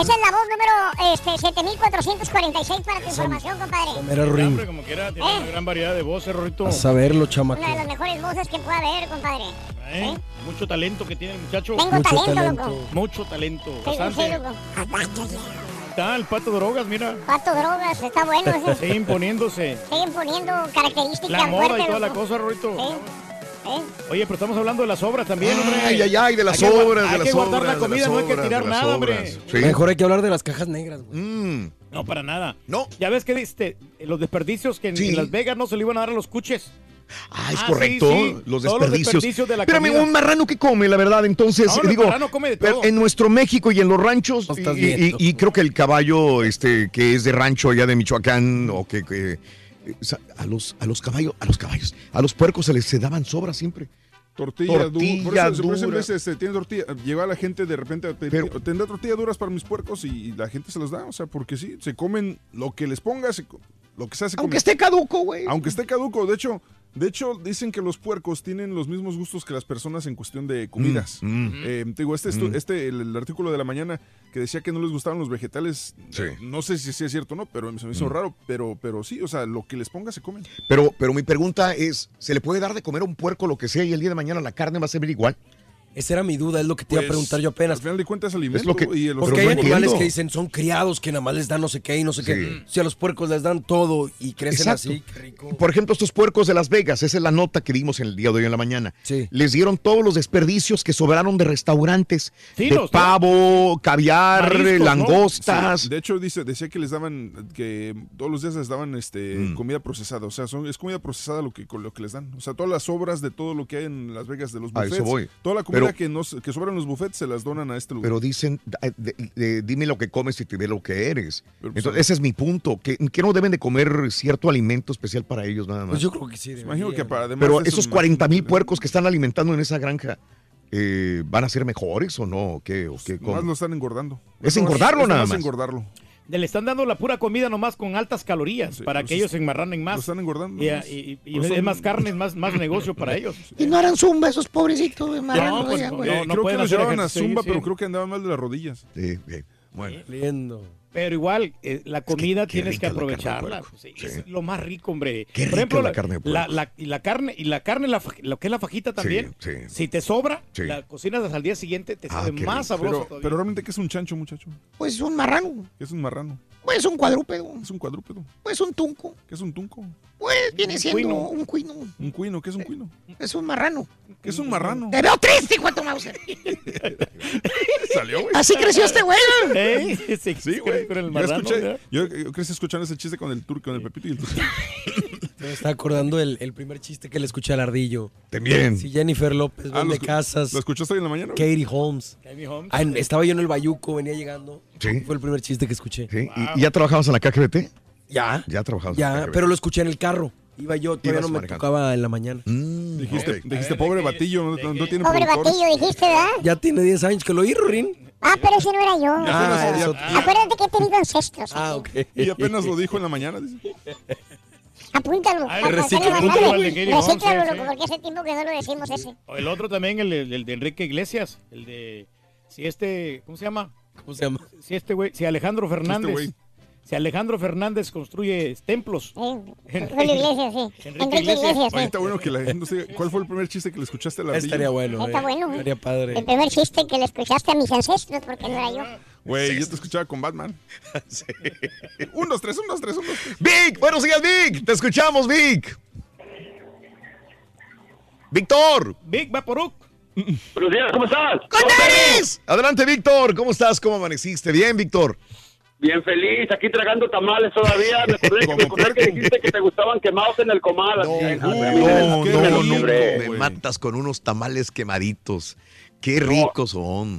Esa es la voz número este, 7446 para tu información, compadre. Mira, Ruin. Hombre, como quiera, tiene ¿Eh? una gran variedad de voces, Rito. A saberlo, Una de chamaco. las mejores voces que pueda haber, compadre. ¿Eh? Mucho talento que tiene el muchacho. Tengo Mucho talento, talento. loco. Mucho talento. Sí, sí, Bastante. loco. Está el pato drogas, mira. Pato drogas, está bueno. Sigue imponiéndose. Siguen poniendo características La moda y toda la loco. cosa, Rito. Sí. ¿Eh? Oye, pero estamos hablando de las obras también, hombre. Ay, ay, ay, de las Hay que gua- obras, de Hay las que guardar obras, la de comida, las no hay que obras, tirar de las nada, obras. hombre. Sí. Mejor hay que hablar de las cajas negras, güey. Mm. No, para nada. No. Ya ves que diste los desperdicios que en, Sí. en Las Vegas no se le iban a dar a los cuches. Ah, es Ah, correcto. sí, sí. Los Todos desperdicios. de la Espérame, un marrano que come, la verdad. Entonces, No, digo, marrano come de pero todo. en nuestro México y en los ranchos, y, estás y- y creo que el caballo, este, que es de rancho allá de Michoacán, o que, eh, a los, a los caballos, a los caballos, a los puercos se les se daban sobras siempre. Tortilla, dura. Por Tortilla eso, por eso dura. veces este, tiene tortilla. Llega la gente de repente, a pedir, tendrá tortillas duras para mis puercos y la gente se las da. O sea, porque sí, se comen lo que les pongas, lo que se Aunque come. esté caduco, güey. Aunque esté caduco. De hecho, de hecho, dicen que los puercos tienen los mismos gustos que las personas en cuestión de comidas. Mm, mm. Eh, te digo, este, Mm. este el, el artículo de la mañana que decía que no les gustaban los vegetales, eh, no sé si, sí es cierto o no, pero se me hizo Mm. raro, pero, pero sí, o sea, lo que les ponga se comen. Pero, pero mi pregunta es, ¿se le puede dar de comer a un puerco lo que sea y el día de mañana la carne va a ser igual? Esa era mi duda, es lo que te iba a Pues, preguntar yo apenas. Al final de cuentas, alimento. Es lo que- y el- Porque hay animales entiendo. que dicen son criados, que nada más les dan no sé qué y no sé qué. Si a los puercos les dan todo y crecen Exacto. así, qué rico. Por ejemplo, estos puercos de Las Vegas, esa es la nota que dimos en el día de hoy en la mañana. Les dieron todos los desperdicios que sobraron de restaurantes, Sí, de pavo, caviar, Mariscos, ¿no? langostas. Sí, de hecho, dice, decía que les daban, que todos los días les daban este Mm. comida procesada. O sea, son, es comida procesada lo que, con lo que les dan. O sea, todas las sobras de todo lo que hay en Las Vegas, de los A eso buffets. voy. Toda la comida Pero- que, nos, que sobra en los buffets se las donan a este lugar. Pero dicen, de- de- dime lo que comes y te diré lo que eres. pues, Entonces, ese es mi punto. Que, que no deben de comer cierto alimento especial para ellos nada más. Pues yo creo que sí. Imagino que para además Pero esos 40 mil puercos que están alimentando en esa granja, eh, ¿van a ser mejores o no? ¿O qué? ¿O qué? Nomás ¿Cómo? lo están engordando. Es engordarlo es nada más. engordarlo. Le están dando la pura comida nomás con altas calorías para que ellos se enmarranen más. Lo están engordando. Y, nomás. y- y- y Pero es son- más carne, es más, más negocio para ellos. Y no harán zumba esos pobrecitos pues, allá, no. Eh, creo que los llevaban a Zumba, sí. pero creo que andaban mal de las rodillas. Sí, sí. Bueno. Lindo. Pero igual, eh, la comida tienes que aprovecharla. puerco. Sí, Sí. Es lo más rico, hombre. Qué Por ejemplo, la la, carne de la, puerco. la- y la carne, y la carne, la lo que es la fajita también. sí. Si te sobra, Sí. la cocinas al día siguiente, te Ah, sabe más rico. sabroso Pero, todavía. pero realmente, ¿qué es un chancho, muchacho? Pues un marrano, ¿Qué es un marrano? Pues un cuadrúpedo, ¿Qué es un cuadrúpedo? pues un tunco, ¿Qué es un tunco? pues viene Un siendo cuino. un cuino, ¿Un cuino? ¿Qué es un cuino? es un marrano. ¿Qué es un marrano? Te veo triste, Cuato Mauser. Salió, güey. Así creció este güey. ¿Eh? Sí, Sí, güey. Con el Yo, escuché, yo, yo crecí escuchando ese chiste con el turco, con el Pepito y el turco. Me está acordando el, el primer chiste que le escuché al ardillo. También. Si Jennifer López Ah, vende ¿lo escu- casas. ¿Lo escuchaste hoy en la mañana? Katie Holmes. Katie Holmes. Ah, estaba yo en el Bayuco, venía llegando. Sí. Fue el primer chiste que escuché. Sí, ¿Y, y ya trabajabas en la KGBT? Ya. Ya trabajabas en la Ya, KGBT. pero lo escuché en el carro. Iba yo, todavía no me manejando. tocaba en la mañana. Dijiste, dijiste, pobre batillo, no, no tiene Pobre productor. batillo, dijiste, ¿verdad? Ya tiene 10 años que lo oí, Rin. Ah, pero ese no era yo. Ah, eso- ya- Acuérdate que he tenido ancestros. Ah, ok. Y apenas lo dijo en la mañana. dice. Apúntalo. Gary Recíclalo, loco, porque hace tiempo que no lo decimos ese. O el otro también, el, el- el de Enrique Iglesias, el de si este, ¿cómo se llama? ¿Cómo se llama? Si este güey, si Alejandro Fernández, güey. si Alejandro Fernández construye templos. Julio Iglesias, sí. Enrique Iglesias, Oye, sí. está bueno que la no sé, ¿cuál fue el primer chiste que le escuchaste a la ardilla? Estaría bueno. Está eh. bueno. Estaría padre. El primer chiste que le escuchaste a mis ancestros, porque no era yo. Güey, yo te escuchaba con Batman. Un, dos, tres, un, dos, tres, un, dos, tres. Vic, buenos días, Vic. Te escuchamos, Vic. Víctor. Vic Vaporuk. Buenos días, ¿cómo estás? Adelante, Víctor. ¿Cómo estás? ¿Cómo amaneciste? Bien, Víctor. Bien feliz, aquí tragando tamales todavía. Me acordé, que- me acordé que dijiste que te gustaban quemados en el comal. así, No, me- no, no, no, Me matas con unos tamales quemaditos. Qué ricos son.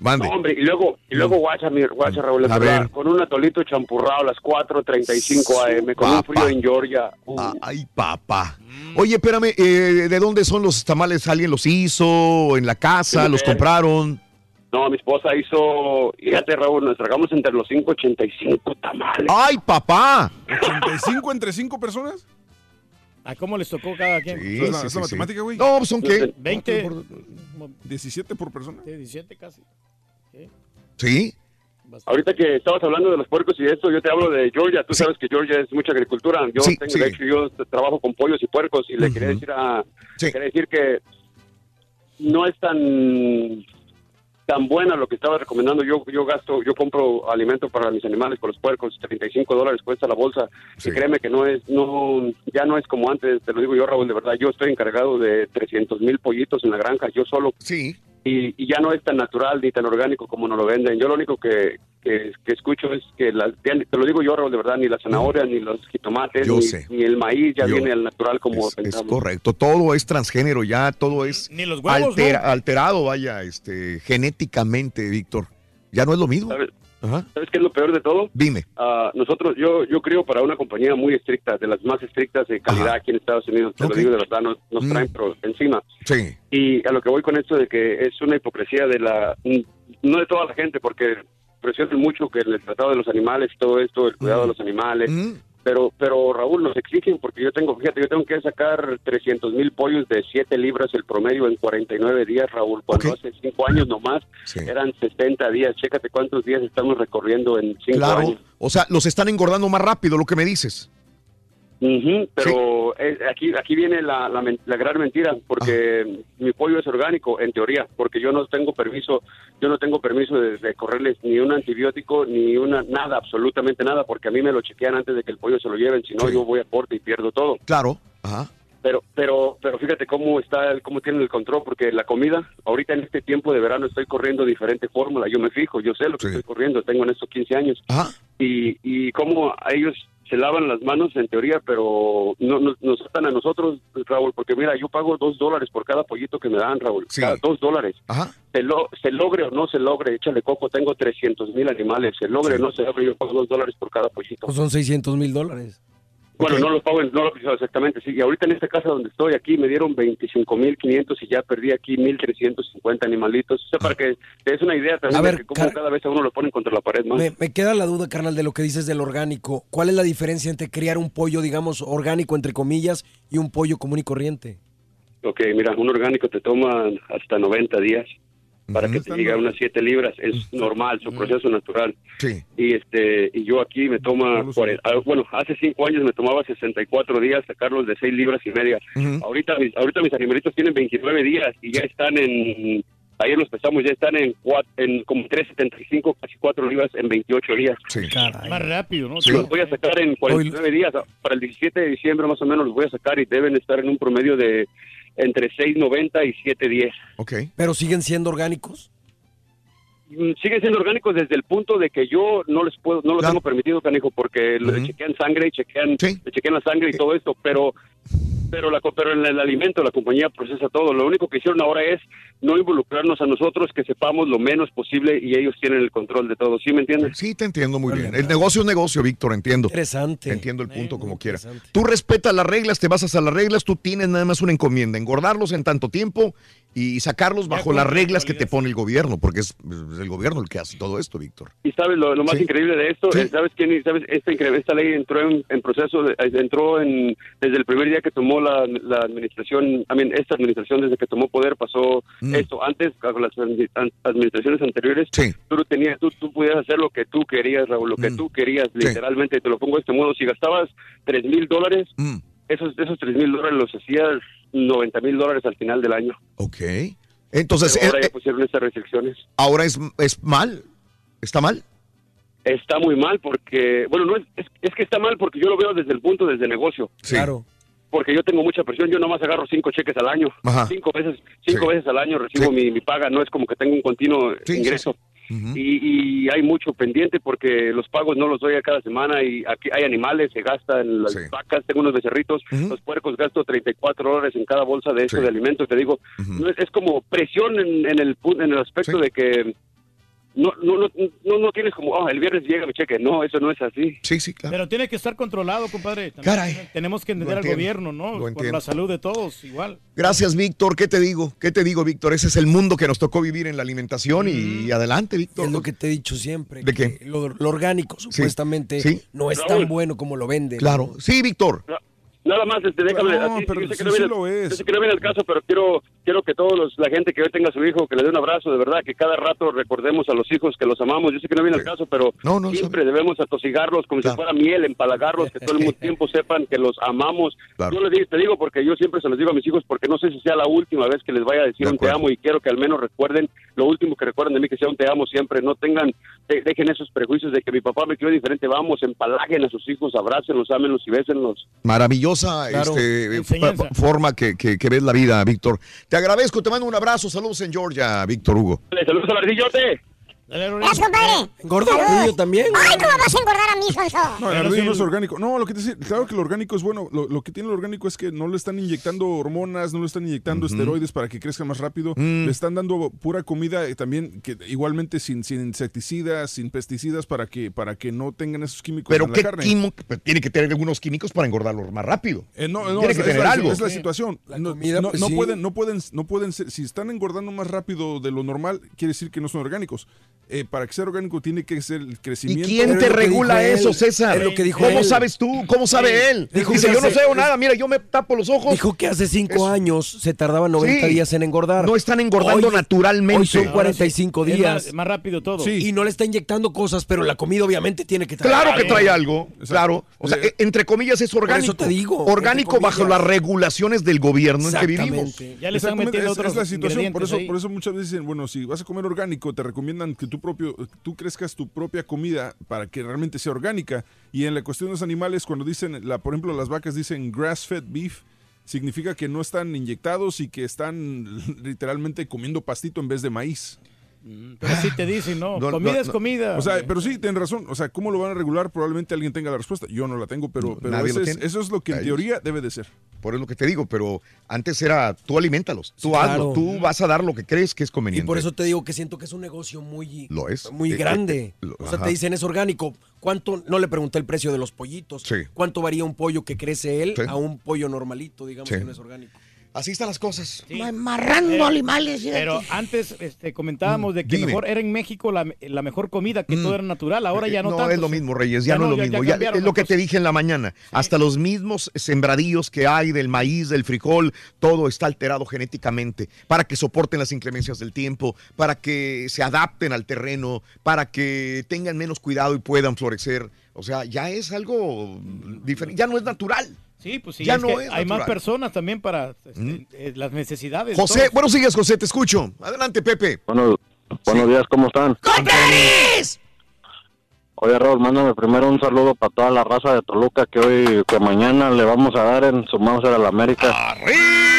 Mande. No, hombre, y luego, y luego guacha, mi, guacha, Raúl, A ver. con un atolito champurrado a las 4.35 AM, con un Papá. frío en Georgia. Uh, Ay, papá. Oye, espérame, eh, ¿de dónde son los tamales? ¿Alguien los hizo? ¿En la casa? Sí, ¿Los eh. compraron? No, mi esposa hizo, fíjate, Raúl, nos tragamos entre los 5.85 tamales. ¡Ay, papá! ¿85 entre 5 personas? ¿A cómo les tocó cada quien? Sí, ¿Es la, sí, es la sí, sí. matemática, güey? No, pues son qué? 20, 17 por persona. sí, 17 casi. Sí. ¿Sí? Ahorita que estabas hablando de los puercos y esto, yo te hablo de Georgia. Tú sabes que Georgia es mucha agricultura. Yo Sí, tengo, sí. de hecho, yo trabajo con pollos y puercos y le quería decir a, Sí. quería decir que no es tan tan buena lo que estaba recomendando. Yo yo gasto, yo compro alimento para mis animales, para los puercos, 35 dólares cuesta la bolsa. Sí. Y créeme que no es, no, ya no es como antes. Te lo digo yo, Raúl, de verdad. Yo estoy encargado de 300 mil pollitos en la granja, yo solo. Sí. Y, y ya no es tan natural ni tan orgánico como nos lo venden. Yo lo único que, que, que escucho es que, las, te lo digo yo, Raúl, de verdad, ni la zanahoria, ni los jitomates, ni, el maíz ya Yo- viene al natural como Es, es correcto. Todo es transgénero ya, todo es Ni los huevos, altera- ¿no? alterado, vaya, este, genéticamente, Víctor. Ya no es lo mismo. ¿Sabes? Ajá. ¿Sabes qué es lo peor de todo? Dime. Ah, nosotros, yo, yo creo para una compañía muy estricta, de las más estrictas de calidad Ajá. aquí en Estados Unidos, te Ok. lo digo de verdad, nos, nos Mm. traen encima. Sí. Y a lo que voy con esto de que es una hipocresía de la, no de toda la gente, porque presionan mucho que el tratado de los animales y todo esto, el cuidado de los animales, Mm. pero, pero Raúl, nos exigen, porque yo tengo, fíjate, yo tengo que sacar 300 mil pollos de 7 libras el promedio en 49 días, Raúl, cuando hace 5 años nomás Sí. eran 60 días, chécate cuántos días estamos recorriendo en 5 Claro. años. O sea, los están engordando más rápido, lo que me dices. Ujú, pero eh, aquí aquí viene la, la, gran mentira porque mi pollo es orgánico en teoría porque yo no tengo permiso yo no tengo permiso de, de correrles ni un antibiótico ni una nada absolutamente nada porque a mí me lo chequean antes de que el pollo se lo lleven si no Sí. yo voy a corte y pierdo todo Claro. Ajá. pero pero pero fíjate cómo está el- cómo tienen el control porque la comida ahorita en este tiempo de verano estoy corriendo diferente fórmula yo me fijo yo sé lo que Sí. estoy corriendo tengo en estos 15 años Ajá. y, y cómo a ellos se lavan las manos en teoría, pero no, no- nos tratan a nosotros, Raúl, porque mira, yo pago dos dólares por cada pollito que me dan, Raúl, Sí. cada dos dólares. Ajá. Se, lo, se logre o no se logre, échale coco, tengo 300 mil animales, se logre Sí. o no se logre, yo pago dos dólares por cada pollito. Pues son 600 mil dólares. Bueno, no lo pago, en- no lo exactamente, sí. Y ahorita en esta casa donde estoy aquí me dieron 25 mil 500 y ya perdí aquí 1350 animalitos. O sea, para que te des una idea también A ver, de cómo cada vez a uno lo ponen contra la pared más. Me, me queda la duda, carnal, de lo que dices del orgánico. ¿Cuál es la diferencia entre criar un pollo, digamos, orgánico, entre comillas, y un pollo común y corriente? Ok, mira, un orgánico te toma hasta 90 días para Ujú. que te llegue a unas 7 libras. Es normal, su proceso natural. Sí. Y este y yo aquí me toma, No lo sé. 40 ah, bueno, hace 5 años me tomaba 64 días sacarlos de 6 libras y media. Ujú. Ahorita, mis- ahorita mis animalitos tienen 29 días y ya están en, ayer los pesamos, ya están en, cua- en como 375, casi 4 libras en 28 días. Sí. Más rápido, ¿no? Sí. Los voy a sacar en 49 días. Para el 17 de diciembre más o menos los voy a sacar y deben estar en un promedio de entre 6.90 y 7.10. Ok. ¿Pero siguen siendo orgánicos? Mm, siguen siendo orgánicos desde el punto de que yo no les puedo, no lo Claro. tengo permitido, canijo, porque le chequean sangre y chequean, Sí. le chequean la sangre y todo esto, pero pero, la, co- pero en el alimento la compañía procesa todo. Lo único que hicieron ahora es no involucrarnos a nosotros, que sepamos lo menos posible y ellos tienen el control de todo. ¿Sí me entiendes? Sí, te entiendo muy bien. El negocio es negocio, Víctor, entiendo. Interesante. Entiendo el punto como quiera. Tú respetas las reglas, te basas a las reglas, tú tienes nada más una encomienda, engordarlos en tanto tiempo y sacarlos bajo las reglas que te pone el gobierno, porque es, el gobierno el que hace todo esto, Víctor. Y sabes lo, lo más Sí. increíble de esto, Sí. Eh, sabes quién, sabes esta, esta ley entró en, en proceso, de- entró en desde el primer día que tomó la, la administración, I mean, esta administración desde que tomó poder pasó Mm. esto. Antes con las administraciones anteriores, tú no tenías, tú, tú podías hacer lo que tú querías, Raúl, lo que Mm. tú querías, literalmente. Te lo pongo de este modo, si gastabas tres mil dólares, Mm. esos esos tres mil dólares los hacías 90 mil dólares al final del año. Ok. Entonces, Pero ahora eh, ya eh, pusieron estas restricciones. ahora es, es mal. ¿Está mal? Está muy mal porque, bueno, no es, es, es que está mal porque yo lo veo desde el punto desde negocio. Claro. Porque yo tengo mucha presión, yo nomás agarro cinco cheques al año. Ajá. Cinco veces cinco veces al año recibo mi, mi paga, no es como que tengo un continuo Sí, ingreso. y, y hay mucho pendiente porque los pagos no los doy a cada semana y aquí hay animales, se gasta en las vacas, tengo unos becerritos, los puercos gasto 34 dólares en cada bolsa de eso de alimentos, te digo, no es, es como presión en, en el en el aspecto de que no, no, no, no, no tienes como, "Ah, el viernes llega mi cheque, no, eso no es así. Sí, sí, claro. Pero tiene que estar controlado, compadre. También Caray. Tenemos que entender al gobierno, ¿no? lo Por la salud de todos, igual. Gracias, Víctor. ¿Qué te digo? ¿Qué te digo, Víctor? Ese es el mundo que nos tocó vivir en la alimentación y adelante, Víctor. Es lo que te he dicho siempre. ¿De que qué? Lo, lo orgánico supuestamente sí. no es Raúl. tan bueno como lo venden. Claro. Sí, Víctor. Nada más, este, déjame. No, pero yo sé que sí, no sí viene, lo es. yo sé que no viene el caso, pero quiero quiero que todos los, la gente que hoy tenga a su hijo, que le dé un abrazo, de verdad, que cada rato recordemos a los hijos que los amamos. Yo sé que no viene el caso, pero siempre debemos atosigarlos como si fuera miel, empalagarlos, que todo el tiempo sepan que los amamos. Yo les digo, te digo porque yo siempre se los digo a mis hijos porque no sé si sea la última vez que les vaya a decir De un te amo y quiero que al menos recuerden lo último que recuerden de mí, que sea un te amo siempre. No tengan, de- dejen esos prejuicios de que mi papá me crió diferente. Vamos, empalaguen a sus hijos, abrácenlos, ámenlos y bésenlos. Maravillosa Claro. este, forma que, que- que ves la vida, Víctor. Te agradezco, te mando un abrazo. Saludos en Georgia, Víctor Hugo. Saludos a Ardillote. Gracias, compadre. ¿Engorda Saludos. el ardillo también? Ay, ¿cómo vas a engordar a mí, Sonso? No, el ardillo no es orgánico. No, lo que te decía, claro que lo orgánico es bueno. Lo, lo que tiene lo orgánico es que no le están inyectando hormonas, no le están inyectando esteroides para que crezca más rápido. Mm. Le están dando pura comida eh, también, que igualmente sin, sin insecticidas, sin pesticidas, para que, para que no tengan esos químicos Pero en la ¿qué carne. quimo- pues, tiene que tener algunos químicos para engordarlos más rápido. Eh, no, no, tiene es, que es tener la, algo. es la situación. no, comida, no- pues, no sí. pueden, no pueden, no pueden ser, si están engordando más rápido de lo normal, quiere decir que no son orgánicos. Eh, para que sea orgánico tiene que ser el crecimiento. ¿Y quién te regula eso, César? ¿Cómo sabes tú? ¿Cómo sabe él? Dijo Dice, que yo no hace- sé nada, mira, yo me tapo los ojos. Dijo que hace cinco años se tardaba 90 Sí. días en engordar. No están engordando naturalmente. Hoy son Ahora 45 sí. Días. más- más rápido todo. Y no le está inyectando cosas, pero la comida obviamente tiene que traer Claro que trae algo, claro. O sea, e- entre comillas es orgánico. eso te digo, Orgánico bajo las regulaciones del gobierno en que vivimos. Ya le están metiendo es, otros es la situación, por eso, por eso muchas veces dicen, bueno, si vas a comer orgánico, te recomiendan que tú propio, tú crezcas tu propia comida para que realmente sea orgánica. Y en la cuestión de los animales, cuando dicen, la, por ejemplo, las vacas dicen grass-fed beef, significa que no están inyectados y que están literalmente comiendo pastito en vez de maíz. Pero sí te dicen, no, No, comida no, es no. comida. O sea, pero sí, tienen razón. O sea, ¿cómo lo van a regular? Probablemente alguien tenga la respuesta. Yo no la tengo, pero, pero nadie ese lo es- tiene. eso es lo que en teoría debe de ser. Por eso lo que te digo, pero antes era tú alimentalos, tú hazlo, claro. tú vas a dar lo que crees que es Y conveniente. por eso te digo que siento que es un negocio muy, Lo es. muy Eh, grande. eh, lo- o sea, ajá. te dicen es orgánico. ¿Cuánto? No le pregunté el precio de los pollitos. Sí. ¿Cuánto varía un pollo que crece él Sí. a un pollo normalito, digamos, Sí. que no es orgánico? Así están las cosas. Marrando Pero- animales. Pero antes este, comentábamos de que Dime. mejor era en México la, la mejor comida, que todo era natural. Ahora ya no, no tanto. es lo mismo, Reyes, ya, no es lo mismo. Ya- es lo que te dije en la mañana. Hasta los mismos sembradíos que hay del maíz, del frijol, todo está alterado genéticamente para que soporten las inclemencias del tiempo, para que se adapten al terreno, para que tengan menos cuidado y puedan florecer. O sea, ya es algo diferente, ya no es natural. Sí, pues sí, Ya es no que es hay más personas también para este, eh, las necesidades. José, todos. buenos días, José, te escucho. Adelante, Pepe. Bueno, buenos días, ¿cómo están? Oye, Raúl, mándame primero un saludo para toda la raza de Toluca que hoy, que mañana le vamos a dar en su a la América. ¡Viva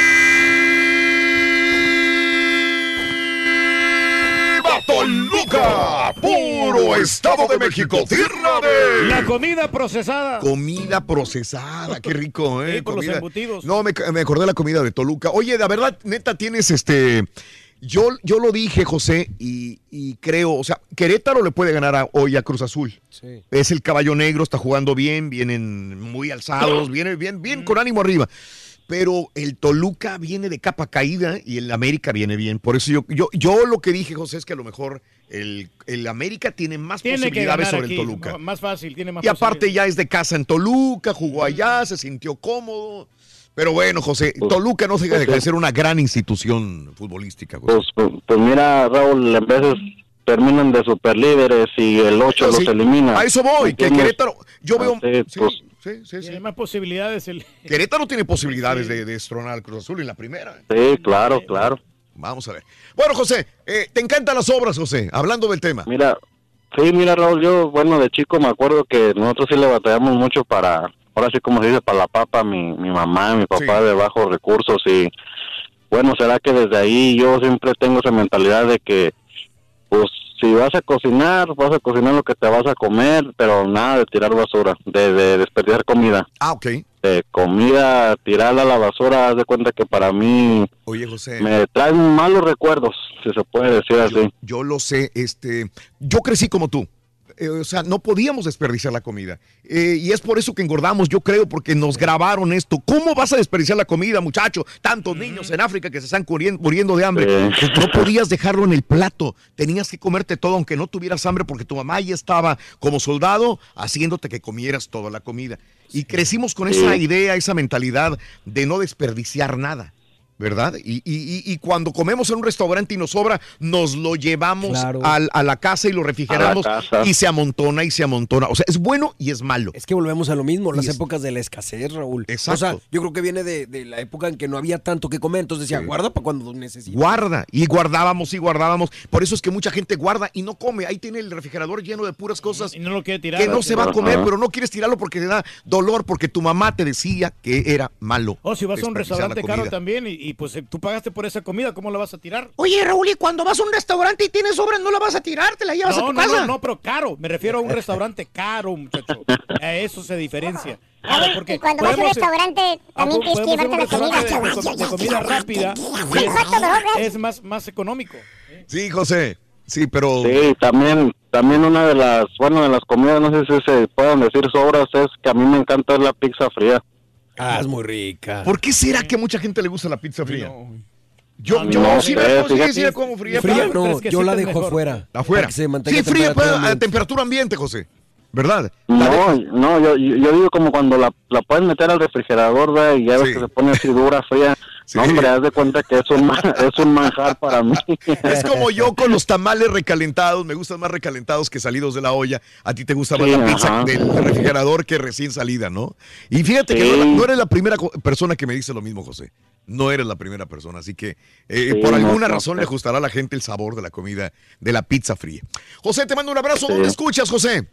Toluca, puro Estado de México, tierra de... La comida procesada. Comida procesada, qué rico, ¿eh? Sí, por los Comida- embutidos. No, me, me acordé de la comida de Toluca. Oye, la verdad, neta, tienes este... Yo, yo lo dije, José, y, y creo, o sea, Querétaro le puede ganar a- hoy a Cruz Azul. Sí. Es el caballo negro, está jugando bien, vienen muy alzados, viene bien, bien con ánimo arriba. Pero el Toluca viene de capa caída y el América viene bien. Por eso yo, yo, yo lo que dije, José, es que a lo mejor el, el América tiene más Tiene posibilidades sobre aquí. el Toluca. Más fácil, tiene más Y aparte ya es de casa en Toluca, jugó allá, se sintió cómodo. Pero bueno, José, Toluca no se deja de ser una gran institución futbolística. José. Pues, pues, pues mira, Raúl, en veces terminan de superlíderes y el 8 Sí, los elimina. A eso voy, que. Querétaro, yo veo, Sí, sí, pues, sí, sí, sí. Tiene más posibilidades el... Querétaro tiene posibilidades de, de destronar al Cruz Azul en la primera. sí, claro, claro. Vamos a ver. Bueno, José, eh, te encantan las obras, José, hablando del tema. Mira, sí, mira, Raúl, yo, bueno, de chico me acuerdo que nosotros sí le batallamos mucho para, ahora sí como se dice, para la papa, mi, mi mamá, mi papá de bajos recursos y, bueno, será que desde ahí yo siempre tengo esa mentalidad de que, pues, si vas a cocinar, vas a cocinar lo que te vas a comer, pero nada de tirar basura, de, de desperdiciar comida. Ah, ok. De comida, tirarla a la basura, haz de cuenta que para mí Oye, José. me traen malos recuerdos, si se puede decir así. Yo lo sé, este, yo crecí como tú. Eh, o sea, no podíamos desperdiciar la comida. Eh, y es por eso que engordamos, yo creo, porque nos grabaron esto. ¿Cómo vas a desperdiciar la comida, muchacho? Tantos niños en África que se están muriendo de hambre. Sí. No podías dejarlo en el plato. Tenías que comerte todo, aunque no tuvieras hambre, porque tu mamá ya estaba como soldado haciéndote que comieras toda la comida. Y crecimos con esa idea, esa mentalidad de no desperdiciar nada. ¿Verdad? Y, y- y- y cuando comemos en un restaurante y nos sobra, nos lo llevamos Claro. al- a la casa y lo refrigeramos y se amontona y se amontona. O sea, es bueno y es malo. Es que volvemos a lo mismo, las es- épocas de la escasez, Raúl. Exacto. O sea, yo creo que viene de, de la época en que no había tanto que comer, entonces decía, guarda para cuando necesites. Guarda, y guardábamos y guardábamos. Por eso es que mucha gente guarda y no come. Ahí tiene el refrigerador lleno de puras cosas Y no lo quiere tirar. que no se va a Ajá. comer, pero no quieres tirarlo porque te da dolor, porque tu mamá te decía que era malo. O si vas a un restaurante caro también y, y, pues eh, tú pagaste por esa comida, ¿cómo la vas a tirar? Oye, Raúl, y cuando vas a un restaurante y tienes sobra, no la vas a tirar, te la llevas a tu no, casa. no, no, pero caro. Me refiero a un restaurante caro, muchacho. A eso se diferencia. Claro, porque Y cuando vas a un restaurante, también tienes que a llevarte la comida. de, de- de comida rápida. Es, es más, más económico. Sí, José. Sí, pero. Sí, también, también una de las, bueno, de las comidas, no sé si se pueden decir sobras, es que a mí me encanta la pizza fría. Ah, es muy rica. ¿Por qué será que a mucha gente le gusta la pizza fría? Yo, No, yo no sí sé, la como, sí, sí la como fría. Fría pero- no, yo la dejo afuera. Afuera. para que se mantenga Sí, a fría temperatura a ambiente. temperatura ambiente, José. ¿Verdad? No, no, yo, yo yo digo como cuando la, la pueden meter al refrigerador, ¿verdad? Y ya ves que se pone así dura, fría. No, hombre, haz de cuenta que es un, es un manjar para mí. Es como yo con los tamales recalentados, me gustan más recalentados que salidos de la olla. A ti te gusta más Sí, la pizza ajá. del refrigerador que recién salida, ¿no? Y fíjate que no, no eres la primera persona que me dice lo mismo, José. No eres la primera persona, así que eh, por alguna no, razón no. le gustará a la gente el sabor de la comida, de la pizza fría. José, te mando un abrazo. ¿Dónde escuchas, José?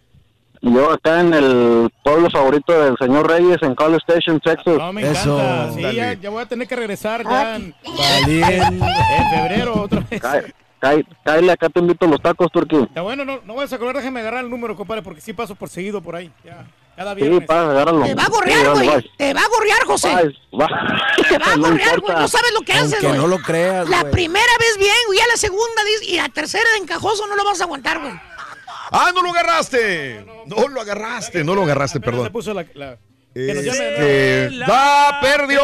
Yo acá en el pueblo favorito del señor Reyes, en College Station, Texas. No, me encanta. Sí, ya, ya voy a tener que regresar ya en, Bien. en febrero otra vez. Cáele, acá te invito a los tacos, Turquí. Ya bueno, no, no vayas a colgar, déjame agarrar el número, compadre, porque sí paso por seguido por ahí. Ya, cada Sí, para, agárralo. Te va a Sí, gorrear, güey. bye. Te va a gorrear, José. Bye, bye. Te va a No gorrear, güey. importa. No sabes lo que haces, Aunque güey. no lo creas, La güey. primera vez bien, güey. Ya la segunda dice- y la tercera de encajoso no lo vas a aguantar, güey. ¡Ah, no lo agarraste! No lo agarraste, no lo agarraste, perdón. puso la, la-. Este, ¡Va, perdió!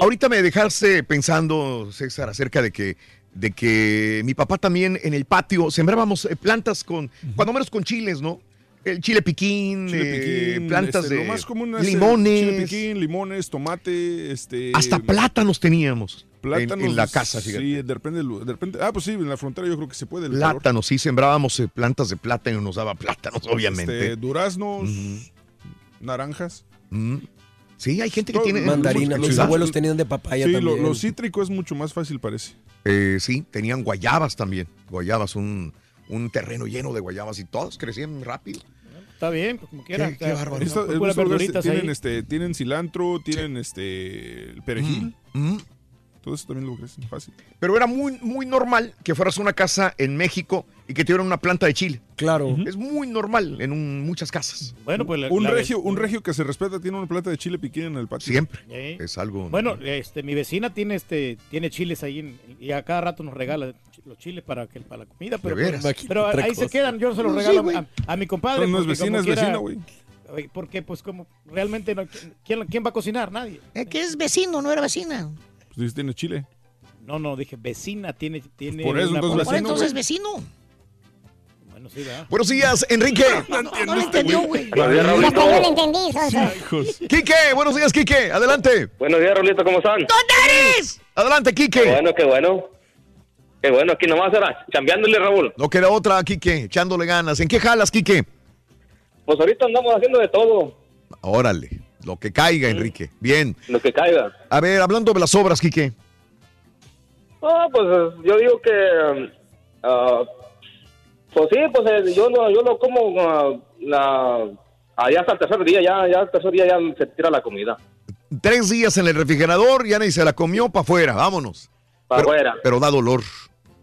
Ahorita me dejaste pensando, César, acerca de que, de que mi papá también en el patio sembrábamos eh, plantas con, cuando menos con chiles, ¿no? El chile piquín, Chile eh, plantas este, de lo más común limones, Chile piquín, limones, tomate, este... hasta plátanos teníamos en- Plátanos. en, la casa, fíjate. Sí, de repente, de repente. Ah, pues sí, en la frontera yo creo que se puede. el calor. Plátanos, sí, sembrábamos eh, plantas de plátano y nos daba plátanos, obviamente. Este, duraznos, naranjas. Mm. Sí, hay gente que tiene... Mandarina, Sí. mis abuelos tenían de papaya Sí, lo, también. lo cítrico es mucho más fácil, parece. Eh, sí, tenían guayabas también. Guayabas, un, un terreno lleno de guayabas y todos crecían rápido. Está bien, pues como quiera. Qué- bárbaro. Esta- tienen, ahí. este, tienen cilantro, tienen este el perejil. Mm. Todo eso también lo crecen fácil. Pero era muy, muy normal que fueras a una casa en México y que tuvieran una planta de chile. Claro. Es muy normal en un- muchas casas. Bueno, pues la- Un la- regio, un regio que se respeta tiene una planta de chile piquín en el patio. Siempre. Es algo. Bueno, este, mi vecina tiene este, tiene chiles ahí en- y a cada rato nos regala los chiles para que para la comida, pero, ¿De veras? pero Otra ahí se quedan, yo se los regalo a, a mi compadre. Pero no es vecina, güey. Oye, Porque pues como realmente no, ¿quién, quién va a cocinar? Nadie. Es que es vecino, no era vecina. Pues dice, tiene chile. No, no, dije vecina tiene tiene Por eso, una- entonces, vecino, entonces güey. vecino. Bueno, sí, ¿verdad? Buenos días, Enrique. No, no, no lo entendió, güey. Hasta yo lo entendí. Hijos. Quique, buenos días, Quique. Adelante. Buenos días, Rolito, ¿cómo están? ¿Dónde eres? Adelante, Qué Quique. bueno, qué bueno. Qué bueno, aquí nomás era, chambeándole, Raúl. No queda otra, Quique, echándole ganas. ¿En qué jalas, Quique? Pues ahorita andamos haciendo de todo, Órale, lo que caiga, Enrique. Bien. lo que caiga. A ver, hablando de las obras, Quique. Ah, pues yo digo que... ah, pues sí, pues eh, yo lo, yo lo como ah, la, allá hasta el tercer día, ya, ya el tercer día ya se tira la comida. Tres días en el refrigerador, ya ni se la comió para afuera, vámonos. Para afuera. Pero da dolor,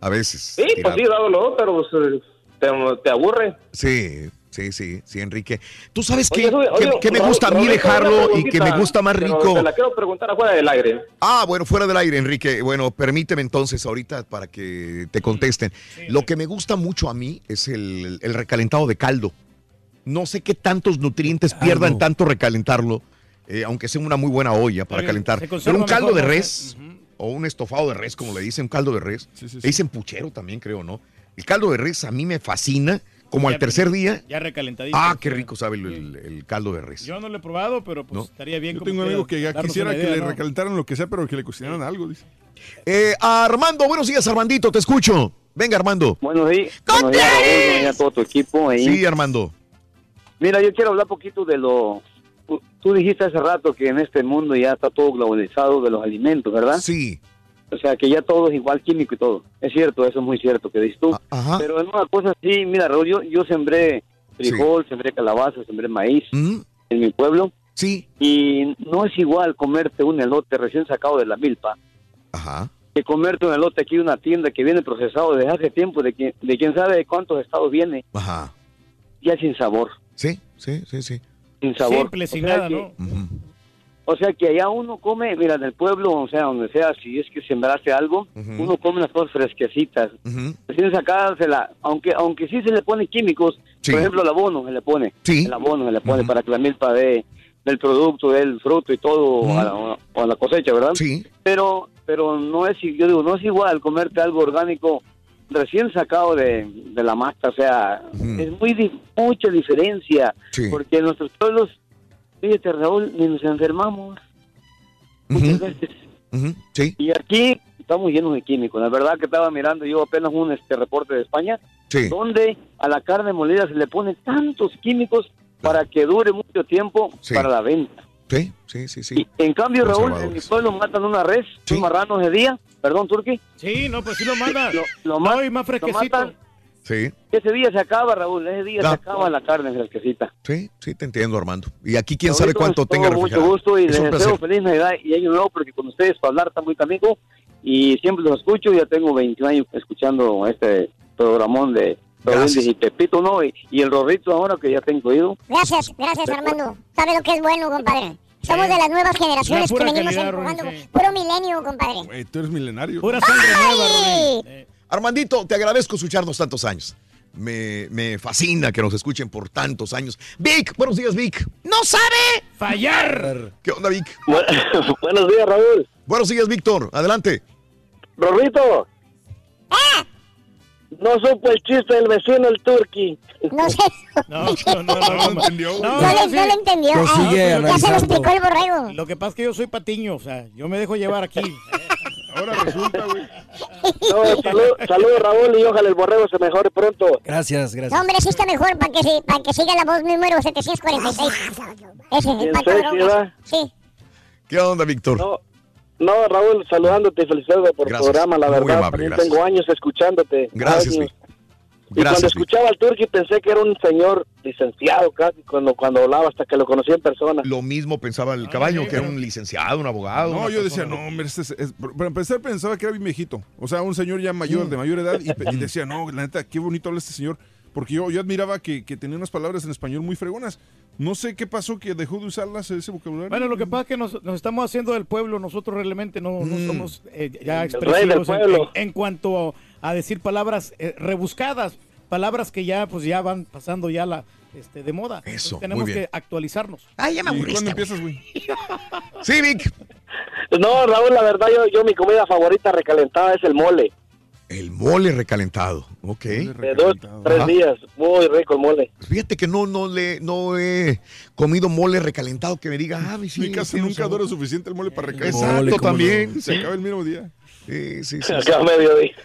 a veces. Sí, pues sí, da dolor, pero pues, te, te aburre. Sí, sí, sí, sí, Enrique. ¿Tú sabes Oye, qué, oye, qué- oye, qué me gusta a mí dejarlo y que me gusta más rico? Te la quiero preguntar afuera del aire. Ah, bueno, fuera del aire, Enrique. Bueno, permíteme entonces ahorita para que te contesten. Lo que me gusta mucho a mí es el, el recalentado de caldo. No sé qué tantos nutrientes pierdan tanto recalentarlo, eh, aunque sea una muy buena olla para calentar. Pero un caldo mejor, de res o un estofado de res, como le dicen, un caldo de res. Sí, sí, Le dicen puchero también, creo, ¿no? El caldo de res a mí me fascina, como Ya- al tercer día. Ya recalentadito. Ah, qué rico sabe el, el- el caldo de res. Yo no lo he probado, pero pues No. estaría bien Yo como tengo un quiera amigo que ya quisiera que le ¿no? recalentaran lo que sea, pero que le cocinaran algo, dice. Eh, Armando, buenos días, Armandito, te escucho. Venga, Armando. Buenos días. Buenos días, Raúl, buenos días a todo tu equipo. ahí. Sí, Armando. Mira, yo quiero hablar poquito de lo... Tú dijiste hace rato que en este mundo ya está todo globalizado de los alimentos, ¿verdad? Sí. O sea, que ya todo es igual químico y todo. Es cierto, eso es muy cierto que dices tú. Ajá. Pero en una cosa sí, mira, Raúl, yo, yo sembré frijol, sembré calabaza, sembré maíz en mi pueblo. Sí. Y no es igual comerte un elote recién sacado de la milpa Ajá. que comerte un elote aquí de una tienda que viene procesado desde hace tiempo, de, quien, de quién sabe de cuántos estados viene, Ajá. ya sin sabor. Sí, sí, sí, sí. Sin sabor. Simple, sin O sea nada, que- ¿no? O sea que allá uno come, mira, en el pueblo, o sea, donde sea, si es que sembraste algo, uno come las cosas fresquecitas. Recién sacadas, se la- aunque aunque sí se le pone químicos, Sí. por ejemplo, el abono se le pone. Sí. El abono se le pone para que la milpa dé del producto, del fruto y todo a, la, a la cosecha, ¿verdad? Sí. Pero pero no es, yo digo, no es igual comerte algo orgánico recién sacado de, de la mata, o sea, es muy mucha diferencia, Sí. porque en nuestros pueblos, fíjate Raúl, ni nos enfermamos muchas veces. Sí. Y aquí estamos llenos de químicos. La verdad que estaba mirando yo apenas un este reporte de España, Sí. donde a la carne molida se le pone tantos químicos para que dure mucho tiempo Sí. para la venta. Sí, sí, sí, sí. En cambio, Raúl, en mi pueblo matan una res, un marrano de día, perdón, Turqui. Sí, no, pues sí lo manda. Lo, lo ma- y más lo fresquecito. matan, Sí. ese día se acaba, Raúl, ese día se acaba la carne fresquecita. Sí, sí, te entiendo, Armando. Y aquí quién Raúlito, sabe cuánto tenga todo Mucho refrigerado. gusto y Es les un deseo placer. feliz Navidad y año nuevo porque con ustedes para hablar está muy amigo y siempre los escucho. Ya tengo 21 años escuchando este programón de Rodríguez y Pepito, ¿no? Y, y el Rorrito ahora que ya tengo oído. Gracias, gracias Armando. ¿Sabe lo que es bueno, compadre? Somos de las nuevas generaciones que venimos calidad, empujando. Puro milenio, compadre. Güey, tú eres milenario. Pura sangre ¡Ay! Armandito, te agradezco escucharnos tantos años. Me, me fascina que nos escuchen por tantos años. Vic, buenos días, Vic. ¡No sabe! ¡Fallar! ¿Qué onda, Vic? Buenos días, Raúl. Buenos días, Víctor. Adelante. Rorrito. No supo el chiste del vecino, el turqui. No sé. No, no, no, no, no, entendió. No, le- no lo entendió. Lo Ah, sigue ya se lo analizando. explicó el borrego. Lo que pasa es que yo soy patiño, o sea, yo me dejo llevar aquí. Ahora resulta, güey. No, salud, salud, Raúl, y ojalá el borrego se mejore pronto. Gracias, No, gracias. hombre, sí está mejor para que, para que siga la voz número 746. Ese, el sexy, Drogas. ¿verdad? Sí. ¿Qué onda, Víctor? No, no, Raúl, saludándote y felicidades por Gracias. el programa, la Muy verdad. amable, También gracias. tengo años escuchándote. Gracias, Años. Y cuando Gracias, escuchaba al Turki pensé que era un señor licenciado casi cuando, cuando hablaba hasta que lo conocí en persona. Lo mismo pensaba el caballo, que era un licenciado, un abogado. No, yo decía, no, hombre, este es- es- para empezar pensaba que era bien viejito. O sea, un señor ya mayor, de mayor edad, y, y decía, no, la neta, qué bonito habla este señor. Porque yo, yo admiraba que, que tenía unas palabras en español muy fregonas. No sé qué pasó que dejó de usarlas ese vocabulario. Bueno, lo que pasa es que nos, nos estamos haciendo del pueblo, nosotros realmente no, no Mm. somos eh, ya expresivos en cuanto a decir palabras eh, rebuscadas, palabras que ya pues ya van pasando ya la este, de moda. Entonces, Eso, tenemos muy bien. que actualizarnos. Ay, ya me ¿Y aburriste. cuándo empiezas, güey? Sí, Vic. No, Raúl, la verdad, yo, yo mi comida favorita recalentada es el mole. El mole recalentado. Ok. De dos, tres Ajá. días. Muy rico el mole. Fíjate que no, no, le, no he comido mole recalentado que me diga, ah, sí, Mi casa nunca sabor". dura suficiente el mole para recalentar. Exacto, Mole, ¿cómo también. Se sí. acaba el mismo día. Sí, sí, sí, Acá a mediodía.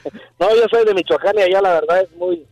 No, yo soy de Michoacán y allá la verdad es muy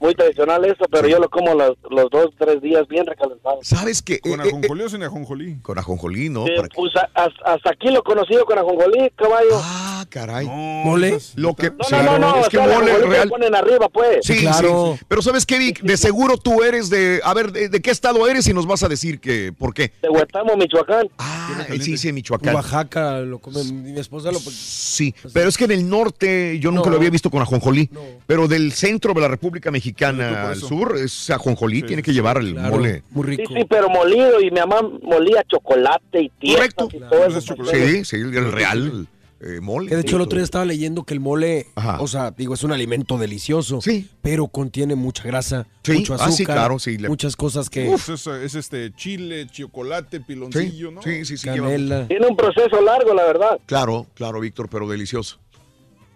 muy tradicional eso, pero yo lo como los, los dos, tres días bien recalentado. ¿Sabes qué? ¿Con Eh, eh, ajonjolí o sin ajonjolí? con ajonjolí, ¿no? Eh, que- pues a- a- hasta aquí lo he conocido con ajonjolí, caballo. Ah, caray. ¿Mole? Lo que, no, sí, no, no, no, es o que sea, mole real. ponen arriba, pues. Sí, claro. sí, sí. Pero ¿sabes qué, Vic? De seguro tú eres de... A ver, ¿de, de qué estado eres? Y nos vas a decir que... ¿Por qué? De Huetamo, Michoacán. Ah, sí dice Michoacán. Oaxaca lo come mi esposa lo Sí, pero es que en el norte yo nunca No. lo había visto con ajonjolí. No. Pero del centro de la República Por Mexicana al sur es ajonjolí. Sí, tiene sí, que llevar el Claro, mole. muy Sí, rico. sí, pero molido y mi mamá molía chocolate y tierra Correcto. y Claro, todo eso. chocolate. Sí, sí, el real eh, mole. Que de hecho el otro día estaba leyendo que el mole, Ajá. o sea, digo, es un alimento delicioso, Sí. pero contiene mucha grasa, Sí. mucho Ah, azúcar, sí, claro, sí, le- muchas cosas que Uf, es, es este chile, chocolate, piloncillo, Sí, ¿no? sí, sí, sí, canela. Tiene un proceso largo, la verdad. Claro, claro, Víctor, pero delicioso.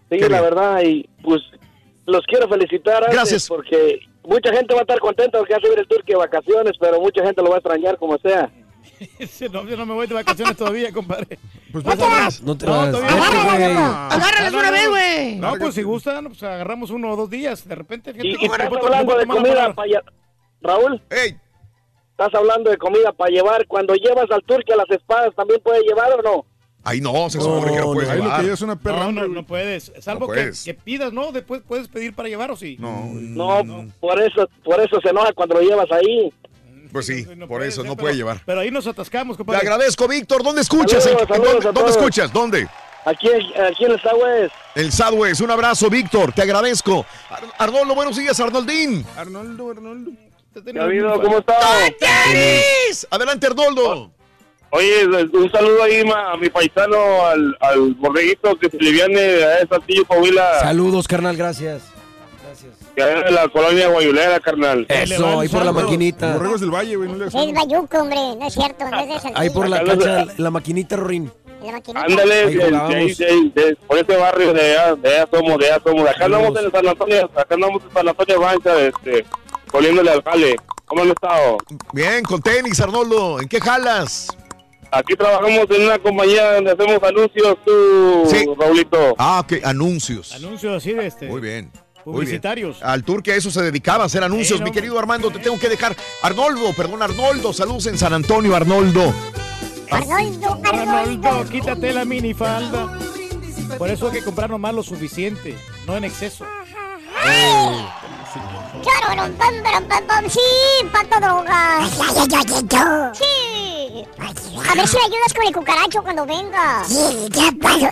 Sí, Qué la bien. verdad, y pues los quiero felicitar antes Gracias. porque mucha gente va a estar contenta porque va a subir el turque de vacaciones, pero mucha gente lo va a extrañar como sea. no, yo no me voy de vacaciones todavía, compadre. Pues ¿No te vas? No te vas. no. de una vez, güey. No, pues si gustan, pues agarramos uno o dos días. De repente, fíjate, Y, y estás hablando de comida para Raúl, ¡Ey! estás hablando de comida para llevar. Cuando llevas al turque a las espadas, ¿también puede llevar o no? Ahí no, se supone que no No, puedes Ahí lo que es una perra No, no, no puedes. Salvo No que, puedes. que pidas, ¿no? Después puedes pedir para llevar o sí. No, No, por eso por eso se enoja cuando lo llevas ahí. Pues sí, No por puede eso ser, no pero- puede llevar. Pero ahí nos atascamos, Te compadre. agradezco, Víctor. ¿Dónde escuchas? Saludos, ¿En- en saludos ¿Dónde, escuchas? ¿Dónde? Aquí, aquí en el Southwest. El Sadwest. Un abrazo, Víctor. Te agradezco. Ar- Arnoldo, buenos días, Arnoldín. Arnoldo, Arnoldo. ¿Qué ha habido? ¿Cómo estás? Adelante, Arnoldo. Oye, un saludo ahí ma- a mi paisano, al, al borreguito que se le viene a Saltillo, Coahuila, Saludos, carnal, gracias. Gracias. que es de la colonia Guayulera, carnal. Eso, ahí por la maquinita. Borregos del Valle, güey, no le Es. Bayuco, hombre, no es cierto, no es de Saltillo. Ahí por la cancha, la maquinita, Rorín. La maquinita. Ándale, Ahí de, de, jugábamos. ahí, de- de- por ese barrio de allá, de allá somos, de allá somos. Acá andamos en el San Antonio, acá andamos en San Antonio Rancha, este, poniéndole al jale. ¿Cómo han estado? Bien, con tenis, Arnoldo. ¿En qué jalas? Aquí trabajamos en una compañía donde hacemos anuncios, tú, Sí. Raulito. Ah, ok, anuncios. Anuncios así de este. Muy bien. Muy bien. Publicitarios. Al tour que a eso se dedicaba, a hacer anuncios. Sí, no, Mi querido Armando, te tengo que dejar. Arnoldo, perdón, Arnoldo. Saludos en San Antonio, Arnoldo. Arnoldo, Arnoldo, Arnoldo. quítate la minifalda. Por eso hay que comprar nomás lo suficiente, no en exceso. Chararam, pam, pam, pam, pam. Sí, pato drogas. Sí. A ver si me ayudas con el cucaracho cuando venga. Sí, ya paso.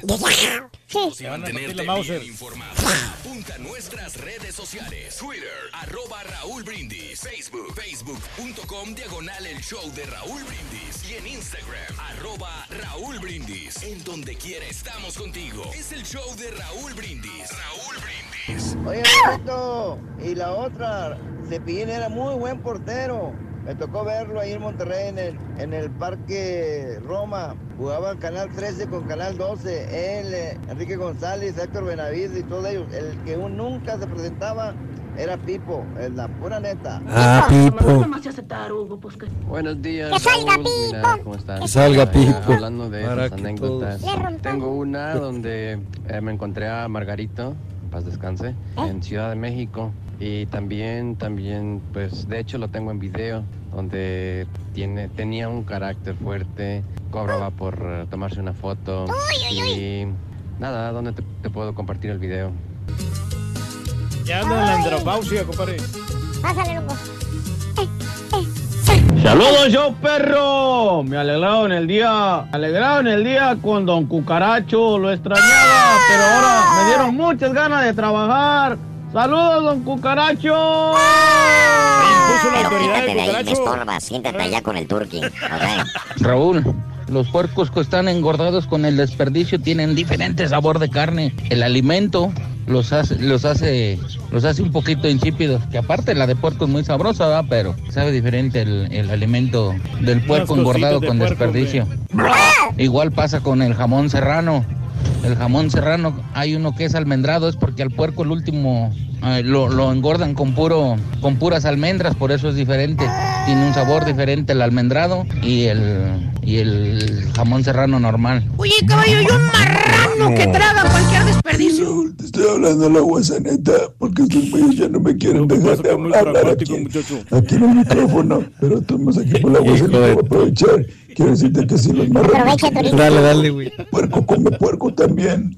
Sí. Se van a Mantenerte la Mauser. bien informado. Apunta a nuestras redes sociales. Twitter, arroba Raúl Brindis. Facebook, facebook.com, diagonal el show de Raúl Brindis. Y en Instagram, arroba Raúl Brindis. En donde quiera estamos contigo. Es el show de Raúl Brindis. Raúl Brindis. Oye, Roberto, y la otra, Cepillín era muy buen portero. Me tocó verlo ahí en Monterrey, en el, en el Parque Roma. Jugaba en Canal 13 con Canal 12. Él, eh, Enrique González, Héctor Benavides y todos ellos. El que un- nunca se presentaba era Pipo, es la pura neta. Ah, Pipo. Buenos días. Que salga Raúl. Mira, Pipo. ¿Cómo estás? Que salga Pipo. Hablando de Para esas anécdotas, tengo una donde eh, me encontré a Margarito, en paz descanse, en Ciudad de México. Y también, también, pues, de hecho lo tengo en video, donde tiene, tenía un carácter fuerte, cobraba por eh, tomarse una foto. Y nada, ¿dónde te, te puedo compartir el video? Ya anda en la andropausia, compadre. Pásale, loco. Saludos yo perro, me alegraron el día, me alegraron el día con Don Cucaracho, lo extrañaba, pero ahora me dieron muchas ganas de trabajar. Saludos Don Cucaracho. Pero quítate de ahí, me estorbas. Siéntate allá con el turqui. ¿ok? Raúl, los puercos que están engordados con el desperdicio tienen diferente sabor de carne. El alimento los hace, los hace, los hace un poquito insípidos. Que aparte la de puerco es muy sabrosa, ¿verdad? pero sabe diferente el, el alimento del puerco Unas engordado de con puerco, desperdicio. Igual pasa con el jamón serrano. El jamón serrano, hay uno que es almendrado, es porque al puerco el último eh, lo, lo engordan con puro, con puras almendras, por eso es diferente. Tiene un sabor diferente el almendrado y el, y el jamón serrano normal. Oye, caballo, y un marrano que traga cualquier desperdicio. Te estoy hablando a la guasaneta porque estos güeyes ya no me quieren dejar de hablar aquí, aquí en el micrófono. Pero estamos aquí por la guasaneta. Voy a aprovechar. Quiero decirte que si los marranos. Aprovecha. Dale, dale, güey. Puerco come puerco también.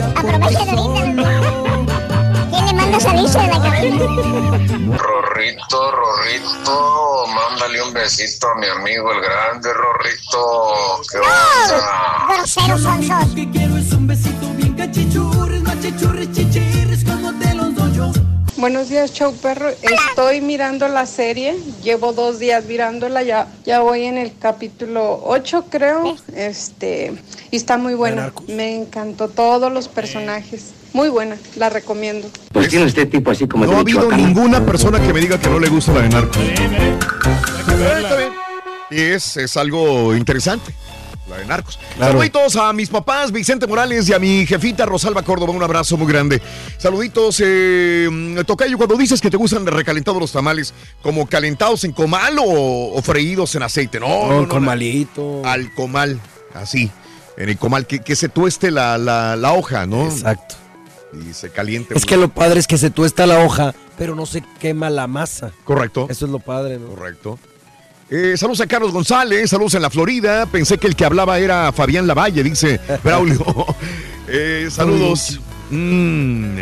Aprovecha, Torito. ¿Quién le manda salirse de la cabina? Rorrito, Rorrito, mándale un besito a mi amigo el grande, Rorrito. ¿Qué onda? Groseros sonsos. que quiero es un besito bien cachichurres, machichurres, chichirres, como Buenos días, Show Perro. Estoy mirando la serie. Llevo dos días mirándola. Ya, ya voy en el capítulo 8, creo. Este, y está muy buena. Me encantó todos los personajes. Muy buena. La recomiendo. Pues tiene usted tipo así como No de ha habido Michoacán. ninguna persona que me diga que no le gusta la de narcos. Está bien. Y es, es algo interesante. La de narcos. Saluditos a mis papás, Vicente Morales, y a mi jefita Rosalba Córdoba. Un abrazo muy grande. Saluditos, eh, Tocayo, cuando dices que te gustan recalentados los tamales, ¿como calentados en comal o, o freídos en aceite? No, No, no, no, con no. malito. Al comal, así. En el comal, que, que se tueste la, la, la hoja, ¿no? Exacto. Y se caliente. Es que lo padre es que se tuesta la hoja, pero no se quema la masa. Correcto. Eso es lo padre, ¿no? Correcto. Eh, saludos a Carlos González, saludos en la Florida. Pensé que el que hablaba era Fabián Lavalle, dice Braulio. Eh, saludos. Mm.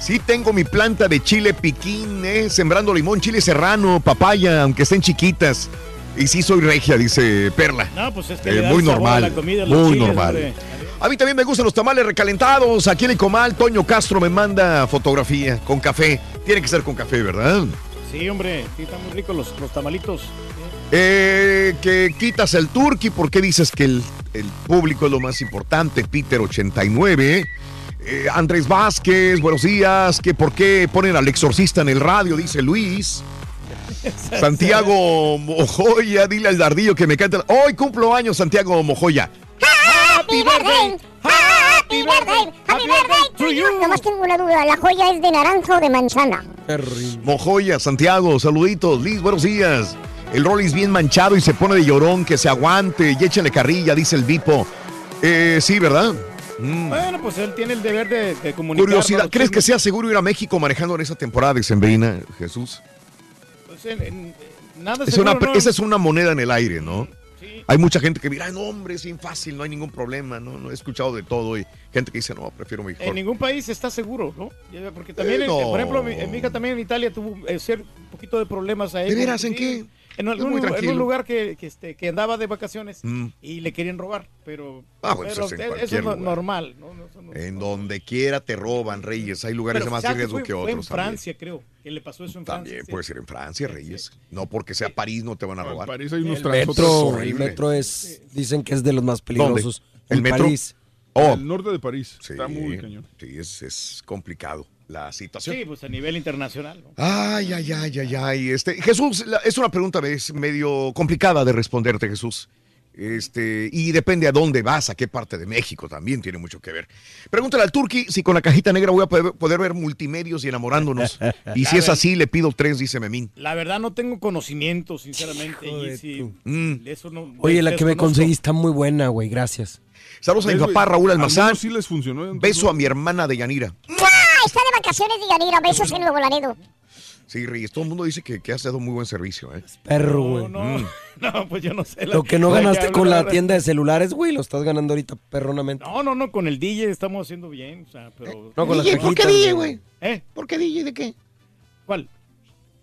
Sí, tengo mi planta de chile piquín, eh, sembrando limón, chile serrano, papaya, aunque estén chiquitas. Y sí soy regia, dice Perla. No, pues es que Eh, muy a normal, la comida, muy chiles, normal. hombre. A mí también me gustan los tamales recalentados. Aquí en el comal, Toño Castro me manda fotografía con café. Tiene que ser con café, ¿verdad? Sí, hombre, sí, están muy ricos los, los tamalitos. Eh, que quitas el turqui, ¿por qué dices que el, el público es lo más importante? Peter 89. Eh, Andrés Vázquez, buenos días. Que por qué ponen al exorcista en el radio, dice Luis. Santiago Mojoya, dile al Dardillo que me canta. Hoy cumplo años, Santiago Mojoya. Happy birthday. Happy birthday. Happy birthday to you. Nomás tengo una duda. ¿La joya es de naranja o de manzana? Mojoya, Santiago, saluditos. Liz, buenos días. El Rollis bien manchado y se pone de llorón, que se aguante y échenle carrilla, dice el Vipo. Eh, sí, ¿verdad? Mm. Bueno, pues él tiene el deber de, de comunicar. Curiosidad, ¿crees que sea seguro ir a México manejando en esa temporada de Sembrina, Jesús? Pues, en- en- nada Es seguro, una, ¿no? Esa es una moneda en el aire, ¿no? Hay mucha gente que dirá, no, hombre, es bien fácil, no hay ningún problema, ¿no? No he escuchado de todo y gente que dice, no, prefiero mejor. En ningún país está seguro, ¿no? Porque también, Eh, no. por ejemplo, mi, mi hija también en Italia tuvo eh, un poquito de problemas ahí. ¿De veras? ¿En Sí, qué? En, algún, muy en un lugar que, que, este, que andaba de vacaciones Mm. y le querían robar, pero, Ah, bueno, pero eso es en eso es no- normal. ¿no? No, eso no- En donde quiera te roban, Reyes. Hay lugares Pero de más ¿sabes riesgo fue- que fue otros. en también. Francia, creo, que le pasó eso en También Francia. puede ser en Francia, Reyes. No porque sea París no te van a robar. París hay unos El metro, el metro es, dicen que es de los más peligrosos. ¿El En metro? París. Oh, El norte de París. sí, Está muy cañón. sí, es, es complicado la situación. Sí, pues a nivel internacional. ¿no? Ay, ay, ay, ay, ay. Este, Jesús, la- es una pregunta es medio complicada de responderte, Jesús. Este, y depende a dónde vas, a qué parte de México también tiene mucho que ver. Pregúntale al Turqui si con la cajita negra voy a poder, poder ver multimedios y enamorándonos. Y si es así, le pido tres, dice Memín. La verdad no tengo conocimiento, sinceramente. y Mm. eso no, Oye, la que me conseguí está muy buena, güey. Gracias. Saludos a mi ¿Ves, papá? Raúl Almazán. sí les funcionó. Beso a mi hermana de Yanira. ¡Mua! Está de vacaciones de Yanira. Besos en Nuevo Laredo. Sí, Reyes, todo el mundo dice que, que has dado muy buen servicio, ¿eh? Perro, güey. No, Mm. no, pues yo no sé. la- Lo que no la ganaste con la tienda de celulares, güey, lo estás ganando ahorita perronamente. No, no, no, con el DJ estamos haciendo bien, o sea, pero... No, con las DJ, ¿por qué DJ, güey. ¿Eh? ¿Por qué DJ de qué? ¿Cuál?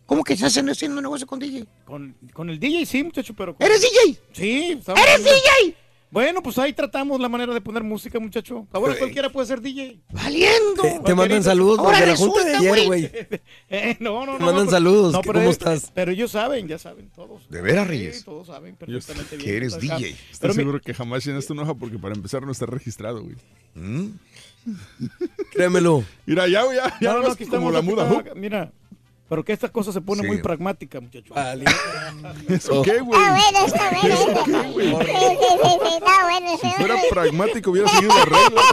¿Cómo que estás haciendo, haciendo un negocio con DJ? Con, con el DJ sí, muchacho, pero... con- ¿Eres DJ? Sí. estamos ¡Eres haciendo- DJ! Bueno, pues ahí tratamos la manera de poner música, muchacho. Ahora cualquiera puede ser DJ. ¡Valiendo! Te, te mandan saludos Ahora desde la junta de ayer, güey. güey. Eh, no, no, Te no. mandan no, saludos, no, ¿qué- pero cómo ellos- estás? Pero ellos saben, ya saben todos. ¿De veras, Sí, Reyes? todos saben perfectamente bien. que eres Acá. DJ. Estoy Pero mi- seguro que jamás llenaste una hoja porque para empezar no está registrado, güey. ¿Mm? Créemelo. Mira, ya, ya, ya No, no, aquí como la muda. Mira, pero que esta cosa se pone Sí. muy pragmática, muchacho. ¿Eso qué, güey? Está bueno, está bueno. ¿Eso qué, güey? Sí, sí, sí, sí, está bueno. Si fuera pragmático hubiera seguido las reglas.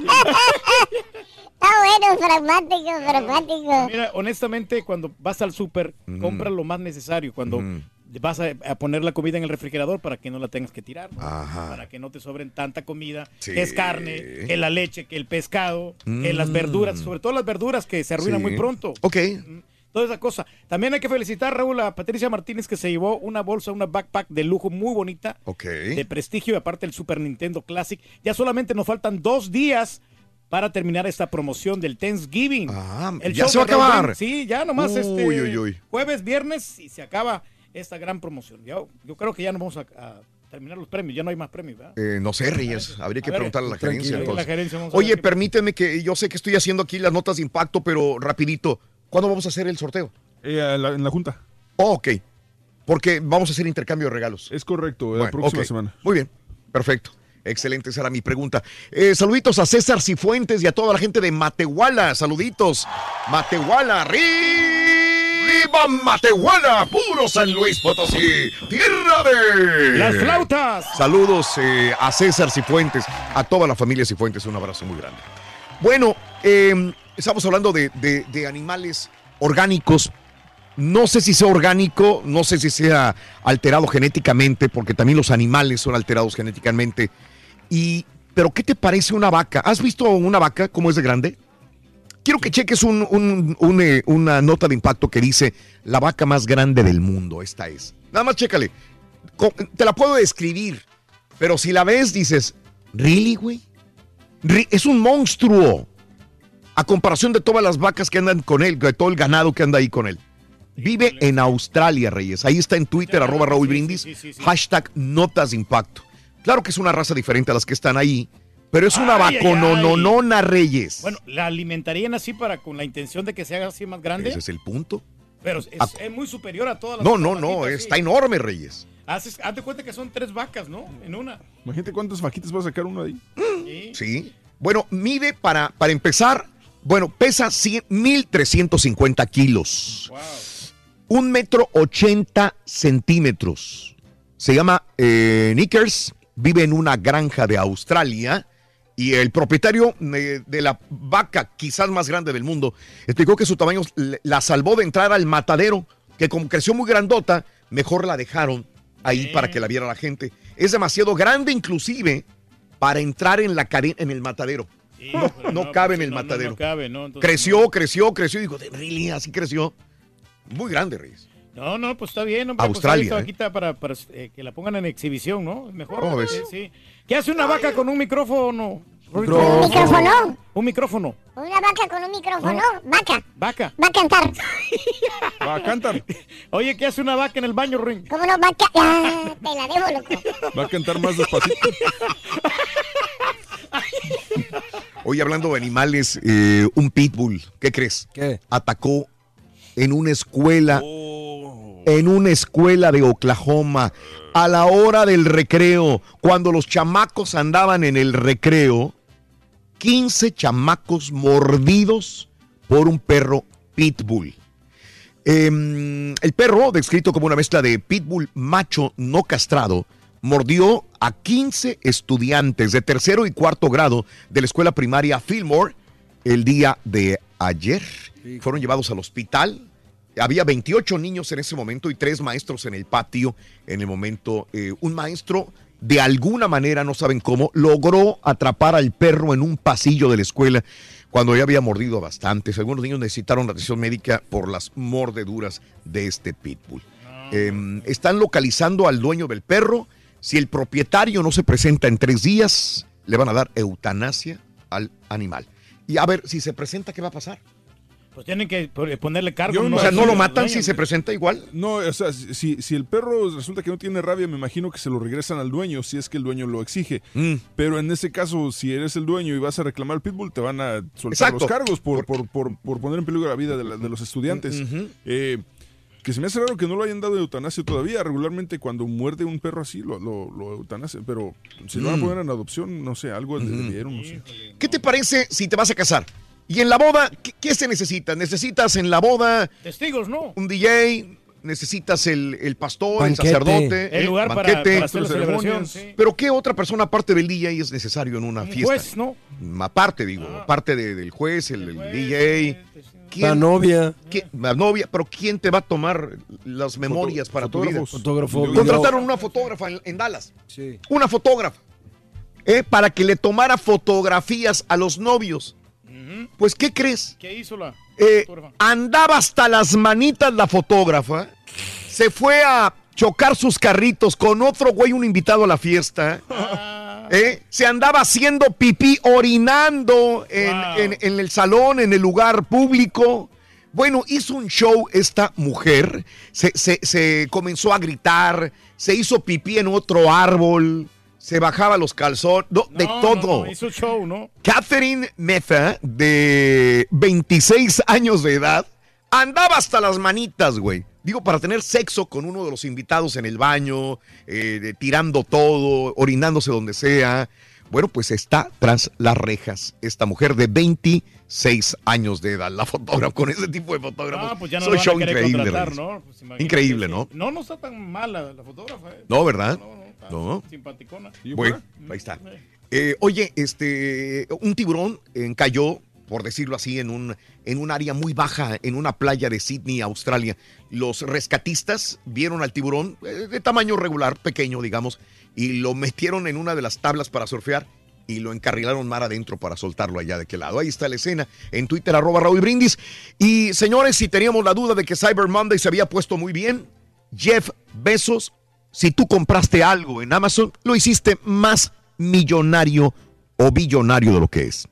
Está bueno, pragmático, pragmático. Mira, honestamente, cuando vas al súper, compra lo más necesario. Cuando vas a, a poner la comida en el refrigerador para que no la tengas que tirar, ¿no? Ajá. para que no te sobren tanta comida, Sí. que es carne, que la leche, que el pescado, que las Mm. verduras, sobre todo las verduras que se arruinan Sí. muy pronto. Ok. Toda esa cosa. También hay que felicitar, Raúl, a Patricia Martínez que se llevó una bolsa, una backpack de lujo muy bonita, Ok. de prestigio y aparte el Super Nintendo Classic. Ya solamente nos faltan dos días para terminar esta promoción del Thanksgiving. Ah, El ya se va a Raúl acabar. Sí, ya nomás Uy, este uy, uy. jueves, viernes y se acaba esta gran promoción. Yo, yo creo que ya no vamos a, a terminar los premios, ya no hay más premios, ¿verdad? Eh, no sé, Reyes. Habría que A ver, preguntarle a la gerencia. La entonces. gerencia, vamos a Oye, permíteme que yo sé que estoy haciendo aquí las notas de impacto, pero rapidito. ¿Cuándo vamos a hacer el sorteo? Eh, la- en la junta. Oh, ok. Porque vamos a hacer intercambio de regalos. Es correcto, la próxima semana. Muy bien, perfecto. Excelente, esa era mi pregunta. Eh, saluditos a César Cifuentes y a toda la gente de Matehuala. Saluditos. Matehuala, arriba Matehuala, puro San Luis Potosí, tierra de... ¡Las flautas! Saludos eh, a César Cifuentes, a toda la familia Cifuentes, un abrazo muy grande. Bueno, eh, estamos hablando de, de- de animales orgánicos. No sé si sea orgánico, no sé si sea alterado genéticamente, porque también los animales son alterados genéticamente. Y, pero ¿qué te parece una vaca? ¿Has visto una vaca cómo es de grande? Quiero que cheques un- un- un, eh, una nota de impacto que dice la vaca más grande del mundo. Esta es. Nada más chécale. Te la puedo describir, pero si la ves dices, ¿really, güey? Es un monstruo. A comparación de todas las vacas que andan con él, de todo el ganado que anda ahí con él. Vive en Australia, Reyes. Ahí está en Twitter, arroba Raúl Brindis, hashtag notas de impacto. Claro que es una raza diferente a las que están ahí, pero es una Ay, ay, vaconononona, Reyes. Bueno, ¿la alimentarían así para con la intención de que se haga así más grande? Ese es el punto. Pero es, es muy superior a todas las No, no, no, vaquitas, está sí. enorme, Reyes. Haces, hazte cuenta que son tres vacas, ¿no? En una. Imagínate cuántas vaquitas va a sacar uno ahí. Sí. Bueno, mide para, para empezar, bueno, pesa 100 1.350 kilos. Un metro ochenta centímetros. Se llama eh, Nickers, vive en una granja de Australia y el propietario eh, de la vaca quizás más grande del mundo explicó que su tamaño la salvó de entrar al matadero, que como creció muy grandota, mejor la dejaron ahí para que la viera la gente. Es demasiado grande inclusive para entrar en la en el matadero. No, no cabe en el No, no, matadero. no cabe, ¿no? Entonces, creció, creció, creció. Digo, "¿De really? Así creció. Muy grande, Reyes. No, no, pues está bien. hombre, pues Australia, ¿eh? vaquita para, para, eh, que la pongan en exhibición, ¿no? Mejor. ¿Cómo ves? Sí. ¿Qué hace una vaca con un micrófono? ¿Un micrófono? Un micrófono. Una vaca con un micrófono. Vaca. Vaca. Va a cantar. Va a cantar. Oye, ¿qué hace una vaca en el baño, Ring? ¿Cómo no? Vaca. Ah, te la debo, loco. Va a cantar más despacito. Hoy hablando de animales, eh, un pitbull, ¿qué crees? ¿Qué? Atacó en una escuela, Oh. en una escuela de Oklahoma, a la hora del recreo, cuando los chamacos andaban en el recreo, 15 chamacos mordidos por un perro pitbull. Em, el perro, descrito como una mezcla de pitbull macho no castrado, mordió a 15 estudiantes de tercero y cuarto grado de la escuela primaria Fillmore el día de ayer. Fueron llevados al hospital. Había 28 niños en ese momento y tres maestros en el patio. En el momento, eh, un maestro, de alguna manera, no saben cómo, logró atrapar al perro en un pasillo de la escuela. cuando ya había mordido a bastantes. Algunos niños necesitaron atención médica por las mordeduras de este pitbull. Eh, están localizando al dueño del perro. Si el propietario no se presenta en tres días, le van a dar eutanasia al animal. Y a ver, si se presenta, ¿qué va a pasar? Pues tienen que ponerle cargo. o sea, ¿no lo matan si se presenta igual? No, o sea, si, si el perro resulta que no tiene rabia, me imagino que se lo regresan al dueño, si es que el dueño lo exige. Mm. Pero en ese caso, si eres el dueño y vas a reclamar al pitbull, te van a soltar Exacto. los cargos por, por, por, por poner en peligro la vida de, la- de los estudiantes. Eh, que se me hace raro que no lo hayan dado eutanasia todavía. Regularmente cuando muerde un perro así, lo, lo, lo eutanasian. Pero si lo van a Mm. poner en adopción, no sé, algo debieron, no sé. ¿Qué te parece si te vas a casar? Y en la boda, ¿qué, qué se necesita? ¿Necesitas en la boda Testigos, ¿no? un DJ? ¿Necesitas el, el pastor, Banquete. el sacerdote? El ¿eh? lugar para- Banquete. para hacer la celebración, sí. Pero ¿qué otra persona aparte del DJ es necesario en una Un fiesta? juez, ¿no? Aparte, digo, aparte de- del juez, el, el DJ. La novia. ¿Quién- La novia, pero ¿quién te va a tomar las memorias para tu vida? Fotógrafo. Contrataron una fotógrafa en, en Dallas. Sí. Una fotógrafa. ¿eh? Para que le tomara fotografías a los novios. Pues, ¿qué crees? ¿Qué hizo la Eh, fotógrafa? andaba hasta las manitas la fotógrafa. Se fue a chocar sus carritos con otro güey, un invitado a la fiesta. ¿Eh? Se andaba haciendo pipí, orinando en, en- en el salón, en el lugar público. Bueno, hizo un show esta mujer. Se, se- se comenzó a gritar. Se hizo pipí en otro árbol. Se bajaba los calzones. no, de todo. no, hizo show, ¿no? Catherine Meza, de 26 años de edad, andaba hasta las manitas, güey. Digo, para tener sexo con uno de los invitados en el baño, eh, de- tirando todo, orinándose donde sea. Bueno, pues está tras las rejas esta mujer de 26 años de edad. La fotógrafa, con ese tipo de fotógrafos. Ah, pues ya no a show increíble. ¿no? Pues Increíble. ¿no? No, no está tan mala la fotógrafa, ¿eh? No, ¿verdad? No. Simpaticona. Bueno, ahí está. Eh, oye, este, un tiburón eh, cayó, por decirlo así, en un, en un área muy baja, en una playa de Sydney, Australia. Los rescatistas vieron al tiburón eh, de tamaño regular, pequeño, digamos, y lo metieron en una de las tablas para surfear y lo encarrilaron mar adentro para soltarlo allá de aquel lado. Ahí está la escena en Twitter, arroba Raúl Brindis. Y señores, si teníamos la duda de que Cyber Monday se había puesto muy bien, Jeff Bezos, si tú compraste algo en Amazon, lo hiciste más millonario o billonario de lo que es.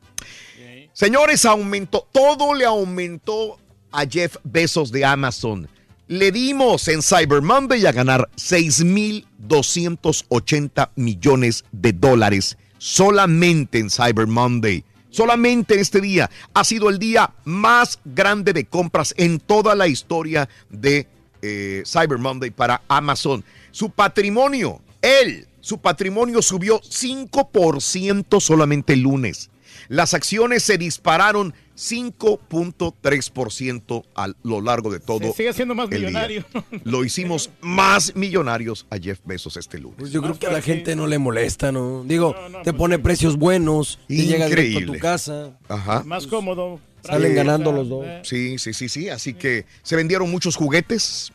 Señores, aumentó, todo le aumentó a Jeff Bezos de Amazon. Le dimos en Cyber Monday a ganar 6.280 millones de dólares solamente en Cyber Monday. Solamente en este día ha sido el día más grande de compras en toda la historia de eh, Cyber Monday para Amazon. Su patrimonio, él, su patrimonio subió 5% solamente el lunes. Las acciones se dispararon 5.3% a lo largo de todo. Se sigue siendo más día. millonario. Lo hicimos más millonarios a Jeff Bezos este lunes. Pues yo creo que a la gente no le molesta, ¿no? Digo, te pone precios buenos, te llega directo a tu Increíble. casa. Ajá. Más cómodo. Salen Eh, ganando los dos. Sí, sí, sí, sí. Así que se vendieron muchos juguetes,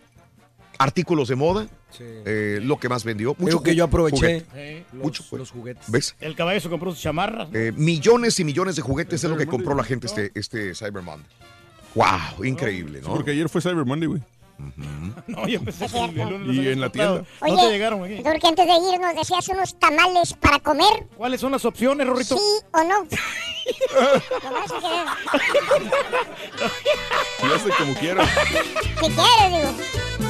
artículos de moda. Eh, lo que más vendió. Creo que yo aproveché juguete. los, Mucho los juguetes. ¿Ves? El caballo se compró su chamarra. Eh, millones y millones de juguetes es lo que compró la gente este, este Cyber Monday. ¡Wow! Increíble, Sí, ¿no? porque ayer fue Cyber Monday, güey. No, yo los Y en la tienda. No Oye, te llegaron aquí. Porque antes de irnos decías unos tamales para comer. ¿Cuáles son las opciones, Rorrito? ¿Sí o no? Nomás que- Si hace como quiera. Si quieres, digo.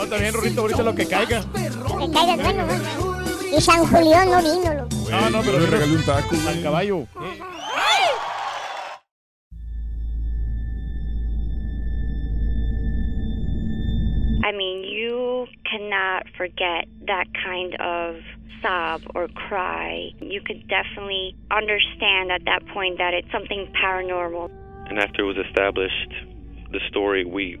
No, también, Rorrito, ahorita lo que caiga. Que caigas bueno, ¿no? Y San Julián no vino, loco. No, no, pero Yo le regalé un taco, al güey. caballo. I mean, you cannot forget that kind of sob or cry. You could definitely understand at that point that it's something paranormal. And after it was established, the story, we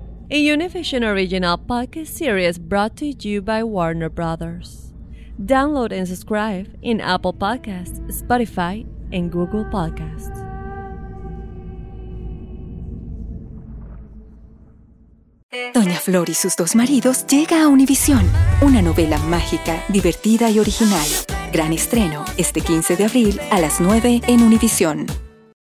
a Univision original podcast series brought to you by Warner Brothers. Download and subscribe in Apple Podcasts, Spotify, and Google Podcasts. Doña Flor y sus dos maridos llega a Univisión, una novela mágica, divertida y original. Gran estreno este 15 de abril a las 9 en Univisión.